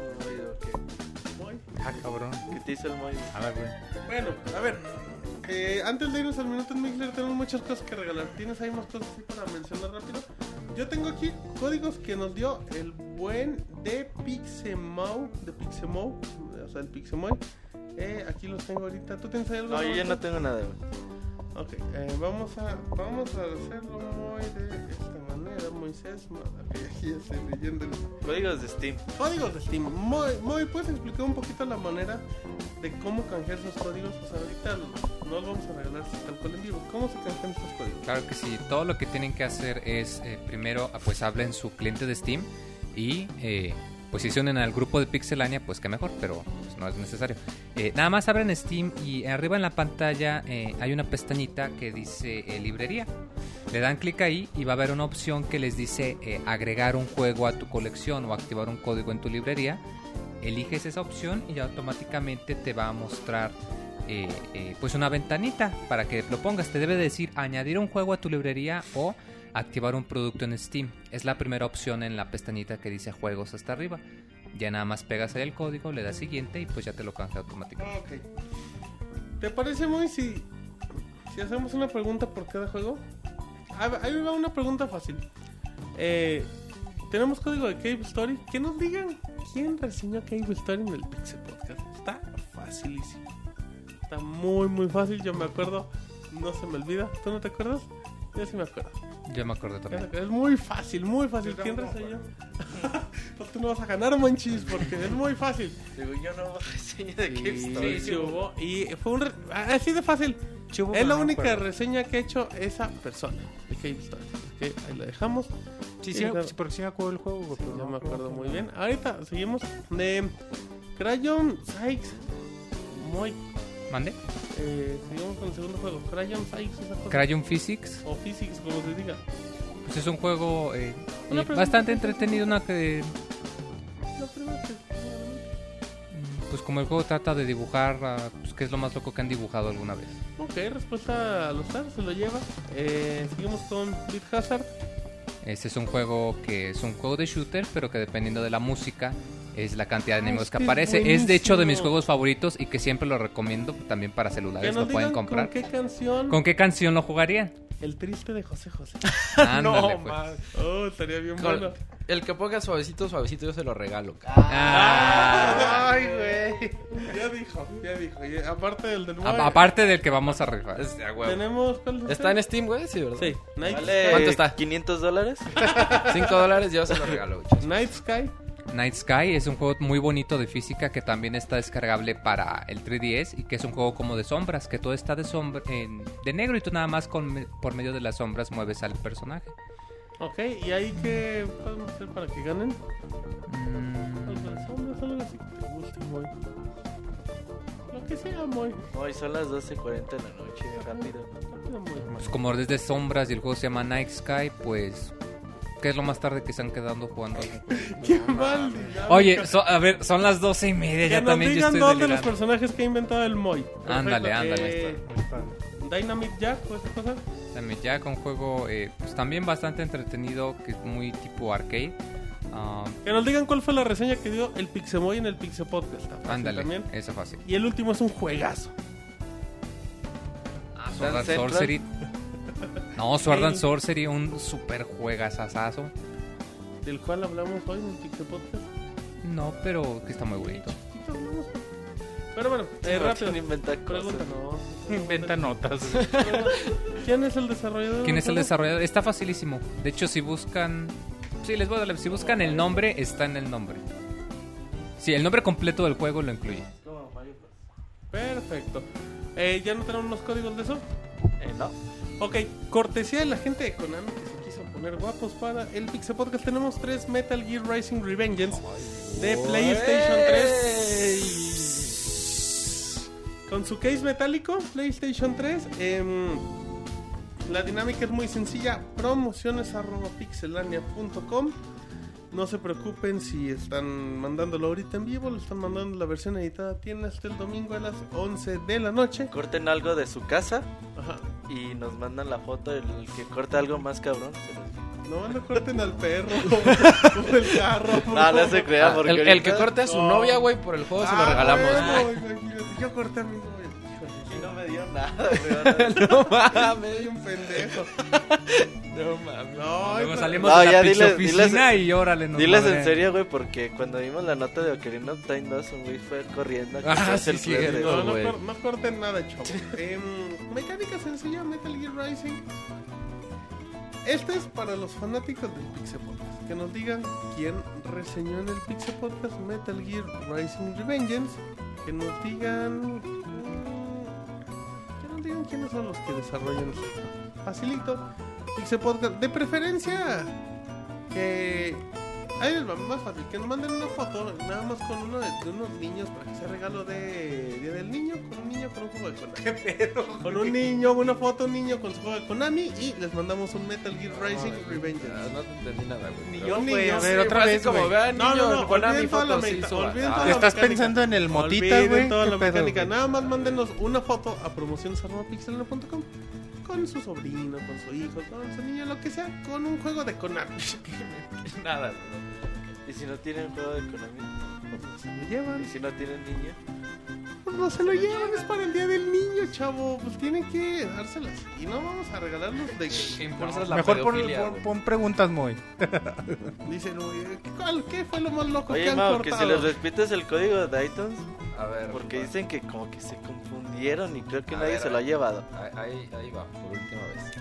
Ah, cabrón. ¿Qué te hizo el Moy? Nada, güey. Bueno, a ver. eh, antes de irnos al minuto en Mixler, tenemos muchas cosas que regalar. ¿Tienes ahí más cosas así para mencionar rápido? Yo tengo aquí códigos que nos dio el buen de Pixemow. De Pixemow. O sea, el Pixemoy. Eh, aquí los tengo ahorita. ¿Tú tienes ahí algo? No, yo ya no tengo nada, güey. Ok, eh, vamos, a, vamos a hacerlo muy de esta manera, Moisés. ma- ok, aquí ya estoy leyendo. el- Códigos de Steam. Códigos de Steam. Muy, muy, ¿puedes explicar un poquito la manera de cómo canjear esos códigos? O sea, ahorita no los vamos a regalar tal cual en vivo. ¿Cómo se canjean estos códigos? Claro que sí, todo lo que tienen que hacer es eh, primero pues hablen su cliente de Steam y eh, pues al grupo de Pixelania pues que mejor, pero pues, no es necesario. Eh, nada más abren Steam y arriba en la pantalla eh, hay una pestañita que dice eh, librería. Le dan clic ahí y va a haber una opción que les dice agregar un juego a tu colección o activar un código en tu librería. Eliges esa opción y automáticamente te va a mostrar pues una ventanita para que lo pongas. Te debe decir añadir un juego a tu librería o activar un producto en Steam. Es la primera opción en la pestañita que dice juegos hasta arriba. Ya nada más pegas ahí el código, le das siguiente y pues ya te lo canja automáticamente. Ok. ¿Te parece muy si, si hacemos una pregunta por cada juego? A ver, ahí va una pregunta fácil. Eh, tenemos código de Cave Story. Que nos digan quién reseñó Cave Story en el Pixel Podcast. Está facilísimo. Está muy, muy fácil. Yo me acuerdo. No se me olvida. ¿Tú no te acuerdas? Yo sí me acuerdo. Yo me acuerdo también. Es muy fácil, muy fácil. ¿Quién reseñó? pues tú no vas a ganar, manchis, porque es muy fácil. Digo, yo no reseña de Sí. Sí, sí hubo. Y fue un. re- Así de fácil. Es la única reseña que ha hecho esa persona de Cave Story. Así que ahí la dejamos. Sí, Sí, sí, sí, porque sí me acuerdo del juego, Ya no me acuerdo muy bien. Ahorita seguimos de Crayon Sykes. Muy. ¿Mande? Eh, seguimos con el segundo juego. Crayon Sykes, esa cosa. Crayon Physics. O Physics, como se diga. Pues es un juego eh, eh, bastante entretenido. Una que, La mm, pues como el juego trata de dibujar, ah, pues que es lo más loco que han dibujado alguna vez. Ok, respuesta a los stars, se lo lleva. Eh, seguimos con Beat Hazard. Este es un juego que es un juego de shooter, pero que dependiendo de la música es la cantidad de enemigos que aparece. Es de hecho de mis juegos favoritos y que siempre lo recomiendo también para celulares. Lo pueden comprar. con qué canción. ¿Con qué canción lo jugarían? El triste de José José. Ándale, pues. madre. Oh, estaría bien Con- bueno. El que ponga suavecito, suavecito, yo se lo regalo. Ah. Ay, güey. Ya dijo, ya dijo. Y aparte del del A- aparte del que vamos a rifar. Es a tenemos. ¿cuál es Está este? en Steam, güey, sí, ¿verdad? Sí, Night. ¿Cuánto está? 500 dólares. 5 dólares, yo se lo regalo, güey. Night Sky. Night Sky es un juego muy bonito de física que también está descargable para el 3DS y que es un juego como de sombras, que todo está de sombra, en- de negro y tú nada más con, por medio de las sombras mueves al personaje. Ok, ¿y ahí qué podemos hacer para que ganen? Mm, Algo de sombras, algo así. Lo que sea, Moy. Hoy son las 12.40 de la noche, rápido. Rápido, Moy. pues como desde sombras y el juego se llama Night Sky, pues... ¿Qué es lo más tarde que se han quedado jugando? Qué mal. dinámica. Oye, so- a ver, son las doce y media, que ya nos también yo digan estoy dos de los delirando. personajes que ha inventado el Moy. Ándale, Perfecto, ándale. eh, Dynamite Jack o esa cosa. También ya con juego eh, pues también bastante entretenido, que es muy tipo arcade, Ah, Que nos digan cuál fue la reseña que dio el Pixemoy en el Pixe Podcast. Está fácil ándale, también. eso fácil. Y el último es un juegazo. Sword and Central. Sorcery. No, Sword and Ey. Sorcery, un super juegazazazo. Del cual hablamos hoy en el Pixe Podcast. No, pero que está muy bonito. Pero bueno, eh, rápido. inventa cosas. Pregunta, no. Inventa notas. ¿Quién es el desarrollador? ¿Quién es el desarrollador? Está facilísimo. De hecho, si buscan. Sí, les voy a dar. Si buscan el nombre, está en el nombre. Sí, el nombre completo del juego lo incluye. Perfecto. Eh, ¿Ya no tenemos los códigos de eso? Eh, no. Ok, cortesía de la gente de Konami que se quiso poner guapos para el Pixel Podcast. Tenemos tres Metal Gear Rising Revengeance de PlayStation 3. Con su case metálico, PlayStation 3. em, la dinámica es muy sencilla. Promociones arroba pixelania.com. No se preocupen si están mandándolo ahorita en vivo, lo están mandando la versión editada. Tiene hasta el domingo a las 11 de la noche. Corten algo de su casa Ajá. y nos mandan la foto. El que corta algo más cabrón. se los- No, no corten al perro o el carro. No, no se crea. Ah, porque el, que corte a su No. novia, güey, por el juego se lo Ah, regalamos. bueno, imagínate, Yo corté a mi novia. Me dio nada, güey. no Soy mames. un pendejo. No mames. No, Luego salimos No, de la diles- oficina diles- y órale. nos Diles en serio, güey, porque cuando vimos la nota de Ocarina of Time 2, un güey fue corriendo. Ah, sí, el cierto. verde. No, no, no corten nada, chavos. Em, mecánica sencilla, Metal Gear Rising. Este es para los fanáticos del Pixel Podcast. Que nos digan quién reseñó en el Pixel Podcast Metal Gear Rising Revengeance. Que nos digan. Digan quiénes son los que desarrollan. Facilito. Pixel Podcast. De preferencia. Que. Ahí les va, más fácil, que nos manden una foto nada más con uno de, de unos niños para que sea regalo de Día del Niño, con un niño con un juego de Konami. ¿Qué pedo? Con un niño, una foto, un niño con su juego de Konami y les mandamos un Metal Gear Rising Ah, Revengeance. No te entendí nada, güey. Ni yo, No, ni yo. a ver, Sí, otra vez, como vean, No, niño, no, no, Konami toda la sí, olviden Ah, toda ¿Te la estás mecánica. pensando en el motita, Olviden güey? toda ¿Qué la pedo, mecánica. güey? Nada más mándenos una foto a promociones.pixelano.com con su sobrino, con su hijo, con su niño, lo que sea, con un juego de Konami. Nada, güey. Y si no tienen juego de Konami, Pues se lo llevan. y si no tienen niño, no se lo llevan, es para el día del niño, chavo. Pues tienen que dárselas. Y no vamos a regalarlos de Que impulsas la Mejor pon, pon- pon preguntas, muy. Dicen, oye, ¿qué, cuál- ¿qué fue lo más loco que han Mau, que cortado? si les repites el código de A ver. porque va. dicen que como que se confundieron y creo que A nadie ver, se lo ha llevado. Ahí, ahí va, por última vez.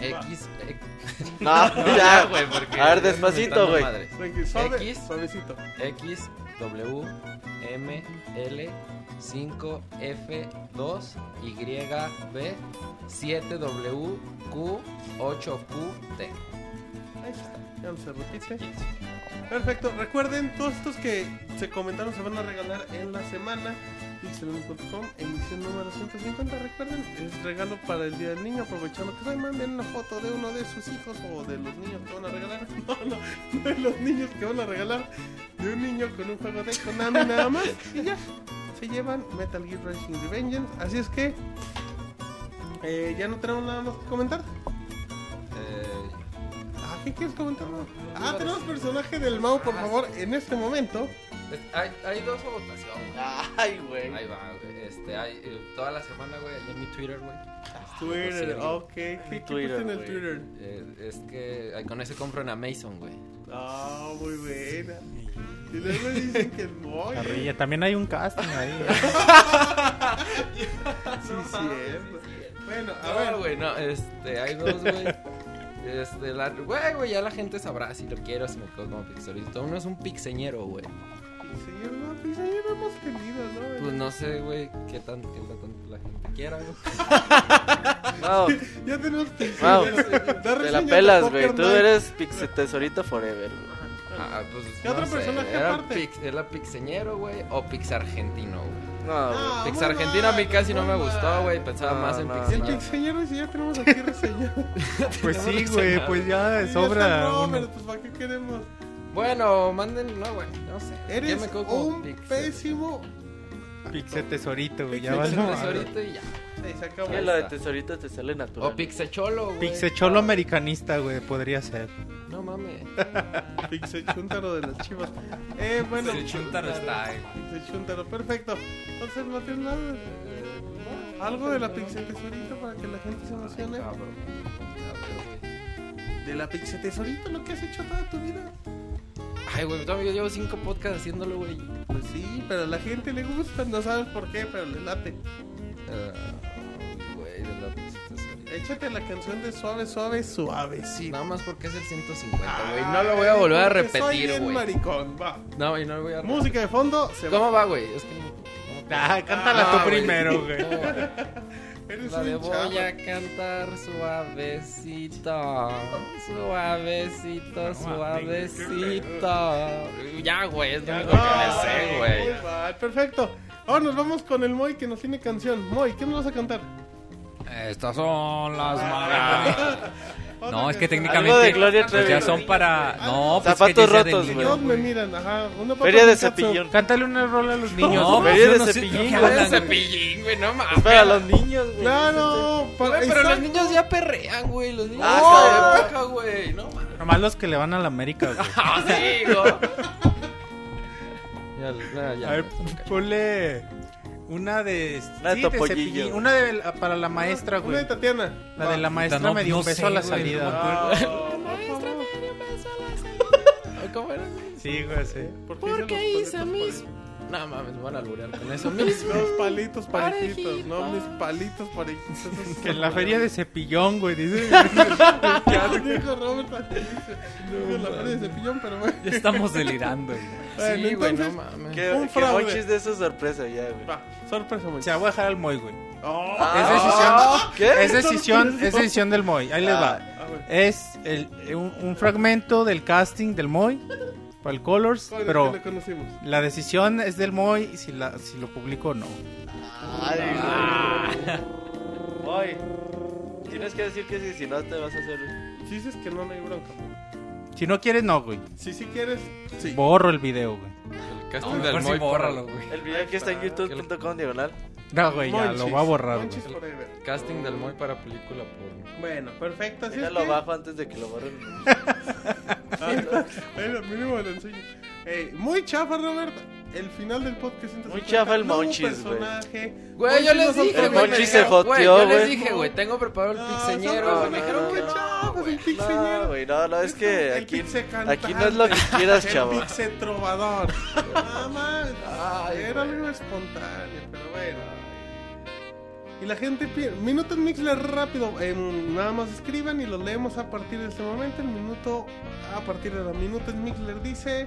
X. X No, ya, güey, porque. A ver, despacito, güey. suave, X. Suavecito. X, W, M, L, 5, F, 2, Y, B, 7, W, Q, 8, Q, T. Ahí está. Ya no se repite. Perfecto. Recuerden, todos estos que se comentaron se van a regalar en la semana. Pixelon.com, emisión número 150. Recuerden, es regalo para el Día del Niño. Aprovechando que se manden una foto de uno de sus hijos o de los niños que van a regalar. No, no de los niños que van a regalar. De un niño con un juego de Konami nada más. Y ya, se llevan Metal Gear Rising Revengeance. Así es que, eh, ya no tenemos nada más que comentar. Eh, Ah, ¿qué quieres comentar? Mau? Ah, tenemos personaje del Mau, por favor, en este momento. hay, hay dos a votación, güey. Ay, güey. Ahí va, güey. Este, hay, eh, toda la semana, güey, en mi Twitter, güey. Twitter, sí. ok. ¿Qué, qué Twitter, en el güey. Twitter? Eh, es que con ese compro en Amazon, güey. Ah, muy buena. Y luego dicen que no. Carrilla, también hay un casting ahí. Sí, cierto. Bueno, a ver, güey, no, este, hay dos, güey. Este, la, güey, güey, ya la gente sabrá si lo quiero, si me quedo como pixelito. Uno es un pixeñero, güey. Señor, no, pues no hemos tenido, ¿no? Pues no sé, güey, qué tan, qué tan la gente quiera, güey. Mau, Ya tenemos Mau, pixel. te la pelas, güey. Tú eres Pixel Tesorito Forever, güey. Ah, pues, ¿Qué otro sé, personaje era aparte? Pix, era pixeñero, güey, o pix argentino, güey. No, güey. Ah, Pix muy argentino a mí casi no me gustó, güey. Pensaba No, más en no, pix. El no. pixeñero, si ya tenemos aquí reseñado. Pues sí, güey, pues ya sobra Robert, uno. pues ¿para qué queremos? Bueno, manden, no, güey, no sé. Eres me un pésimo Pixel tesorito, güey. Ya valió. tesorito y ya. Sí, se acabó. Que la de tesorito te sale natural. O Pixecholo, güey. Pixecholo americanista, güey, podría ser. No mames. Pixechuntaro de las chivas. Eh, bueno. El Chuntaro está, eh. Pixechuntaro, perfecto. Entonces, ¿no tienes nada? de- Algo de la Pixe Tesorito para que la gente se emocione. De la Pixe Tesorito, lo que has hecho toda tu vida. Ay, güey, todavía yo llevo cinco podcasts haciéndolo, güey. Pues sí, pero a la gente le gusta, no sabes por qué, pero le late. Ah, Échate la canción de Suave, Suave, Suavecito. Nada más porque es el 150, güey. No lo voy a volver a repetir, güey. maricón, va. No, güey, no lo voy a repetir. Música de fondo, se va. ¿Cómo va, güey? Es que ¿cómo- Ah, cántala tú primero, güey. Eres La de voy a cantar suavecito, suavecito, suavecito. Ya, güey, es lo único que me sé, güey. Perfecto. Ahora nos vamos con el Moy que nos tiene canción. Moy, ¿qué nos vas a cantar? Estas son las mañanitas. Otra No, es que técnicamente Algo de Gloria pues ya son para... No, pues Zapatos que ya sea de rotos, niño, güey. Miran, ajá. Una Feria de Picasso. cepillón. Cántale una rola a los niños. No, Feria de sé cepillín, qué hablan, güey. cepillín, güey, no mames. Es para los niños, güey. Claro, para- Güey, pero los exacto. niños ya perrean, güey. Los niños Ah, de época, güey. No mames. Nomás los que le van a la América, güey. Ah, sí, güey. Ya, ya, ya. A ver, ponle una de... Una de sí, Topollillo. Cepillín. Una de, la- para la maestra, Una güey. de Tatiana. La de la maestra No, me dio no un beso sé, a la güey, salida. no me Ah, acuerdo. por favor. ¿Cómo era, güey? Sí, güey, sí. ¿Por qué hice mis- No mames, me van a alburear con eso mismo. Dos palitos parejitos, no mis palitos parejitos. Que en la feria de Cepillón, güey, dice. Ya dijo Robert la feria de cepillón, pero bueno. Ya estamos delirando. güey. Bueno, Sí, güey, entonces, no mames. Que, Un que fraude. Monchis de sorpresa ya, güey. Va, sorpresa. Se la voy a dejar al Moy, güey. Oh, Es decisión, ¿Qué? es decisión, es decisión del Moy. Ahí les va. Ah, bueno. Es el, un, un fragmento del casting del Moy para el Colors, el pero que le conocimos. la decisión es del Moy si, la, si lo publico o no. Ay, Tienes que decir que sí, si no te vas a hacer. Si dices que no, no hay bronca. Si no quieres, no, güey. Si sí quieres, sí. Borro el video, güey. El No, casting del mejor sí Moy bórralo, para- güey. El video aquí está en youtube.com diagonal. No, güey, ya Monchis, lo voy a borrar, Monchis güey. forever. Casting del Moy para película porno. Bueno, perfecto. Así Ya es lo que... bajo antes de que lo borren. Bueno, mínimo lo enseño. Ey, muy chafa, Robert. El final del podcast. 150, Muy chafa el Monchis, güey. personaje. Güey, yo les dije, El güey. me Monchis se dijeron, güey, joteó, Yo les dije, güey, tengo preparado el No, pixeñero. Me dijeron que güey. el pixeñero. No, güey, no, no, es que El aquí, aquí no es lo que quieras, El chavo. pixe trovador. Nada más. Era algo espontáneo, pero bueno. Y la gente pide. Minuto en Mixler rápido. nada más escriban y lo leemos a partir de este momento. El minuto. A partir de la minuto en Mixler dice.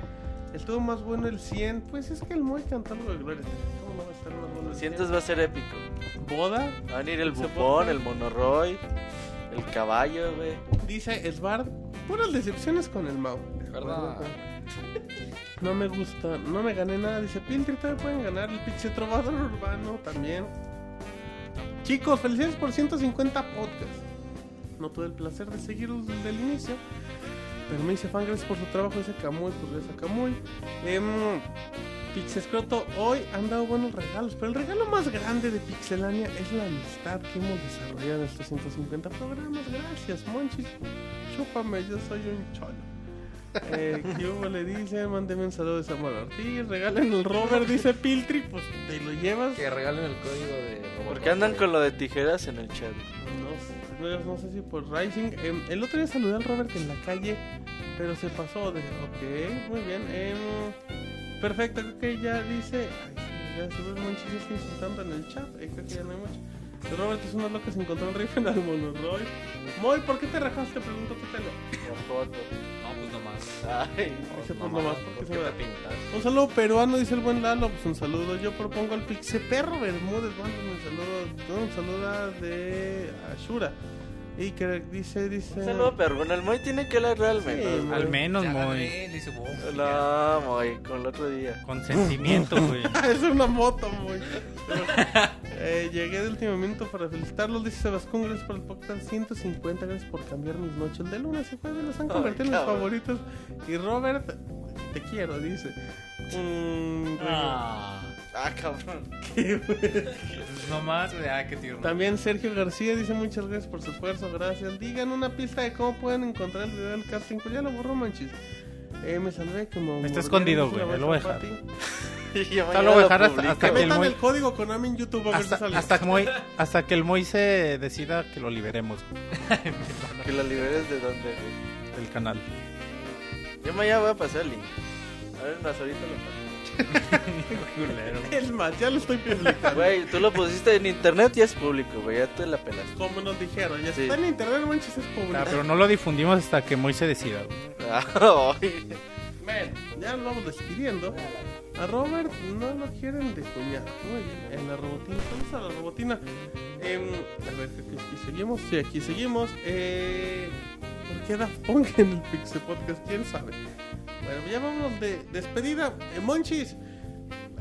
El todo más bueno el 100. Pues es que el Moy cantó algo de Gloria. ¿Cómo no va a estar más bueno el 100? Sientes va a ser épico. Boda. Va a venir el ¿Se bufón, el monoroy, el caballo, güey. Dice Svard. Puras decepciones con el Mau. ¿Verdad? No me gusta, no me gané nada. Dice Piltri, todavía pueden ganar el Pixie Trovador Urbano también. Chicos, felicidades por 150 podcasts. No tuve el placer de seguirlos desde el inicio. Pero me dice fan, gracias por su trabajo. Dice Camuy, pues gracias a Camuy. Eh, Pixescroto, hoy han dado buenos regalos. Pero el regalo más grande de Pixelania es la amistad que hemos desarrollado en estos 150 programas. Gracias, Monchis. Chúpame, yo soy un cholo. Eh, ¿Qué le dice? Mándeme un saludo de Samuel Ortiz. Regalen el Robert, dice Piltri. Pues te lo llevas. Que regalen el código de Robocop, ¿Por qué andan con lo de tijeras en el chat? No, sé- no sé si por Rising. Em, el otro día saludé al Robert en la calle, pero se pasó de. Ok, muy bien. em, perfecto, creo que ya dice. Ay, sí, ya se ve está insultando en el chat. eh, creo que ya no hay mucho. El Robert es una loca, se encontró un rifle al Monoroy. Moy, ¿por qué te rajaste? Preguntó Tutelo. La foto. No. Ay, nomás ¿por porque qué se me te da. pintas? Un saludo peruano, dice el buen Lalo. Pues un saludo. Yo propongo al Pixe Perro Bermúdez. Mándame un saludo. No, un saludo de Ashura. Y que dice, dice. un saludo, pero bueno, el Moy tiene que hablar realmente. Sí, Al menos, Ya la Moy. No, Moy, con el otro día. Con sentimiento, güey. es una moto, muy. eh, llegué de último minuto para felicitarlos. Dice Sebastián, gracias por el podcast 150. Gracias por cambiar mis noches. De lunes y jueves los han Ay, convertido en mis favoritos. Y Robert, te quiero, dice. Regalo. Ah. Ah, cabrón. No más, güey, ah, qué tierno. También Sergio García dice muchas gracias por su esfuerzo, gracias. Digan una pista de cómo pueden encontrar el video del casting. Pues ya lo borró, manches. Eh, me saldré como... Está escondido, güey, vaca lo voy a dejar. Ya Hasta mañana lo voy a dejar hasta- hasta Que el Moy- el código Konami en YouTube a ver si Hasta, sale. hasta, que Moy- hasta que el Moy se decida que lo liberemos Que lo liberes de donde, güey. del canal. Yo mañana voy a pasar el link. A ver, más ahorita lo paso. Es más, ya lo estoy publicando. Güey, tú lo pusiste en internet y es público, güey. Ya te la pelas. Como nos dijeron, ya Sí. está en internet, manches, es público. Ah, pero no lo difundimos hasta que Moy se decida. güey. Ay. Bueno, ya nos vamos despidiendo. A Robert no lo quieren de cuñado. Muy bien, en la robotina. Saludos a la robotina. Em, a ver, aquí seguimos. Sí, aquí seguimos. Eh, ¿Por qué Daft Punk en el Pixel Podcast? ¿Quién sabe? Bueno, ya vamos de despedida. Eh, Monchis,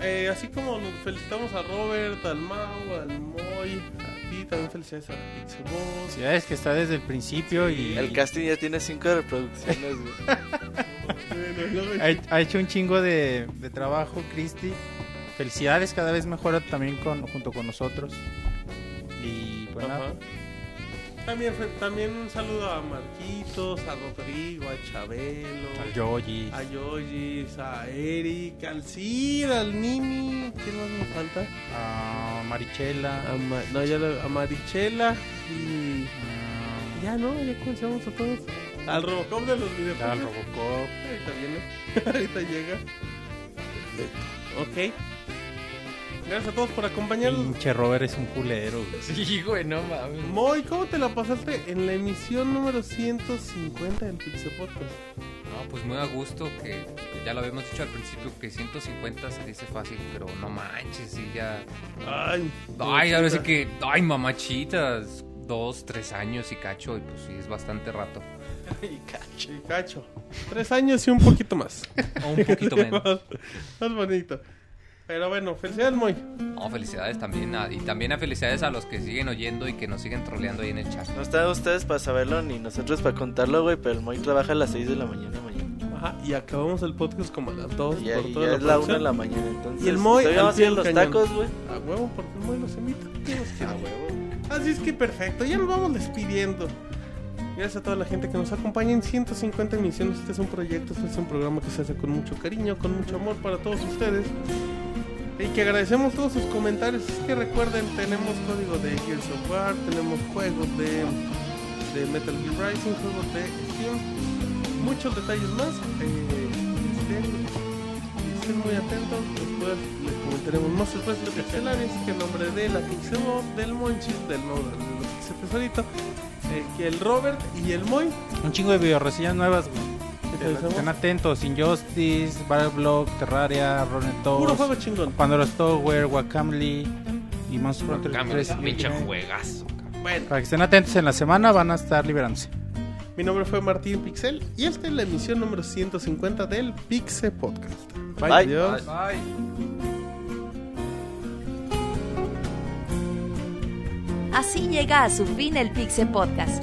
eh, así como nos felicitamos a Robert, al Mau, al Moy, a ti, también felicidades a la Pixel Boss. Ya es que está desde el principio y El casting ya tiene cinco reproducciones. Bueno, ha, ha hecho un chingo de, de trabajo, Cristi. Felicidades, cada vez mejora también con, junto con nosotros. Y pues Ajá. nada, También, también un saludo a Marquitos, a Rodrigo, a Chabelo, al Yoyi. a Yoyis, a Eric, al Cid, al Nini. ¿Quién más me falta? a Marichela. A, Ma- no, ya lo- a Marichela y. a- Ya no, ya conocemos a todos. Al Robocop de los videojuegos. al Robocop. Ahorita viene. Ahorita llega. Ok. Gracias a todos por acompañarnos. Pinche Robert es un culero. güey. Sí, güey, no mames. Moy, ¿cómo te la pasaste en la emisión número 150 del Pixel Podcast? No, pues muy a gusto, que ya lo habíamos dicho al principio, que 150 se dice fácil, pero no manches, sí, ya... Ay, Ay, ahora sí que, ay, mamachitas, dos, tres años y cacho, y pues sí, es bastante rato. Y cacho. Y cacho. Tres años y un poquito más. O un poquito menos. más, más bonito. Pero bueno, felicidades, Moy. No, felicidades también, a- y también a felicidades a los que siguen oyendo y que nos siguen troleando ahí en el chat. No están ustedes para saberlo ni nosotros para contarlo, güey. Pero el Moy trabaja a las 6 de la mañana mañana. Ajá, y acabamos el podcast como a las 2 Y ya, por toda ya la es la 1 producción. de la mañana. Entonces, Y el Moy todavía vamos a ir los cañón. tacos, güey. A huevo, porque el Moy los invita. ¿Qué nos quiere? A huevo. Así es que perfecto, ya nos vamos despidiendo. Gracias a toda la gente que nos acompaña en 150 emisiones. Este es un proyecto, este es un programa que se hace con mucho cariño, con mucho amor para todos ustedes. Y que agradecemos todos sus comentarios. Es que recuerden, tenemos código de Gears of War, tenemos juegos de, de Metal Gear Rising, juegos de Steam, muchos detalles más. Eh, estén, muy atentos, después les comentaremos más después de Pixelares, que en nombre de la Pixemo, del Monchis, del modo del Pixel Tesorito, eh, que el Robert y el Moy. Un chingo de videoreseñas nuevas, güey. ¿Qué te deseamos? Estén atentos. Injustice, Battleblock, Terraria, Ronet Puro juego chingón. Pandora's Tower, Wakamli y Monster Hunter 3. Pinche juegazo. Bueno, Para que estén atentos en la semana van a estar liberándose. mi nombre fue Martín Pixel y esta es la emisión número 150 del Pixel Podcast. Bye, Bye. adiós. Así llega a su fin el Pixel Podcast.